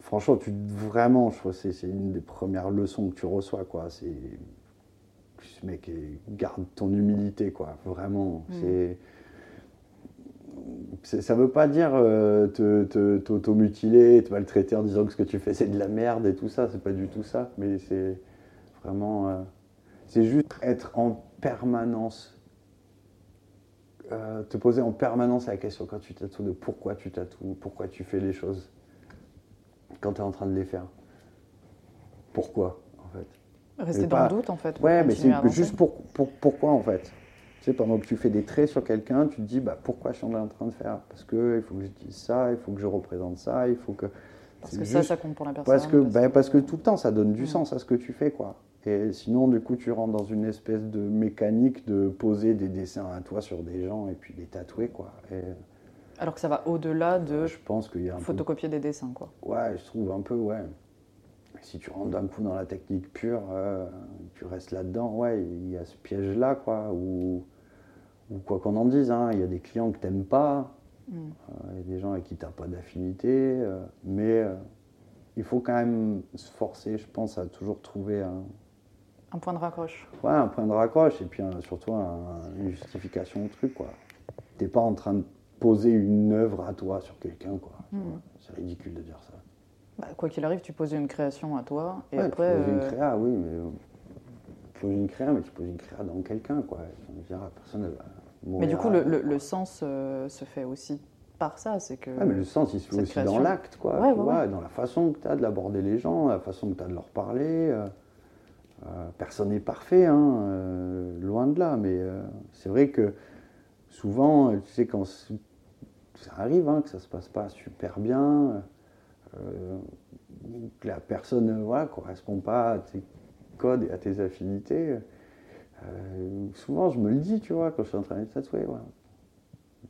Speaker 1: franchement, tu vraiment, je crois que c'est une des premières leçons que tu reçois, quoi. C'est ce mec, garde ton humilité, quoi. Vraiment,
Speaker 2: Mm.
Speaker 1: c'est. Ça veut pas dire euh, te, te, t'automutiler, te maltraiter en disant que ce que tu fais c'est de la merde et tout ça, c'est pas du tout ça, mais c'est vraiment. euh, c'est juste être en permanence. euh, te poser en permanence la question quand tu tatoues de pourquoi tu tatoues, pourquoi tu fais les choses quand tu es en train de les faire. Pourquoi, en fait
Speaker 2: Rester dans
Speaker 1: pas-
Speaker 2: le doute, en fait.
Speaker 1: Ouais, mais c'est juste pour, pour- pourquoi en fait. Tu sais, pendant que tu fais des traits sur quelqu'un, tu te dis bah, pourquoi je suis en train de faire? Parce que il faut que je dise ça, il faut que je représente ça, il faut que.
Speaker 2: Parce que ça,
Speaker 1: juste
Speaker 2: ça compte pour la personne.
Speaker 1: Parce que, bah, parce que tout le temps, ça donne du sens à ce que tu fais, quoi. Et sinon, du coup, tu rentres dans une espèce de mécanique de poser des dessins à toi sur des gens et puis les tatouer, quoi. Et
Speaker 2: Alors que ça va au-delà de
Speaker 1: je pense qu'il y a un peu
Speaker 2: photocopier des dessins, quoi.
Speaker 1: Ouais, je trouve un peu, ouais. Si tu rentres d'un coup dans la technique pure, euh, tu restes là-dedans, ouais, il y a ce piège-là, quoi. Ou, ou quoi qu'on en dise, hein, il y a des clients que t'aimes pas,
Speaker 2: Mm.
Speaker 1: euh, il y a des gens avec qui t'as pas d'affinité, euh, mais euh, il faut quand même se forcer, je pense, à toujours trouver un,
Speaker 2: Un point de raccroche.
Speaker 1: ouais, un point de raccroche et puis un- surtout un- une justification au truc, quoi. T'es pas en train de poser une œuvre à toi sur quelqu'un, quoi.
Speaker 2: Mm.
Speaker 1: C'est ridicule de dire ça.
Speaker 2: Bah, quoi qu'il arrive, tu poses une création à toi et
Speaker 1: Ouais,
Speaker 2: après.
Speaker 1: tu poses une
Speaker 2: euh,
Speaker 1: créa, oui, mais euh, tu poses une créa, mais tu poses une créa dans quelqu'un, quoi. Dire, personne, elle va
Speaker 2: Mais du coup, le, le- le sens euh, se fait aussi par ça. C'est que.
Speaker 1: Ouais, mais le sens, il se fait aussi
Speaker 2: création.
Speaker 1: dans l'acte, quoi.
Speaker 2: Ouais,
Speaker 1: tu vois, dans la façon que tu as de l'aborder les gens, la façon que tu as de leur parler. euh, euh, personne n'est parfait, hein, euh, loin de là, mais euh, c'est vrai que souvent, euh, tu sais, quand ça arrive, hein, que ça se passe pas super bien, euh, que la personne ne voilà, correspond pas à tes codes et à tes affinités, euh, souvent je me le dis, tu vois, quand je suis en train de tatouer.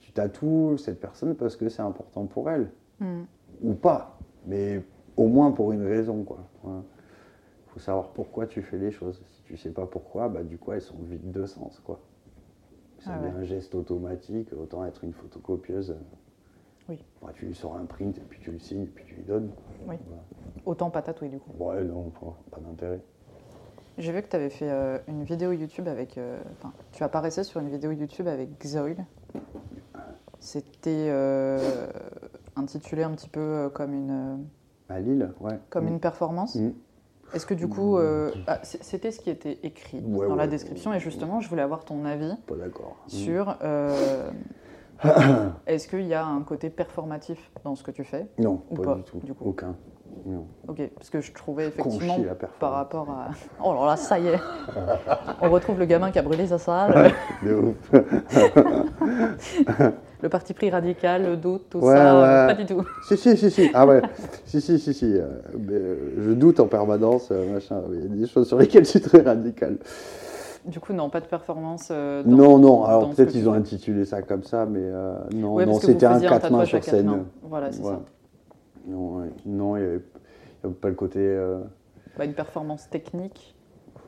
Speaker 1: Tu tatoues cette personne parce que c'est important pour elle
Speaker 2: Mm.
Speaker 1: ou pas, mais au moins pour une raison, quoi. Il faut savoir pourquoi tu fais les choses. Si tu sais pas pourquoi, bah, du coup, elles sont vides de sens, quoi. Ça
Speaker 2: Ah ouais.
Speaker 1: un geste automatique, autant être une photocopieuse.
Speaker 2: Oui.
Speaker 1: Bah, tu lui sors un print et puis tu le signes et puis tu lui donnes.
Speaker 2: Oui.
Speaker 1: Voilà.
Speaker 2: Autant pas tatoué du coup.
Speaker 1: Ouais, non, pas, pas d'intérêt.
Speaker 2: J'ai vu que tu avais fait euh, une vidéo YouTube avec. euh, Enfin, tu apparaissais sur une vidéo YouTube avec Xoil. C'était euh, intitulé un petit peu euh, comme une,
Speaker 1: À Lille, ouais.
Speaker 2: comme
Speaker 1: Mm.
Speaker 2: une performance.
Speaker 1: Mm.
Speaker 2: Est-ce que du coup. euh, ah, c- C'était ce qui était écrit
Speaker 1: Ouais,
Speaker 2: dans la
Speaker 1: ouais.
Speaker 2: description et justement, je voulais avoir ton avis
Speaker 1: Pas d'accord. Mm.
Speaker 2: sur. [COUGHS] euh, Est-ce qu'il y a un côté performatif dans ce que tu fais
Speaker 1: Non,
Speaker 2: Ou
Speaker 1: pas,
Speaker 2: pas,
Speaker 1: du tout.
Speaker 2: du coup.
Speaker 1: Aucun. Non.
Speaker 2: Ok, parce que je trouvais effectivement par rapport à. [LAUGHS] Oh là là, ça y est [LAUGHS] On retrouve le gamin qui a brûlé sa salle,
Speaker 1: De ouf. [LAUGHS]
Speaker 2: le parti pris radical, le doute, tout
Speaker 1: Ouais,
Speaker 2: ça,
Speaker 1: ouais.
Speaker 2: pas du tout. [LAUGHS]
Speaker 1: si, si, si, si. Ah ouais. si, si, si, si. euh, mais, euh, je doute en permanence, euh, machin. Il y a des choses sur lesquelles je suis très radical.
Speaker 2: Du coup, non, pas de performance. dans-
Speaker 1: non, non. Alors peut-être ils ont intitulé ça comme ça, mais euh, non,
Speaker 2: Ouais,
Speaker 1: non, c'était un
Speaker 2: faisiez
Speaker 1: quatre mains
Speaker 2: tatouage à
Speaker 1: sur scène.
Speaker 2: mains. Voilà, c'est ça.
Speaker 1: Non, il n'y avait pas le côté. euh,
Speaker 2: Bah, une performance technique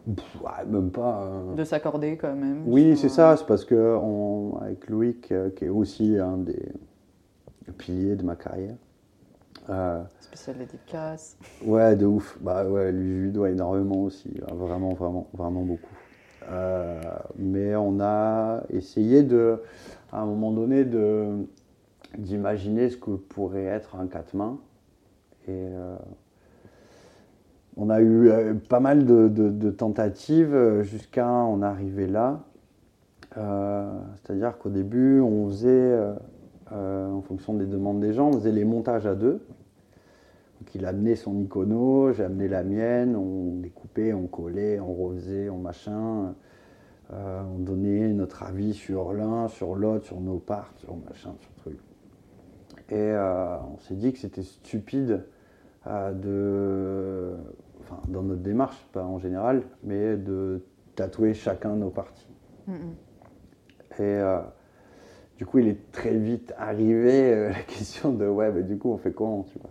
Speaker 1: pff, même pas. euh,
Speaker 2: de s'accorder quand même.
Speaker 1: Oui, c'est ça. C'est parce que on- avec Loïc, euh, qui est aussi un des piliers de ma carrière. euh,
Speaker 2: Spécial dédicace.
Speaker 1: ouais, de ouf. Bah ouais, lui, je lui dois énormément aussi. euh, Vraiment, vraiment, vraiment beaucoup. Euh, mais on a essayé de, à un moment donné, de d'imaginer ce que pourrait être un quatre mains. Et euh, on a eu euh, pas mal de, tentatives euh, jusqu'à en arriver là. Euh, C'est-à-dire qu'au début, on faisait, en fonction des demandes des gens, on faisait les montages à deux. Donc il amenait son icono, j'ai amené la mienne, on découpait, on collait, on refaisait, on machin. On donnait notre avis sur l'un, sur l'autre, sur nos parts, sur machin, sur truc. Et on s'est dit que c'était stupide de, enfin, dans notre démarche, pas en général, mais de tatouer chacun nos parties.
Speaker 2: Mm, mm.
Speaker 1: Et euh, du coup, il est très vite arrivé euh, la [LAUGHS] question de ouais, mais du coup, on fait comment tu vois?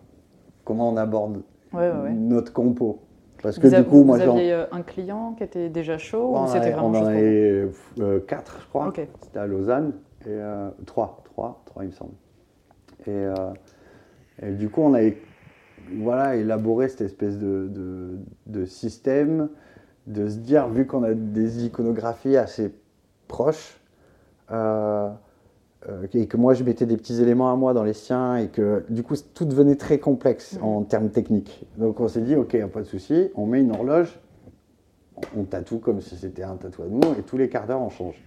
Speaker 1: Comment on aborde
Speaker 2: Ouais, ouais, ouais.
Speaker 1: notre compo? Parce que
Speaker 2: Vous,
Speaker 1: du coup, moi,
Speaker 2: vous aviez euh, un client qui était déjà chaud
Speaker 1: on
Speaker 2: ou c'était
Speaker 1: avait-
Speaker 2: vraiment
Speaker 1: on en avait euh, quatre, je crois. C'était à Lausanne. Et trois, trois, trois, il me semble. Et, et du coup, on a voilà, élaboré cette espèce de, de- de système de se dire, vu qu'on a des iconographies assez proches, euh, euh, et que moi je mettais des petits éléments à moi dans les siens, et que du coup tout devenait très complexe
Speaker 2: Mhm.
Speaker 1: en termes techniques. Donc on s'est dit, ok, pas de souci, on met une horloge, on tatoue comme si c'était un tatouage de nous, et tous les quarts d'heure on change.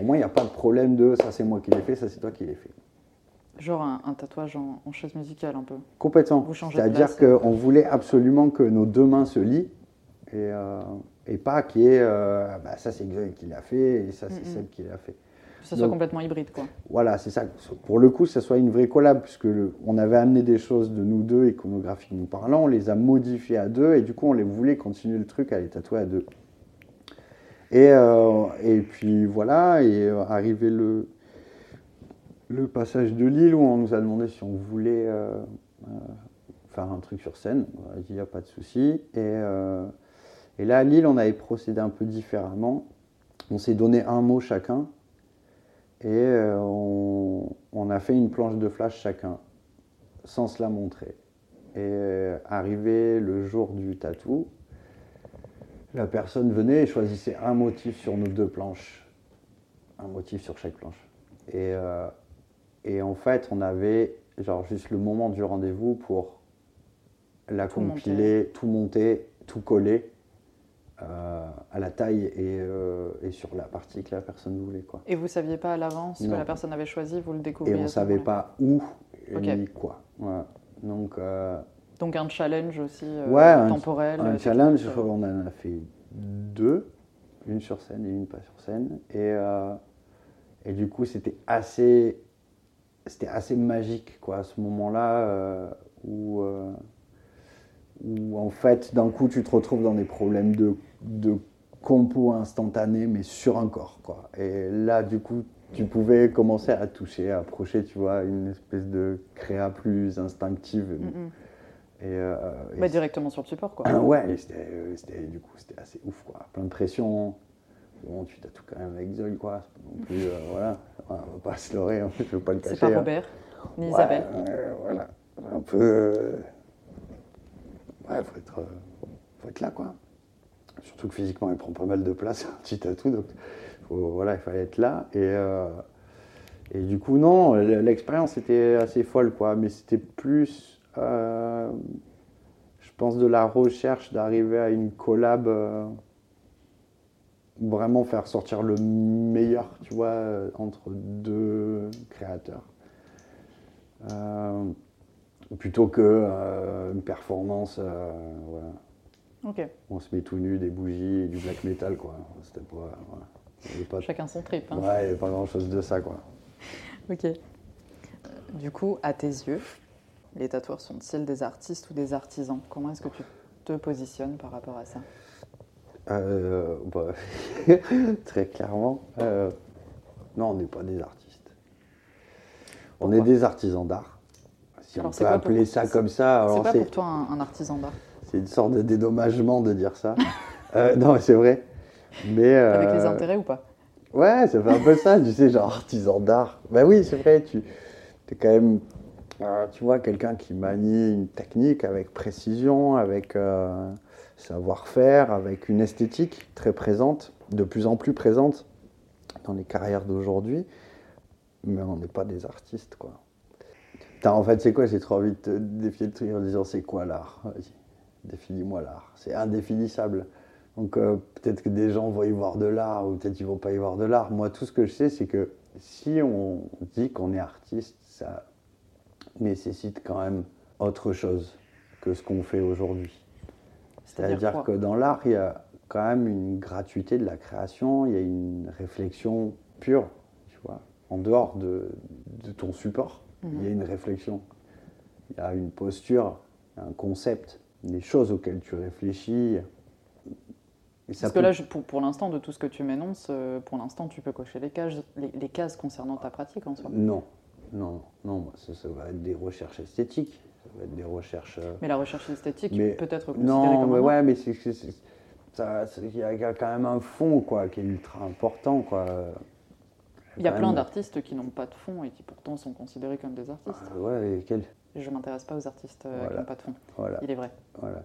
Speaker 1: Au moins, il n'y a pas de problème de ça c'est moi qui l'ai fait, ça c'est toi qui l'ai fait.
Speaker 2: Genre un, un tatouage en, en chaise musicale un peu.
Speaker 1: Complètement. C'est-à-dire qu'on voulait absolument que nos deux mains se lient et, euh, et pas qu'il y ait euh, bah, ça c'est Xoy qui l'a fait et ça c'est. Seb qui l'a fait.
Speaker 2: Que ça soit complètement hybride quoi.
Speaker 1: Voilà, c'est ça. Pour le coup, ça soit une vraie collab, puisque le- on avait amené des choses de nous deux, iconographiquement parlant, on les a modifiées à deux, et du coup, on les voulait continuer le truc à les tatouer à deux. Et, euh, et puis voilà, et arrivé le, le passage de Lille où on nous a demandé si on voulait euh, euh, faire un truc sur scène. On a dit, il n'y a pas de souci. Et, euh, et là, à Lille, on avait procédé un peu différemment. On s'est donné un mot chacun. Et on, a fait une planche de flash chacun, sans se la montrer. Et arrivé le jour du tatou, la personne venait et choisissait un motif sur nos deux planches. Un motif sur chaque planche. Et en fait, on avait genre juste le moment du rendez-vous pour la
Speaker 2: Tout
Speaker 1: compiler, tout monter, tout coller euh, à la taille et, euh, et sur la partie que la personne voulait. Quoi.
Speaker 2: Et vous saviez pas à l'avance ce que la personne avait choisi, vous le
Speaker 1: Et
Speaker 2: découvrez
Speaker 1: on ne savait pas où
Speaker 2: Ok.
Speaker 1: ni quoi. Donc, euh,
Speaker 2: Donc un challenge aussi
Speaker 1: Ouais,
Speaker 2: temporel.
Speaker 1: un challenge, on en a fait deux, une sur scène et une pas sur scène. Et, et du coup, c'était assez, c'était assez magique quoi, à ce moment-là euh, où, euh, où, en fait, d'un coup, tu te retrouves dans des problèmes de, de compo instantané, mais sur un corps. Quoi. Et là, du coup, tu pouvais commencer à toucher, à approcher, tu vois, une espèce de créa plus instinctive.
Speaker 2: Mm.
Speaker 1: Et, euh, et
Speaker 2: Bah, directement sur le support quoi.
Speaker 1: ah [CLEARS THROAT] ouais, c'était- du coup, c'était assez ouf, quoi. Plein de pression. Bon, tu tatoues quand même avec Zoï, quoi. C'est pas non plus, euh, voilà. On va pas se leurrer, hein, je veux pas le
Speaker 2: C'est
Speaker 1: cacher.
Speaker 2: pas
Speaker 1: hein.
Speaker 2: Robert. ni Isabelle.
Speaker 1: Ouais, voilà. Un peu. euh, Ouais, faut être, euh, faut être là, quoi. Surtout que physiquement, il prend pas mal de place, [LAUGHS] un petit tatou, donc faut- voilà, il fallait être là. Et, euh, et du coup, non, l'expérience était assez folle, quoi. Mais c'était plus, euh, je pense, de la recherche d'arriver à une collab. Vraiment faire sortir le meilleur, tu vois, euh, entre deux créateurs. Euh, plutôt que euh, une performance, euh, voilà.
Speaker 2: Ok,
Speaker 1: On se met tout nu, des bougies et du black metal, quoi. C'était pas, voilà.
Speaker 2: Chacun son trip. hein.
Speaker 1: ouais, il y avait pas grand chose de ça, quoi.
Speaker 2: Ok. Du coup, à tes yeux, les tatoueurs sont-ils des artistes ou des artisans? Comment est-ce que tu te positionnes par rapport à ça?
Speaker 1: Euh, bah, [LAUGHS] très clairement, euh, non, on n'est pas des artistes. On
Speaker 2: Pourquoi
Speaker 1: est des artisans d'art. Si
Speaker 2: Alors,
Speaker 1: on peut
Speaker 2: quoi pour-
Speaker 1: appeler ça comme ça,
Speaker 2: C'est pas pour toi un, un artisan d'art
Speaker 1: c'est une sorte de dédommagement de dire ça. [LAUGHS] Euh, non, mais c'est vrai. Mais
Speaker 2: Avec les
Speaker 1: euh,
Speaker 2: intérêts ou pas
Speaker 1: Ouais, ça fait un peu ça, tu sais, genre artisan d'art. Bah oui, c'est vrai, tu es quand même, euh, tu vois, quelqu'un qui manie une technique avec précision, avec euh, savoir-faire, avec une esthétique très présente, de plus en plus présente dans les carrières d'aujourd'hui. Mais on n'est pas des artistes, quoi. En fait, c'est quoi J'ai trop envie de te défier le truc en disant c'est quoi l'art? Définis-moi l'art. C'est indéfinissable. Donc euh, peut-être que des gens vont y voir de l'art ou peut-être qu'ils vont pas y voir de l'art. Moi, tout ce que je sais, c'est que si on dit qu'on est artiste, ça nécessite quand même autre chose que ce qu'on fait aujourd'hui.
Speaker 2: C'est-à-dire
Speaker 1: que dans l'art, il y a quand même une gratuité de la création, il y a une réflexion pure, tu vois, en dehors de, de ton support. Il y a une réflexion, il y a une posture, un concept, des choses auxquelles tu réfléchis. Et ça
Speaker 2: Parce que là, je- pour, pour l'instant, de tout ce que tu m'énonces, euh, pour l'instant, tu peux cocher les cases, les, les cases concernant ta pratique en soi.
Speaker 1: Non, non, non, moi, ça, ça va être des recherches esthétiques, ça va être des recherches. euh,
Speaker 2: Mais la recherche esthétique
Speaker 1: Mais-
Speaker 2: peut être considérée
Speaker 1: Non,
Speaker 2: comme
Speaker 1: mais
Speaker 2: un
Speaker 1: ouais, mais c'est il y, a quand même un fond quoi, qui est ultra important quoi.
Speaker 2: Il y a plein
Speaker 1: même-
Speaker 2: d'artistes qui n'ont pas de fond et qui pourtant sont considérés comme des artistes.
Speaker 1: Euh, ouais, et quel-
Speaker 2: Je ne m'intéresse pas aux artistes euh, qui n'ont pas de fond.
Speaker 1: voilà,
Speaker 2: Il est vrai.
Speaker 1: voilà.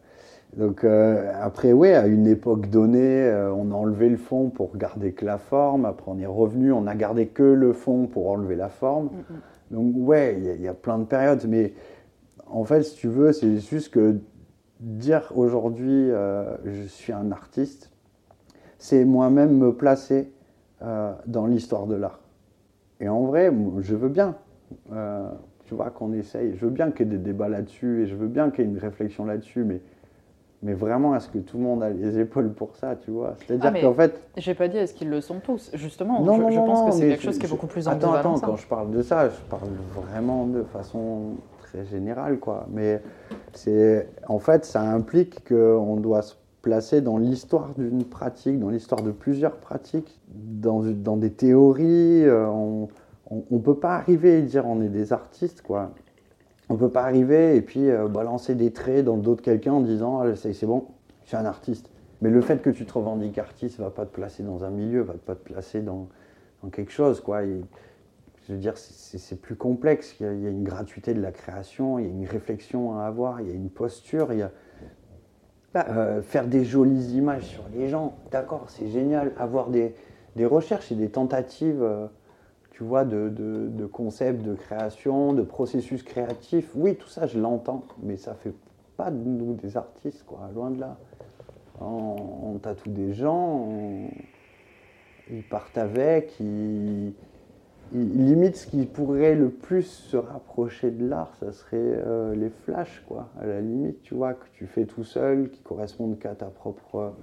Speaker 1: Donc euh, après, ouais, à une époque donnée, euh, on a enlevé le fond pour garder que la forme. Après, on est revenu, on a gardé que le fond pour enlever la forme.
Speaker 2: Mm, mm.
Speaker 1: Donc ouais, il y y, a plein de périodes, mais en fait, si tu veux, c'est juste que dire aujourd'hui euh, je suis un artiste, c'est moi-même me placer euh, dans l'histoire de l'art. Et en vrai, je veux bien, euh, tu vois, qu'on essaye. Je veux bien qu'il y ait des débats là-dessus et je veux bien qu'il y ait une réflexion là-dessus, mais, mais vraiment, est-ce que tout le monde a les épaules pour ça, tu vois? C'est-à-dire
Speaker 2: Ah,
Speaker 1: qu'en fait,
Speaker 2: J'ai pas dit est-ce qu'ils le sont tous? Justement,
Speaker 1: non,
Speaker 2: je,
Speaker 1: non,
Speaker 2: je
Speaker 1: non,
Speaker 2: pense que c'est quelque chose qui est beaucoup plus
Speaker 1: Attends, attends,
Speaker 2: ça.
Speaker 1: quand je parle de ça, je parle vraiment de façon très générale, quoi. Mais c'est, en fait, ça implique qu'on doit se placer dans l'histoire d'une pratique, dans l'histoire de plusieurs pratiques, dans, dans des théories. euh, on ne peut pas arriver et dire on est des artistes, quoi. On peut pas arriver et puis euh, balancer des traits dans le dos de quelqu'un en disant Ah, c'est bon, je suis un artiste. Mais le fait que tu te revendiques artiste va pas te placer dans un milieu, va pas te placer dans, dans quelque chose, quoi. Je veux dire, c'est- plus complexe. Il y, a, il y a une gratuité de la création, il y a une réflexion à avoir, il y a une posture, il y a
Speaker 2: Bah.
Speaker 1: euh, faire des jolies images sur les gens. D'accord, c'est génial. Avoir des, des recherches et des tentatives, euh, tu vois, de, de, de concepts, de création, de processus créatifs. Oui, tout ça, je l'entends, mais ça fait pas de nous des artistes, quoi. Loin de là. On, on tatoue des gens, on- ils partent avec, ils- limite ce qui pourrait le plus se rapprocher de l'art, ça serait euh, les flashs, quoi. À la limite, tu vois, que tu fais tout seul, qui correspondent qu'à ta propre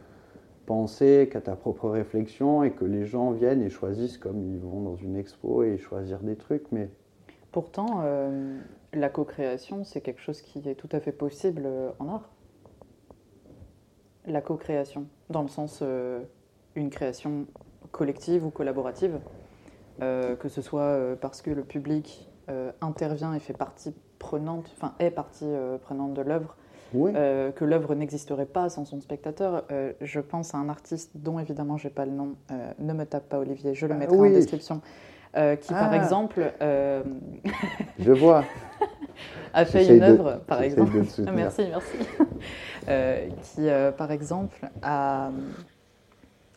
Speaker 1: pensée, qu'à ta propre réflexion, et que les gens viennent et choisissent comme ils vont dans une expo et choisir des trucs, mais
Speaker 2: Pourtant, euh, la co-création, c'est quelque chose qui est tout à fait possible euh, en art. La co-création, dans le sens euh, une création collective ou collaborative, euh, que ce soit euh, parce que le public euh, intervient et fait partie prenante, enfin est partie prenante de l'œuvre,
Speaker 1: oui.
Speaker 2: que l'œuvre n'existerait pas sans son spectateur. Je pense à un artiste dont évidemment j'ai pas le nom, ne me tape pas Olivier, je le
Speaker 1: Ah
Speaker 2: mettrai
Speaker 1: oui.
Speaker 2: en description, euh, qui par
Speaker 1: Ah.
Speaker 2: exemple euh,
Speaker 1: Je vois. [LAUGHS]
Speaker 2: a fait une
Speaker 1: de-
Speaker 2: œuvre, par exemple. Ah, merci, merci. [LAUGHS] Euh, qui, par exemple, a,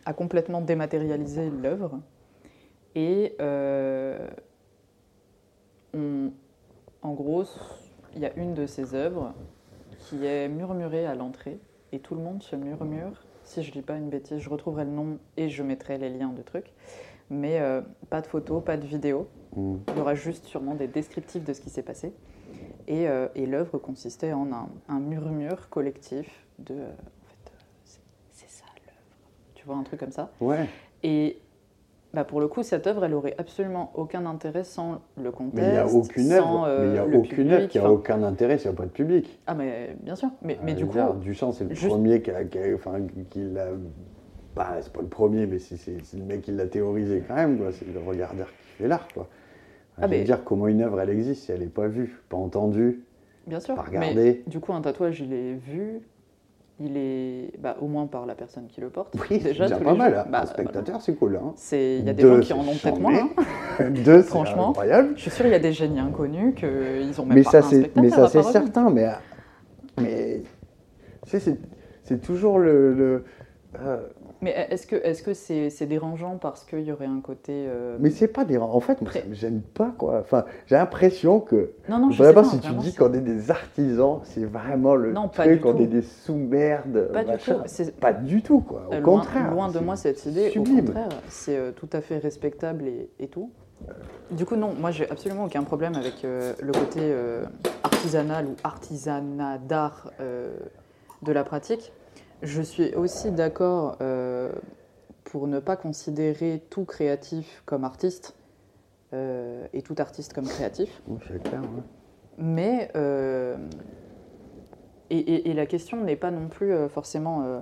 Speaker 2: a complètement dématérialisé l'œuvre. Et euh, on- en gros, il y a une de ses œuvres qui est murmurée à l'entrée. Et tout le monde se murmure. Si je dis pas une bêtise, je retrouverai le nom et je mettrai les liens de trucs. Mais euh, pas de photos, pas de vidéos.
Speaker 1: Mm.
Speaker 2: Il y aura juste sûrement des descriptifs de ce qui s'est passé. Et, euh, et l'œuvre consistait en un, un murmure collectif de. en fait, c'est- c'est ça l'œuvre. Tu vois, un truc comme ça.
Speaker 1: Ouais.
Speaker 2: Et bah, pour le coup, cette œuvre, elle aurait absolument aucun intérêt sans le contexte.
Speaker 1: Mais il n'y a aucune œuvre.
Speaker 2: euh,
Speaker 1: mais n'y a
Speaker 2: le
Speaker 1: aucune œuvre
Speaker 2: public,
Speaker 1: qui a
Speaker 2: enfin-
Speaker 1: aucun intérêt s'il n'y a pas de public.
Speaker 2: Ah, mais bien sûr. Mais, mais
Speaker 1: Euh,
Speaker 2: du coup.
Speaker 1: Duchamp, c'est le
Speaker 2: juste-
Speaker 1: premier qui a. qui a- enfin, qui l'a. Bah, c'est pas le premier, mais c'est c'est- c'est le mec qui l'a théorisé quand même. quoi. C'est le regardeur qui fait l'art. quoi.
Speaker 2: Ah,
Speaker 1: je veux
Speaker 2: mais-
Speaker 1: dire, comment une œuvre, elle existe si elle n'est pas vue, pas entendue,
Speaker 2: Bien sûr.
Speaker 1: pas
Speaker 2: mais
Speaker 1: regardée
Speaker 2: du coup, un tatouage, il est vu. Il est. Bah, au moins par la personne qui le porte.
Speaker 1: Oui, c'est déjà
Speaker 2: tous
Speaker 1: pas mal.
Speaker 2: jours. Bah,
Speaker 1: un spectateur, c'est cool. Hein.
Speaker 2: C'est, il y a des
Speaker 1: Deux,
Speaker 2: gens qui en
Speaker 1: c'est
Speaker 2: ont peut-être moins. hein. [LAUGHS]
Speaker 1: Deux, c'est
Speaker 2: Franchement.
Speaker 1: incroyable.
Speaker 2: Je suis sûre qu'il y a des génies inconnus qu'ils ont même
Speaker 1: Mais
Speaker 2: pas
Speaker 1: ça,
Speaker 2: un
Speaker 1: c'est, mais ça, c'est certain. Mais, mais tu sais, c'est, c'est toujours le. le- euh,
Speaker 2: Mais est-ce que est-ce que c'est, c'est dérangeant parce qu'il y aurait un côté euh,
Speaker 1: mais c'est pas des. En fait, moi, ça me gêne pas, quoi. Enfin, j'ai l'impression que.
Speaker 2: Non non, je sais
Speaker 1: Vraiment,
Speaker 2: pas.
Speaker 1: si tu dis
Speaker 2: c'est-
Speaker 1: qu'on est des artisans, c'est vraiment le
Speaker 2: Non,
Speaker 1: truc,
Speaker 2: du
Speaker 1: on
Speaker 2: tout.
Speaker 1: est des sous-merdes.
Speaker 2: pas du
Speaker 1: machin.
Speaker 2: tout. C'est
Speaker 1: Pas du tout, quoi. Au
Speaker 2: euh, loin,
Speaker 1: contraire.
Speaker 2: loin de moi cette idée.
Speaker 1: sublime.
Speaker 2: Au contraire, c'est euh, tout à fait respectable et, et tout. Du coup, non, moi j'ai absolument aucun problème avec euh, le côté euh, artisanal ou artisanat d'art euh, de la pratique. Je suis aussi d'accord euh, pour ne pas considérer tout créatif comme artiste euh, et tout artiste comme créatif.
Speaker 1: Oui, c'est clair, ouais.
Speaker 2: Mais euh, et, et- et la question n'est pas non plus forcément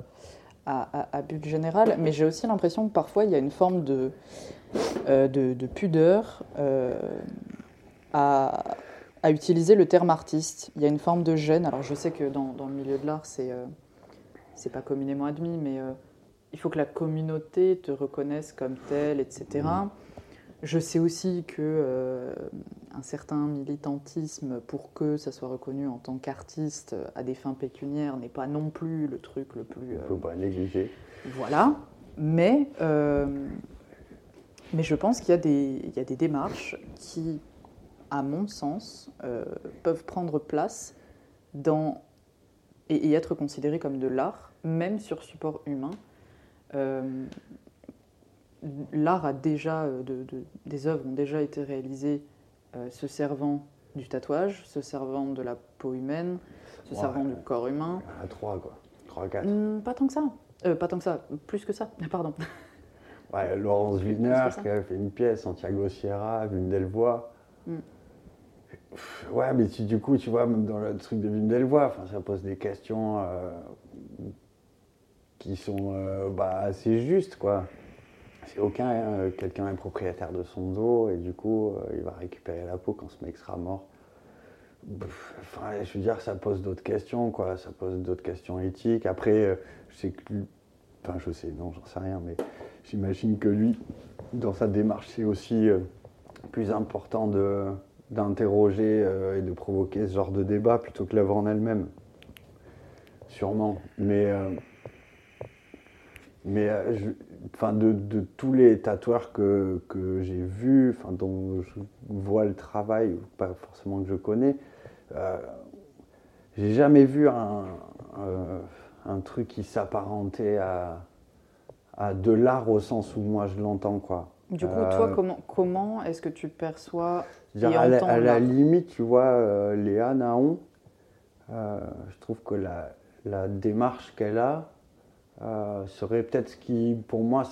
Speaker 2: à, à- à but général, mais j'ai aussi l'impression que parfois il y a une forme de, de, de pudeur à, à utiliser le terme artiste. Il y a une forme de gêne. Alors je sais que dans, dans le milieu de l'art, c'est euh, c'est pas communément admis, mais euh, il faut que la communauté te reconnaisse comme tel, etc. Je sais aussi que euh, un certain militantisme pour que ça soit reconnu en tant qu'artiste à des fins pécuniaires n'est pas non plus le truc le plus
Speaker 1: Il
Speaker 2: euh,
Speaker 1: faut pas négliger.
Speaker 2: voilà. Mais, mais je pense qu'il y, a des- il y a des démarches qui, à mon sens, euh, peuvent prendre place dans, et, et être considérées comme de l'art, même sur support humain. Euh, l'art a déjà, euh, de- de- des œuvres ont déjà été réalisées euh, se servant du tatouage, se servant de la peau humaine, se
Speaker 1: Ouais.
Speaker 2: servant du corps humain.
Speaker 1: À 3, quoi. 3, 4.
Speaker 2: Hmm, pas tant que ça. Euh, pas tant que ça, plus que ça, [LAUGHS] pardon.
Speaker 1: Ouais, Laurence Wiener qui a fait une pièce, Santiago Sierra, Wim Delvoye.
Speaker 2: Mm.
Speaker 1: Ouais, mais du coup, tu vois, même dans le truc de Wim Delvoye, ça pose des questions euh, qui sont euh, bah, assez justes, quoi. C'est aucun, euh, quelqu'un est propriétaire de son dos et du coup, il va récupérer la peau quand ce mec sera mort. Enfin, je veux dire, ça pose d'autres questions, quoi. Ça pose d'autres questions éthiques. Après, je sais que Enfin, je sais, non, j'en sais rien, mais j'imagine que lui, dans sa démarche, c'est aussi plus important de, d'interroger euh, et de provoquer ce genre de débat plutôt que l'œuvre en elle-même. Sûrement. Mais, euh, mais euh, je- de, de tous les tatoueurs que, que j'ai vus, dont je vois le travail, pas forcément que je connais, j'ai jamais vu un, un truc qui s'apparentait à, à de l'art au sens où moi je l'entends, quoi.
Speaker 2: Du coup, toi, comment, comment est-ce que tu perçois Et
Speaker 1: à, la, à limite, tu vois, euh, Léa Naon, euh, je trouve que la, la démarche qu'elle a euh, serait peut-être ce qui, pour moi,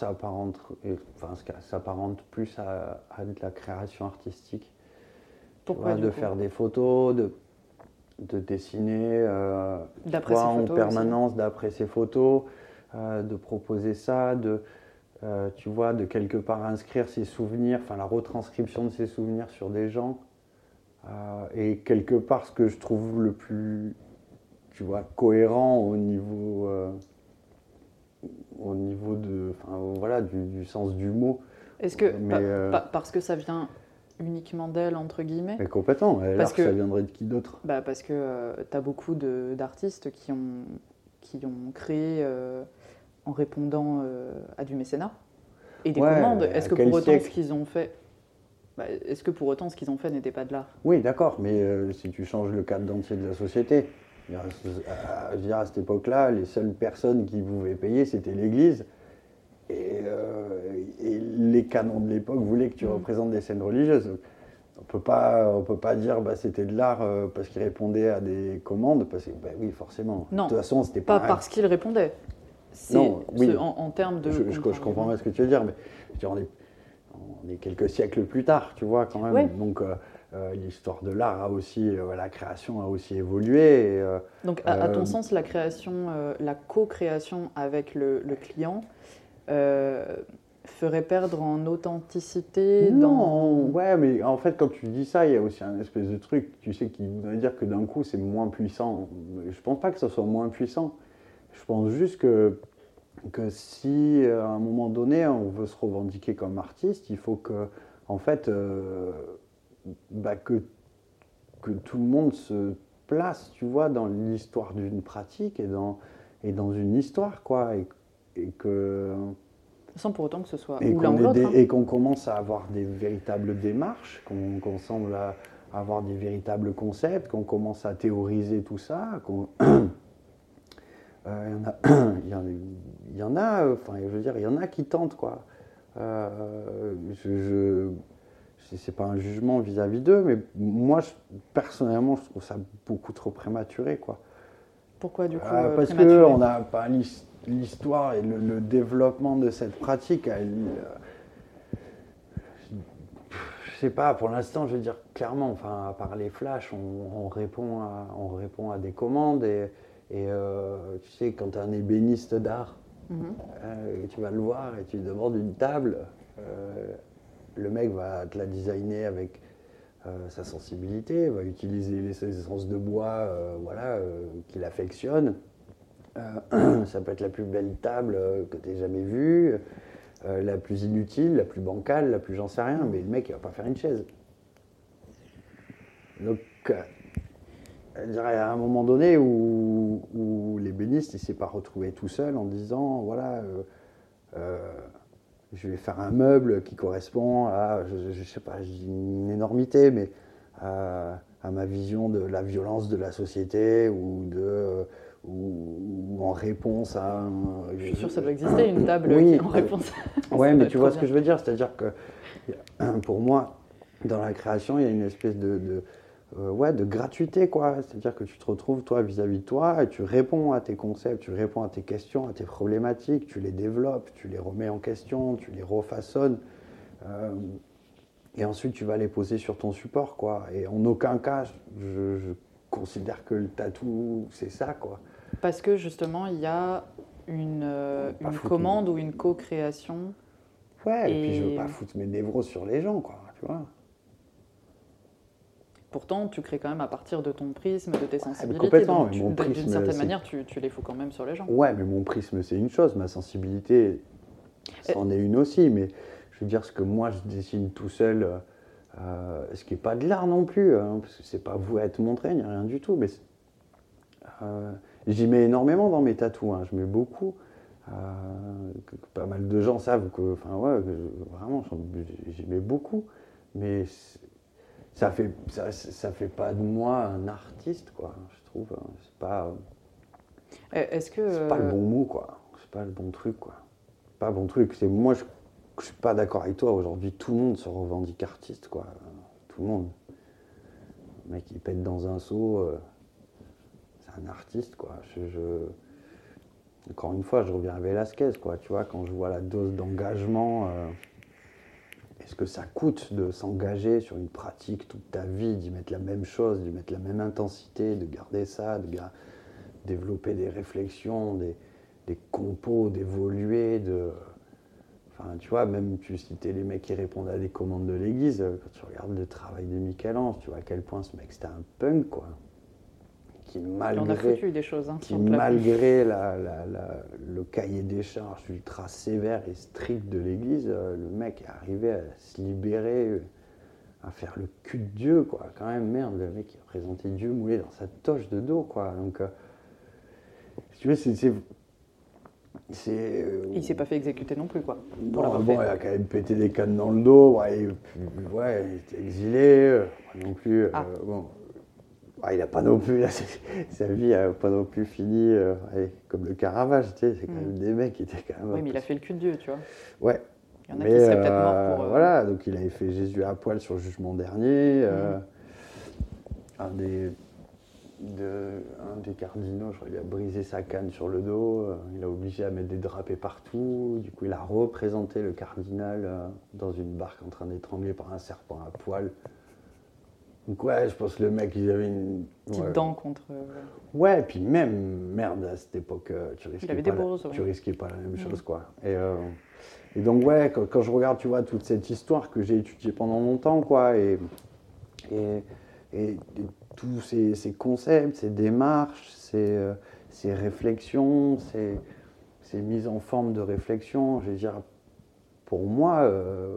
Speaker 1: et- enfin, s'apparente plus à, à de la création artistique.
Speaker 2: Pourquoi,
Speaker 1: vois, de faire des photos, de, de dessiner, vois,
Speaker 2: ses
Speaker 1: en
Speaker 2: photos
Speaker 1: permanence d'après ses photos, de proposer ça, de, euh, tu vois, de quelque part inscrire ses souvenirs, enfin la retranscription de ses souvenirs sur des gens. Euh, et quelque part, ce que je trouve le plus, tu vois, cohérent au niveau, euh, au niveau de, enfin, voilà, du, du sens du mot,
Speaker 2: Est-ce que
Speaker 1: Mais,
Speaker 2: pa-
Speaker 1: euh,
Speaker 2: pa- parce que ça vient uniquement d'elle entre guillemets?
Speaker 1: Mais complètement. Et
Speaker 2: Parce que-
Speaker 1: ça viendrait de qui d'autre?
Speaker 2: Bah parce que tu as beaucoup de- d'artistes qui ont qui ont créé euh, en répondant euh, à du mécénat et des
Speaker 1: Ouais,
Speaker 2: commandes. Est-ce que pour autant ce qu'ils ont fait bah, est-ce que pour autant ce qu'ils ont fait n'était pas de l'art?
Speaker 1: Oui, d'accord, mais euh, si tu changes le cadre entier de la société, à, veux dire, à cette époque-là, les seules personnes qui pouvaient payer, c'était l'Église. Et, euh, et les canons de l'époque voulaient que tu
Speaker 2: Mm.
Speaker 1: représentes des scènes religieuses. On peut pas, on peut pas dire bah, c'était de l'art euh, parce qu'il répondait à des commandes, parce que bah, oui, forcément.
Speaker 2: Non,
Speaker 1: De toute façon, c'était
Speaker 2: Pas
Speaker 1: pas.
Speaker 2: parce qu'ils répondaient.
Speaker 1: Non, oui.
Speaker 2: en, en termes de.
Speaker 1: je, je- je comprends bien ce que tu veux dire, mais dire, on, est, on est quelques siècles plus tard, tu vois, quand même.
Speaker 2: Ouais.
Speaker 1: Donc, euh, euh, l'histoire de l'art a aussi, euh, la création a aussi évolué. et, euh,
Speaker 2: Donc, à, à ton sens, la création, la co-création avec le, le client ferait perdre en authenticité
Speaker 1: non,
Speaker 2: dans...
Speaker 1: ouais, mais en fait, quand tu dis ça, il y a aussi un espèce de truc, tu sais, qui voudrait dire que d'un coup, c'est moins puissant. Je pense pas que ce soit moins puissant. Je pense juste que, que si, euh, à un moment donné, on veut se revendiquer comme artiste, il faut que, en fait, euh, bah, que, que tout le monde se place, tu vois, dans l'histoire d'une pratique et dans, et dans une histoire, quoi. Et, et que
Speaker 2: Sans pour autant que ce soit
Speaker 1: et qu'on
Speaker 2: hein.
Speaker 1: et qu'on commence à avoir des véritables démarches, qu'on semble à- avoir des véritables concepts, qu'on commence à théoriser tout ça, qu'on- [CLEARS THROAT] Euh, il y en a, [CLEARS THROAT] il y en, a, euh, enfin, je veux dire, il y en a qui tentent, quoi. Euh, je, je, c'est- pas un jugement vis-à-vis d'eux, mais moi, je- personnellement, je trouve ça beaucoup trop prématuré, quoi.
Speaker 2: Pourquoi du coup euh,
Speaker 1: parce
Speaker 2: prématuré
Speaker 1: qu'on n'a pas l'his- l'histoire et le, le développement de cette pratique. elle, euh, je sais pas, pour l'instant, je veux dire clairement, enfin, à part les flashs, on, on répond, à, on répond à des commandes et, et, euh, tu sais, quand tu es un ébéniste d'art,
Speaker 2: Mhm.
Speaker 1: euh, tu vas le voir et tu lui demandes une table, euh, le mec va te la designer avec sa sensibilité, va utiliser les essences de bois voilà, qu'il affectionne. [CLEARS THROAT] Ça peut être la plus belle table que tu aies jamais vue, la plus inutile, la plus bancale, la plus j'en sais rien, mais le mec il va pas faire une chaise. Donc, je dirais à un moment donné où, où l'ébéniste ne s'est pas retrouvé tout seul en disant voilà, euh, euh, je vais faire un meuble qui correspond à, je, je sais pas, je dis une énormité, mais à, à ma vision de la violence de la société ou, de, ou, ou en réponse à un.
Speaker 2: Je suis sûre que ça doit exister, une table
Speaker 1: Oui.
Speaker 2: qui en réponse.
Speaker 1: Ouais, mais tu vois ce que je veux dire, c'est-à-dire que pour moi, dans la création, il y a une espèce de, de, euh, ouais, de gratuité, quoi. C'est-à-dire que tu te retrouves, toi, vis-à-vis de toi, et tu réponds à tes concepts, tu réponds à tes questions, à tes problématiques, tu les développes, tu les remets en question, tu les refaçonnes. euh, et ensuite, tu vas les poser sur ton support, quoi. Et en aucun cas, je, je considère que le tatou, c'est ça, quoi.
Speaker 2: Parce que justement, il y a une, euh, commande ou une co-création.
Speaker 1: Ouais, et, puis je veux pas foutre mes névroses sur les gens, quoi, tu vois.
Speaker 2: Pourtant, tu crées quand même à partir de ton prisme, de tes sensibilités.
Speaker 1: complètement,
Speaker 2: d'une certaine manière, tu, tu les fous quand même sur les gens.
Speaker 1: Ouais, mais mon prisme, c'est une chose, ma sensibilité, c'en est une aussi. Mais je veux dire, ce que moi, je dessine tout seul, euh, ce qui n'est pas de l'art non plus, hein, parce que c'est pas voué à être montré, il n'y a rien du tout. Mais euh, j'y mets énormément dans mes tatous, hein, je mets beaucoup. Euh, que- que pas mal de gens savent que, enfin ouais, que je- vraiment, j'y mets beaucoup. Mais c'est- ça fait, ça, ça fait pas de moi un artiste, quoi, je trouve. hein. C'est pas.
Speaker 2: Euh, Est-ce que.
Speaker 1: C'est pas le
Speaker 2: euh,
Speaker 1: bon mot, quoi. C'est pas le bon truc, quoi. Pas bon truc. C'est moi, je, je suis pas d'accord avec toi. Aujourd'hui, tout le monde se revendique artiste, quoi. Tout le monde. Le mec, il pète dans un seau. euh, c'est un artiste, quoi. Je, je- Encore une fois, je reviens à Velasquez, quoi. Tu vois, quand je vois la dose d'engagement. euh, Est-ce que ça coûte de s'engager sur une pratique toute ta vie, d'y mettre la même chose, d'y mettre la même intensité, de garder ça, de développer des réflexions, des, des compos, d'évoluer, de... Enfin, tu vois, même tu citais les mecs qui répondent à des commandes de l'église, euh, quand tu regardes le travail de Michel-Ange, tu vois à quel point ce mec c'était un punk, quoi. Qui
Speaker 2: On a
Speaker 1: malgré,
Speaker 2: foutu des choses. Hein,
Speaker 1: qui malgré la- la- la- le cahier des charges ultra sévère et strict de l'Église, euh, le mec est arrivé à se libérer, euh, à faire le cul de Dieu, quoi. Quand même, merde, le mec il représentait Dieu moulé dans sa toche de dos, quoi. Donc, euh, tu veux, c'est... euh,
Speaker 2: Il s'est pas fait exécuter non plus, quoi.
Speaker 1: Bon, il a quand même pété des cannes dans le dos. Ouais, puis, ouais, il était exilé. euh, non plus.
Speaker 2: Ah.
Speaker 1: bon. Ouais, il n'a pas non plus. sa vie n'a pas non plus fini euh, comme le Caravage. Tu sais, c'est quand
Speaker 2: Mm.
Speaker 1: même des mecs qui étaient quand même.
Speaker 2: Oui, mais il a fait le cul de Dieu, tu vois.
Speaker 1: Ouais.
Speaker 2: Il y en a
Speaker 1: Mais,
Speaker 2: qui seraient peut-être
Speaker 1: euh,
Speaker 2: morts pour. euh,
Speaker 1: Voilà, donc il avait fait Jésus à poil sur le jugement dernier. euh, un, des, de- un des cardinaux, je crois, il a brisé sa canne sur le dos. euh, il a obligé à mettre des drapés partout. Du coup, il a représenté le cardinal euh, dans une barque en train d'étrangler par un serpent à poil. Donc ouais, je pense que le mec, il avait une...
Speaker 2: Petite
Speaker 1: ouais.
Speaker 2: dent contre. euh,
Speaker 1: Ouais, et puis même, merde, à cette époque, euh, tu risquais,
Speaker 2: avait
Speaker 1: pas,
Speaker 2: des
Speaker 1: la,
Speaker 2: bourses, ouais.
Speaker 1: tu risquais pas la même chose, quoi. Et, euh, et donc, ouais, quand, quand je regarde, tu vois, toute cette histoire que j'ai étudiée pendant longtemps, quoi, et, et, tous ces, ces concepts, ces démarches, ces, ces réflexions, ces, ces mises en forme de réflexion, je veux dire, pour moi, euh,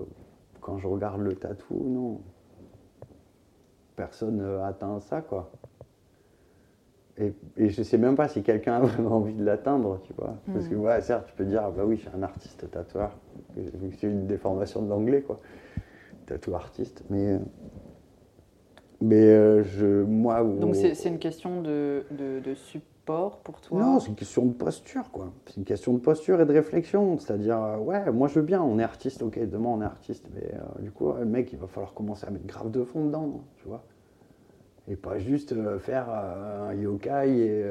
Speaker 1: quand je regarde le tatou, non, personne n'a atteint ça, quoi. Et, et je sais même pas si quelqu'un a [LAUGHS] vraiment envie de l'atteindre, tu vois. Parce que,
Speaker 2: Mhm.
Speaker 1: ouais, certes, tu peux dire, ah bah oui, je suis un artiste tatoueur, c'est une déformation de l'anglais, quoi. Tatou artiste, mais. euh, Mais euh, je, moi.
Speaker 2: Donc c'est c'est une question de, de, de support pour toi
Speaker 1: non, c'est une question de posture, quoi. C'est une question de posture et de réflexion. C'est-à-dire, euh, ouais, moi je veux bien, on est artiste, ok, demain on est artiste, mais euh, du coup, le mec, il va falloir commencer à mettre grave de fond dedans, tu vois. Et pas juste euh, faire un yokai et.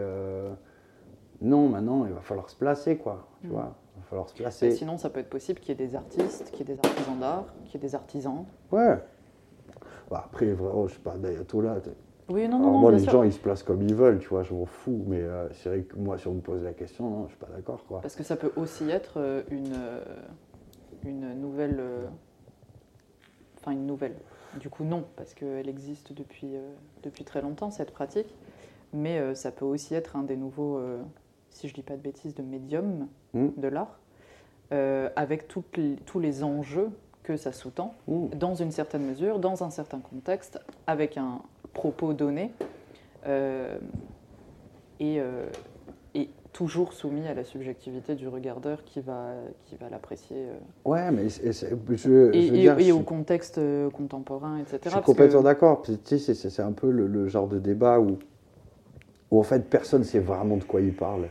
Speaker 1: Non, maintenant, il va falloir se placer, quoi, tu
Speaker 2: Mm.
Speaker 1: vois. Il va falloir se
Speaker 2: Mais
Speaker 1: placer.
Speaker 2: Sinon, ça peut être possible qu'il y ait des artistes, qu'il y ait des artisans d'art, qu'il y ait des artisans.
Speaker 1: Ouais. Bah, après, vraiment, je suis pas d'ayatollah.
Speaker 2: Oui, non, non,
Speaker 1: Alors moi,
Speaker 2: bien
Speaker 1: les
Speaker 2: sûr.
Speaker 1: gens, ils se placent comme ils veulent, tu vois, je m'en fous. Mais euh, c'est vrai que moi, si on me pose la question, non, je suis pas d'accord, quoi.
Speaker 2: Parce que ça peut aussi être euh, une, euh, une nouvelle. euh, Enfin, une nouvelle. Du coup, non, parce qu'elle existe depuis, euh, depuis très longtemps, cette pratique. Mais euh, ça peut aussi être un des nouveaux, euh, si je dis pas de bêtises, de médium
Speaker 1: Mm.
Speaker 2: de l'art, euh, avec les- tous les enjeux que ça sous-tend,
Speaker 1: Mmh.
Speaker 2: dans une certaine mesure, dans un certain contexte, avec un propos donné, euh, et, euh, et toujours soumis à la subjectivité du regardeur qui va, qui va l'apprécier. euh,
Speaker 1: Ouais, mais c'est- c'est- je, je veux
Speaker 2: et, et-
Speaker 1: dire,
Speaker 2: et
Speaker 1: je
Speaker 2: au
Speaker 1: suis-
Speaker 2: contexte contemporain, etc.
Speaker 1: Je suis complètement
Speaker 2: que-
Speaker 1: d'accord. Sais, C'est c'est un peu le, le genre de débat où, où en fait personne ne sait vraiment de quoi il parle.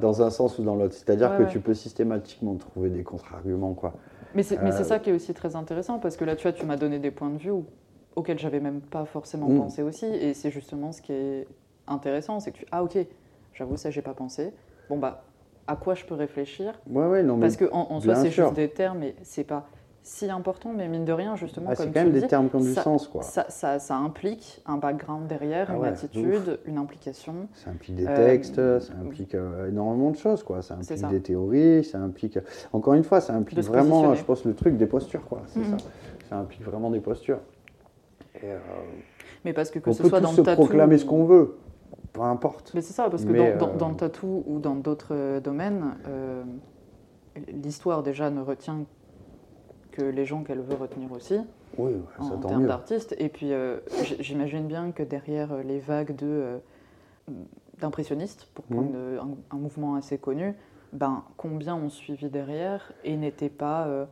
Speaker 1: Dans un sens ou dans l'autre. C'est-à-dire
Speaker 2: Ouais,
Speaker 1: que
Speaker 2: ouais.
Speaker 1: tu peux systématiquement trouver des contre-arguments. quoi.
Speaker 2: Mais c'est mais c'est ça qui est aussi très intéressant, parce que là, tu vois, tu m'as donné des points de vue où- auxquels j'avais même pas forcément
Speaker 1: Mm.
Speaker 2: pensé aussi, et c'est justement ce qui est intéressant, c'est que tu ah ok, j'avoue ça j'ai pas pensé. Bon bah à quoi je peux réfléchir?
Speaker 1: Ouais, ouais, non, mais
Speaker 2: Parce que en, en soi c'est juste des termes, mais c'est pas si important, mais mine de rien justement
Speaker 1: ah, c'est
Speaker 2: comme
Speaker 1: quand
Speaker 2: tu
Speaker 1: même
Speaker 2: le
Speaker 1: des
Speaker 2: dis,
Speaker 1: termes qui ont du sens. quoi.
Speaker 2: ça, ça, ça implique un background derrière,
Speaker 1: Ah
Speaker 2: une
Speaker 1: ouais,
Speaker 2: attitude, une implication.
Speaker 1: Ça implique des
Speaker 2: Euh,
Speaker 1: textes, ça implique euh, énormément de choses, quoi. Ça
Speaker 2: C'est
Speaker 1: implique
Speaker 2: ça.
Speaker 1: des théories, ça implique. Encore une fois, ça implique vraiment, je pense, le truc des postures, quoi. C'est
Speaker 2: Mhm.
Speaker 1: ça. Ça implique vraiment des postures. Et, euh,
Speaker 2: Mais parce que que
Speaker 1: on
Speaker 2: ce
Speaker 1: peut
Speaker 2: soit
Speaker 1: tous
Speaker 2: dans
Speaker 1: se
Speaker 2: le tatou.
Speaker 1: proclamer ce qu'on veut, peu importe.
Speaker 2: Mais c'est ça, parce que
Speaker 1: Mais,
Speaker 2: dans, dans-
Speaker 1: euh,
Speaker 2: dans le tatou ou dans d'autres euh, domaines, l'histoire déjà ne retient que les gens qu'elle veut retenir aussi,
Speaker 1: Oui, ça
Speaker 2: en termes d'artistes. Et puis euh, j'imagine bien que derrière les vagues de, euh, d'impressionnistes, pour
Speaker 1: Mhm.
Speaker 2: prendre un, un mouvement assez connu, ben, combien ont suivi derrière et n'étaient pas euh,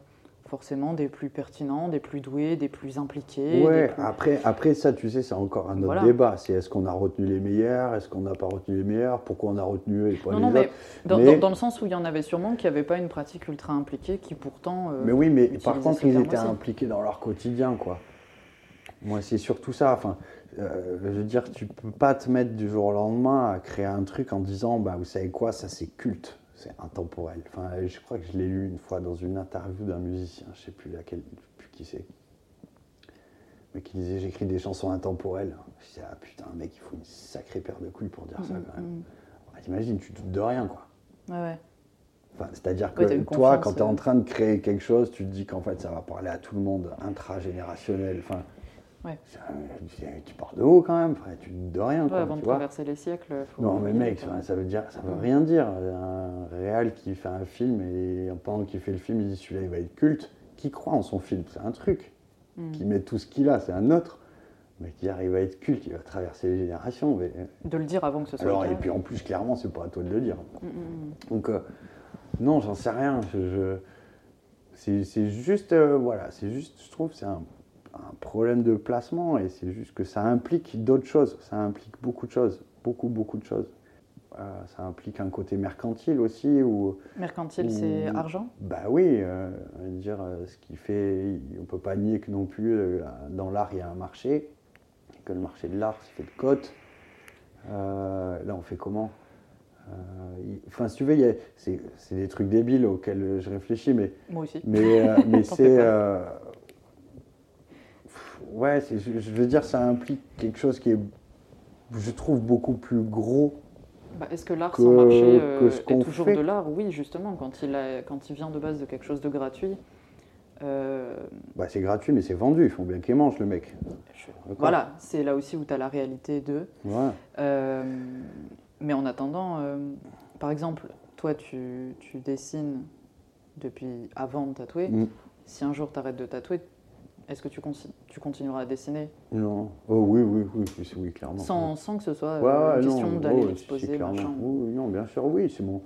Speaker 2: forcément des plus pertinents, des plus doués, des plus impliqués.
Speaker 1: Ouais,
Speaker 2: plus-
Speaker 1: après, après ça, tu sais, c'est encore un autre
Speaker 2: Voilà.
Speaker 1: débat. C'est est-ce qu'on a retenu les meilleurs, est-ce qu'on n'a pas retenu les meilleurs, pourquoi on a retenu eux et pas
Speaker 2: Non,
Speaker 1: les
Speaker 2: non,
Speaker 1: autres.
Speaker 2: mais dans,
Speaker 1: Mais-
Speaker 2: dans- dans le sens où il y en avait sûrement qui n'avaient pas une pratique ultra impliquée, qui pourtant. euh,
Speaker 1: Mais oui, mais par contre, ils étaient
Speaker 2: aussi.
Speaker 1: impliqués dans leur quotidien, quoi. Moi, c'est surtout ça. Enfin, euh, je veux dire, tu peux pas te mettre du jour au lendemain à créer un truc en disant, bah, vous savez quoi, ça c'est culte, c'est intemporel. Enfin, je crois que je l'ai lu une fois dans une interview d'un musicien, je sais plus laquelle, plus qui c'est, mais qui disait, j'écris des chansons intemporelles. Je disais, ah putain, mec, il faut une sacrée paire de couilles pour dire ça,
Speaker 2: Mhm,
Speaker 1: quand même.
Speaker 2: mhm.
Speaker 1: Bah, T'imagines, tu te doutes de rien, quoi.
Speaker 2: Ouais, ouais.
Speaker 1: Enfin, C'est-à-dire que
Speaker 2: Ouais,
Speaker 1: toi, quand tu es en train de créer quelque chose, tu te dis qu'en fait, ça va parler à tout le monde, intragénérationnel. Enfin,
Speaker 2: Ouais.
Speaker 1: Tu pars de haut quand même, frère, tu de rien.
Speaker 2: Ouais,
Speaker 1: quoi,
Speaker 2: avant
Speaker 1: tu
Speaker 2: de
Speaker 1: vois.
Speaker 2: traverser les siècles. faut-
Speaker 1: Non, mais mec, ça, ça veut dire, ça veut rien dire. Un réal qui fait un film et pendant qu'il fait le film, il dit celui-là, il va être culte. Qui croit en son film? C'est un truc.
Speaker 2: Mm.
Speaker 1: Qui met tout ce qu'il a, c'est un autre. Mais qui arrive à être culte, il va traverser les générations. mais-
Speaker 2: De le dire avant que ce soit
Speaker 1: Alors,
Speaker 2: le
Speaker 1: et puis en plus, clairement, c'est pas à toi de le dire.
Speaker 2: Mm, mm, mm.
Speaker 1: Donc, euh, non, j'en sais rien. Je, je- c'est, c'est juste, euh, voilà, c'est juste, je trouve, c'est un, un problème de placement et c'est juste que ça implique d'autres choses. Ça implique beaucoup de choses, beaucoup, beaucoup de choses. Euh, ça implique un côté mercantile aussi où,
Speaker 2: Mercantile, c'est argent?
Speaker 1: Bah oui, euh, dire euh, ce qui fait, on peut pas nier que non plus euh, dans l'art il y a un marché, que le marché de l'art c'est fait de cotes. Là on fait comment? Enfin si tu veux, c'est des trucs débiles auxquels je réfléchis, mais
Speaker 2: Moi aussi.
Speaker 1: mais, [LAUGHS] mais c'est
Speaker 2: fais pas.
Speaker 1: euh, pff, ouais, je, je veux dire ça implique quelque chose qui est, je trouve beaucoup plus gros
Speaker 2: Bah, Est-ce que l'art sans marché
Speaker 1: que
Speaker 2: euh,
Speaker 1: ce
Speaker 2: est toujours
Speaker 1: fait.
Speaker 2: de l'art? Oui, justement, quand il, a- quand il vient de base de quelque chose de gratuit. euh,
Speaker 1: Bah, c'est gratuit, mais c'est vendu. Il faut bien qu'il mange, le mec.
Speaker 2: je-. Voilà, c'est là aussi où tu as la réalité de.
Speaker 1: Ouais.
Speaker 2: Euh, mais en attendant, euh, par exemple, toi, tu, tu dessines depuis avant de tatouer.
Speaker 1: Mm.
Speaker 2: Si un jour tu arrêtes de tatouer, est-ce que tu, tu continueras à dessiner?
Speaker 1: Non. Oh oui, oui, oui, oui, oui, clairement.
Speaker 2: sans, sans que ce soit euh,
Speaker 1: Ouais,
Speaker 2: une
Speaker 1: non,
Speaker 2: question
Speaker 1: oh,
Speaker 2: d'aller
Speaker 1: si,
Speaker 2: l'exposer, machin
Speaker 1: Oui, non, bien sûr, oui, c'est mon,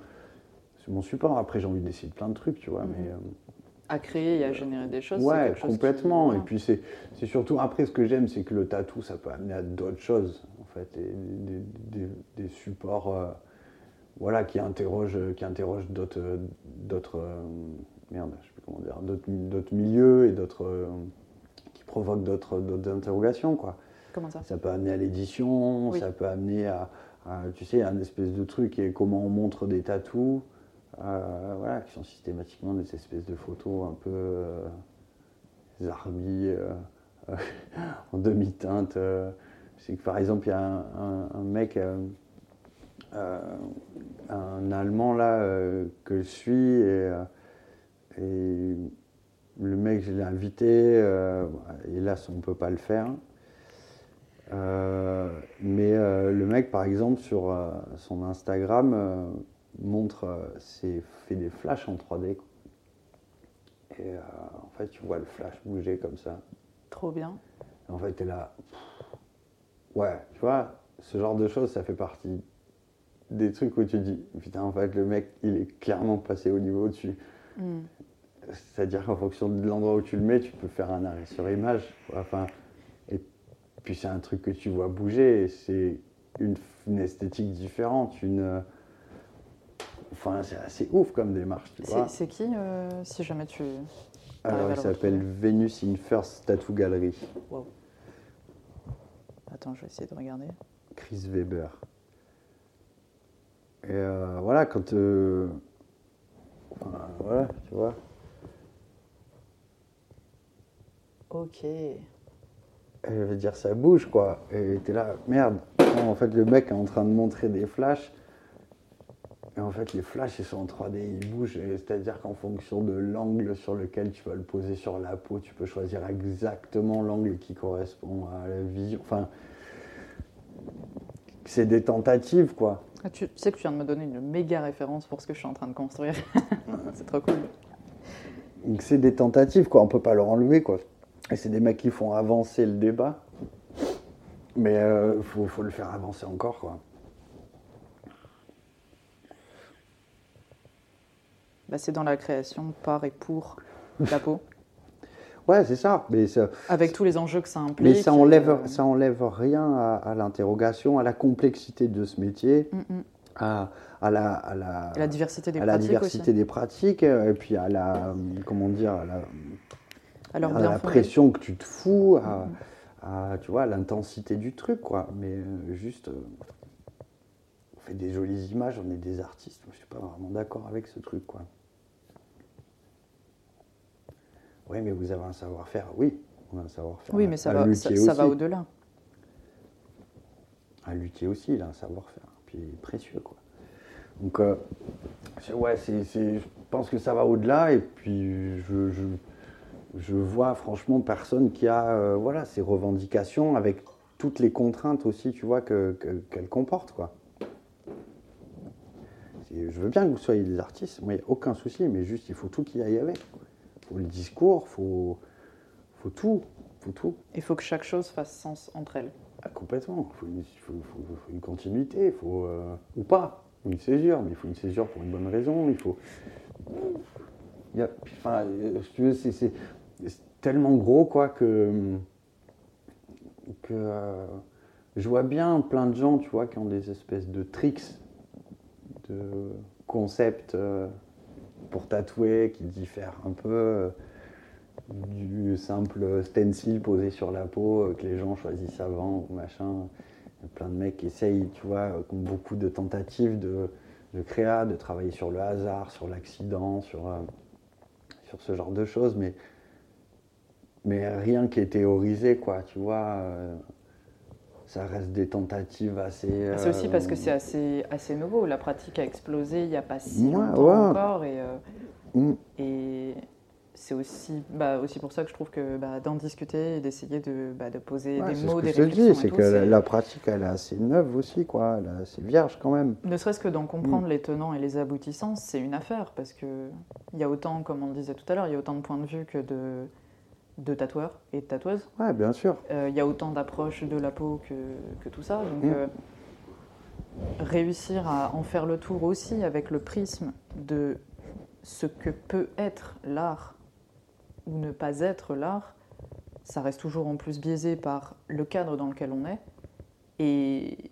Speaker 1: c'est mon support. Après, j'ai envie d'essayer plein de trucs, tu vois,
Speaker 2: Mhm.
Speaker 1: mais. euh,
Speaker 2: À créer et à générer des choses
Speaker 1: ouais,
Speaker 2: quelque chose qui-
Speaker 1: complètement. Et puis, c'est, surtout, après, ce que j'aime, c'est que le tatou, ça peut amener à d'autres choses, en fait, et des, des- des supports, euh, voilà, qui interrogent, qui interrogent d'autres, euh, d'autres, euh, merde, je sais plus comment dire, d'autres, d'autres milieux et d'autres, qui provoquent d'autres, interrogations, quoi.
Speaker 2: Comment ça?
Speaker 1: Ça peut amener à l'édition,
Speaker 2: Oui.
Speaker 1: ça peut amener à, à, tu sais, un espèce de truc et comment on montre des tatous, euh, voilà, qui sont systématiquement des espèces de photos un peu euh, zarbi, euh, [LAUGHS] en demi-teinte. euh. C'est que par exemple, il y a un, un- un mec, un Allemand là, que je suis, et, et le mec, je l'ai invité, euh, hélas, on ne peut pas le faire. Euh, mais euh, le mec, par exemple, sur euh, son Instagram, euh, montre, euh, c'est- fait des flashs en 3D. quoi. Et euh, en fait, tu vois le flash bouger comme ça.
Speaker 2: Trop bien.
Speaker 1: Et en fait, tu es là. Ouais, tu vois, ce genre de choses, ça fait partie des trucs où tu dis, putain, en fait, le mec, il est clairement passé au niveau au-dessus.
Speaker 2: Mm.
Speaker 1: C'est-à-dire qu'en fonction de l'endroit où tu le mets, tu peux faire un arrêt sur image. Enfin, et puis c'est un truc que tu vois bouger, c'est une, une esthétique différente, une. euh, Enfin, c'est assez ouf comme démarche, tu vois.
Speaker 2: C'est qui, euh, si jamais tu.
Speaker 1: Alors, il
Speaker 2: le
Speaker 1: s'appelle. Venus in First Tattoo Gallery,
Speaker 2: Attends, je vais essayer de regarder.
Speaker 1: Chris Weber. Et euh, voilà, quand. euh, voilà, tu vois.
Speaker 2: Ok.
Speaker 1: Je veux dire, ça bouge, quoi. Et t'es là, merde. En fait, le mec est en train de montrer des flashs. Et en fait, les flashs, ils sont en 3D, ils bougent. C'est-à-dire qu'en fonction de l'angle sur lequel tu vas le poser sur la peau, tu peux choisir exactement l'angle qui correspond à la vision. Enfin, c'est des tentatives, quoi.
Speaker 2: Ah, tu, tu sais que tu viens de me donner une méga référence pour ce que je suis en train de construire. [LAUGHS] c'est trop cool.
Speaker 1: Donc, c'est des tentatives, quoi. On peut pas leur enlever, quoi. Et c'est des mecs qui font avancer le débat. Mais il faut, faut le faire avancer encore, quoi.
Speaker 2: Bah, c'est dans la création par et pour la peau, [LAUGHS]
Speaker 1: Ouais, c'est ça. Mais ça,
Speaker 2: avec tous les enjeux que ça implique.
Speaker 1: mais ça enlève,
Speaker 2: euh,
Speaker 1: ça enlève rien à, à l'interrogation, à la complexité de ce métier,
Speaker 2: mm, mm.
Speaker 1: à, à la, à la,
Speaker 2: diversité des
Speaker 1: à la
Speaker 2: pratiques
Speaker 1: diversité des pratiques, euh, et puis à la, comment dire, à la,
Speaker 2: Alors
Speaker 1: à la
Speaker 2: fondé.
Speaker 1: pression que tu te fous, à,
Speaker 2: Mhm.
Speaker 1: à, tu vois, l'intensité du truc, quoi. Mais euh, juste, euh, on fait des jolies images, on est des artistes. Je suis pas vraiment d'accord avec ce truc, quoi. Oui, mais vous avez un savoir-faire. Oui, on a un savoir-faire.
Speaker 2: Oui, mais ça va, ça, ça va au-delà.
Speaker 1: Un luthier aussi, il a un savoir-faire, puis précieux, quoi. Donc, euh, ouais, c'est, c'est- je pense que ça va au-delà, et puis je, je, je vois franchement personne qui a euh, voilà, ces revendications avec toutes les contraintes aussi, tu vois, qu'elle que, comporte, quoi. Je veux bien que vous soyez des artistes, moi, il n'y a aucun souci, mais juste, il faut tout qu'il y aille avec. Il faut le discours, il faut, faut tout, faut tout.
Speaker 2: Il faut que chaque chose fasse sens entre elles.
Speaker 1: Ah, complètement. Il faut, une continuité, il faut, euh, ou pas, une césure, mais il faut une césure pour une bonne raison. Il faut. Il y a, enfin, c'est tellement gros quoi que que euh, je vois bien plein de gens, tu vois, qui ont des espèces de tricks, de concepts euh, pour tatouer, qui diffèrent un peu du simple stencil posé sur la peau euh, que les gens choisissent avant ou machin. Il y a plein de mecs qui essayent, tu vois, euh, qui ont beaucoup de tentatives de, de créa, de travailler sur le hasard, sur l'accident, sur, euh, sur ce genre de choses, mais, mais rien qui est théorisé, quoi, tu vois. ça reste des tentatives assez.
Speaker 2: Ah, c'est aussi parce que c'est assez, assez nouveau. La pratique a explosé il n'y a pas si longtemps encore. Et, mm. et, c'est aussi, bah, aussi pour ça que je trouve que bah, d'en discuter et d'essayer de, bah, de, poser des mots, des réflexions.
Speaker 1: C'est que la, pratique, elle est assez neuve aussi, quoi. Elle est assez vierge quand même.
Speaker 2: Ne serait-ce que d'en comprendre mm. les tenants et les aboutissants, c'est une affaire parce qu'il y a autant, comme on le disait tout à l'heure, il y a autant de points de vue que de, de tatoueurs et de tatoueuses.
Speaker 1: Ouais, bien sûr.
Speaker 2: Euh, il y a autant d'approches de la peau que, que tout ça. Donc, mm. euh, réussir à en faire le tour aussi avec le prisme de ce que peut être l'art ou ne pas être l'art, ça reste toujours en plus biaisé par le cadre dans lequel on est. Et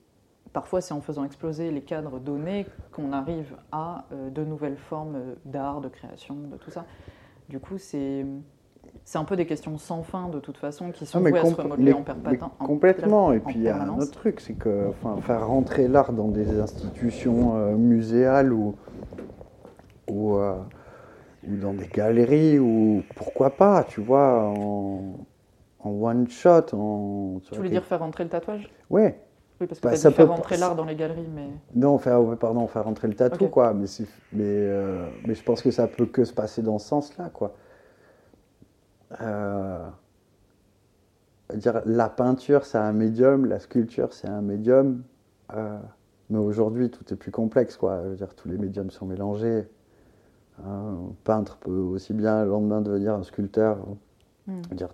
Speaker 2: parfois, c'est en faisant exploser les cadres donnés qu'on arrive à euh, de nouvelles formes d'art, de création, de tout ça. Du coup, c'est c'est un peu des questions sans fin de toute façon qui sont vouées à se remodeler en perpétuité.
Speaker 1: Complètement. Et puis il y a un autre truc, c'est que faire rentrer l'art dans des institutions euh, muséales ou, ou euh, ou dans des galeries, ou pourquoi pas, tu vois, en, one shot. En,
Speaker 2: tu voulais dire faire rentrer le tatouage?
Speaker 1: Ouais.
Speaker 2: Oui, parce que bah, ça faire rentrer l'art dans les galeries, mais...
Speaker 1: Non, faire, pardon, faire rentrer le tatou, quoi. Mais, mais, euh, mais je pense que ça peut que se passer dans ce sens-là, quoi. Euh, dire, la peinture, c'est un médium, la sculpture, c'est un médium. Euh, mais aujourd'hui, tout est plus complexe, quoi. Je veux dire, tous les médiums sont mélangés. Un peintre peut aussi bien le lendemain devenir un sculpteur. Hmm. Dire,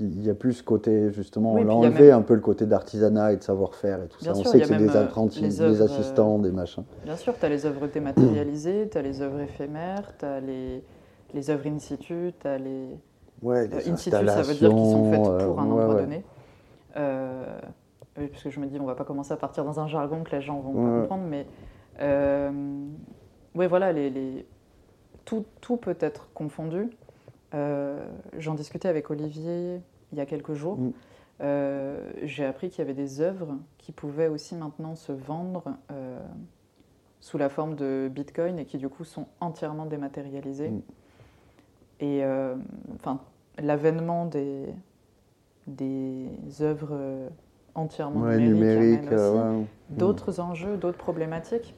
Speaker 1: il y a plus ce côté, justement, on l'a enlevé un peu le côté d'artisanat et de savoir-faire et tout ça. on sait que c'est des euh, apprentis, des assistants, des machins.
Speaker 2: Bien sûr, tu as les œuvres dématérialisées, tu as les œuvres éphémères, tu as les, les œuvres in situ, tu as les.
Speaker 1: Ouais, les
Speaker 2: in situ, ça veut dire qu'ils sont faites pour un endroit donné. Euh, parce que je me dis, on va pas commencer à partir dans un jargon que les gens vont pas comprendre, mais. Euh, oui, voilà, les, les tout, tout, peut être confondu. Euh, j'en discutais avec Olivier il y a quelques jours. Mm. Euh, j'ai appris qu'il y avait des œuvres qui pouvaient aussi maintenant se vendre euh, sous la forme de Bitcoin et qui du coup sont entièrement dématérialisées. Mm. Et enfin, l'avènement des, des œuvres entièrement numériques, amène d'autres enjeux, d'autres problématiques.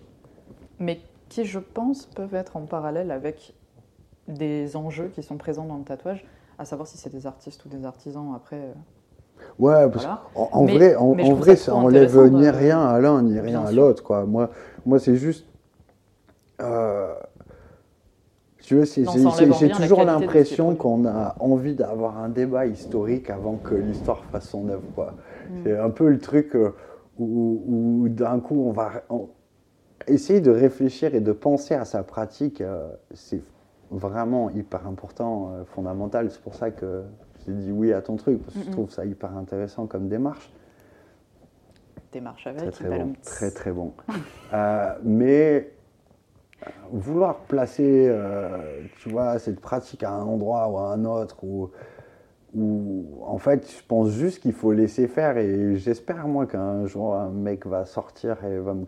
Speaker 2: Mais qui, je pense, peuvent être en parallèle avec des enjeux qui sont présents dans le tatouage, à savoir si c'est des artistes ou des artisans après. Euh,
Speaker 1: ouais, parce en, vrai, en, vrai ça enlève ni rien à l'un ni rien à l'autre. Quoi. Moi, moi c'est juste. Euh, tu veux, j'ai toujours l'impression qu'on a envie d'avoir un débat historique avant que l'histoire fasse son œuvre. Mm. C'est un peu le truc euh, où, où d'un coup on va, essayer de réfléchir et de penser à sa pratique, euh, c'est vraiment hyper important, euh, fondamental. C'est pour ça que j'ai dit oui à ton truc, parce que je trouve ça hyper intéressant comme démarche.
Speaker 2: Démarche avec
Speaker 1: Très très bon. Très, très bon. [LAUGHS] Euh, mais vouloir placer, tu vois, cette pratique à un endroit ou à un autre, ou, ou en fait, je pense juste qu'il faut laisser faire. Et j'espère, moi, qu'un jour, un mec va sortir et va me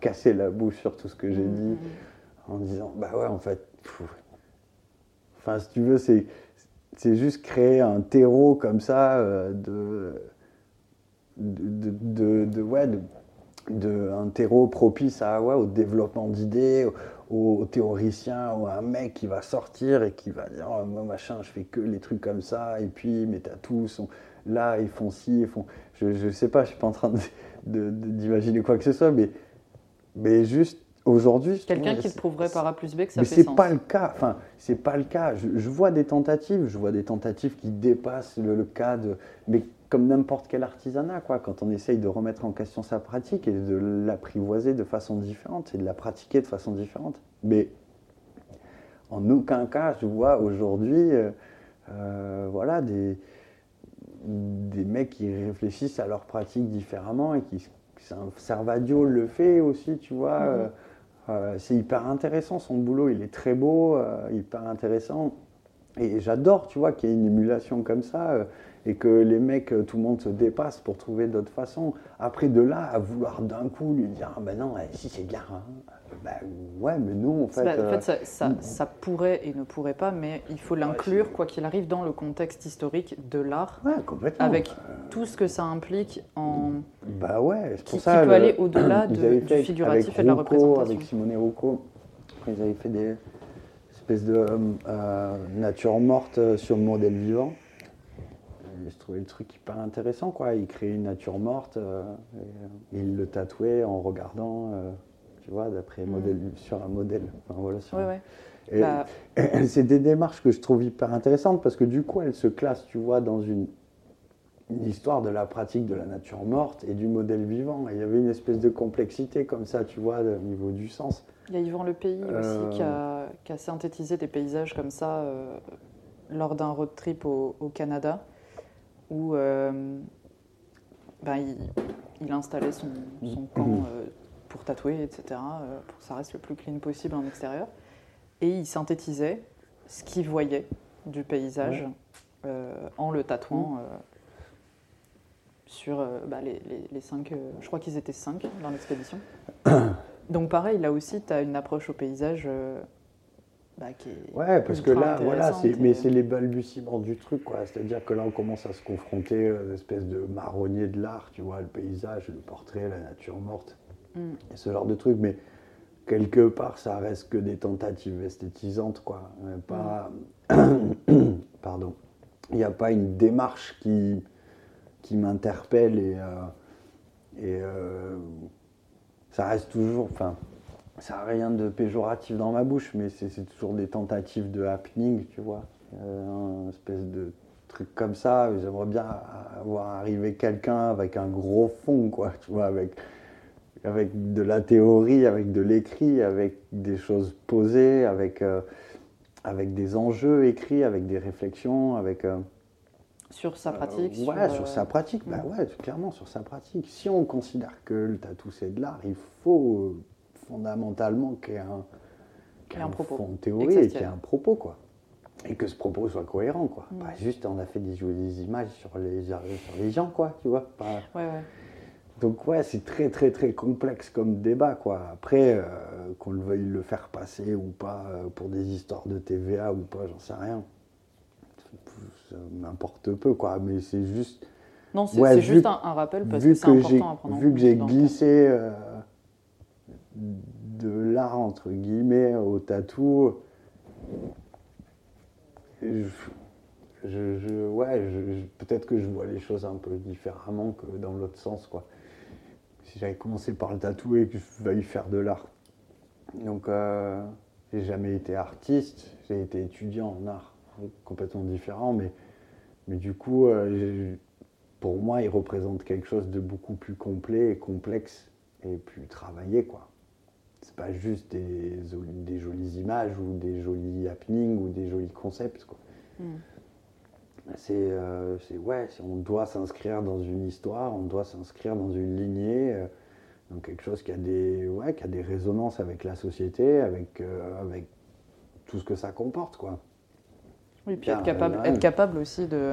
Speaker 1: casser la bouche sur tout ce que j'ai dit en disant bah ouais en fait enfin si tu veux c'est c'est juste créer un terreau comme ça euh, de, de, de, ouais, de, un terreau propice à, ouais, au développement d'idées, au, au théoricien, ou à un mec qui va sortir et qui va dire oh, moi machin, je fais que les trucs comme ça, et puis mes tatous sont là, ils font ci, ils font. Je, je sais pas, je suis pas en train de- de- de- d'imaginer quoi que ce soit, mais, mais juste aujourd'hui.
Speaker 2: Quelqu'un qui te prouverait par A plus B que ça
Speaker 1: mais
Speaker 2: fait sens.
Speaker 1: pas le cas. Enfin, c'est pas le cas. Je, je vois des tentatives. Je vois des tentatives qui dépassent le, le cas de. Mais comme n'importe quel artisanat, quoi. Quand on essaye de remettre en question sa pratique et de l'apprivoiser de façon différente et de la pratiquer de façon différente. Mais en aucun cas, je vois aujourd'hui, euh, euh, voilà, des des mecs qui réfléchissent à leur pratique différemment et qui Servadio le fait aussi, tu vois.
Speaker 2: Mhm.
Speaker 1: euh, euh, c'est hyper intéressant, son boulot, il est très beau, euh, hyper intéressant. Et j'adore, tu vois, qu'il y ait une émulation comme ça et que les mecs, euh, tout le monde se dépasse pour trouver d'autres façons. Après, de là à vouloir d'un coup lui dire, ah ben non, eh, si c'est bien, hein. ben ouais, mais non, en fait.
Speaker 2: Bah, en
Speaker 1: euh,
Speaker 2: fait, ça, ça- ça pourrait et ne pourrait pas, mais il faut l'inclure, quoi qu'il arrive, dans le contexte historique de l'art,
Speaker 1: ouais, complètement.
Speaker 2: avec tout ce que ça implique en.
Speaker 1: Bah ouais, c'est
Speaker 2: qui,
Speaker 1: pour
Speaker 2: qui
Speaker 1: ça.
Speaker 2: peut
Speaker 1: le-
Speaker 2: aller au-delà [CLEARS THROAT] de- du figuratif et de la représentation.
Speaker 1: Avec Simone Roucault, ils avaient fait des espèces de euh, euh, nature morte euh, sur le modèle vivant. Je trouvais le truc hyper intéressant, quoi. Ils créaient une nature morte euh, et, euh, ils le tatouaient en regardant, euh, tu vois, d'après modèle, sur un modèle. Enfin, voilà, sur
Speaker 2: Ouais,
Speaker 1: un-
Speaker 2: ouais.
Speaker 1: et
Speaker 2: Bah, [CLEARS THROAT]
Speaker 1: c'est des démarches que je trouve hyper intéressantes parce que du coup, elles se classent, tu vois, dans une, une histoire de la pratique de la nature morte et du modèle vivant. Et il y avait une espèce de complexité comme ça, tu vois, au niveau du sens.
Speaker 2: Il y a Yvan Le Pays
Speaker 1: Euh.
Speaker 2: aussi qui a, qui a synthétisé des paysages comme ça lors d'un road trip au, au Canada où euh, ben, il, il installait son, son camp euh, pour tatouer, etc., euh, pour que ça reste le plus clean possible en extérieur. Et il synthétisait ce qu'il voyait du paysage en le tatouant euh, sur euh, bah, les, les- les cinq, euh, je crois qu'ils étaient cinq dans l'expédition. [COUGHS] Donc pareil, là aussi, tu as une approche au paysage euh, bah, qui est...
Speaker 1: Ouais, parce que là, voilà, c'est, mais c'est les balbutiements du truc, quoi. C'est-à-dire que là, on commence à se confronter à une espèce de marronnier de l'art, tu vois, le paysage, le portrait, la nature morte,
Speaker 2: Mm.
Speaker 1: et ce genre de trucs. Mais quelque part, ça reste que des tentatives esthétisantes, quoi. Euh, Pas, [COUGHS] pardon. Il n'y a pas une démarche qui, qui m'interpelle et, euh, et euh, ça reste toujours, enfin, ça n'a rien de péjoratif dans ma bouche, mais c'est toujours des tentatives de happening, tu vois. Euh, un espèce de truc comme ça. J'aimerais bien avoir arrivé quelqu'un avec un gros fond, quoi, tu vois, avec, avec de la théorie, avec de l'écrit, avec des choses posées, avec, euh, avec des enjeux écrits, avec des réflexions, avec. euh,
Speaker 2: Sur sa pratique
Speaker 1: euh, ouais,
Speaker 2: sur,
Speaker 1: sur, sa pratique, bah ouais, clairement sur sa pratique. Si on considère que le tatou c'est de l'art, il faut fondamentalement qu'il y ait un, qu'il y ait
Speaker 2: un
Speaker 1: un
Speaker 2: propos.
Speaker 1: fond de théorie et qu'il y
Speaker 2: tienne.
Speaker 1: un propos, quoi. Et que ce propos soit cohérent, quoi.
Speaker 2: Mm.
Speaker 1: Pas juste on a fait des images sur les, sur les gens, quoi, tu vois. Pas-
Speaker 2: Ouais, ouais.
Speaker 1: donc ouais, c'est très très très complexe comme débat quoi. Après, euh, qu'on le veuille le faire passer ou pas euh, pour des histoires de TVA ou pas, j'en sais rien. Ça m'importe peu quoi, mais c'est juste
Speaker 2: Non, c'est
Speaker 1: Ouais,
Speaker 2: juste un, un rappel parce que c'est important à prendre en
Speaker 1: vu
Speaker 2: compte.
Speaker 1: que j'ai glissé euh, de l'art entre guillemets au tatou. Je, je- ouais, peut-être que je vois les choses un peu différemment que dans l'autre sens quoi. Si j'avais commencé par le tatou et que je veuille faire de l'art. Donc euh, j'ai jamais été artiste, j'ai été étudiant en art, complètement différent, mais du coup, euh, pour moi, il représente quelque chose de beaucoup plus complet et complexe et plus travaillé, quoi. Pas juste des, jolies images ou des jolis happenings ou des jolis concepts, quoi.
Speaker 2: Mm.
Speaker 1: C'est, euh, ouais, on doit s'inscrire dans une histoire, on doit s'inscrire dans une lignée, euh, dans quelque chose qui a des, ouais, qui a des résonances avec la société, avec, euh, avec tout ce que ça comporte, quoi.
Speaker 2: Oui, puis
Speaker 1: Bien,
Speaker 2: être capable, être capable aussi de.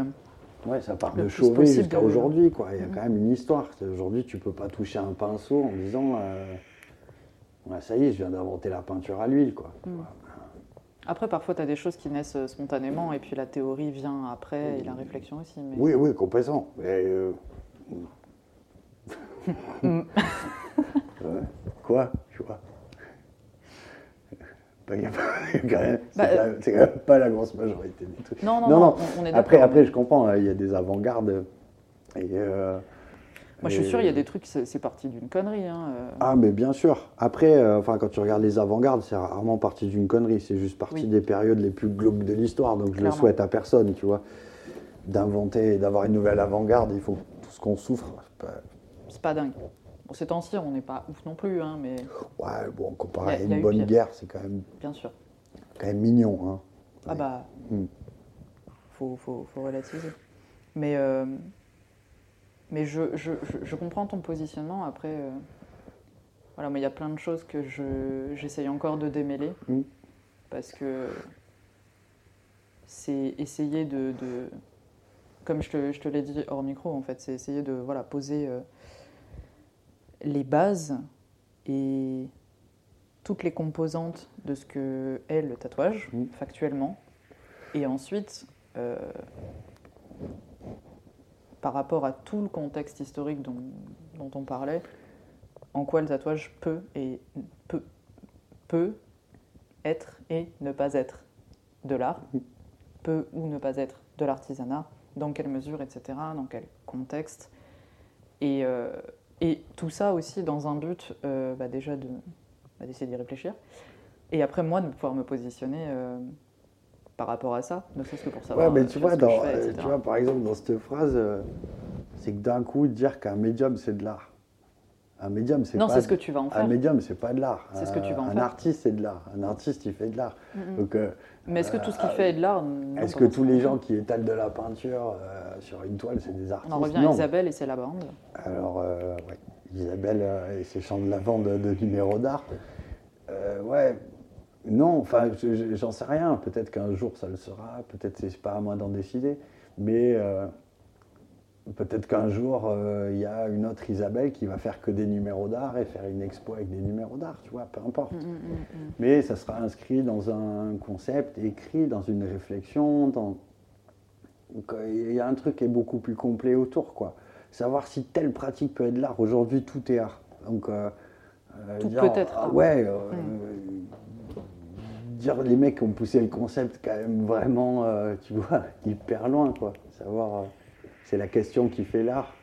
Speaker 1: Ouais, ça part
Speaker 2: Le
Speaker 1: de Chauvet jusqu'à
Speaker 2: de-
Speaker 1: aujourd'hui, quoi. Il y a
Speaker 2: Mhm.
Speaker 1: quand même une histoire. Aujourd'hui, tu peux pas toucher un pinceau en disant, euh, Ouais, ça y est, je viens d'inventer la peinture à l'huile, quoi.
Speaker 2: Mhm. Après, parfois, tu as des choses qui naissent euh, spontanément et puis la théorie vient après et la réflexion aussi. Mais...
Speaker 1: Oui, oui, complètement. Mais, euh, [LAUGHS]
Speaker 2: Mm.
Speaker 1: Ouais. [LAUGHS] Quoi Tu vois? [LAUGHS] Quand même- C'est
Speaker 2: Bah,
Speaker 1: quand même- c'est quand même pas la grosse majorité des trucs.
Speaker 2: Non, non,
Speaker 1: Non,
Speaker 2: non,
Speaker 1: non.
Speaker 2: on- on est
Speaker 1: Après, après, je comprends, hein, il y a des avant-gardes. Et, euh,
Speaker 2: Moi, je suis
Speaker 1: et-
Speaker 2: sûr, il y a des trucs, c'est parti d'une connerie. Hein. euh.
Speaker 1: Ah, mais bien sûr. Après, euh, enfin, quand tu regardes les avant-gardes, c'est rarement parti d'une connerie. C'est juste parti
Speaker 2: Oui.
Speaker 1: des périodes les plus glauques de l'histoire. Donc, je le souhaite à personne, tu vois. D'inventer, d'avoir une nouvelle avant-garde, il faut tout ce qu'on souffre. c'est pas-
Speaker 2: pas dingue. Bon, ces temps-ci, on n'est pas ouf non plus, hein, mais
Speaker 1: Ouais, bon, comparé
Speaker 2: a-
Speaker 1: à une bonne guerre, c'est quand même,
Speaker 2: bien sûr.
Speaker 1: quand même mignon. Hein.
Speaker 2: Ah bah,
Speaker 1: Mm.
Speaker 2: faut, faut, faut relativiser. Mais, euh, mais je, je, comprends ton positionnement. Après, euh, voilà, mais il y a plein de choses que je, j'essaye encore de démêler. Parce que c'est essayer de, de- comme je te, je te l'ai dit hors micro, en fait, c'est essayer de voilà, poser euh, les bases et toutes les composantes de ce que est le tatouage, factuellement. Et ensuite, euh, par rapport à tout le contexte historique dont, dont on parlait, en quoi le tatouage peut et peut, peut être et ne pas être de l'art, peut ou ne pas être de l'artisanat, dans quelle mesure, etc., dans quel contexte. Et, euh, et tout ça aussi dans un but euh, bah, déjà de, bah, d'essayer d'y réfléchir. Et après, moi, de pouvoir me positionner euh, par rapport à ça, ne serait-ce que pour savoir
Speaker 1: Ouais, mais
Speaker 2: euh,
Speaker 1: tu
Speaker 2: sur
Speaker 1: vois, dans,
Speaker 2: fais,
Speaker 1: euh, tu vois, par exemple, dans cette phrase, euh, c'est que d'un coup, dire qu'un médium, c'est de l'art. Un médium, c'est
Speaker 2: Non, c'est ce que tu vas en
Speaker 1: Un
Speaker 2: faire.
Speaker 1: médium, c'est pas de l'art.
Speaker 2: C'est ce que tu vas en
Speaker 1: un
Speaker 2: faire.
Speaker 1: artiste, c'est de l'art. Un artiste, il fait de l'art. Donc, euh,
Speaker 2: Mais est-ce que tout ce qu'il
Speaker 1: euh,
Speaker 2: fait est de l'art
Speaker 1: est-ce que tous les gens qui étalent de la peinture euh, sur une toile, c'est des artistes?
Speaker 2: On en revient
Speaker 1: Non.
Speaker 2: à Isabelle et c'est la bande.
Speaker 1: Alors, euh, ouais, Isabelle euh, et ses champs de lavande de, de numéro d'art. Euh, ouais, non, enfin, je- je- j'en sais rien. Peut-être qu'un jour ça le sera, peut-être c'est pas à moi d'en décider. Mais euh, peut-être qu'un jour euh, il y a une autre Isabelle qui va faire que des numéros d'art et faire une expo avec des numéros d'art, tu vois, peu importe.
Speaker 2: Mm, mm, mm,
Speaker 1: Mais ça sera inscrit dans un concept, écrit dans une réflexion. Dans... Euh, il y a un truc qui est beaucoup plus complet autour, quoi. Savoir si telle pratique peut être l'art. Aujourd'hui, tout est art. Donc, euh,
Speaker 2: Tout
Speaker 1: dire,
Speaker 2: peut être
Speaker 1: ah. Ouais. euh. Dire les mecs ont poussé le concept quand même vraiment, euh, tu vois, [LAUGHS] hyper loin, quoi. Savoir, euh, c'est la question qui fait l'art.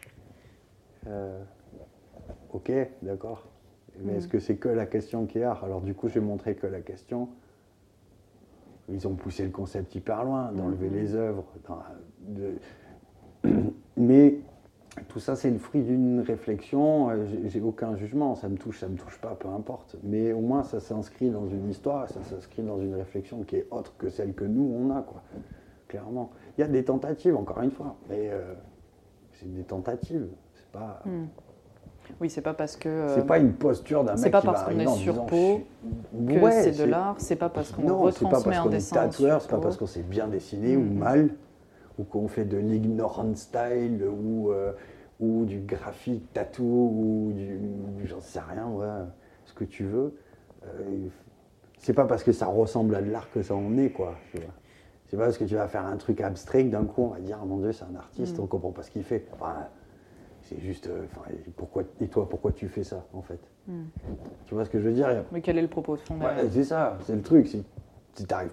Speaker 1: Euh, ok, d'accord. Mais
Speaker 2: Mm.
Speaker 1: est-ce que c'est que la question qui est art? Alors du coup, j'ai montré que la question. Ils ont poussé le concept hyper loin, d'enlever
Speaker 2: Mhm.
Speaker 1: les œuvres. dans- de- [CLEARS THROAT] Mais tout ça, c'est le fruit d'une réflexion. euh, j'ai- aucun jugement. Ça me touche, ça me touche pas, peu importe. Mais au moins, ça s'inscrit dans une histoire, ça s'inscrit dans une réflexion qui est autre que celle que nous on a, quoi. Clairement. Il y a des tentatives, encore une fois, mais euh, c'est des tentatives. C'est pas.
Speaker 2: mm. Oui, c'est pas parce que. euh,
Speaker 1: C'est pas une posture d'un mec
Speaker 2: c'est pas parce qu'on est sur peau
Speaker 1: je
Speaker 2: que
Speaker 1: Ouais,
Speaker 2: c'est de l'art, c'est pas parce qu'on
Speaker 1: Non, c'est pas
Speaker 2: retransmet
Speaker 1: parce
Speaker 2: un
Speaker 1: qu'on est
Speaker 2: dessin.
Speaker 1: tatoueur, c'est pas parce qu'on sait bien dessiner ou
Speaker 2: Mhm.
Speaker 1: mal, ou qu'on fait de l'ignorant style, ou, euh, ou du graphique tattoo, ou du. j'en sais rien, ouais, ce que tu veux. Euh, c'est pas parce que ça ressemble à de l'art que ça en est, quoi. tu vois. C'est pas parce que tu vas faire un truc abstrait que d'un coup on va dire, Ah, mon Dieu, c'est un artiste,
Speaker 2: Mhm.
Speaker 1: on comprend pas ce qu'il fait. Enfin, c'est juste. euh, enfin, et pourquoi, et toi, pourquoi tu fais ça, en fait?
Speaker 2: Mm.
Speaker 1: Tu vois ce que je veux dire?
Speaker 2: Mais quel est le propos de fond
Speaker 1: Ouais, c'est ça, c'est le truc. Si t'arrives.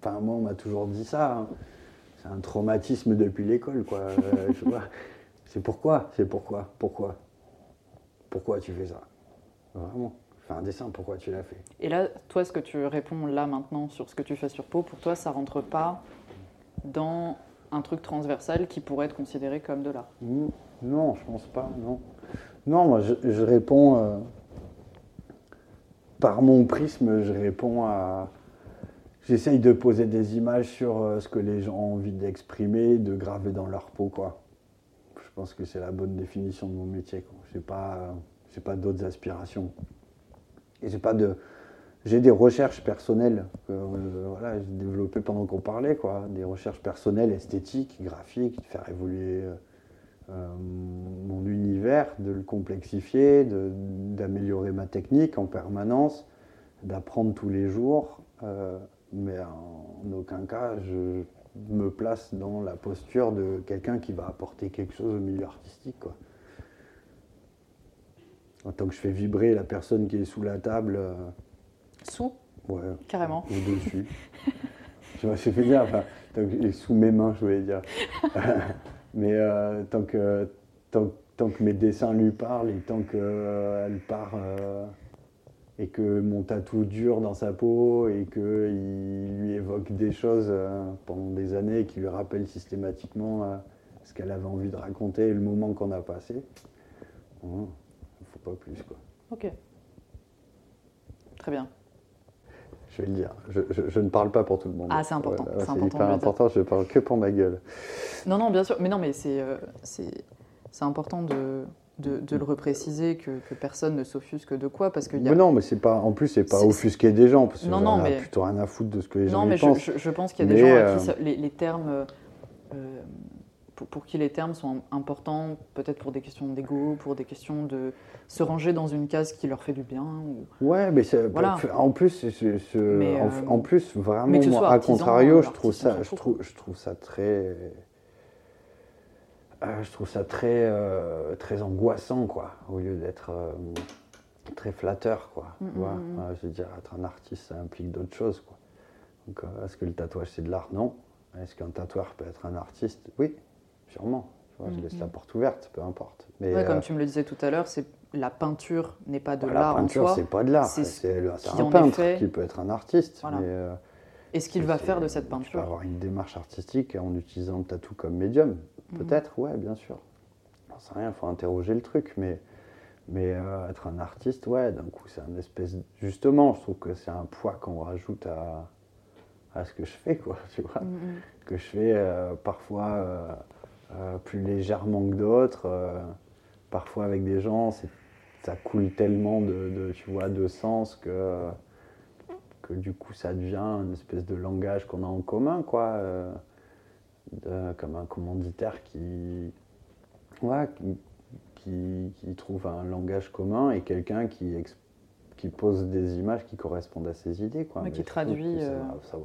Speaker 1: Enfin, moi, on m'a toujours dit ça. hein. C'est un traumatisme depuis l'école, quoi. Euh, tu vois. [LAUGHS] C'est pourquoi C'est pourquoi Pourquoi Pourquoi tu fais ça? Vraiment. Fais un dessin, pourquoi tu l'as fait?
Speaker 2: Et là, toi, ce que tu réponds là maintenant sur ce que tu fais sur peau, pour toi, ça rentre pas dans un truc transversal qui pourrait être considéré comme de l'art?
Speaker 1: Non, je pense pas, non. Non, moi, je, je réponds. euh, par mon prisme, je réponds à. J'essaye de poser des images sur euh, ce que les gens ont envie d'exprimer, de graver dans leur peau, quoi. Je pense que c'est la bonne définition de mon métier, quoi. J'ai pas, j'ai pas d'autres aspirations. Et j'ai pas de. J'ai des recherches personnelles que euh, voilà, j'ai développées pendant qu'on parlait, quoi. Des recherches personnelles, esthétiques, graphiques, de faire évoluer. euh, euh, mon univers, de le complexifier, d'améliorer ma technique en permanence, d'apprendre tous les jours, euh, mais en aucun cas je me place dans la posture de quelqu'un qui va apporter quelque chose au milieu artistique. Quoi. Tant que je fais vibrer la personne qui est sous la table, euh,
Speaker 2: Sous,
Speaker 1: ouais,
Speaker 2: carrément.
Speaker 1: ou dessus. [LAUGHS] tu vois, c'est fait dire, enfin, tant que- sous mes mains, je voulais dire. [LAUGHS] Mais euh, tant, que, tant, tant que mes dessins lui parlent et tant qu'elle part euh, et que mon tatou dure dans sa peau et qu'il lui évoque des choses euh, pendant des années et qui lui rappellent systématiquement euh, ce qu'elle avait envie de raconter et le moment qu'on a passé, il ne faut pas plus. Quoi.
Speaker 2: Ok. Très bien.
Speaker 1: Je vais le dire, je, je- je ne parle pas pour tout le monde.
Speaker 2: Ah, c'est important, c'est
Speaker 1: c'est
Speaker 2: important
Speaker 1: important, je parle que pour ma gueule.
Speaker 2: Non, non, bien sûr. Mais non, mais c'est euh, important de, de, de le repréciser que, que personne ne s'offusque de quoi parce y a.
Speaker 1: Mais non, mais c'est pas, en plus, c'est pas offusquer des gens, parce que
Speaker 2: Non, non,
Speaker 1: ai
Speaker 2: mais-
Speaker 1: plutôt rien à foutre de ce que les gens
Speaker 2: Non, mais je,
Speaker 1: pensent.
Speaker 2: je- je pense qu'il y a des gens à
Speaker 1: euh,
Speaker 2: qui ça- les, les termes, euh, pour, pour qui les termes sont importants, peut-être pour des questions d'ego, pour des questions de se ranger dans une case qui leur fait du bien. Ou...
Speaker 1: Ouais, mais
Speaker 2: Voilà.
Speaker 1: en plus,
Speaker 2: Mais,
Speaker 1: en,
Speaker 2: euh,
Speaker 1: en plus, vraiment,
Speaker 2: que
Speaker 1: à contrario, je trouve ça, je trouve, je trouve ça très, je trouve ça très, euh, très angoissant, quoi, au lieu d'être euh, très flatteur, quoi. Euh, je veux dire, être un artiste, ça implique d'autres choses, quoi. Donc, euh, est-ce que le tatouage c'est de l'art? Non. Est-ce qu'un tatoueur peut être un artiste? Oui, sûrement. Tu vois, je laisse la porte ouverte, peu importe. Mais
Speaker 2: Ouais,
Speaker 1: euh,
Speaker 2: comme tu me le disais tout à l'heure, c'est la peinture n'est pas de
Speaker 1: la
Speaker 2: l'art en
Speaker 1: peinture,
Speaker 2: soi.
Speaker 1: c'est pas de l'art,
Speaker 2: c'est ce
Speaker 1: un peintre
Speaker 2: fait.
Speaker 1: qui peut être un artiste.
Speaker 2: Voilà.
Speaker 1: Mais, euh,
Speaker 2: Et ce qu'il va faire de cette
Speaker 1: Tu peux
Speaker 2: peinture.
Speaker 1: avoir une démarche artistique en utilisant le tatou comme médium.
Speaker 2: Mhm.
Speaker 1: Peut-être, ouais, bien sûr. J'en sais rien, il faut interroger le truc. Mais, mais euh, être un artiste, ouais, d'un coup, c'est un espèce. Justement, je trouve que c'est un poids qu'on rajoute à, à ce que je fais, quoi, [LAUGHS] tu vois.
Speaker 2: Mm, mm.
Speaker 1: Que je fais euh, parfois euh, plus légèrement que d'autres. parfois avec des gens, ça coule tellement de, de, tu vois, de sens que que du coup ça devient une espèce de langage qu'on a en commun, quoi, de- comme un commanditaire qui, ouais, qui, qui- qui trouve un langage commun et quelqu'un qui, qui pose des images qui correspondent à ses idées, quoi.
Speaker 2: Ouais,
Speaker 1: Mais
Speaker 2: qui traduit,
Speaker 1: Ça,
Speaker 2: euh,
Speaker 1: va, ça, va,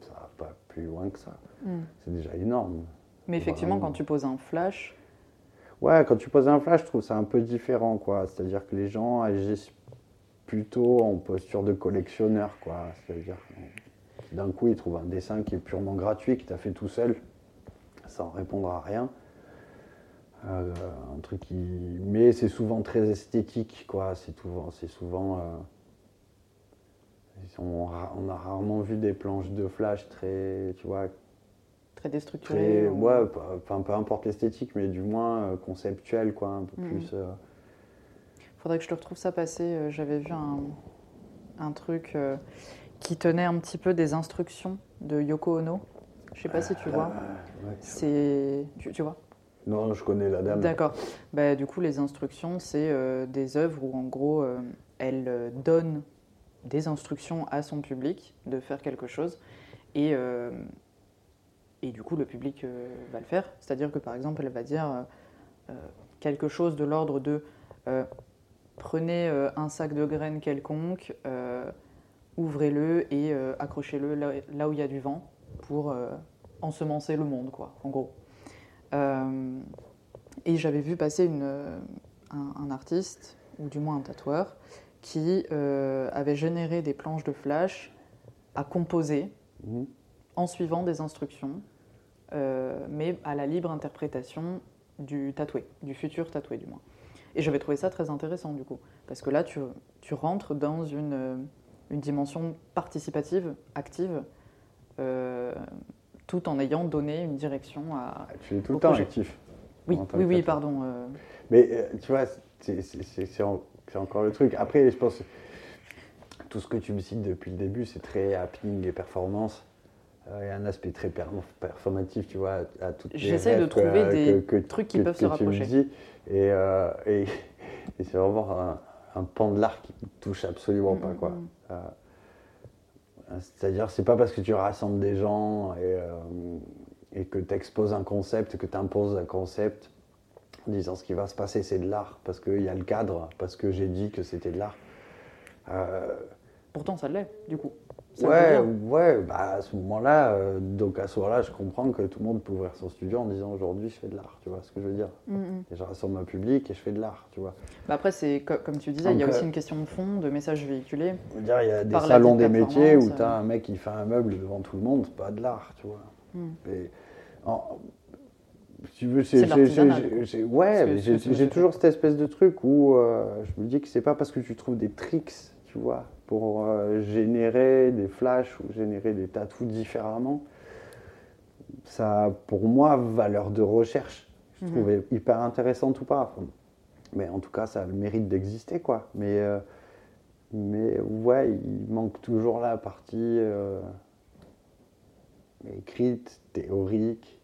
Speaker 1: ça va pas plus loin que ça.
Speaker 2: Mm.
Speaker 1: C'est déjà énorme.
Speaker 2: Mais effectivement,
Speaker 1: Vraiment.
Speaker 2: quand tu poses un flash,
Speaker 1: Ouais, quand tu poses un flash, je trouve ça un peu différent, quoi. C'est-à-dire que les gens agissent plutôt en posture de collectionneur, quoi. C'est-à-dire d'un coup, ils trouvent un dessin qui est purement gratuit, que tu as fait tout seul, sans répondre à rien. Euh, un truc qui... Mais c'est souvent très esthétique, quoi. C'est souvent... C'est souvent euh, on, a rarement vu des planches de flash très, tu vois,
Speaker 2: très déstructuré.
Speaker 1: très,
Speaker 2: ou-
Speaker 1: ouais, peu- enfin, peu importe l'esthétique, mais du moins euh, conceptuel, quoi, un peu
Speaker 2: Mhm.
Speaker 1: plus. euh,
Speaker 2: Faudrait que je te retrouve ça passer. Euh, J'avais vu un, un truc qui tenait un petit peu des instructions de Yoko Ono. Je sais pas si tu vois.
Speaker 1: ouais.
Speaker 2: C'est, tu, tu vois?
Speaker 1: Non, je connais la dame.
Speaker 2: D'accord. Bah, du coup, les instructions, c'est euh, des œuvres où, en gros, euh, elle euh, donne des instructions à son public de faire quelque chose. Et, euh, et du coup, le public euh, va le faire. C'est-à-dire que, par exemple, elle va dire euh, euh, quelque chose de l'ordre de euh, prenez euh, un sac de graines quelconque, euh, ouvrez-le et euh, accrochez-le là, là où il y a du vent pour euh, ensemencer le monde, quoi, en gros. Euh, et j'avais vu passer une, un, un artiste, ou du moins un tatoueur, qui avait généré des planches de flash à composer
Speaker 1: Mhm.
Speaker 2: en suivant des instructions, mais à la libre interprétation du tatoué, du futur tatoué du moins. Et j'avais trouvé ça très intéressant du coup, parce que là tu, tu rentres dans une, une dimension participative, active, euh, tout en ayant donné une direction à...
Speaker 1: Tu es tout le temps
Speaker 2: projet.
Speaker 1: actif.
Speaker 2: Oui, oui, pardon. euh,
Speaker 1: Mais euh, tu vois, c'est- c'est c'est- c'est en- c'est encore le truc. Après, je pense que tout ce que tu me cites depuis le début, c'est très happening et performance. Il y a un aspect très per- performatif, tu vois, à, toutes les
Speaker 2: J'essaie de trouver des
Speaker 1: que- que-
Speaker 2: trucs qui
Speaker 1: que-
Speaker 2: peuvent se rapprocher.
Speaker 1: dis. Et, et, [LAUGHS] et c'est vraiment un, un pan de l'art qui me touche absolument pas,
Speaker 2: Mm,
Speaker 1: quoi.
Speaker 2: mm,
Speaker 1: Euh, C'est-à-dire, c'est pas parce que tu rassembles des gens et, euh, que tu exposes un concept, que tu imposes un concept, en disant ce qui va se passer, c'est de l'art, parce qu'il y a le cadre, parce que j'ai dit que c'était de l'art. Euh,
Speaker 2: Pourtant, ça l'est, du coup.
Speaker 1: Ouais, ouais, bah à ce moment-là, euh, donc à ce moment-là, je comprends que tout le monde peut ouvrir son studio en disant aujourd'hui je fais de l'art, tu vois ce que je veux dire?
Speaker 2: Mm, mm.
Speaker 1: Et je rassemble un public et je fais de l'art, tu vois.
Speaker 2: Bah après, c'est co- comme tu disais, il y a aussi
Speaker 1: euh,
Speaker 2: une question de fond, de message véhiculé.
Speaker 1: Je veux dire, il y a des salons des métiers où tu as
Speaker 2: euh.
Speaker 1: un mec qui fait un meuble devant tout le monde, c'est pas de l'art, tu vois.
Speaker 2: Mm.
Speaker 1: Et en- tu veux,
Speaker 2: C'est
Speaker 1: ouais, j'ai, toujours cette espèce de truc où euh, je me dis que c'est pas parce que tu trouves des tricks, tu vois, pour euh, générer des flashs ou générer des tatous différemment, ça a pour moi valeur de recherche. Je
Speaker 2: Mhm.
Speaker 1: trouvais hyper intéressante ou pas. Mais en tout cas, ça a le mérite d'exister, quoi. Mais, euh, mais ouais, il manque toujours la partie euh, écrite, théorique.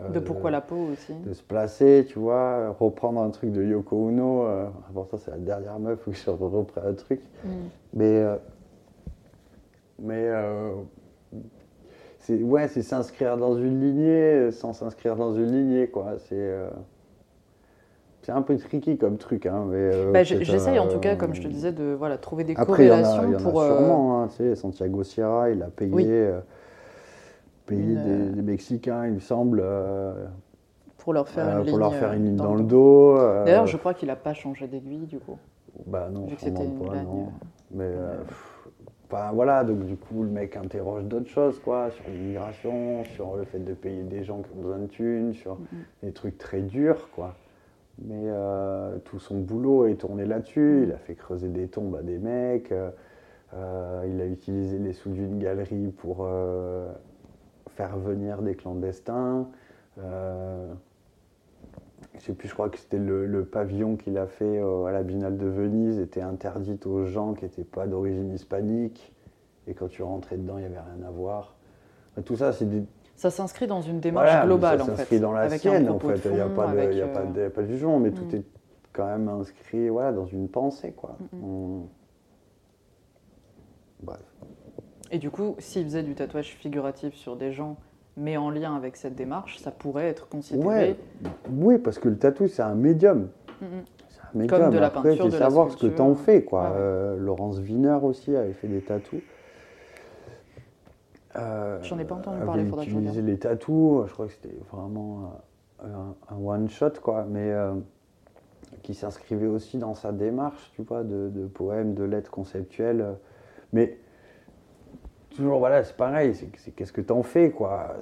Speaker 1: Euh,
Speaker 2: De
Speaker 1: euh,
Speaker 2: pourquoi la peau aussi.
Speaker 1: de se placer, tu vois, reprendre un truc de Yoko Ono. Euh, pourtant, c'est la dernière meuf où je reprends un truc.
Speaker 2: Mm.
Speaker 1: Mais, euh, mais euh, c'est ouais, c'est s'inscrire dans une lignée euh, sans s'inscrire dans une lignée, quoi. C'est euh, c'est un peu tricky comme truc, hein. Mais euh,
Speaker 2: Bah, J'essaye en
Speaker 1: euh,
Speaker 2: tout cas, comme je te disais, de voilà, trouver des
Speaker 1: Après, il y en a,
Speaker 2: corrélations
Speaker 1: il y en a
Speaker 2: pour. euh,
Speaker 1: sûrement, hein, tu sais, Santiago Sierra, il a payé,
Speaker 2: Oui. Une,
Speaker 1: des,
Speaker 2: euh,
Speaker 1: des Mexicains, il me semble, euh,
Speaker 2: pour leur faire
Speaker 1: euh,
Speaker 2: une
Speaker 1: pour
Speaker 2: ligne.
Speaker 1: leur faire une ligne dans, le dos.
Speaker 2: D'ailleurs, je crois qu'il n'a pas changé d'aiguille du coup.
Speaker 1: Bah non,
Speaker 2: Vu que c'était une
Speaker 1: pas,
Speaker 2: blague,
Speaker 1: non. Mais enfin, voilà, donc du coup, le mec interroge d'autres choses, quoi, sur l'immigration, sur le fait de payer des gens qui ont besoin de thunes, sur
Speaker 2: Mhm.
Speaker 1: des trucs très durs, quoi. Mais euh, tout son boulot est tourné là-dessus. Il a fait creuser des tombes à des mecs. euh, il a utilisé les sous d'une galerie pour euh, faire venir des clandestins. Euh, je sais plus, je crois que c'était le, le pavillon qu'il a fait euh, à la Biennale de Venise était interdit aux gens qui n'étaient pas d'origine hispanique. Et quand tu rentrais dedans, il n'y avait rien à voir. Tout ça, c'est des,
Speaker 2: Ça s'inscrit dans une démarche
Speaker 1: voilà,
Speaker 2: globale
Speaker 1: ça
Speaker 2: en fait.
Speaker 1: s'inscrit dans la
Speaker 2: avec
Speaker 1: sienne, en fait. Il n'y a, pas de,
Speaker 2: avec,
Speaker 1: il y a pas
Speaker 2: euh,
Speaker 1: de, il y a pas de jugement, mais
Speaker 2: Mm.
Speaker 1: tout est quand même inscrit voilà, dans une pensée. Quoi.
Speaker 2: Mm,
Speaker 1: On- Bref.
Speaker 2: Et du coup, s'il faisait du tatouage figuratif sur des gens, mais en lien avec cette démarche, ça pourrait être considéré.
Speaker 1: Ouais, oui, parce que le tatou, c'est un médium.
Speaker 2: Mm.
Speaker 1: C'est un médium.
Speaker 2: de la
Speaker 1: Après,
Speaker 2: peinture, de la
Speaker 1: savoir ce que tu en fais. Quoi.
Speaker 2: Ouais.
Speaker 1: Euh, Laurence Wiener aussi avait fait des tatous. Euh,
Speaker 2: J'en ai pas entendu parler, faudrait que je regarde.
Speaker 1: les tatous, je crois que c'était vraiment un, un one-shot, quoi, mais euh, qui s'inscrivait aussi dans sa démarche, tu vois, de, de poèmes, de lettres conceptuelles. euh, Mais toujours, voilà, c'est pareil, c'est qu'est-ce que t'en fais, quoi.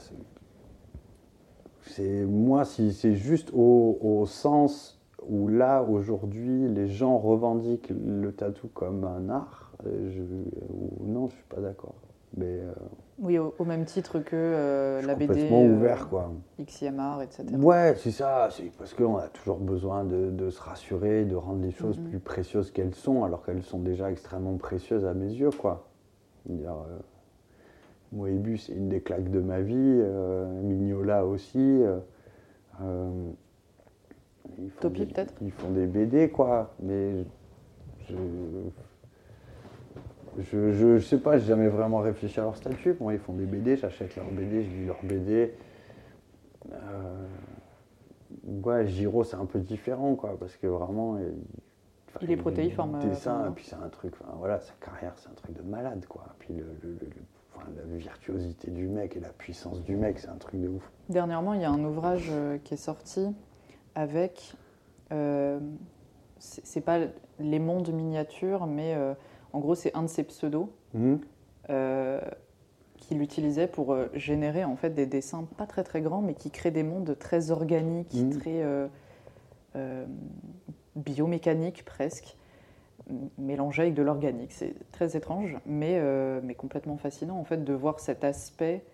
Speaker 1: C'est- moi, si c'est juste au, au sens où là, aujourd'hui, les gens revendiquent le tatou comme un art, euh, je, ou non, je suis pas d'accord. Mais euh,
Speaker 2: Oui, au, au même titre que euh, la BD,
Speaker 1: complètement ouvert, quoi.
Speaker 2: XIMR, etc.
Speaker 1: Ouais, c'est ça. C'est parce qu'on a toujours besoin de, de se rassurer, de rendre les choses
Speaker 2: Mhm.
Speaker 1: plus précieuses qu'elles sont, alors qu'elles sont déjà extrêmement précieuses à mes yeux, quoi. Dire, euh, Moebius, c'est une des claques de ma vie. euh, Mignola aussi. euh, euh, ils font
Speaker 2: Topi,
Speaker 1: des-
Speaker 2: peut-être
Speaker 1: Ils font des BD, quoi. Mais je, je, je, je sais pas, j'ai jamais vraiment réfléchi à leur statut. Moi, ils font des BD, j'achète leurs BD, je lis leurs BD. Euh, ouais, Giro, c'est un peu différent, quoi, parce que vraiment. Il,
Speaker 2: Il est protéiforme,
Speaker 1: Dessin, et puis c'est un truc, voilà, sa carrière, c'est un truc de malade, quoi. Puis le, le- le- le- enfin, la virtuosité du mec et la puissance du mec, c'est un truc de ouf.
Speaker 2: Dernièrement, il y a un ouvrage euh, qui est sorti avec. euh, c'est pas les mondes miniatures, mais euh, en gros, c'est un de ses pseudos euh, qu'il utilisait pour générer en fait des dessins pas très très grands, mais qui créent des mondes très organiques,
Speaker 1: Mhm.
Speaker 2: très biomécaniques presque, m- mélangés avec de l'organique. C'est très étrange, mais, euh, mais complètement fascinant en fait de voir cet aspect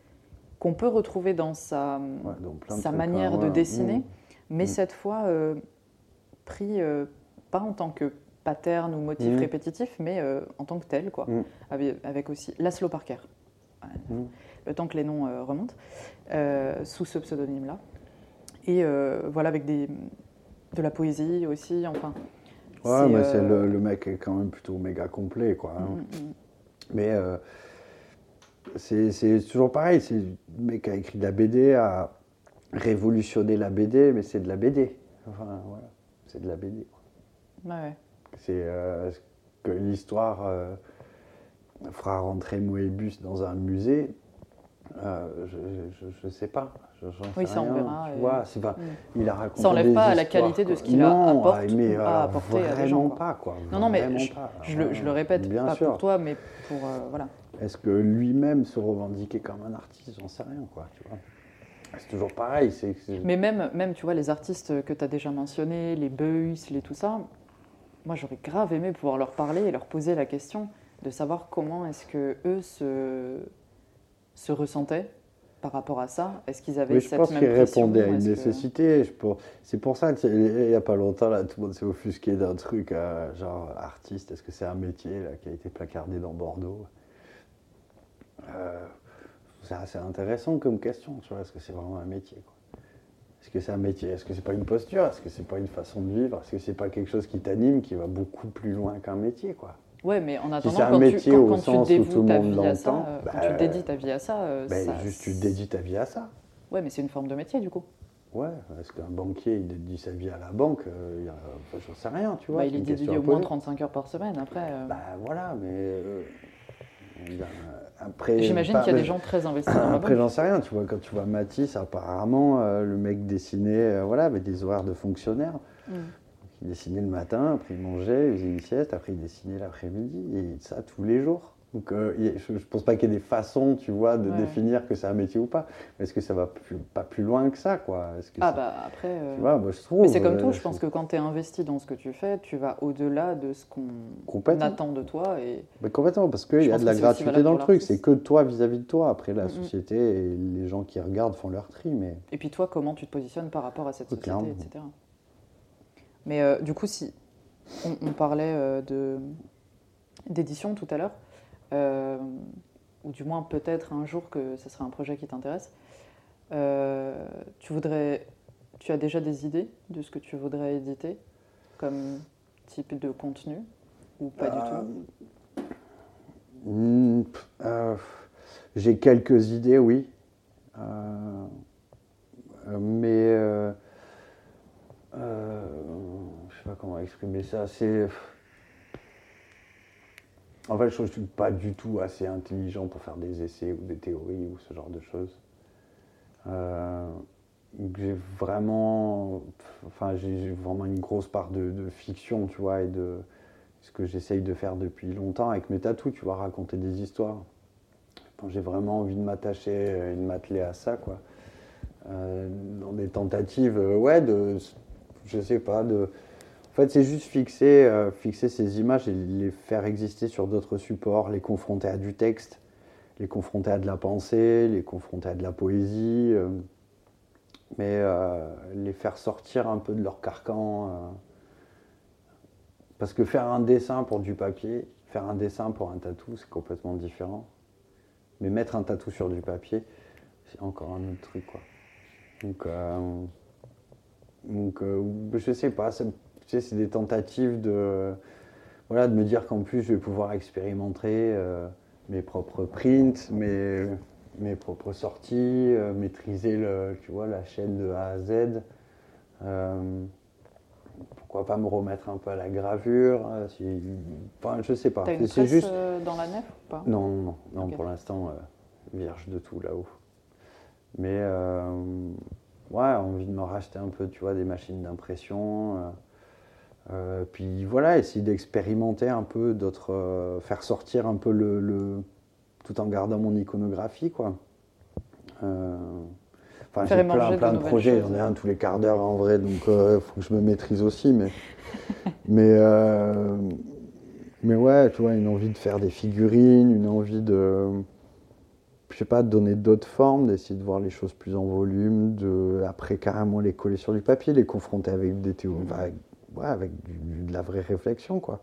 Speaker 2: qu'on peut retrouver dans sa,
Speaker 1: Ouais, dans
Speaker 2: manière
Speaker 1: hein,
Speaker 2: de dessiner,
Speaker 1: Mhm.
Speaker 2: mais
Speaker 1: Mhm.
Speaker 2: cette fois euh, pris euh, pas en tant que pattern ou motif
Speaker 1: Mhm.
Speaker 2: répétitif, mais en tant que tel, quoi. Avec, avec aussi Laszlo Parker. Le temps que les noms remontent, sous ce pseudonyme-là. Et voilà, avec des, de la poésie aussi, enfin.
Speaker 1: Ouais, mais c'est
Speaker 2: euh,
Speaker 1: le, le mec est quand même plutôt méga complet, quoi. hein.
Speaker 2: mm, mm.
Speaker 1: Mais euh, c'est c'est toujours pareil, c'est le mec qui a écrit de la BD, a révolutionné la BD, mais c'est de la BD. Enfin, voilà, c'est de la BD. quoi.
Speaker 2: Ouais.
Speaker 1: C'est euh, ce que l'histoire euh, fera rentrer Moebius dans un musée, euh, je ne sais pas.
Speaker 2: Oui, ça on verra.
Speaker 1: Tu vois, pas, mm. il a raconté
Speaker 2: ça n'enlève pas
Speaker 1: à
Speaker 2: la qualité de ce qu'il a apporté
Speaker 1: mais,
Speaker 2: à apporter
Speaker 1: à
Speaker 2: des gens.
Speaker 1: pas, quoi.
Speaker 2: Non, non, mais je, je, le, je, le, répète,
Speaker 1: Bien
Speaker 2: pas
Speaker 1: sûr.
Speaker 2: pour toi, mais pour. Euh, voilà.
Speaker 1: Est-ce que lui-même se revendiquait comme un artiste? J'en sais rien, quoi. Tu vois. C'est toujours pareil. c'est
Speaker 2: Mais même, même, tu vois, les artistes que tu as déjà mentionnés, les Beuys, les tout ça, moi j'aurais grave aimé pouvoir leur parler et leur poser la question de savoir comment est-ce que eux se, se ressentaient par rapport à ça Est-ce qu'ils avaient
Speaker 1: oui,
Speaker 2: cette
Speaker 1: même Je pense qu'ils répondaient à une nécessité. Que... C'est pour ça qu'il n'y a pas longtemps, là, tout le monde s'est offusqué d'un truc, euh, genre artiste, est-ce que c'est un métier là, qui a été placardé dans Bordeaux? Euh, C'est assez intéressant comme question, tu vois, est-ce que c'est vraiment un métier Est-ce que c'est un métier? Est-ce que c'est pas une posture? Est-ce que c'est pas une façon de vivre? Est-ce que c'est pas quelque chose qui t'anime, qui va beaucoup plus loin qu'un métier, quoi?
Speaker 2: Ouais, mais en attendant,
Speaker 1: si un
Speaker 2: quand,
Speaker 1: métier
Speaker 2: tu, quand,
Speaker 1: au
Speaker 2: quand
Speaker 1: sens
Speaker 2: tu
Speaker 1: où tout le
Speaker 2: ta
Speaker 1: monde
Speaker 2: vie à ça,
Speaker 1: l'entend,
Speaker 2: euh,
Speaker 1: bah,
Speaker 2: quand tu dédies ta vie à ça, euh, ça
Speaker 1: juste tu dédies ta vie à ça.
Speaker 2: Ouais, mais c'est une forme de métier du coup.
Speaker 1: Ouais, est-ce qu'un banquier il dédie sa vie à la banque euh, enfin, J'en sais rien, tu vois.
Speaker 2: Bah, il est dédié au moins 35 heures par semaine après. euh.
Speaker 1: Bah voilà, mais. euh, après.
Speaker 2: J'imagine qu'il y a des gens très investis dans la
Speaker 1: Après, j'en sais rien, tu vois, quand tu vois Matisse, apparemment, le mec dessinait, voilà, avec des horaires de fonctionnaire.
Speaker 2: Mm.
Speaker 1: Il dessinait le matin, après il mangeait, il faisait une sieste, après il dessinait l'après-midi, et ça tous les jours. Donc euh, je ne pense pas qu'il y ait des façons, tu vois, de
Speaker 2: Ouais.
Speaker 1: définir que c'est un métier ou pas. Est-ce que ça va plus- pas plus loin que ça, quoi? Que
Speaker 2: Ah bah après. euh,
Speaker 1: Tu vois, moi je trouve.
Speaker 2: Mais c'est comme
Speaker 1: euh,
Speaker 2: tout, je pense que quand tu es investi dans ce que tu fais, tu vas au-delà de ce qu'on attend de toi. Et...
Speaker 1: Complètement, parce qu'il y a de la gratuité dans le truc, c'est que toi vis-à-vis de toi. Après, la
Speaker 2: Mhm.
Speaker 1: société et les gens qui regardent font leur tri, mais.
Speaker 2: et puis toi, comment tu te positionnes par rapport à cette
Speaker 1: Oui,
Speaker 2: société, etc. Mais euh, du coup, si on, parlait euh, de d'édition tout à l'heure, euh, ou du moins peut-être un jour que ce serait un projet qui t'intéresse, tu voudrais, tu as déjà des idées de ce que tu voudrais éditer comme type de contenu ou pas du tout
Speaker 1: Hmm, J'ai quelques idées, oui. Mais. Euh, euh, je sais pas comment exprimer ça. C'est. En fait, je ne suis pas du tout assez intelligent pour faire des essais ou des théories ou ce genre de choses. Euh, j'ai vraiment, enfin, j'ai vraiment une grosse part de, fiction, tu vois, et de ce que j'essaye de faire depuis longtemps avec mes tatous, tu vois, raconter des histoires. J'ai vraiment envie de m'attacher et de m'atteler à ça, quoi. Euh, dans des tentatives, euh, ouais, de, je sais pas, de. En fait, c'est juste fixer, euh, fixer ces images et les faire exister sur d'autres supports, les confronter à du texte, les confronter à de la pensée, les confronter à de la poésie, euh, mais euh, les faire sortir un peu de leur carcan. parce que faire un dessin pour du papier, faire un dessin pour un tatou, c'est complètement différent. Mais mettre un tatou sur du papier, c'est encore un autre truc, quoi. Donc, donc euh, je sais pas, ça- tu sais, c'est des tentatives de, voilà, de me dire qu'en plus je vais pouvoir expérimenter euh, mes propres prints, mes, mes propres sorties, euh, maîtriser le, tu vois, la chaîne de A à Z. Pourquoi pas me remettre un peu à la gravure euh, si- Enfin, je sais pas.
Speaker 2: T'as une presse
Speaker 1: juste.
Speaker 2: euh, dans la nef ou pas?
Speaker 1: Non, non, non, pour l'instant, euh, vierge de tout là-haut. Mais ouais, envie de me racheter un peu, tu vois, des machines d'impression. euh, euh, puis voilà, essayer d'expérimenter un peu, d'autres, euh, faire sortir un peu le, le- tout en gardant mon iconographie, quoi. Euh, Enfin, j'ai plein,
Speaker 2: de
Speaker 1: plein de projets, j'en ai un tous les quarts d'heure en vrai, donc il faut que je me maîtrise aussi. Mais, [LAUGHS] mais, euh, mais ouais, tu vois, une envie de faire des figurines, une envie de, je sais pas, donner d'autres formes, d'essayer de voir les choses plus en volume, de après carrément les coller sur du papier, les confronter avec des théories, avec, ouais, avec du- de la vraie réflexion, quoi.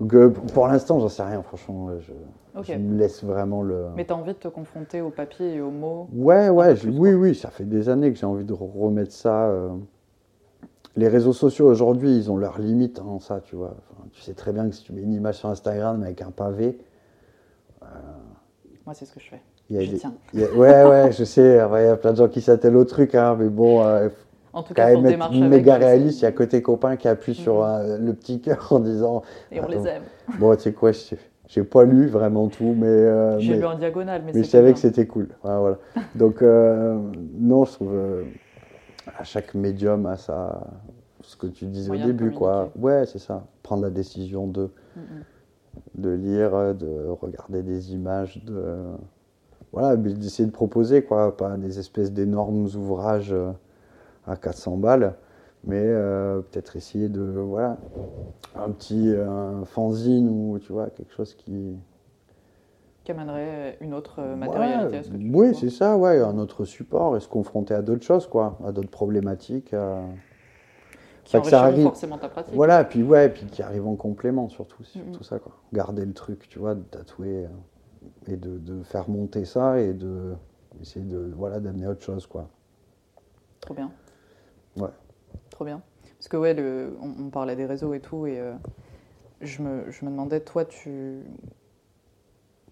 Speaker 1: Donc euh, pour l'instant, j'en sais rien, franchement, je,
Speaker 2: Ok.
Speaker 1: je me laisse vraiment le.
Speaker 2: Mais tu as envie de te confronter au papier et aux mots
Speaker 1: Ouais, ouais, je- oui, oui, ça fait des années que j'ai envie de re- remettre ça. euh. Les réseaux sociaux aujourd'hui, ils ont leurs limites en ça, tu vois. Enfin, tu sais très bien que si tu mets une image sur Instagram avec un pavé,
Speaker 2: Moi, c'est ce que je fais.
Speaker 1: Il y a
Speaker 2: Je
Speaker 1: des-
Speaker 2: tiens.
Speaker 1: il y a- ouais, ouais, je sais, il y a plein de gens qui s'attellent au truc, hein, mais bon, euh,
Speaker 2: En tout
Speaker 1: quand
Speaker 2: cas,
Speaker 1: même
Speaker 2: pour
Speaker 1: être méga réaliste. Il y a côté copain qui appuie sur
Speaker 2: Mhm.
Speaker 1: euh, le petit cœur en disant
Speaker 2: Et on
Speaker 1: Attends.
Speaker 2: les aime.
Speaker 1: Bon, tu sais quoi, J'ai pas lu vraiment tout, mais. euh,
Speaker 2: J'ai lu en diagonale, mais,
Speaker 1: mais je savais que c'était cool. Ouais, voilà. Donc, euh, non, je trouve. euh, à chaque médium a sa. Ce que tu disais au début, quoi. Ouais, c'est ça. Prendre la décision de,
Speaker 2: Mm, mm.
Speaker 1: de lire, de regarder des images, de. Voilà, d'essayer de proposer, quoi. Pas des espèces d'énormes ouvrages euh, à 400 balles, mais euh, peut-être essayer de. Voilà. Un petit un fanzine ou, tu vois, quelque chose qui.
Speaker 2: Qui amènerait une autre euh, matérialité à ce que tu
Speaker 1: oui, c'est ça, ouais, un autre support et se confronter à d'autres choses, quoi, à d'autres problématiques. à-
Speaker 2: Qui
Speaker 1: que ça arrive-
Speaker 2: forcément ta pratique.
Speaker 1: Voilà, puis ouais, puis qui arrivent en complément surtout, c'est
Speaker 2: Mhm.
Speaker 1: surtout ça, quoi. Garder le truc, tu vois, de tatouer euh, et de, de faire monter ça et de essayer de voilà d'amener autre chose, quoi.
Speaker 2: Trop bien.
Speaker 1: Ouais.
Speaker 2: Trop bien. Parce que ouais, le, on, on parlait des réseaux et tout, et euh, je, me, je me demandais, toi, tu,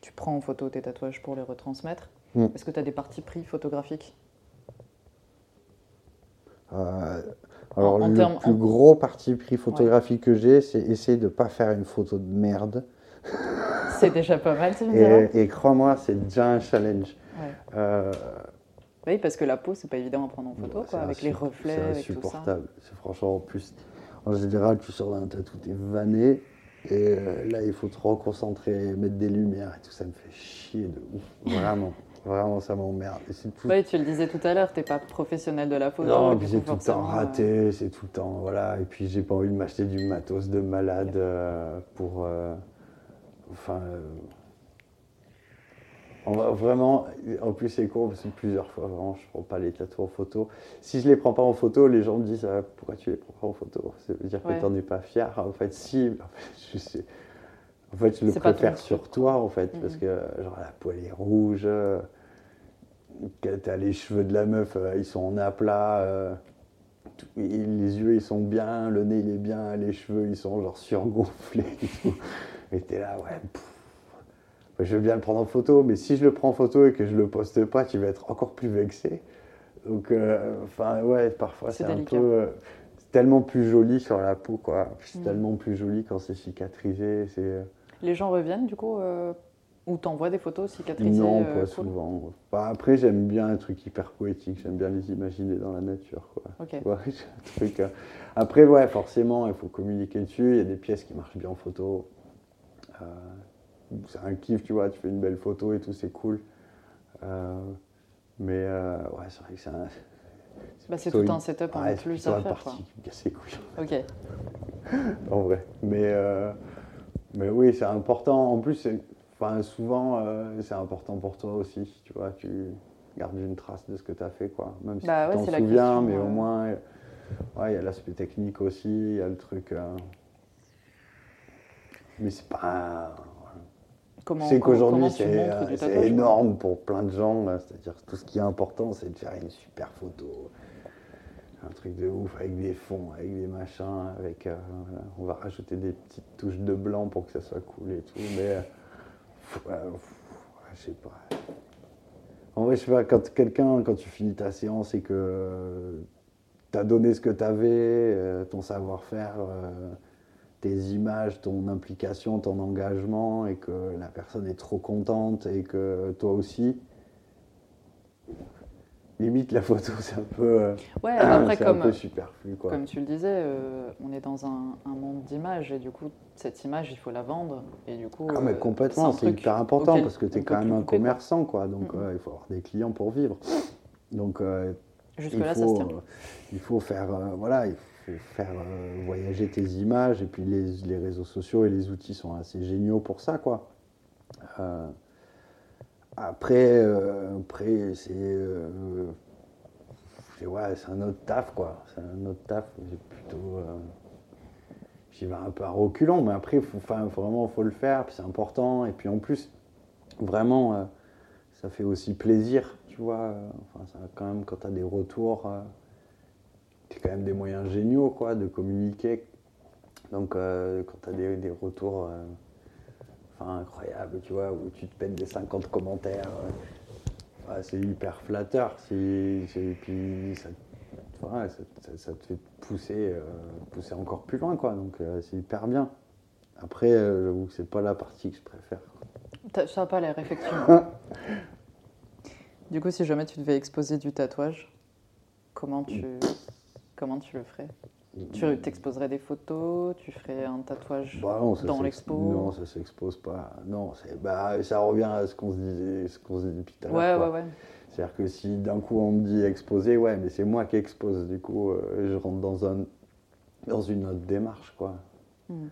Speaker 2: tu prends en photo tes tatouages pour les retransmettre.
Speaker 1: Mm.
Speaker 2: Est-ce que tu as des parties pris photographiques?
Speaker 1: Euh, alors
Speaker 2: En- en
Speaker 1: le plus
Speaker 2: en-
Speaker 1: gros parti pris photographique que j'ai, c'est essayer de pas faire une photo de merde.
Speaker 2: C'est déjà pas mal, tu me diras
Speaker 1: Et, et crois-moi, c'est déjà un challenge.
Speaker 2: Ouais.
Speaker 1: Euh,
Speaker 2: Oui, parce que la peau, c'est pas évident à prendre en photo, quoi, avec les reflets,
Speaker 1: C'est insupportable. C'est franchement en plus. En général, tu sors d'un tatou, t'es vanné. Et euh, là, il faut te reconcentrer, mettre des lumières et tout. Ça me fait chier de ouf. [LAUGHS] Vraiment. Vraiment, ça m'emmerde. Tout.
Speaker 2: Oui, tu le disais tout à l'heure, t'es pas professionnel de la photo.
Speaker 1: non, puis c'est tout le temps
Speaker 2: euh,
Speaker 1: raté, c'est tout le temps. Voilà. Et puis, j'ai pas envie de m'acheter du matos de malade euh, pour. euh, enfin. euh, on va vraiment, en plus c'est con parce que plusieurs fois vraiment je prends pas les tatous en photo. Si je les prends pas en photo, les gens me disent ah, pourquoi tu les prends pas en photo? Ça veut dire
Speaker 2: Ouais.
Speaker 1: que t'en es pas fier. En fait si, en fait je, sais- en fait, je le préfère sur toi en fait parce que genre la poêle est rouge, euh, t'as les cheveux de la meuf, euh, ils sont en aplat. euh, tout- les yeux ils sont bien, le nez il est bien, les cheveux ils sont genre surgonflés et tout. Et t'es là, ouais, pff, ouais, je veux bien le prendre en photo, mais si je le prends en photo et que je le poste pas, tu vas être encore plus vexé. Donc, euh, enfin, ouais, parfois
Speaker 2: C'est
Speaker 1: un
Speaker 2: délicat.
Speaker 1: peu. euh, c'est tellement plus joli sur la peau, quoi. C'est
Speaker 2: Mm.
Speaker 1: tellement plus joli quand c'est cicatrisé. C'est. euh,
Speaker 2: Les gens reviennent, du coup, euh, ou t'envoies des photos cicatrisées
Speaker 1: Non, pas
Speaker 2: cool
Speaker 1: souvent. Bah, après, j'aime bien un truc hyper poétique, j'aime bien les imaginer dans la nature. Quoi.
Speaker 2: Ok.
Speaker 1: Tu vois, [LAUGHS] j'ai un truc, Après, ouais, forcément, il faut communiquer dessus. Il y a des pièces qui marchent bien en photo. Euh, c'est un kiff, tu vois, tu fais une belle photo et tout, c'est cool. Euh, mais euh, ouais, c'est vrai que c'est un.
Speaker 2: Bah, c'est
Speaker 1: plutôt
Speaker 2: tout
Speaker 1: une-
Speaker 2: un setup en
Speaker 1: ouais, c'est
Speaker 2: plus à faire. Quoi.
Speaker 1: partie qui me casse les couilles
Speaker 2: Ok. [LAUGHS]
Speaker 1: en vrai. Mais, euh, mais oui, c'est important. En plus, enfin, souvent, c'est important pour toi aussi. Tu vois, tu gardes une trace de ce que tu as fait, quoi. Même si
Speaker 2: Bah
Speaker 1: tu
Speaker 2: ouais,
Speaker 1: t'en souviens,
Speaker 2: question,
Speaker 1: mais au moins, ouais, il y a l'aspect technique aussi, il y a le truc. Mais c'est pas.
Speaker 2: Comment, comment-
Speaker 1: qu'aujourd'hui, c'est euh, c'est énorme pour plein de gens. C'est-à-dire tout ce qui est important, c'est de faire une super photo. Un truc de ouf avec des fonds, avec des machins, avec. euh. On va rajouter des petites touches de blanc pour que ça soit cool et tout. Mais. euh, je sais pas. En vrai, je sais pas, quand quelqu'un, quand tu finis ta séance et que tu as donné ce que tu avais, ton savoir-faire, tes images, ton implication, ton engagement, et que la personne est trop contente et que toi aussi, limite la photo, [LAUGHS] c'est un peu, euh,
Speaker 2: Ouais, après,
Speaker 1: c'est un
Speaker 2: comme,
Speaker 1: peu superflu. Quoi.
Speaker 2: comme tu le disais, euh, on est dans un, un monde d'images et du coup, cette image, il faut la vendre. Et du coup,
Speaker 1: Ah, mais
Speaker 2: euh,
Speaker 1: complètement, c'est hyper important parce que tu es quand même un commerçant, quoi. Donc euh, il faut avoir des clients pour vivre. Donc euh, il,
Speaker 2: Jusque-là, ça se tient.
Speaker 1: il faut faire, voilà, il faut faire voyager tes images et puis les, les réseaux sociaux et les outils sont assez géniaux pour ça, quoi. Euh, après, euh, après c'est euh, c'est- ouais, c'est un autre taf, quoi. C'est un autre taf. Plutôt j'y vais un peu à reculons, mais après, faut, enfin, vraiment, faut le faire, puis c'est important. Et puis en plus, vraiment, ça fait aussi plaisir, tu vois. Enfin, quand même, quand tu as des retours, c'est quand même des moyens géniaux, quoi, de communiquer. Donc, euh, quand tu as des, des retours euh, enfin, incroyables, tu vois, où tu te pètes des 50 commentaires, euh, ouais, c'est hyper flatteur. C'est- puis ça, ouais, ça, ça- ça te fait pousser, euh, pousser encore plus loin, quoi. Donc, c'est hyper bien. Après, j'avoue que c'est pas la partie que je préfère.
Speaker 2: Ça n'a pas l'air, effectivement. [LAUGHS] du coup, si jamais tu devais exposer du tatouage, comment tu, comment tu le ferais? Tu t'exposerais des photos Tu ferais un tatouage
Speaker 1: Bah non,
Speaker 2: dans l'expo
Speaker 1: Non, ça s'expose pas. Non, bah, ça revient à ce qu'on se disait, ce qu'on se dit depuis tout à l'heure.
Speaker 2: ouais,
Speaker 1: quoi.
Speaker 2: ouais.
Speaker 1: C'est-à-dire que si d'un coup on me dit exposer, ouais, mais c'est moi qui expose. Du coup, euh, je rentre dans, un, dans une autre démarche, quoi.
Speaker 2: Mm.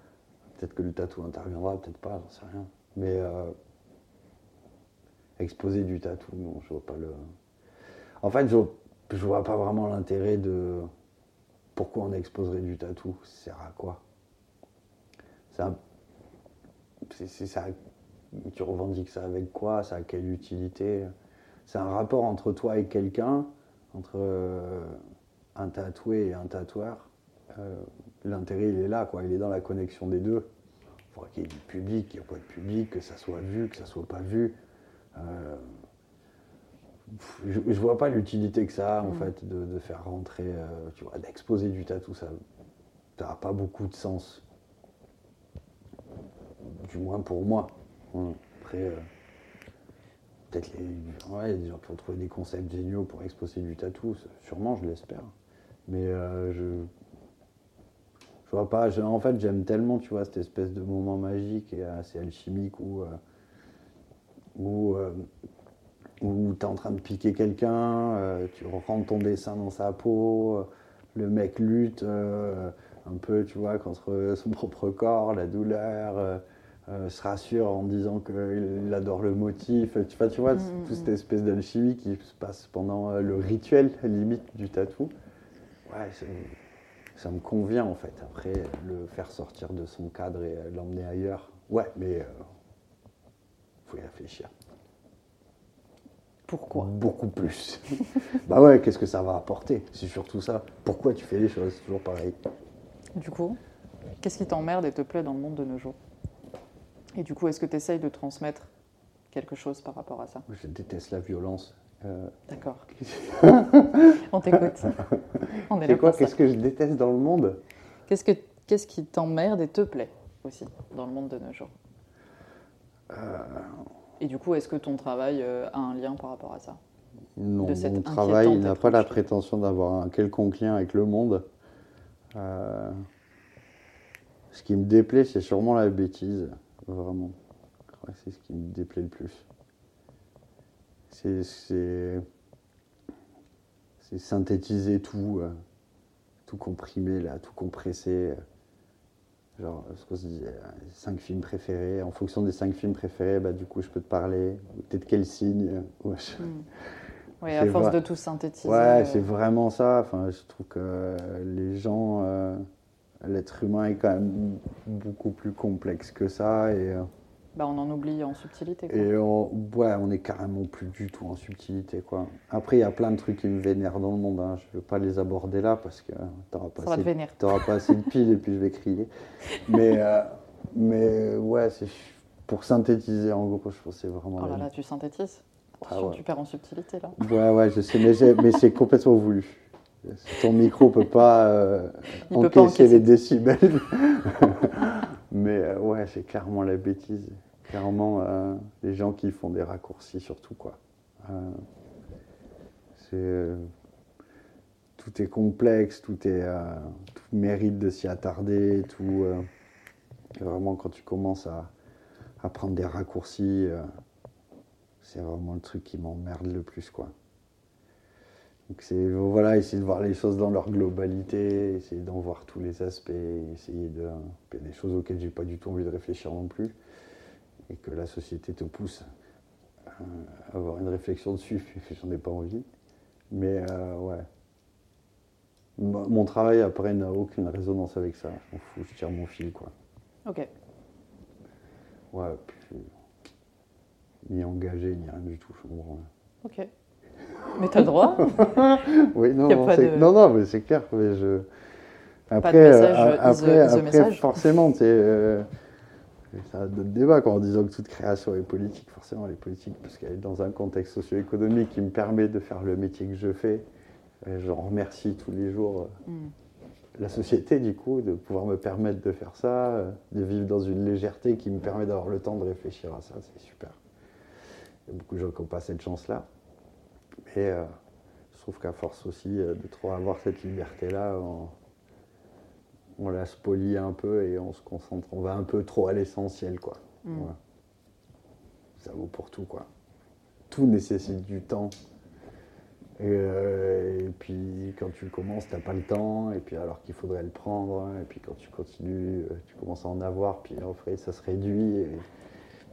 Speaker 1: Peut-être que le tatou interviendra, peut-être pas, j'en sais rien. Mais euh, exposer du tatou, non, je vois pas le. En fait, je, je vois pas vraiment l'intérêt de. Pourquoi on exposerait du tatou Ça sert à quoi? Tu revendiques ça avec quoi? Ça a quelle utilité? C'est un rapport entre toi et quelqu'un, entre euh, un tatoué et un tatoueur. Euh, L'intérêt, il est là, quoi. Il est dans la connexion des deux. Il faudra qu'il y ait du public, qu'il n'y ait pas de public, que ça soit vu, que ça soit pas vu. Euh, je, je vois pas l'utilité que ça a, en
Speaker 2: Mm.
Speaker 1: fait, de, de faire rentrer, euh, tu vois, d'exposer du tatou, ça n'a pas beaucoup de sens. Du moins pour moi. Voilà. Après, euh, peut-être les, ouais, des gens qui ont trouvé des concepts géniaux pour exposer du tatou, sûrement, je l'espère. Mais euh, je, je vois pas. je- en fait, j'aime tellement, tu vois, cette espèce de moment magique et assez alchimique où, où, où tu es en train de piquer quelqu'un, euh, tu rentres ton dessin dans sa peau, euh, le mec lutte euh, un peu, tu vois, contre [LAUGHS] son propre corps, la douleur. euh, se rassure en disant qu'il adore le motif. Tu vois, tu vois
Speaker 2: Mm,
Speaker 1: toute cette
Speaker 2: mm.
Speaker 1: espèce d'alchimie qui se passe pendant le rituel limite du tatou. Ouais, ça me convient en fait. Après, le faire sortir de son cadre et l'emmener ailleurs, ouais, mais il faut y réfléchir.
Speaker 2: Pourquoi
Speaker 1: Beaucoup plus. [LAUGHS] bah ouais, qu'est-ce que ça va apporter C'est surtout ça. Pourquoi tu fais les choses C'est toujours pareil.
Speaker 2: Du coup, qu'est-ce qui t'emmerde et te plaît dans le monde de nos jours Et du coup, est-ce que tu essayes de transmettre quelque chose par rapport à ça
Speaker 1: Je déteste la violence. Euh,
Speaker 2: D'accord. [LAUGHS] On t'écoute. On est là
Speaker 1: quoi. Qu'est-ce que je déteste dans le monde
Speaker 2: Qu'est-ce que qu'est-ce qui t'emmerde et te plaît aussi dans le monde de nos jours?
Speaker 1: Euh,
Speaker 2: Et du coup, est-ce que ton travail euh, a un lien par rapport à ça?
Speaker 1: Non, mon travail n'a pas la prétention d'avoir un quelconque lien avec le monde. Euh, ce qui me déplaît, c'est sûrement la bêtise, vraiment. C'est ce qui me déplaît le plus. C'est, synthétiser tout, euh, tout comprimer, là, tout compressé. euh. Genre, ce qu'on se disait, euh, cinq films préférés. En fonction des cinq films préférés, bah, du coup, je peux te parler. Peut-être quel signe. euh, ouais, je- [LAUGHS]
Speaker 2: Oui, à force de tout synthétiser.
Speaker 1: Ouais,
Speaker 2: euh,
Speaker 1: c'est vraiment ça. Enfin, je trouve que les gens, euh, l'être humain est quand même beaucoup plus complexe que ça. Et, euh,
Speaker 2: bah, on en oublie en subtilité. quoi.
Speaker 1: et on, ouais, on est carrément plus du tout en subtilité. Quoi. Après, il y a plein de trucs qui me vénèrent dans le monde. hein. Je ne veux pas les aborder là parce que tu n'auras pas, assez- pas de piles et puis je vais crier. Mais, euh, mais ouais, c'est pour synthétiser en gros, je pense que c'est vraiment
Speaker 2: Oh là là, tu synthétises. Attention,
Speaker 1: ouais.
Speaker 2: tu perds en subtilité là.
Speaker 1: Ouais, ouais, je sais, mais, c'est complètement voulu. Ton micro peut pas euh,
Speaker 2: peut pas encaisser.
Speaker 1: les décibels. Mais euh, ouais, c'est clairement la bêtise. Clairement, euh, les gens qui font des raccourcis surtout, quoi. Euh, c'est... tout est complexe, tout, est, tout mérite de s'y attarder, tout... vraiment, quand tu commences à, à prendre des raccourcis... c'est vraiment le truc qui m'emmerde le plus, quoi. Donc c'est voilà, essayer de voir les choses dans leur globalité, essayer d'en voir tous les aspects, essayer de. Il y a des choses auxquelles j'ai pas du tout envie de réfléchir non plus, et que la société te pousse à avoir une réflexion dessus, [LAUGHS] j'en ai pas envie. Mais euh, ouais. Mon travail après n'a aucune résonance avec ça. Je m'en fous, je tire mon fil, quoi.
Speaker 2: Ok.
Speaker 1: Ouais, puis, ni engagé, ni rien du tout, je branle.
Speaker 2: Ok. Mais t'as le droit. [LAUGHS]
Speaker 1: Oui, non, non, c'est-
Speaker 2: de-
Speaker 1: non, non, mais c'est clair. Mais je... Après,
Speaker 2: message,
Speaker 1: euh, après, après, forcément, sais, euh, ça a d'autres débats quoi, en disant que toute création est politique. Forcément, elle est politique parce qu'elle est dans un contexte socio-économique qui me permet de faire le métier que je fais. Et J'en remercie tous les jours.
Speaker 2: Hmm.
Speaker 1: la société, du coup, de pouvoir me permettre de faire ça, euh, de vivre dans une légèreté qui me permet d'avoir le temps de réfléchir à ça, c'est super. Il y a beaucoup de gens qui n'ont pas cette chance-là. Mais euh, je trouve qu'à force aussi euh, de trop avoir cette liberté-là, on, on la spolie un peu et on se concentre, on va un peu trop à l'essentiel, quoi.
Speaker 2: Mm.
Speaker 1: Voilà. Ça vaut pour tout, quoi. Tout nécessite du temps. Et, euh, et puis quand tu commences, t'as pas le temps, et puis alors qu'il faudrait le prendre, et puis quand tu continues, tu commences à en avoir, puis après ça se réduit. et-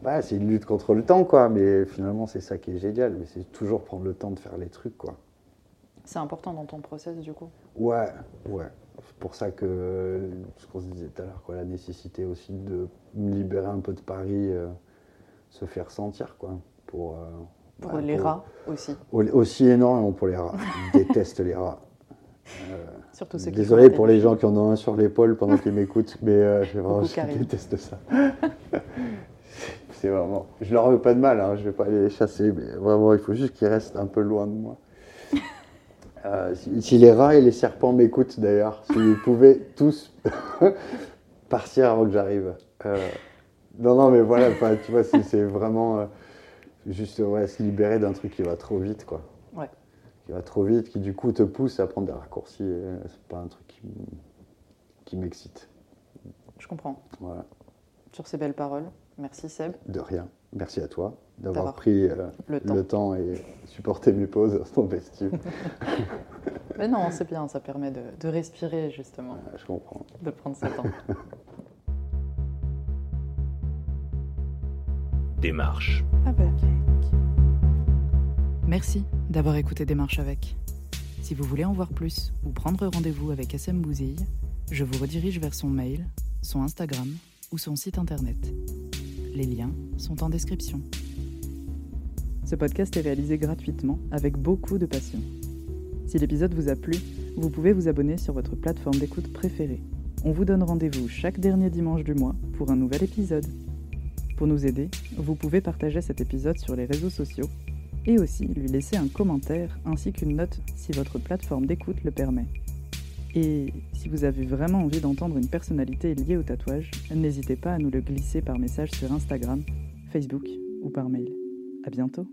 Speaker 1: Bah, c'est une lutte contre le temps, quoi, mais finalement c'est ça qui est génial, mais c'est toujours prendre le temps de faire les trucs, quoi.
Speaker 2: C'est important dans ton process du coup.
Speaker 1: Ouais, ouais. C'est pour ça que ce qu'on se disait tout à l'heure, quoi, la nécessité aussi de me libérer un peu de Paris, euh, se faire sentir, quoi. Pour, euh,
Speaker 2: Pour
Speaker 1: bah,
Speaker 2: les
Speaker 1: pour-
Speaker 2: rats aussi.
Speaker 1: au- Aussi énormément pour les rats. Je déteste les rats.
Speaker 2: Surtout ceux qui
Speaker 1: Désolé pour les gens qui en ont un sur l'épaule pendant qu'ils m'écoutent, mais euh, je, vraiment, je déteste ça. [LAUGHS] C'est vraiment. Je leur veux pas de mal, hein, je vais pas les chasser, mais vraiment, il faut juste qu'ils restent un peu loin de moi. [LAUGHS] Euh, si, si les rats et les serpents m'écoutent d'ailleurs, s'ils pouvaient tous [LAUGHS] partir avant que j'arrive. Euh, non, non, mais voilà, tu vois, c'est vraiment euh, juste ouais, se libérer d'un truc qui va trop vite, quoi.
Speaker 2: Ouais.
Speaker 1: Qui va trop vite, qui du coup te pousse à prendre des raccourcis. C'est pas un truc qui, qui m'excite.
Speaker 2: Je comprends.
Speaker 1: Voilà.
Speaker 2: Sur ces belles paroles, merci Seb.
Speaker 1: De rien. Merci à toi
Speaker 2: d'avoir
Speaker 1: pris euh,
Speaker 2: Le temps.
Speaker 1: le temps et supporté mes pauses dans ton vestibule. [LAUGHS]
Speaker 2: Mais non, c'est bien, ça permet de, de respirer justement,
Speaker 1: Ouais, je comprends.
Speaker 2: de prendre ce temps. [LAUGHS]
Speaker 4: Démarche.
Speaker 2: Avec. Merci d'avoir écouté Démarche avec. Si vous voulez en voir plus ou prendre rendez-vous avec SM Bouzille, je vous redirige vers son mail, son Instagram ou son site internet. Les liens sont en description. Ce podcast est réalisé gratuitement avec beaucoup de passion. Si l'épisode vous a plu, vous pouvez vous abonner sur votre plateforme d'écoute préférée. On vous donne rendez-vous chaque dernier dimanche du mois pour un nouvel épisode. Pour nous aider, vous pouvez partager cet épisode sur les réseaux sociaux et aussi lui laisser un commentaire ainsi qu'une note si votre plateforme d'écoute le permet. Et si vous avez vraiment envie d'entendre une personnalité liée au tatouage, n'hésitez pas à nous le glisser par message sur Instagram, Facebook ou par mail. À bientôt